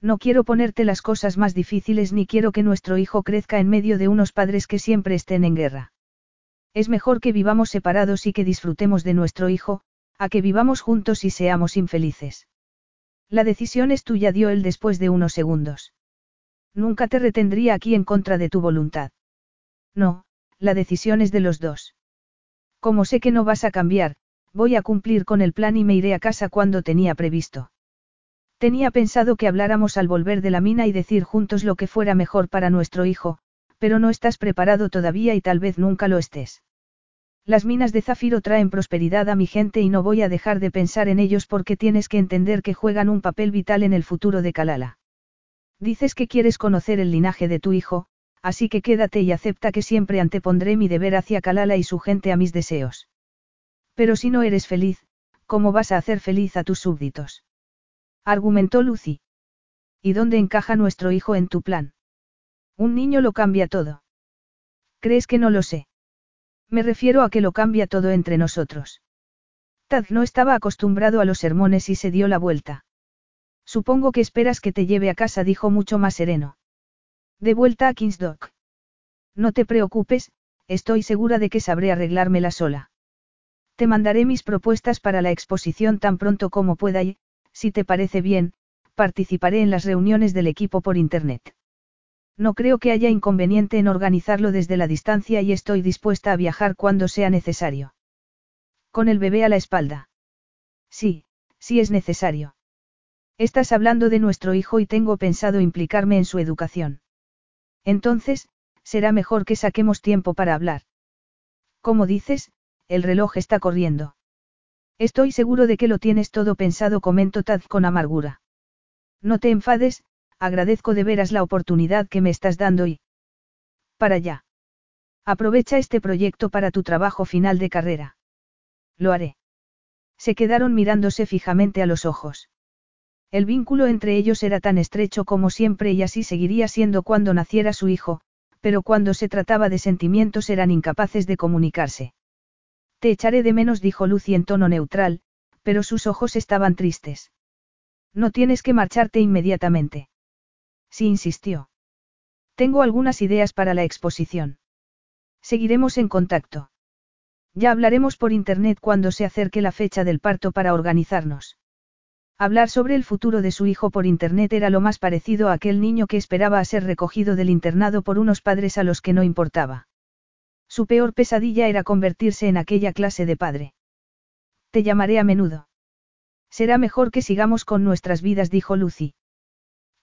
No quiero ponerte las cosas más difíciles ni quiero que nuestro hijo crezca en medio de unos padres que siempre estén en guerra. Es mejor que vivamos separados y que disfrutemos de nuestro hijo, a que vivamos juntos y seamos infelices. La decisión es tuya, dio él después de unos segundos. Nunca te retendría aquí en contra de tu voluntad. No, la decisión es de los dos. Como sé que no vas a cambiar, voy a cumplir con el plan y me iré a casa cuando tenía previsto. Tenía pensado que habláramos al volver de la mina y decir juntos lo que fuera mejor para nuestro hijo, pero no estás preparado todavía y tal vez nunca lo estés. Las minas de zafiro traen prosperidad a mi gente y no voy a dejar de pensar en ellos porque tienes que entender que juegan un papel vital en el futuro de Kalala. Dices que quieres conocer el linaje de tu hijo, así que quédate y acepta que siempre antepondré mi deber hacia Kalala y su gente a mis deseos. Pero si no eres feliz, ¿cómo vas a hacer feliz a tus súbditos? Argumentó Lucy. ¿Y dónde encaja nuestro hijo en tu plan? Un niño lo cambia todo. ¿Crees que no lo sé? Me refiero a que lo cambia todo entre nosotros. Tad no estaba acostumbrado a los sermones y se dio la vuelta. Supongo que esperas que te lleve a casa, dijo mucho más sereno. De vuelta a Kingsdock. No te preocupes, estoy segura de que sabré arreglármela sola. Te mandaré mis propuestas para la exposición tan pronto como pueda y, si te parece bien, participaré en las reuniones del equipo por Internet. No creo que haya inconveniente en organizarlo desde la distancia y estoy dispuesta a viajar cuando sea necesario. Con el bebé a la espalda. Sí, sí es necesario. Estás hablando de nuestro hijo y tengo pensado implicarme en su educación. Entonces, será mejor que saquemos tiempo para hablar. Como dices, el reloj está corriendo. Estoy seguro de que lo tienes todo pensado, comentó Tad con amargura. No te enfades, agradezco de veras la oportunidad que me estás dando y... Para allá. Aprovecha este proyecto para tu trabajo final de carrera. Lo haré. Se quedaron mirándose fijamente a los ojos. El vínculo entre ellos era tan estrecho como siempre y así seguiría siendo cuando naciera su hijo, pero cuando se trataba de sentimientos eran incapaces de comunicarse. Te echaré de menos, dijo Lucy en tono neutral, pero sus ojos estaban tristes. No tienes que marcharte inmediatamente. Sí insistió. Tengo algunas ideas para la exposición. Seguiremos en contacto. Ya hablaremos por internet cuando se acerque la fecha del parto para organizarnos. Hablar sobre el futuro de su hijo por internet era lo más parecido a aquel niño que esperaba a ser recogido del internado por unos padres a los que no importaba. Su peor pesadilla era convertirse en aquella clase de padre. Te llamaré a menudo. Será mejor que sigamos con nuestras vidas, dijo Lucy.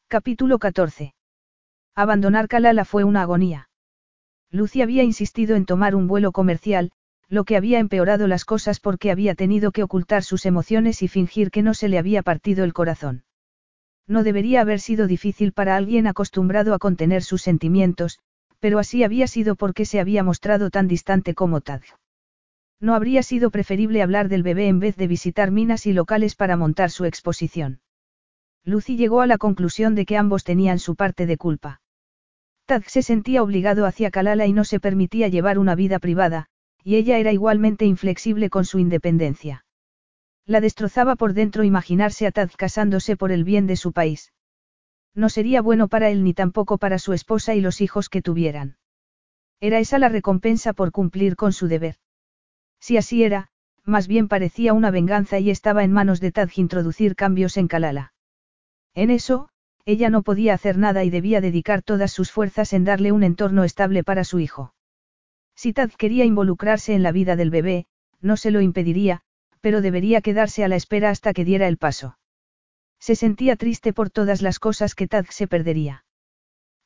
Capítulo 14. Abandonar Kalala fue una agonía. Lucy había insistido en tomar un vuelo comercial, lo que había empeorado las cosas porque había tenido que ocultar sus emociones y fingir que no se le había partido el corazón. No debería haber sido difícil para alguien acostumbrado a contener sus sentimientos, pero así había sido porque se había mostrado tan distante como Tad. No habría sido preferible hablar del bebé en vez de visitar minas y locales para montar su exposición. Lucy llegó a la conclusión de que ambos tenían su parte de culpa. Tad se sentía obligado hacia Kalala y no se permitía llevar una vida privada, y ella era igualmente inflexible con su independencia. La destrozaba por dentro imaginarse a Tad casándose por el bien de su país. No sería bueno para él ni tampoco para su esposa y los hijos que tuvieran. Era esa la recompensa por cumplir con su deber. Si así era, más bien parecía una venganza y estaba en manos de Tad introducir cambios en Kalala. En eso, ella no podía hacer nada y debía dedicar todas sus fuerzas en darle un entorno estable para su hijo. Si Tad quería involucrarse en la vida del bebé, no se lo impediría, pero debería quedarse a la espera hasta que diera el paso. Se sentía triste por todas las cosas que Tad se perdería.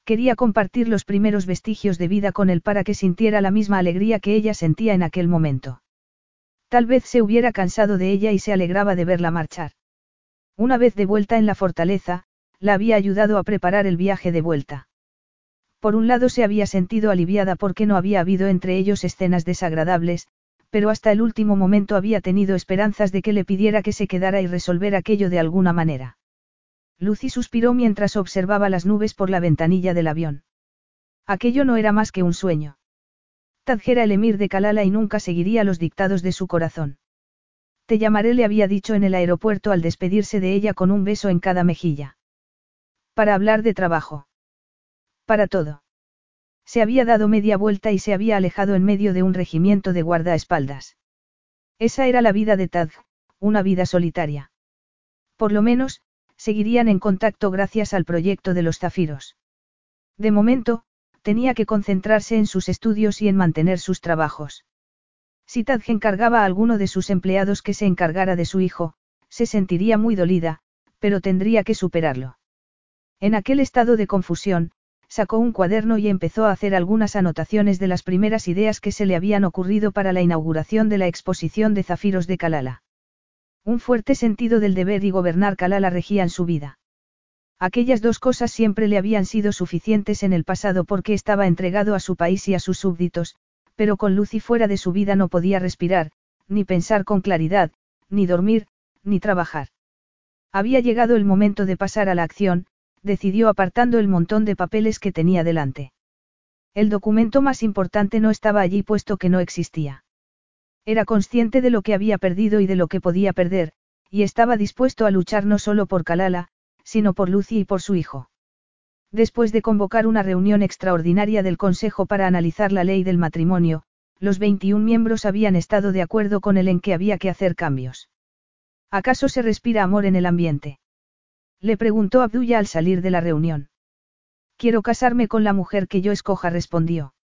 Quería compartir los primeros vestigios de vida con él para que sintiera la misma alegría que ella sentía en aquel momento. Tal vez se hubiera cansado de ella y se alegraba de verla marchar. Una vez de vuelta en la fortaleza, la había ayudado a preparar el viaje de vuelta. Por un lado se había sentido aliviada porque no había habido entre ellos escenas desagradables, pero hasta el último momento había tenido esperanzas de que le pidiera que se quedara y resolver aquello de alguna manera. Lucy suspiró mientras observaba las nubes por la ventanilla del avión. Aquello no era más que un sueño. Tadjera el emir de Kalala y nunca seguiría los dictados de su corazón. Te llamaré, le había dicho en el aeropuerto al despedirse de ella con un beso en cada mejilla. Para hablar de trabajo. Para todo. Se había dado media vuelta y se había alejado en medio de un regimiento de guardaespaldas. Esa era la vida de Tad, una vida solitaria. Por lo menos, seguirían en contacto gracias al proyecto de los zafiros. De momento, tenía que concentrarse en sus estudios y en mantener sus trabajos. Si Tadge encargaba a alguno de sus empleados que se encargara de su hijo, se sentiría muy dolida, pero tendría que superarlo. En aquel estado de confusión, sacó un cuaderno y empezó a hacer algunas anotaciones de las primeras ideas que se le habían ocurrido para la inauguración de la exposición de zafiros de Kalala. Un fuerte sentido del deber y gobernar Kalala regían su vida. Aquellas dos cosas siempre le habían sido suficientes en el pasado porque estaba entregado a su país y a sus súbditos, pero con Lucy fuera de su vida no podía respirar, ni pensar con claridad, ni dormir, ni trabajar. Había llegado el momento de pasar a la acción, decidió apartando el montón de papeles que tenía delante. El documento más importante no estaba allí puesto que no existía. Era consciente de lo que había perdido y de lo que podía perder, y estaba dispuesto a luchar no solo por Kalala, sino por Lucy y por su hijo. Después de convocar una reunión extraordinaria del Consejo para analizar la ley del matrimonio, los 21 miembros habían estado de acuerdo con él en que había que hacer cambios. ¿Acaso se respira amor en el ambiente? Le preguntó Abdullah al salir de la reunión. Quiero casarme con la mujer que yo escoja, respondió.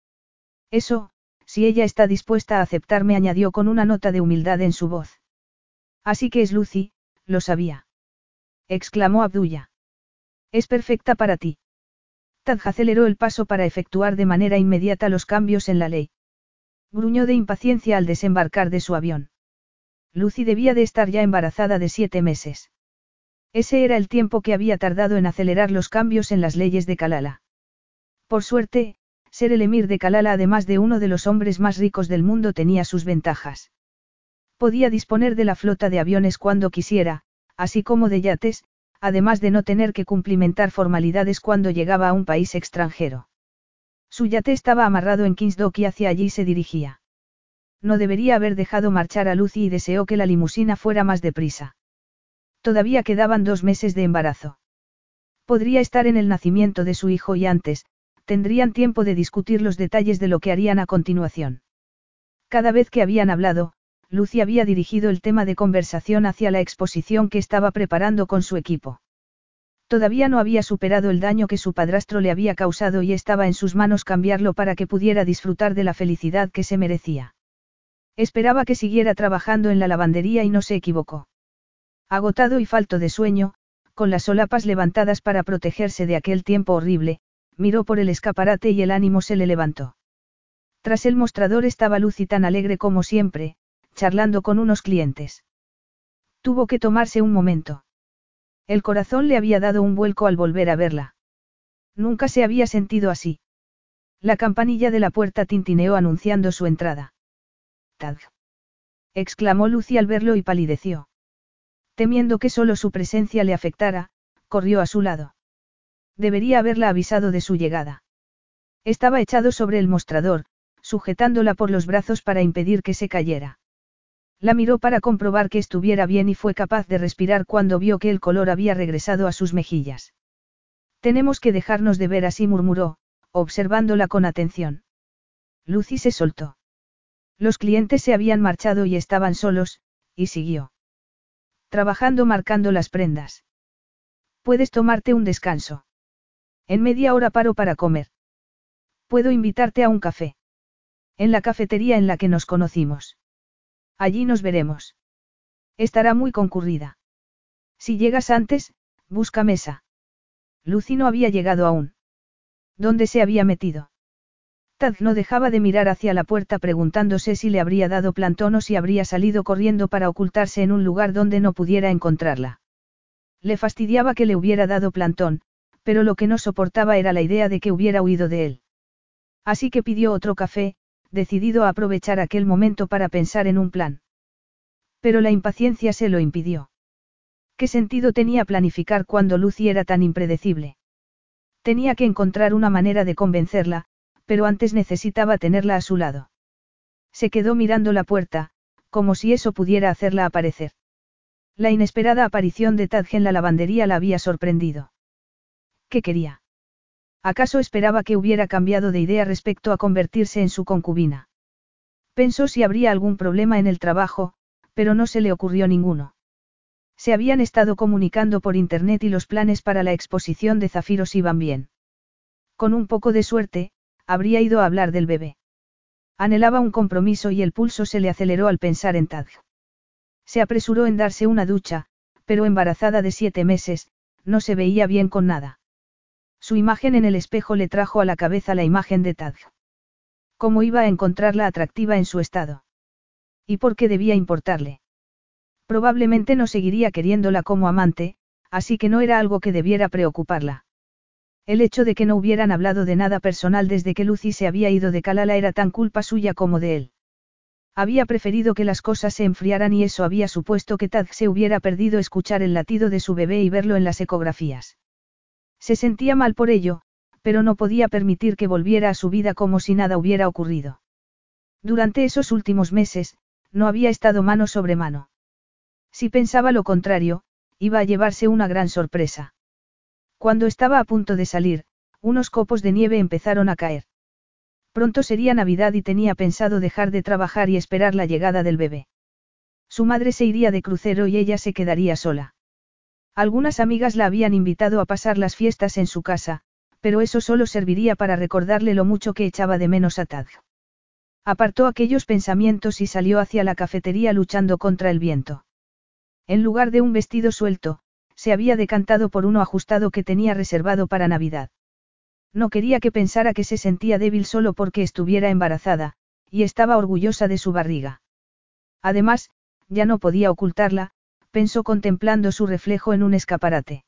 Eso, si ella está dispuesta a aceptarme, añadió con una nota de humildad en su voz. Así que es Lucy, lo sabía exclamó Abdullah. Es perfecta para ti. Taj aceleró el paso para efectuar de manera inmediata los cambios en la ley. Gruñó de impaciencia al desembarcar de su avión. Lucy debía de estar ya embarazada de siete meses. Ese era el tiempo que había tardado en acelerar los cambios en las leyes de Kalala. Por suerte, ser el emir de Kalala además de uno de los hombres más ricos del mundo tenía sus ventajas. Podía disponer de la flota de aviones cuando quisiera, así como de yates, además de no tener que cumplimentar formalidades cuando llegaba a un país extranjero. Su yate estaba amarrado en Kingsdock y hacia allí se dirigía. No debería haber dejado marchar a Lucy y deseó que la limusina fuera más deprisa. Todavía quedaban dos meses de embarazo. Podría estar en el nacimiento de su hijo y antes, tendrían tiempo de discutir los detalles de lo que harían a continuación. Cada vez que habían hablado, Lucy había dirigido el tema de conversación hacia la exposición que estaba preparando con su equipo. Todavía no había superado el daño que su padrastro le había causado y estaba en sus manos cambiarlo para que pudiera disfrutar de la felicidad que se merecía. Esperaba que siguiera trabajando en la lavandería y no se equivocó. Agotado y falto de sueño, con las solapas levantadas para protegerse de aquel tiempo horrible, miró por el escaparate y el ánimo se le levantó. Tras el mostrador estaba Lucy tan alegre como siempre, charlando con unos clientes. Tuvo que tomarse un momento. El corazón le había dado un vuelco al volver a verla. Nunca se había sentido así. La campanilla de la puerta tintineó anunciando su entrada. Tag. exclamó Lucy al verlo y palideció. Temiendo que solo su presencia le afectara, corrió a su lado. Debería haberla avisado de su llegada. Estaba echado sobre el mostrador, sujetándola por los brazos para impedir que se cayera. La miró para comprobar que estuviera bien y fue capaz de respirar cuando vio que el color había regresado a sus mejillas. Tenemos que dejarnos de ver así, murmuró, observándola con atención. Lucy se soltó. Los clientes se habían marchado y estaban solos, y siguió. Trabajando marcando las prendas. Puedes tomarte un descanso. En media hora paro para comer. Puedo invitarte a un café. En la cafetería en la que nos conocimos. Allí nos veremos. Estará muy concurrida. Si llegas antes, busca mesa. Lucy no había llegado aún. ¿Dónde se había metido? Tad no dejaba de mirar hacia la puerta preguntándose si le habría dado plantón o si habría salido corriendo para ocultarse en un lugar donde no pudiera encontrarla. Le fastidiaba que le hubiera dado plantón, pero lo que no soportaba era la idea de que hubiera huido de él. Así que pidió otro café, decidido a aprovechar aquel momento para pensar en un plan. Pero la impaciencia se lo impidió. ¿Qué sentido tenía planificar cuando Lucy era tan impredecible? Tenía que encontrar una manera de convencerla, pero antes necesitaba tenerla a su lado. Se quedó mirando la puerta, como si eso pudiera hacerla aparecer. La inesperada aparición de Tadge en la lavandería la había sorprendido. ¿Qué quería? ¿Acaso esperaba que hubiera cambiado de idea respecto a convertirse en su concubina? Pensó si habría algún problema en el trabajo, pero no se le ocurrió ninguno. Se habían estado comunicando por internet y los planes para la exposición de zafiros iban bien. Con un poco de suerte, habría ido a hablar del bebé. Anhelaba un compromiso y el pulso se le aceleró al pensar en Tadj. Se apresuró en darse una ducha, pero embarazada de siete meses, no se veía bien con nada. Su imagen en el espejo le trajo a la cabeza la imagen de Tadj. ¿Cómo iba a encontrarla atractiva en su estado? ¿Y por qué debía importarle? Probablemente no seguiría queriéndola como amante, así que no era algo que debiera preocuparla. El hecho de que no hubieran hablado de nada personal desde que Lucy se había ido de Kalala era tan culpa suya como de él. Había preferido que las cosas se enfriaran y eso había supuesto que Tad se hubiera perdido escuchar el latido de su bebé y verlo en las ecografías. Se sentía mal por ello, pero no podía permitir que volviera a su vida como si nada hubiera ocurrido. Durante esos últimos meses, no había estado mano sobre mano. Si pensaba lo contrario, iba a llevarse una gran sorpresa. Cuando estaba a punto de salir, unos copos de nieve empezaron a caer. Pronto sería Navidad y tenía pensado dejar de trabajar y esperar la llegada del bebé. Su madre se iría de crucero y ella se quedaría sola. Algunas amigas la habían invitado a pasar las fiestas en su casa, pero eso solo serviría para recordarle lo mucho que echaba de menos a Tad. Apartó aquellos pensamientos y salió hacia la cafetería luchando contra el viento. En lugar de un vestido suelto, se había decantado por uno ajustado que tenía reservado para Navidad. No quería que pensara que se sentía débil solo porque estuviera embarazada, y estaba orgullosa de su barriga. Además, ya no podía ocultarla, pensó contemplando su reflejo en un escaparate.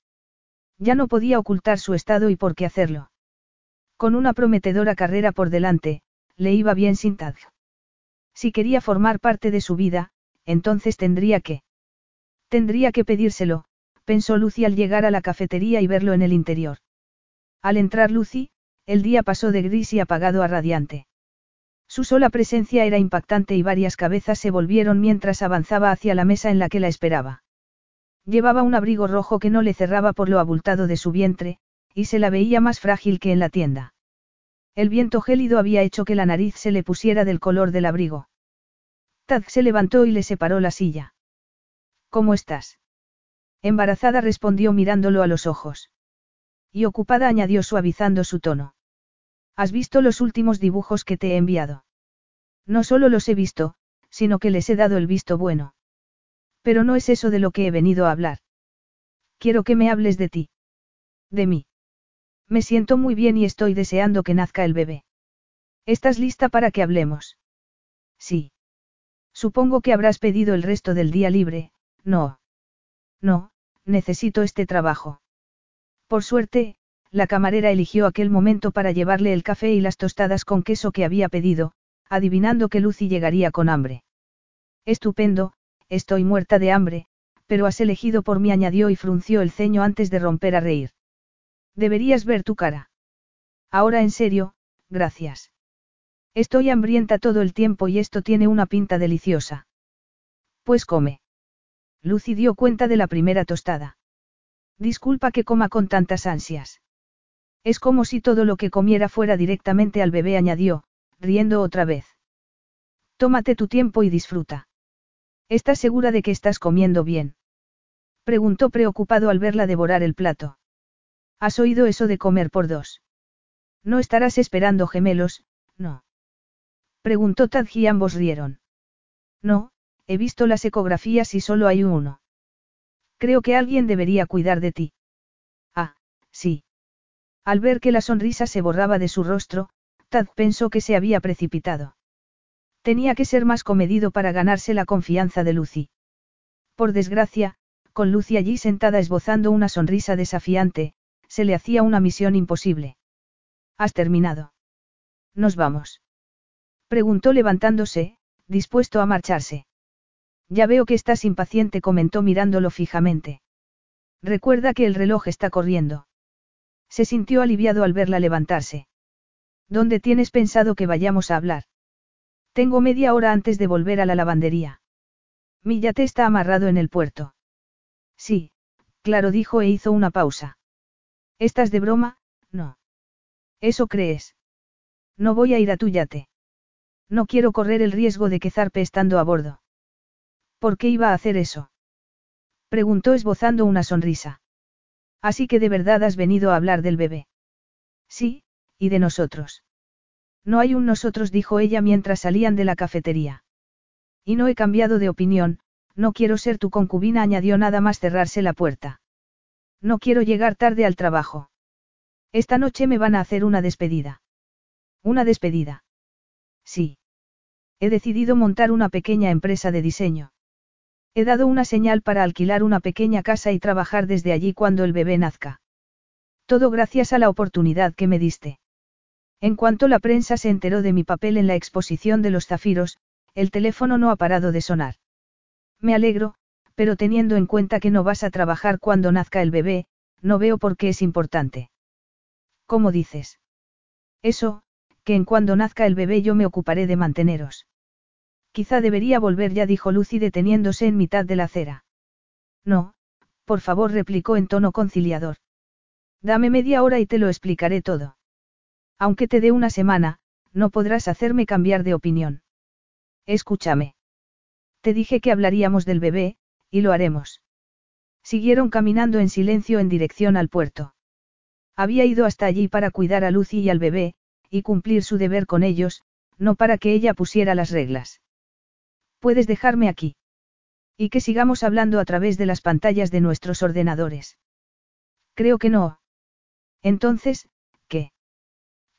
Ya no podía ocultar su estado y por qué hacerlo. Con una prometedora carrera por delante, le iba bien sin Tadj. Si quería formar parte de su vida, entonces tendría que. Tendría que pedírselo, pensó Lucy al llegar a la cafetería y verlo en el interior. Al entrar Lucy, el día pasó de gris y apagado a radiante. Su sola presencia era impactante y varias cabezas se volvieron mientras avanzaba hacia la mesa en la que la esperaba. Llevaba un abrigo rojo que no le cerraba por lo abultado de su vientre, y se la veía más frágil que en la tienda. El viento gélido había hecho que la nariz se le pusiera del color del abrigo. Tad se levantó y le separó la silla. ¿Cómo estás? Embarazada respondió mirándolo a los ojos. Y ocupada añadió suavizando su tono. ¿Has visto los últimos dibujos que te he enviado? No solo los he visto, sino que les he dado el visto bueno. Pero no es eso de lo que he venido a hablar. Quiero que me hables de ti. De mí. Me siento muy bien y estoy deseando que nazca el bebé. ¿Estás lista para que hablemos? Sí. Supongo que habrás pedido el resto del día libre, no. No, necesito este trabajo. Por suerte, la camarera eligió aquel momento para llevarle el café y las tostadas con queso que había pedido, adivinando que Lucy llegaría con hambre. Estupendo, estoy muerta de hambre, pero has elegido por mí añadió y frunció el ceño antes de romper a reír. Deberías ver tu cara. Ahora en serio, gracias. Estoy hambrienta todo el tiempo y esto tiene una pinta deliciosa. Pues come. Lucy dio cuenta de la primera tostada. Disculpa que coma con tantas ansias. Es como si todo lo que comiera fuera directamente al bebé, añadió, riendo otra vez. Tómate tu tiempo y disfruta. ¿Estás segura de que estás comiendo bien? Preguntó preocupado al verla devorar el plato. ¿Has oído eso de comer por dos? No estarás esperando gemelos, no. Preguntó Tadji y ambos rieron. No, he visto las ecografías y solo hay uno. Creo que alguien debería cuidar de ti. Ah, sí. Al ver que la sonrisa se borraba de su rostro, Tad pensó que se había precipitado. Tenía que ser más comedido para ganarse la confianza de Lucy. Por desgracia, con Lucy allí sentada esbozando una sonrisa desafiante, se le hacía una misión imposible. ¿Has terminado? Nos vamos. Preguntó levantándose, dispuesto a marcharse. Ya veo que estás impaciente, comentó mirándolo fijamente. Recuerda que el reloj está corriendo. Se sintió aliviado al verla levantarse. ¿Dónde tienes pensado que vayamos a hablar? Tengo media hora antes de volver a la lavandería. Mi yate está amarrado en el puerto. Sí, claro, dijo e hizo una pausa. ¿Estás de broma? No. ¿Eso crees? No voy a ir a tu yate. No quiero correr el riesgo de que zarpe estando a bordo. ¿Por qué iba a hacer eso? Preguntó esbozando una sonrisa. Así que de verdad has venido a hablar del bebé. Sí, y de nosotros. No hay un nosotros, dijo ella mientras salían de la cafetería. Y no he cambiado de opinión, no quiero ser tu concubina, añadió nada más cerrarse la puerta. No quiero llegar tarde al trabajo. Esta noche me van a hacer una despedida. ¿Una despedida? Sí. He decidido montar una pequeña empresa de diseño. He dado una señal para alquilar una pequeña casa y trabajar desde allí cuando el bebé nazca. Todo gracias a la oportunidad que me diste. En cuanto la prensa se enteró de mi papel en la exposición de los zafiros, el teléfono no ha parado de sonar. Me alegro, pero teniendo en cuenta que no vas a trabajar cuando nazca el bebé, no veo por qué es importante. ¿Cómo dices? Eso, que en cuando nazca el bebé yo me ocuparé de manteneros. Quizá debería volver ya, dijo Lucy deteniéndose en mitad de la acera. No, por favor, replicó en tono conciliador. Dame media hora y te lo explicaré todo. Aunque te dé una semana, no podrás hacerme cambiar de opinión. Escúchame. Te dije que hablaríamos del bebé, y lo haremos. Siguieron caminando en silencio en dirección al puerto. Había ido hasta allí para cuidar a Lucy y al bebé, y cumplir su deber con ellos, no para que ella pusiera las reglas. Puedes dejarme aquí. Y que sigamos hablando a través de las pantallas de nuestros ordenadores. Creo que no. Entonces, ¿qué?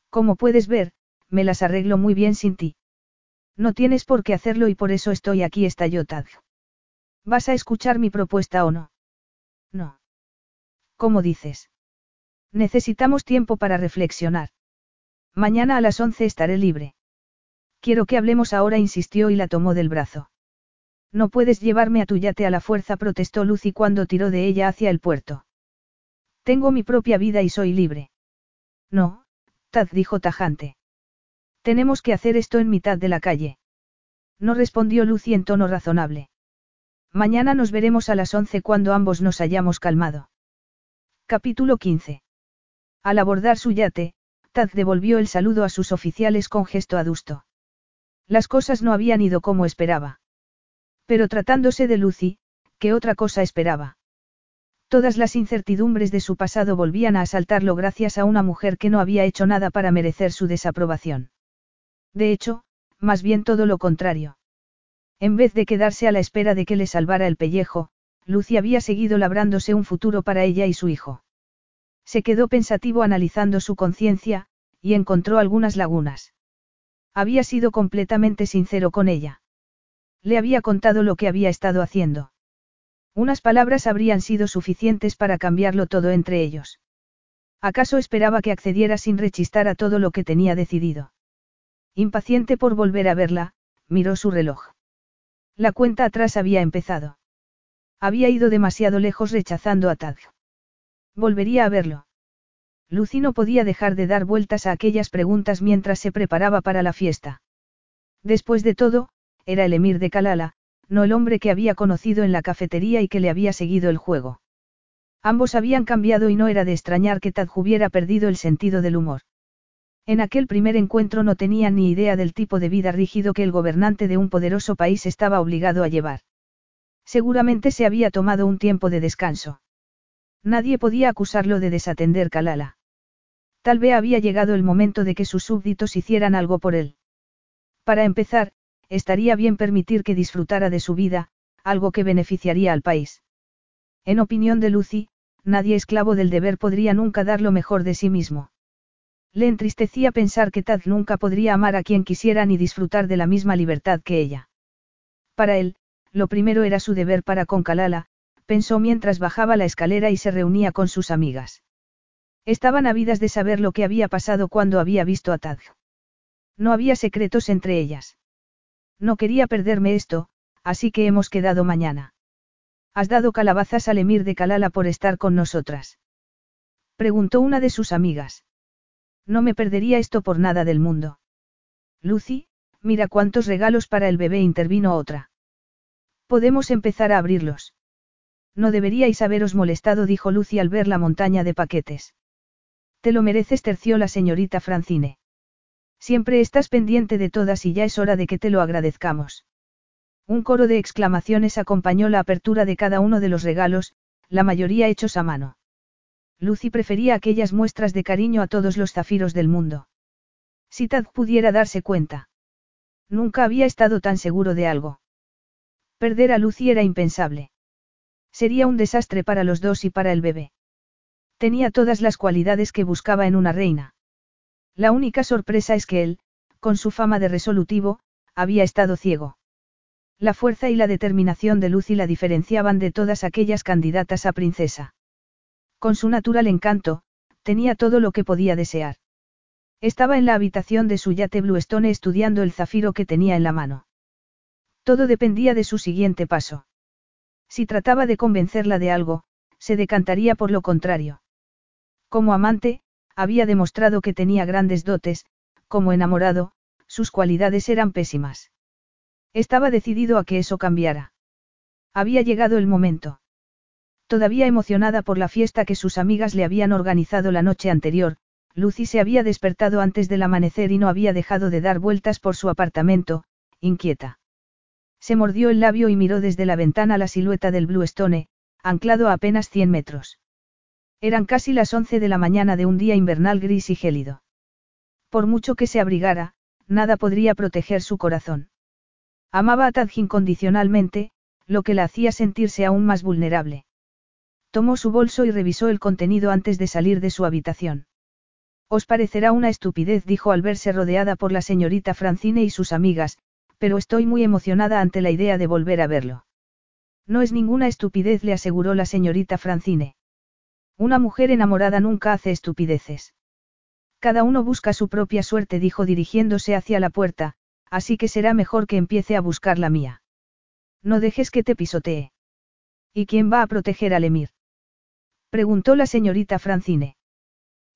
Como puedes ver, me las arreglo muy bien sin ti. No tienes por qué hacerlo y por eso estoy aquí, estalló Tad. ¿Vas a escuchar mi propuesta o no? No. ¿Cómo dices? Necesitamos tiempo para reflexionar. Mañana a las once estaré libre. Quiero que hablemos ahora, insistió y la tomó del brazo. No puedes llevarme a tu yate a la fuerza, protestó Lucy cuando tiró de ella hacia el puerto. Tengo mi propia vida y soy libre. No, Tad dijo tajante. Tenemos que hacer esto en mitad de la calle. No respondió Lucy en tono razonable. Mañana nos veremos a las once cuando ambos nos hayamos calmado. Capítulo 15. Al abordar su yate, Tad devolvió el saludo a sus oficiales con gesto adusto. Las cosas no habían ido como esperaba. Pero tratándose de Lucy, ¿qué otra cosa esperaba? Todas las incertidumbres de su pasado volvían a asaltarlo gracias a una mujer que no había hecho nada para merecer su desaprobación. De hecho, más bien todo lo contrario. En vez de quedarse a la espera de que le salvara el pellejo, Lucy había seguido labrándose un futuro para ella y su hijo. Se quedó pensativo analizando su conciencia, y encontró algunas lagunas. Había sido completamente sincero con ella. Le había contado lo que había estado haciendo. Unas palabras habrían sido suficientes para cambiarlo todo entre ellos. ¿Acaso esperaba que accediera sin rechistar a todo lo que tenía decidido? Impaciente por volver a verla, miró su reloj. La cuenta atrás había empezado. Había ido demasiado lejos rechazando a Tad. Volvería a verlo. Lucy no podía dejar de dar vueltas a aquellas preguntas mientras se preparaba para la fiesta. Después de todo, era el emir de Kalala, no el hombre que había conocido en la cafetería y que le había seguido el juego. Ambos habían cambiado y no era de extrañar que Tad hubiera perdido el sentido del humor. En aquel primer encuentro no tenían ni idea del tipo de vida rígido que el gobernante de un poderoso país estaba obligado a llevar. Seguramente se había tomado un tiempo de descanso. Nadie podía acusarlo de desatender Kalala. Tal vez había llegado el momento de que sus súbditos hicieran algo por él. Para empezar, estaría bien permitir que disfrutara de su vida, algo que beneficiaría al país. En opinión de Lucy, nadie esclavo del deber podría nunca dar lo mejor de sí mismo. Le entristecía pensar que Tad nunca podría amar a quien quisiera ni disfrutar de la misma libertad que ella. Para él, lo primero era su deber para con Kalala, pensó mientras bajaba la escalera y se reunía con sus amigas. Estaban ávidas de saber lo que había pasado cuando había visto a Tad. No había secretos entre ellas. No quería perderme esto, así que hemos quedado mañana. ¿Has dado calabazas al emir de Kalala por estar con nosotras? Preguntó una de sus amigas. No me perdería esto por nada del mundo. Lucy, mira cuántos regalos para el bebé intervino otra. Podemos empezar a abrirlos. No deberíais haberos molestado, dijo Lucy al ver la montaña de paquetes. Te lo mereces, terció la señorita Francine. Siempre estás pendiente de todas y ya es hora de que te lo agradezcamos. Un coro de exclamaciones acompañó la apertura de cada uno de los regalos, la mayoría hechos a mano. Lucy prefería aquellas muestras de cariño a todos los zafiros del mundo. Si Tad pudiera darse cuenta. Nunca había estado tan seguro de algo. Perder a Lucy era impensable. Sería un desastre para los dos y para el bebé. Tenía todas las cualidades que buscaba en una reina. La única sorpresa es que él, con su fama de resolutivo, había estado ciego. La fuerza y la determinación de Lucy la diferenciaban de todas aquellas candidatas a princesa. Con su natural encanto, tenía todo lo que podía desear. Estaba en la habitación de su yate Bluestone estudiando el zafiro que tenía en la mano. Todo dependía de su siguiente paso. Si trataba de convencerla de algo, se decantaría por lo contrario. Como amante, había demostrado que tenía grandes dotes, como enamorado, sus cualidades eran pésimas. Estaba decidido a que eso cambiara. Había llegado el momento. Todavía emocionada por la fiesta que sus amigas le habían organizado la noche anterior, Lucy se había despertado antes del amanecer y no había dejado de dar vueltas por su apartamento, inquieta. Se mordió el labio y miró desde la ventana la silueta del Blue Stone, anclado a apenas 100 metros. Eran casi las 11 de la mañana de un día invernal gris y gélido. Por mucho que se abrigara, nada podría proteger su corazón. Amaba a Tadj incondicionalmente, lo que la hacía sentirse aún más vulnerable. Tomó su bolso y revisó el contenido antes de salir de su habitación. Os parecerá una estupidez, dijo al verse rodeada por la señorita Francine y sus amigas, pero estoy muy emocionada ante la idea de volver a verlo. No es ninguna estupidez, le aseguró la señorita Francine. Una mujer enamorada nunca hace estupideces. Cada uno busca su propia suerte, dijo dirigiéndose hacia la puerta, así que será mejor que empiece a buscar la mía. No dejes que te pisotee. ¿Y quién va a proteger al Emir? preguntó la señorita Francine.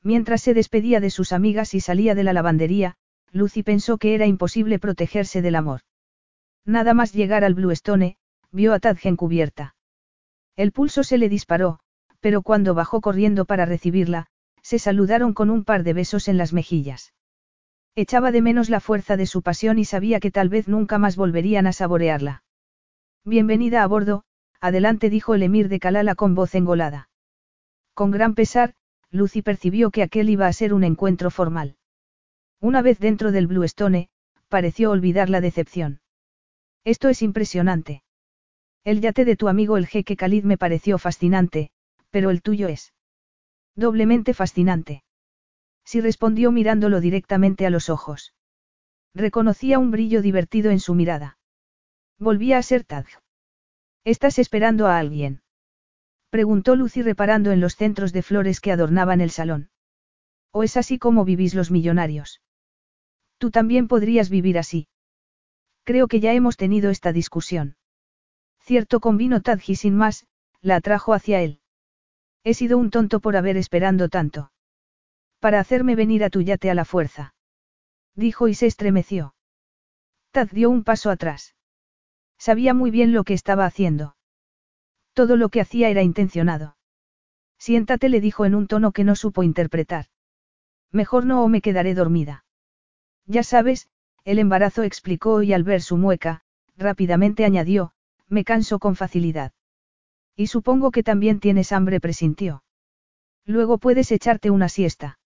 Mientras se despedía de sus amigas y salía de la lavandería, Lucy pensó que era imposible protegerse del amor. Nada más llegar al Blue Stone, vio a Tadge encubierta. El pulso se le disparó, pero cuando bajó corriendo para recibirla, se saludaron con un par de besos en las mejillas. Echaba de menos la fuerza de su pasión y sabía que tal vez nunca más volverían a saborearla. Bienvenida a bordo, adelante dijo el emir de Kalala con voz engolada. Con gran pesar, Lucy percibió que aquel iba a ser un encuentro formal. Una vez dentro del Blue Stone, pareció olvidar la decepción. Esto es impresionante. El yate de tu amigo el jeque Khalid me pareció fascinante, pero el tuyo es. Doblemente fascinante. Sí respondió mirándolo directamente a los ojos. Reconocía un brillo divertido en su mirada. Volvía a ser Tadj. ¿Estás esperando a alguien? Preguntó Lucy reparando en los centros de flores que adornaban el salón. ¿O es así como vivís los millonarios? Tú también podrías vivir así. Creo que ya hemos tenido esta discusión. Cierto convino Tadji sin más, la atrajo hacia él. He sido un tonto por haber esperando tanto. Para hacerme venir a tu yate a la fuerza. Dijo y se estremeció. Tad dio un paso atrás. Sabía muy bien lo que estaba haciendo. Todo lo que hacía era intencionado. Siéntate, le dijo en un tono que no supo interpretar. Mejor no o me quedaré dormida. Ya sabes, el embarazo explicó y al ver su mueca, rápidamente añadió, me canso con facilidad. Y supongo que también tienes hambre, presintió. Luego puedes echarte una siesta.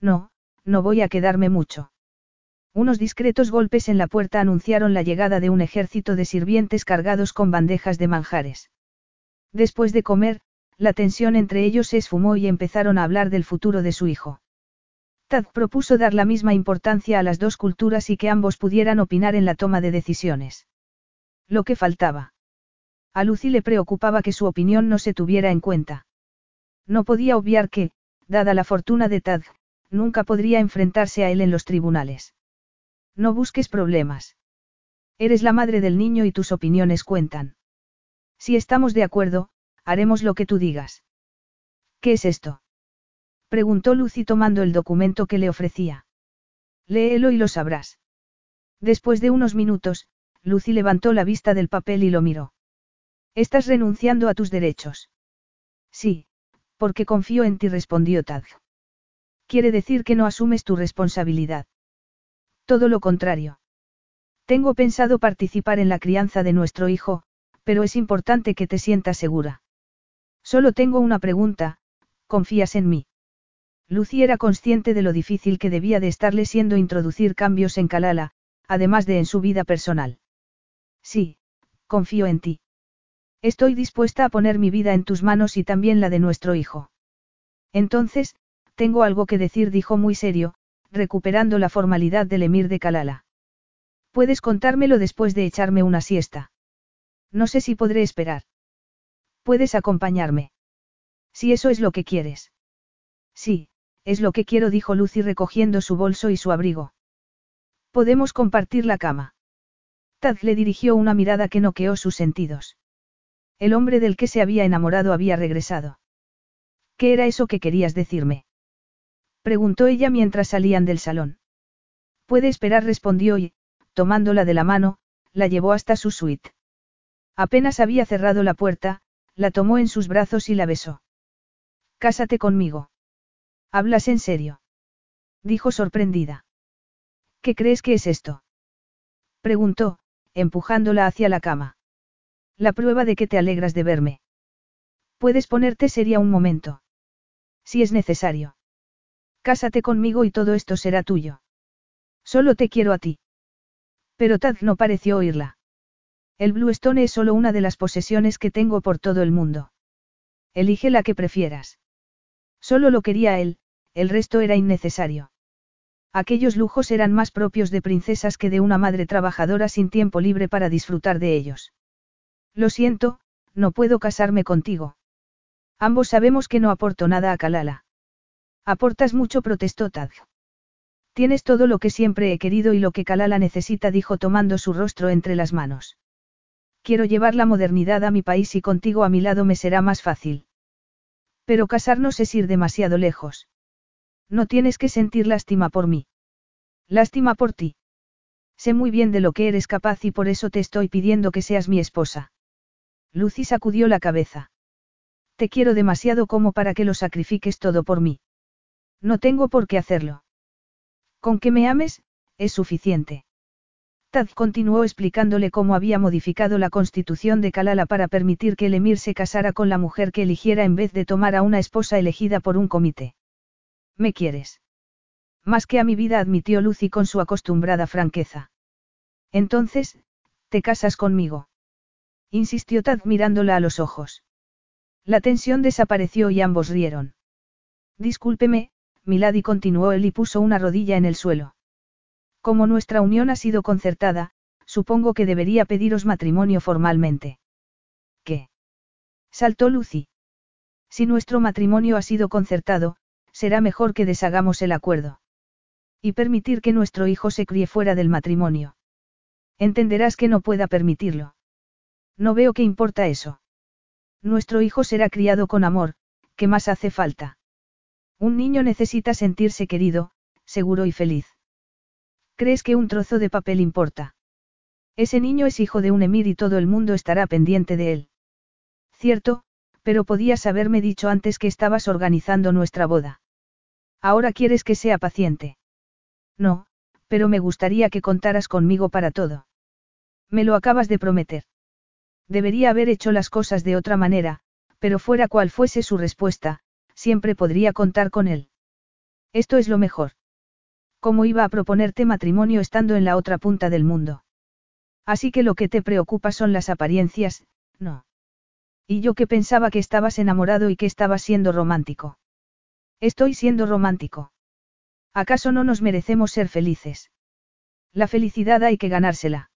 No, no voy a quedarme mucho. Unos discretos golpes en la puerta anunciaron la llegada de un ejército de sirvientes cargados con bandejas de manjares. Después de comer, la tensión entre ellos se esfumó y empezaron a hablar del futuro de su hijo. Tad propuso dar la misma importancia a las dos culturas y que ambos pudieran opinar en la toma de decisiones. Lo que faltaba. A Lucy le preocupaba que su opinión no se tuviera en cuenta. No podía obviar que, dada la fortuna de Tad, nunca podría enfrentarse a él en los tribunales. No busques problemas. Eres la madre del niño y tus opiniones cuentan. Si estamos de acuerdo, haremos lo que tú digas. ¿Qué es esto? Preguntó Lucy tomando el documento que le ofrecía. Léelo y lo sabrás. Después de unos minutos, Lucy levantó la vista del papel y lo miró. Estás renunciando a tus derechos. Sí, porque confío en ti, respondió Tad. Quiere decir que no asumes tu responsabilidad. Todo lo contrario. Tengo pensado participar en la crianza de nuestro hijo, pero es importante que te sientas segura. Solo tengo una pregunta, ¿confías en mí? Lucy era consciente de lo difícil que debía de estarle siendo introducir cambios en Kalala, además de en su vida personal. Sí, confío en ti. Estoy dispuesta a poner mi vida en tus manos y también la de nuestro hijo. Entonces, tengo algo que decir, dijo muy serio, recuperando la formalidad del emir de Kalala. Puedes contármelo después de echarme una siesta. No sé si podré esperar. Puedes acompañarme. Si eso es lo que quieres. Sí, es lo que quiero, dijo Lucy recogiendo su bolso y su abrigo. Podemos compartir la cama. Tad le dirigió una mirada que noqueó sus sentidos. El hombre del que se había enamorado había regresado. ¿Qué era eso que querías decirme? Preguntó ella mientras salían del salón. Puede esperar, respondió y, tomándola de la mano, la llevó hasta su suite. Apenas había cerrado la puerta, la tomó en sus brazos y la besó. Cásate conmigo. ¿Hablas en serio? Dijo sorprendida. ¿Qué crees que es esto? Preguntó, empujándola hacia la cama. La prueba de que te alegras de verme. Puedes ponerte seria un momento. Si es necesario. Cásate conmigo y todo esto será tuyo. Solo te quiero a ti. Pero Tad no pareció oírla. El Bluestone es solo una de las posesiones que tengo por todo el mundo. Elige la que prefieras. Solo lo quería él, el resto era innecesario. Aquellos lujos eran más propios de princesas que de una madre trabajadora sin tiempo libre para disfrutar de ellos. Lo siento, no puedo casarme contigo. Ambos sabemos que no aporto nada a Kalala. Aportas mucho, protestó Tad. Tienes todo lo que siempre he querido y lo que Kalala necesita, dijo tomando su rostro entre las manos. Quiero llevar la modernidad a mi país y contigo a mi lado me será más fácil. Pero casarnos es ir demasiado lejos. No tienes que sentir lástima por mí. Lástima por ti. Sé muy bien de lo que eres capaz y por eso te estoy pidiendo que seas mi esposa. Lucy sacudió la cabeza. Te quiero demasiado como para que lo sacrifiques todo por mí. No tengo por qué hacerlo. Con que me ames, es suficiente. Tad continuó explicándole cómo había modificado la constitución de Kalala para permitir que el emir se casara con la mujer que eligiera en vez de tomar a una esposa elegida por un comité. ¿Me quieres? Más que a mi vida, admitió Lucy con su acostumbrada franqueza. Entonces, ¿te casas conmigo? Insistió Tad mirándola a los ojos. La tensión desapareció y ambos rieron. Discúlpeme, Milady continuó él y puso una rodilla en el suelo. Como nuestra unión ha sido concertada, supongo que debería pediros matrimonio formalmente. ¿Qué? Saltó Lucy. Si nuestro matrimonio ha sido concertado, será mejor que deshagamos el acuerdo. Y permitir que nuestro hijo se críe fuera del matrimonio. Entenderás que no pueda permitirlo. No veo qué importa eso. Nuestro hijo será criado con amor, ¿qué más hace falta? Un niño necesita sentirse querido, seguro y feliz. ¿Crees que un trozo de papel importa? Ese niño es hijo de un emir y todo el mundo estará pendiente de él. Cierto, pero podías haberme dicho antes que estabas organizando nuestra boda. Ahora quieres que sea paciente. No, pero me gustaría que contaras conmigo para todo. Me lo acabas de prometer. Debería haber hecho las cosas de otra manera, pero fuera cual fuese su respuesta, siempre podría contar con él. Esto es lo mejor. ¿Cómo iba a proponerte matrimonio estando en la otra punta del mundo? Así que lo que te preocupa son las apariencias, no. Y yo que pensaba que estabas enamorado y que estabas siendo romántico. Estoy siendo romántico. ¿Acaso no nos merecemos ser felices? La felicidad hay que ganársela.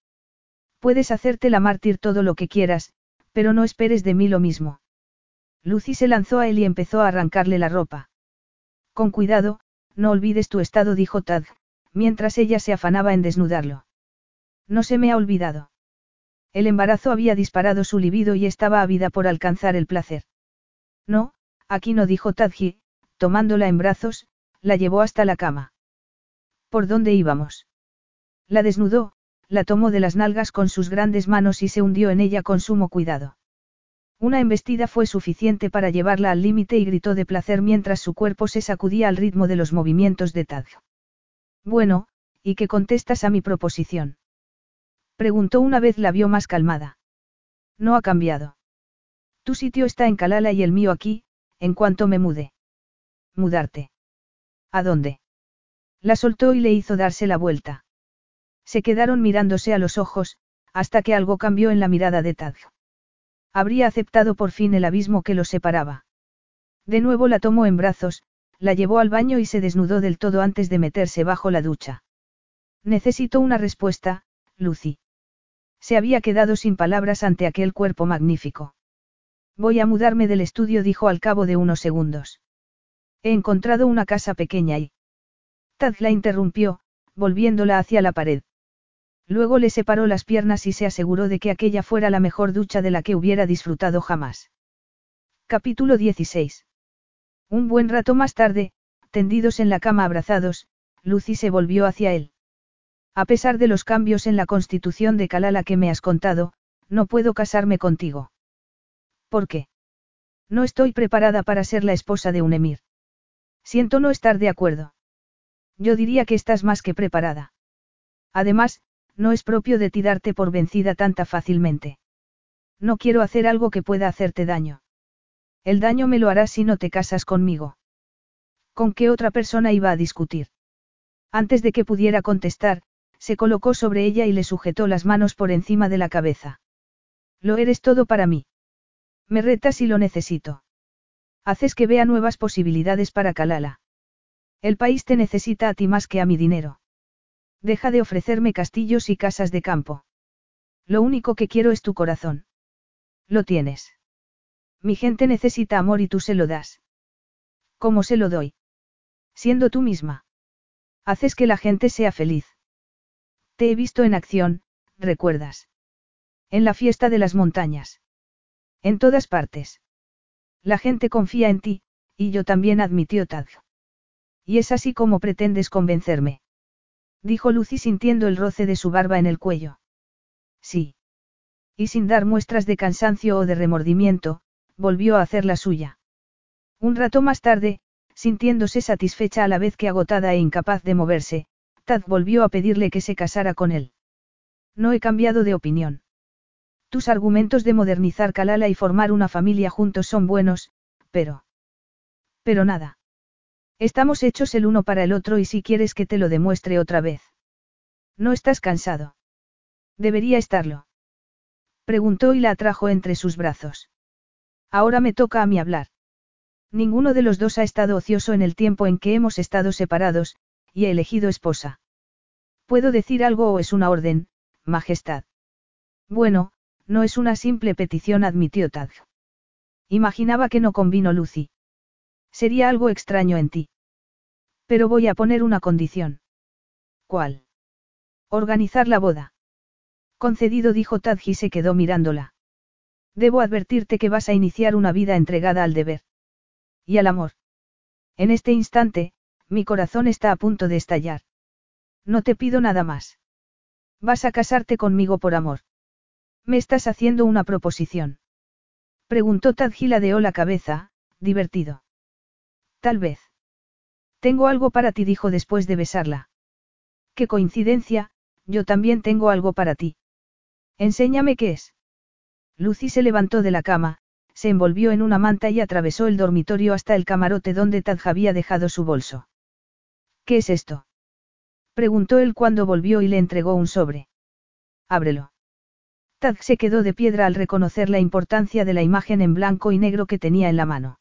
Puedes hacerte la mártir todo lo que quieras, pero no esperes de mí lo mismo. Lucy se lanzó a él y empezó a arrancarle la ropa. Con cuidado, no olvides tu estado, dijo Tad, mientras ella se afanaba en desnudarlo. No se me ha olvidado. El embarazo había disparado su libido y estaba ávida por alcanzar el placer. No, aquí no dijo Tadji, tomándola en brazos, la llevó hasta la cama. ¿Por dónde íbamos? La desnudó, la tomó de las nalgas con sus grandes manos y se hundió en ella con sumo cuidado. Una embestida fue suficiente para llevarla al límite y gritó de placer mientras su cuerpo se sacudía al ritmo de los movimientos de Tad. Bueno, ¿y qué contestas a mi proposición? Preguntó una vez la vio más calmada. No ha cambiado. Tu sitio está en Kalala y el mío aquí, en cuanto me mude. Mudarte. ¿A dónde? La soltó y le hizo darse la vuelta. Se quedaron mirándose a los ojos, hasta que algo cambió en la mirada de Tad. Habría aceptado por fin el abismo que los separaba. De nuevo la tomó en brazos, la llevó al baño y se desnudó del todo antes de meterse bajo la ducha. Necesito una respuesta, Lucy. Se había quedado sin palabras ante aquel cuerpo magnífico. Voy a mudarme del estudio, dijo al cabo de unos segundos. He encontrado una casa pequeña y... Tad la interrumpió, volviéndola hacia la pared. Luego le separó las piernas y se aseguró de que aquella fuera la mejor ducha de la que hubiera disfrutado jamás. Capítulo 16. Un buen rato más tarde, tendidos en la cama abrazados, Lucy se volvió hacia él. A pesar de los cambios en la constitución de Kalala que me has contado, no puedo casarme contigo. ¿Por qué? No estoy preparada para ser la esposa de un emir. Siento no estar de acuerdo. Yo diría que estás más que preparada. Además, no es propio de ti darte por vencida tanta fácilmente. No quiero hacer algo que pueda hacerte daño. El daño me lo harás si no te casas conmigo. ¿Con qué otra persona iba a discutir? Antes de que pudiera contestar, se colocó sobre ella y le sujetó las manos por encima de la cabeza. Lo eres todo para mí. Me retas y lo necesito. Haces que vea nuevas posibilidades para Kalala. El país te necesita a ti más que a mi dinero. Deja de ofrecerme castillos y casas de campo. Lo único que quiero es tu corazón. Lo tienes. Mi gente necesita amor y tú se lo das. ¿Cómo se lo doy? Siendo tú misma. Haces que la gente sea feliz. Te he visto en acción, recuerdas. En la fiesta de las montañas. En todas partes. La gente confía en ti, y yo también admitió Tad. Y es así como pretendes convencerme. Dijo Lucy sintiendo el roce de su barba en el cuello. Sí. Y sin dar muestras de cansancio o de remordimiento, volvió a hacer la suya. Un rato más tarde, sintiéndose satisfecha a la vez que agotada e incapaz de moverse, Tad volvió a pedirle que se casara con él. No he cambiado de opinión. Tus argumentos de modernizar Kalala y formar una familia juntos son buenos, pero... Pero nada. Estamos hechos el uno para el otro y si quieres que te lo demuestre otra vez. ¿No estás cansado? Debería estarlo. Preguntó y la atrajo entre sus brazos. Ahora me toca a mí hablar. Ninguno de los dos ha estado ocioso en el tiempo en que hemos estado separados, y he elegido esposa. ¿Puedo decir algo o es una orden, Majestad? Bueno, no es una simple petición, admitió Tad. Imaginaba que no convino Lucy. Sería algo extraño en ti. Pero voy a poner una condición. ¿Cuál? Organizar la boda. Concedido, dijo Tad y se quedó mirándola. Debo advertirte que vas a iniciar una vida entregada al deber. Y al amor. En este instante, mi corazón está a punto de estallar. No te pido nada más. Vas a casarte conmigo por amor. Me estás haciendo una proposición. Preguntó Tad giladeó la cabeza, divertido. Tal vez. Tengo algo para ti, dijo después de besarla. Qué coincidencia, yo también tengo algo para ti. Enséñame qué es. Lucy se levantó de la cama, se envolvió en una manta y atravesó el dormitorio hasta el camarote donde Tad había dejado su bolso. ¿Qué es esto? preguntó él cuando volvió y le entregó un sobre. Ábrelo. Tad se quedó de piedra al reconocer la importancia de la imagen en blanco y negro que tenía en la mano.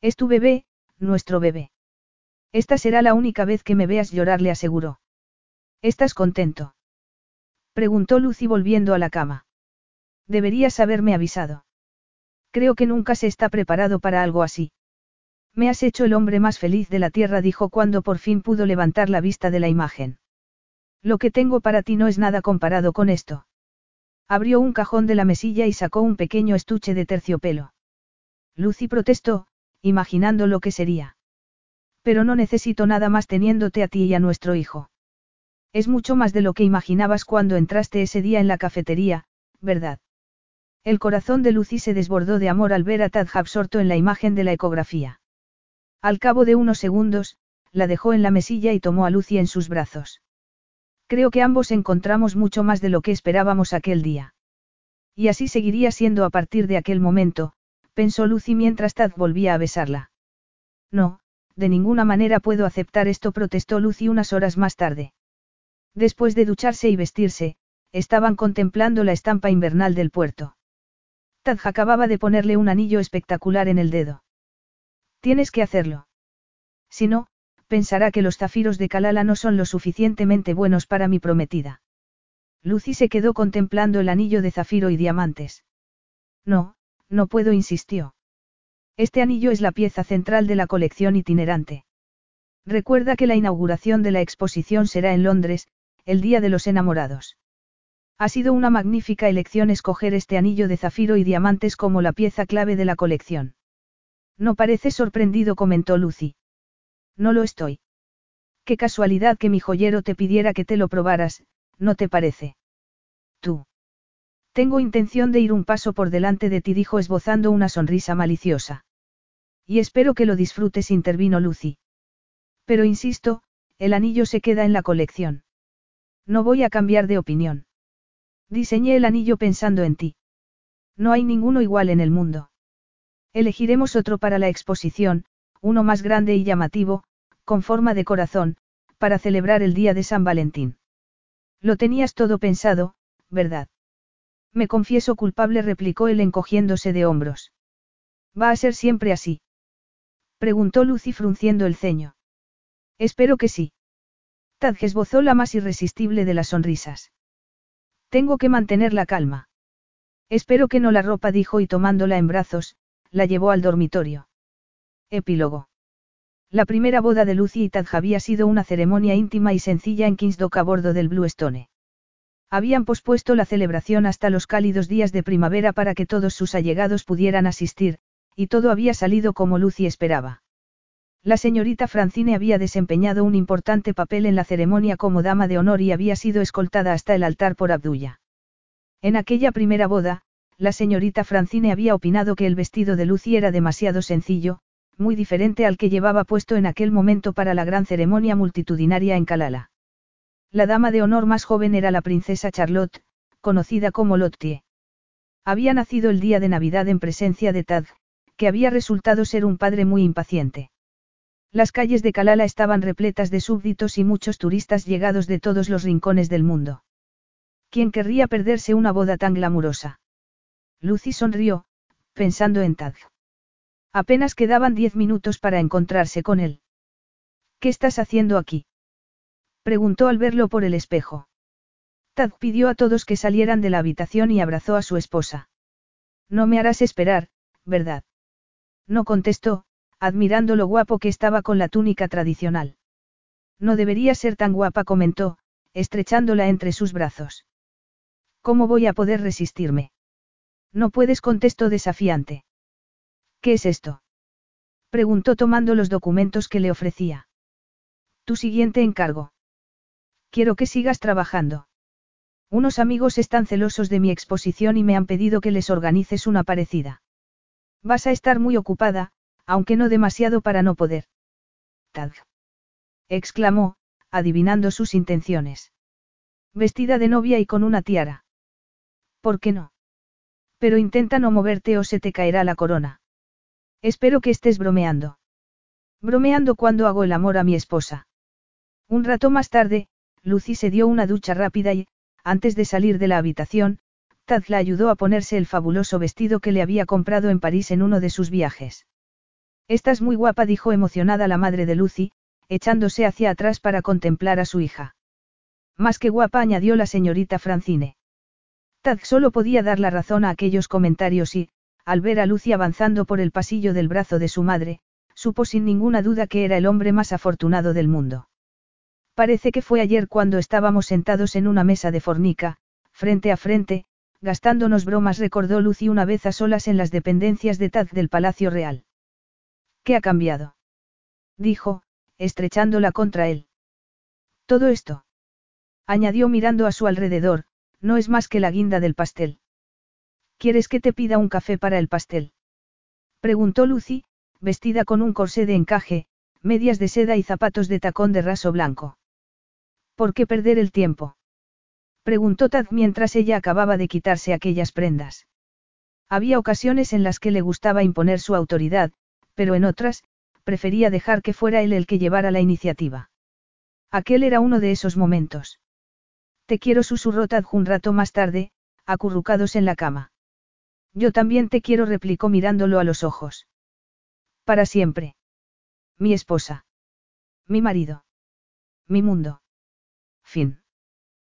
Es tu bebé, nuestro bebé. Esta será la única vez que me veas llorar, le aseguró. ¿Estás contento? preguntó Lucy volviendo a la cama. Deberías haberme avisado. Creo que nunca se está preparado para algo así. Me has hecho el hombre más feliz de la tierra, dijo cuando por fin pudo levantar la vista de la imagen. Lo que tengo para ti no es nada comparado con esto. Abrió un cajón de la mesilla y sacó un pequeño estuche de terciopelo. Lucy protestó, imaginando lo que sería. Pero no necesito nada más teniéndote a ti y a nuestro hijo. Es mucho más de lo que imaginabas cuando entraste ese día en la cafetería, ¿verdad? El corazón de Lucy se desbordó de amor al ver a Tad absorto en la imagen de la ecografía. Al cabo de unos segundos, la dejó en la mesilla y tomó a Lucy en sus brazos. Creo que ambos encontramos mucho más de lo que esperábamos aquel día. Y así seguiría siendo a partir de aquel momento, pensó Lucy mientras Tad volvía a besarla. No, de ninguna manera puedo aceptar esto, protestó Lucy unas horas más tarde. Después de ducharse y vestirse, estaban contemplando la estampa invernal del puerto. Taj acababa de ponerle un anillo espectacular en el dedo. Tienes que hacerlo. Si no, pensará que los zafiros de Kalala no son lo suficientemente buenos para mi prometida. Lucy se quedó contemplando el anillo de zafiro y diamantes. No, no puedo, insistió. Este anillo es la pieza central de la colección itinerante. Recuerda que la inauguración de la exposición será en Londres, el Día de los Enamorados. Ha sido una magnífica elección escoger este anillo de zafiro y diamantes como la pieza clave de la colección. No parece sorprendido, comentó Lucy. No lo estoy. Qué casualidad que mi joyero te pidiera que te lo probaras, ¿no te parece? Tú. Tengo intención de ir un paso por delante de ti, dijo esbozando una sonrisa maliciosa. Y espero que lo disfrutes, intervino Lucy. Pero insisto, el anillo se queda en la colección. No voy a cambiar de opinión. Diseñé el anillo pensando en ti. No hay ninguno igual en el mundo. Elegiremos otro para la exposición, uno más grande y llamativo, con forma de corazón, para celebrar el día de San Valentín. Lo tenías todo pensado, ¿verdad? Me confieso culpable, replicó él encogiéndose de hombros. ¿Va a ser siempre así? Preguntó Lucy frunciendo el ceño. Espero que sí. Tad esbozó la más irresistible de las sonrisas. Tengo que mantener la calma. Espero que no la ropa, dijo y tomándola en brazos, la llevó al dormitorio. Epílogo. La primera boda de Lucy y Tad había sido una ceremonia íntima y sencilla en Kingsdock a bordo del Blue Stone. Habían pospuesto la celebración hasta los cálidos días de primavera para que todos sus allegados pudieran asistir, y todo había salido como Lucy esperaba. La señorita Francine había desempeñado un importante papel en la ceremonia como dama de honor y había sido escoltada hasta el altar por Abdulla. En aquella primera boda, la señorita Francine había opinado que el vestido de Lucy era demasiado sencillo, muy diferente al que llevaba puesto en aquel momento para la gran ceremonia multitudinaria en Calala. La dama de honor más joven era la princesa Charlotte, conocida como Lottie. Había nacido el día de Navidad en presencia de Tad, que había resultado ser un padre muy impaciente. Las calles de Calala estaban repletas de súbditos y muchos turistas llegados de todos los rincones del mundo. ¿Quién querría perderse una boda tan glamurosa? Lucy sonrió, pensando en Tad. Apenas quedaban diez minutos para encontrarse con él. ¿Qué estás haciendo aquí? Preguntó al verlo por el espejo. Tad pidió a todos que salieran de la habitación y abrazó a su esposa. No me harás esperar, ¿verdad? No contestó, admirando lo guapo que estaba con la túnica tradicional. No debería ser tan guapa, comentó, estrechándola entre sus brazos. ¿Cómo voy a poder resistirme? No puedes, contestó desafiante. ¿Qué es esto? Preguntó tomando los documentos que le ofrecía. Tu siguiente encargo. Quiero que sigas trabajando. Unos amigos están celosos de mi exposición y me han pedido que les organices una parecida. Vas a estar muy ocupada, aunque no demasiado para no poder. Tag. exclamó, adivinando sus intenciones. Vestida de novia y con una tiara. ¿Por qué no? Pero intenta no moverte o se te caerá la corona. Espero que estés bromeando. Bromeando cuando hago el amor a mi esposa. Un rato más tarde, Lucy se dio una ducha rápida y, antes de salir de la habitación, Tad la ayudó a ponerse el fabuloso vestido que le había comprado en París en uno de sus viajes. Estás muy guapa, dijo emocionada la madre de Lucy, echándose hacia atrás para contemplar a su hija. Más que guapa, añadió la señorita Francine. Tad solo podía dar la razón a aquellos comentarios y, al ver a Lucy avanzando por el pasillo del brazo de su madre, supo sin ninguna duda que era el hombre más afortunado del mundo. Parece que fue ayer cuando estábamos sentados en una mesa de fornica, frente a frente, gastándonos bromas, recordó Lucy una vez a solas en las dependencias de Taz del Palacio Real. ¿Qué ha cambiado? dijo, estrechándola contra él. Todo esto. Añadió mirando a su alrededor, no es más que la guinda del pastel. ¿Quieres que te pida un café para el pastel? Preguntó Lucy, vestida con un corsé de encaje, medias de seda y zapatos de tacón de raso blanco. ¿Por qué perder el tiempo? Preguntó Tad mientras ella acababa de quitarse aquellas prendas. Había ocasiones en las que le gustaba imponer su autoridad, pero en otras, prefería dejar que fuera él el que llevara la iniciativa. Aquel era uno de esos momentos. Te quiero, susurró Tad un rato más tarde, acurrucados en la cama. Yo también te quiero, replicó mirándolo a los ojos. Para siempre. Mi esposa. Mi marido. Mi mundo. Fin.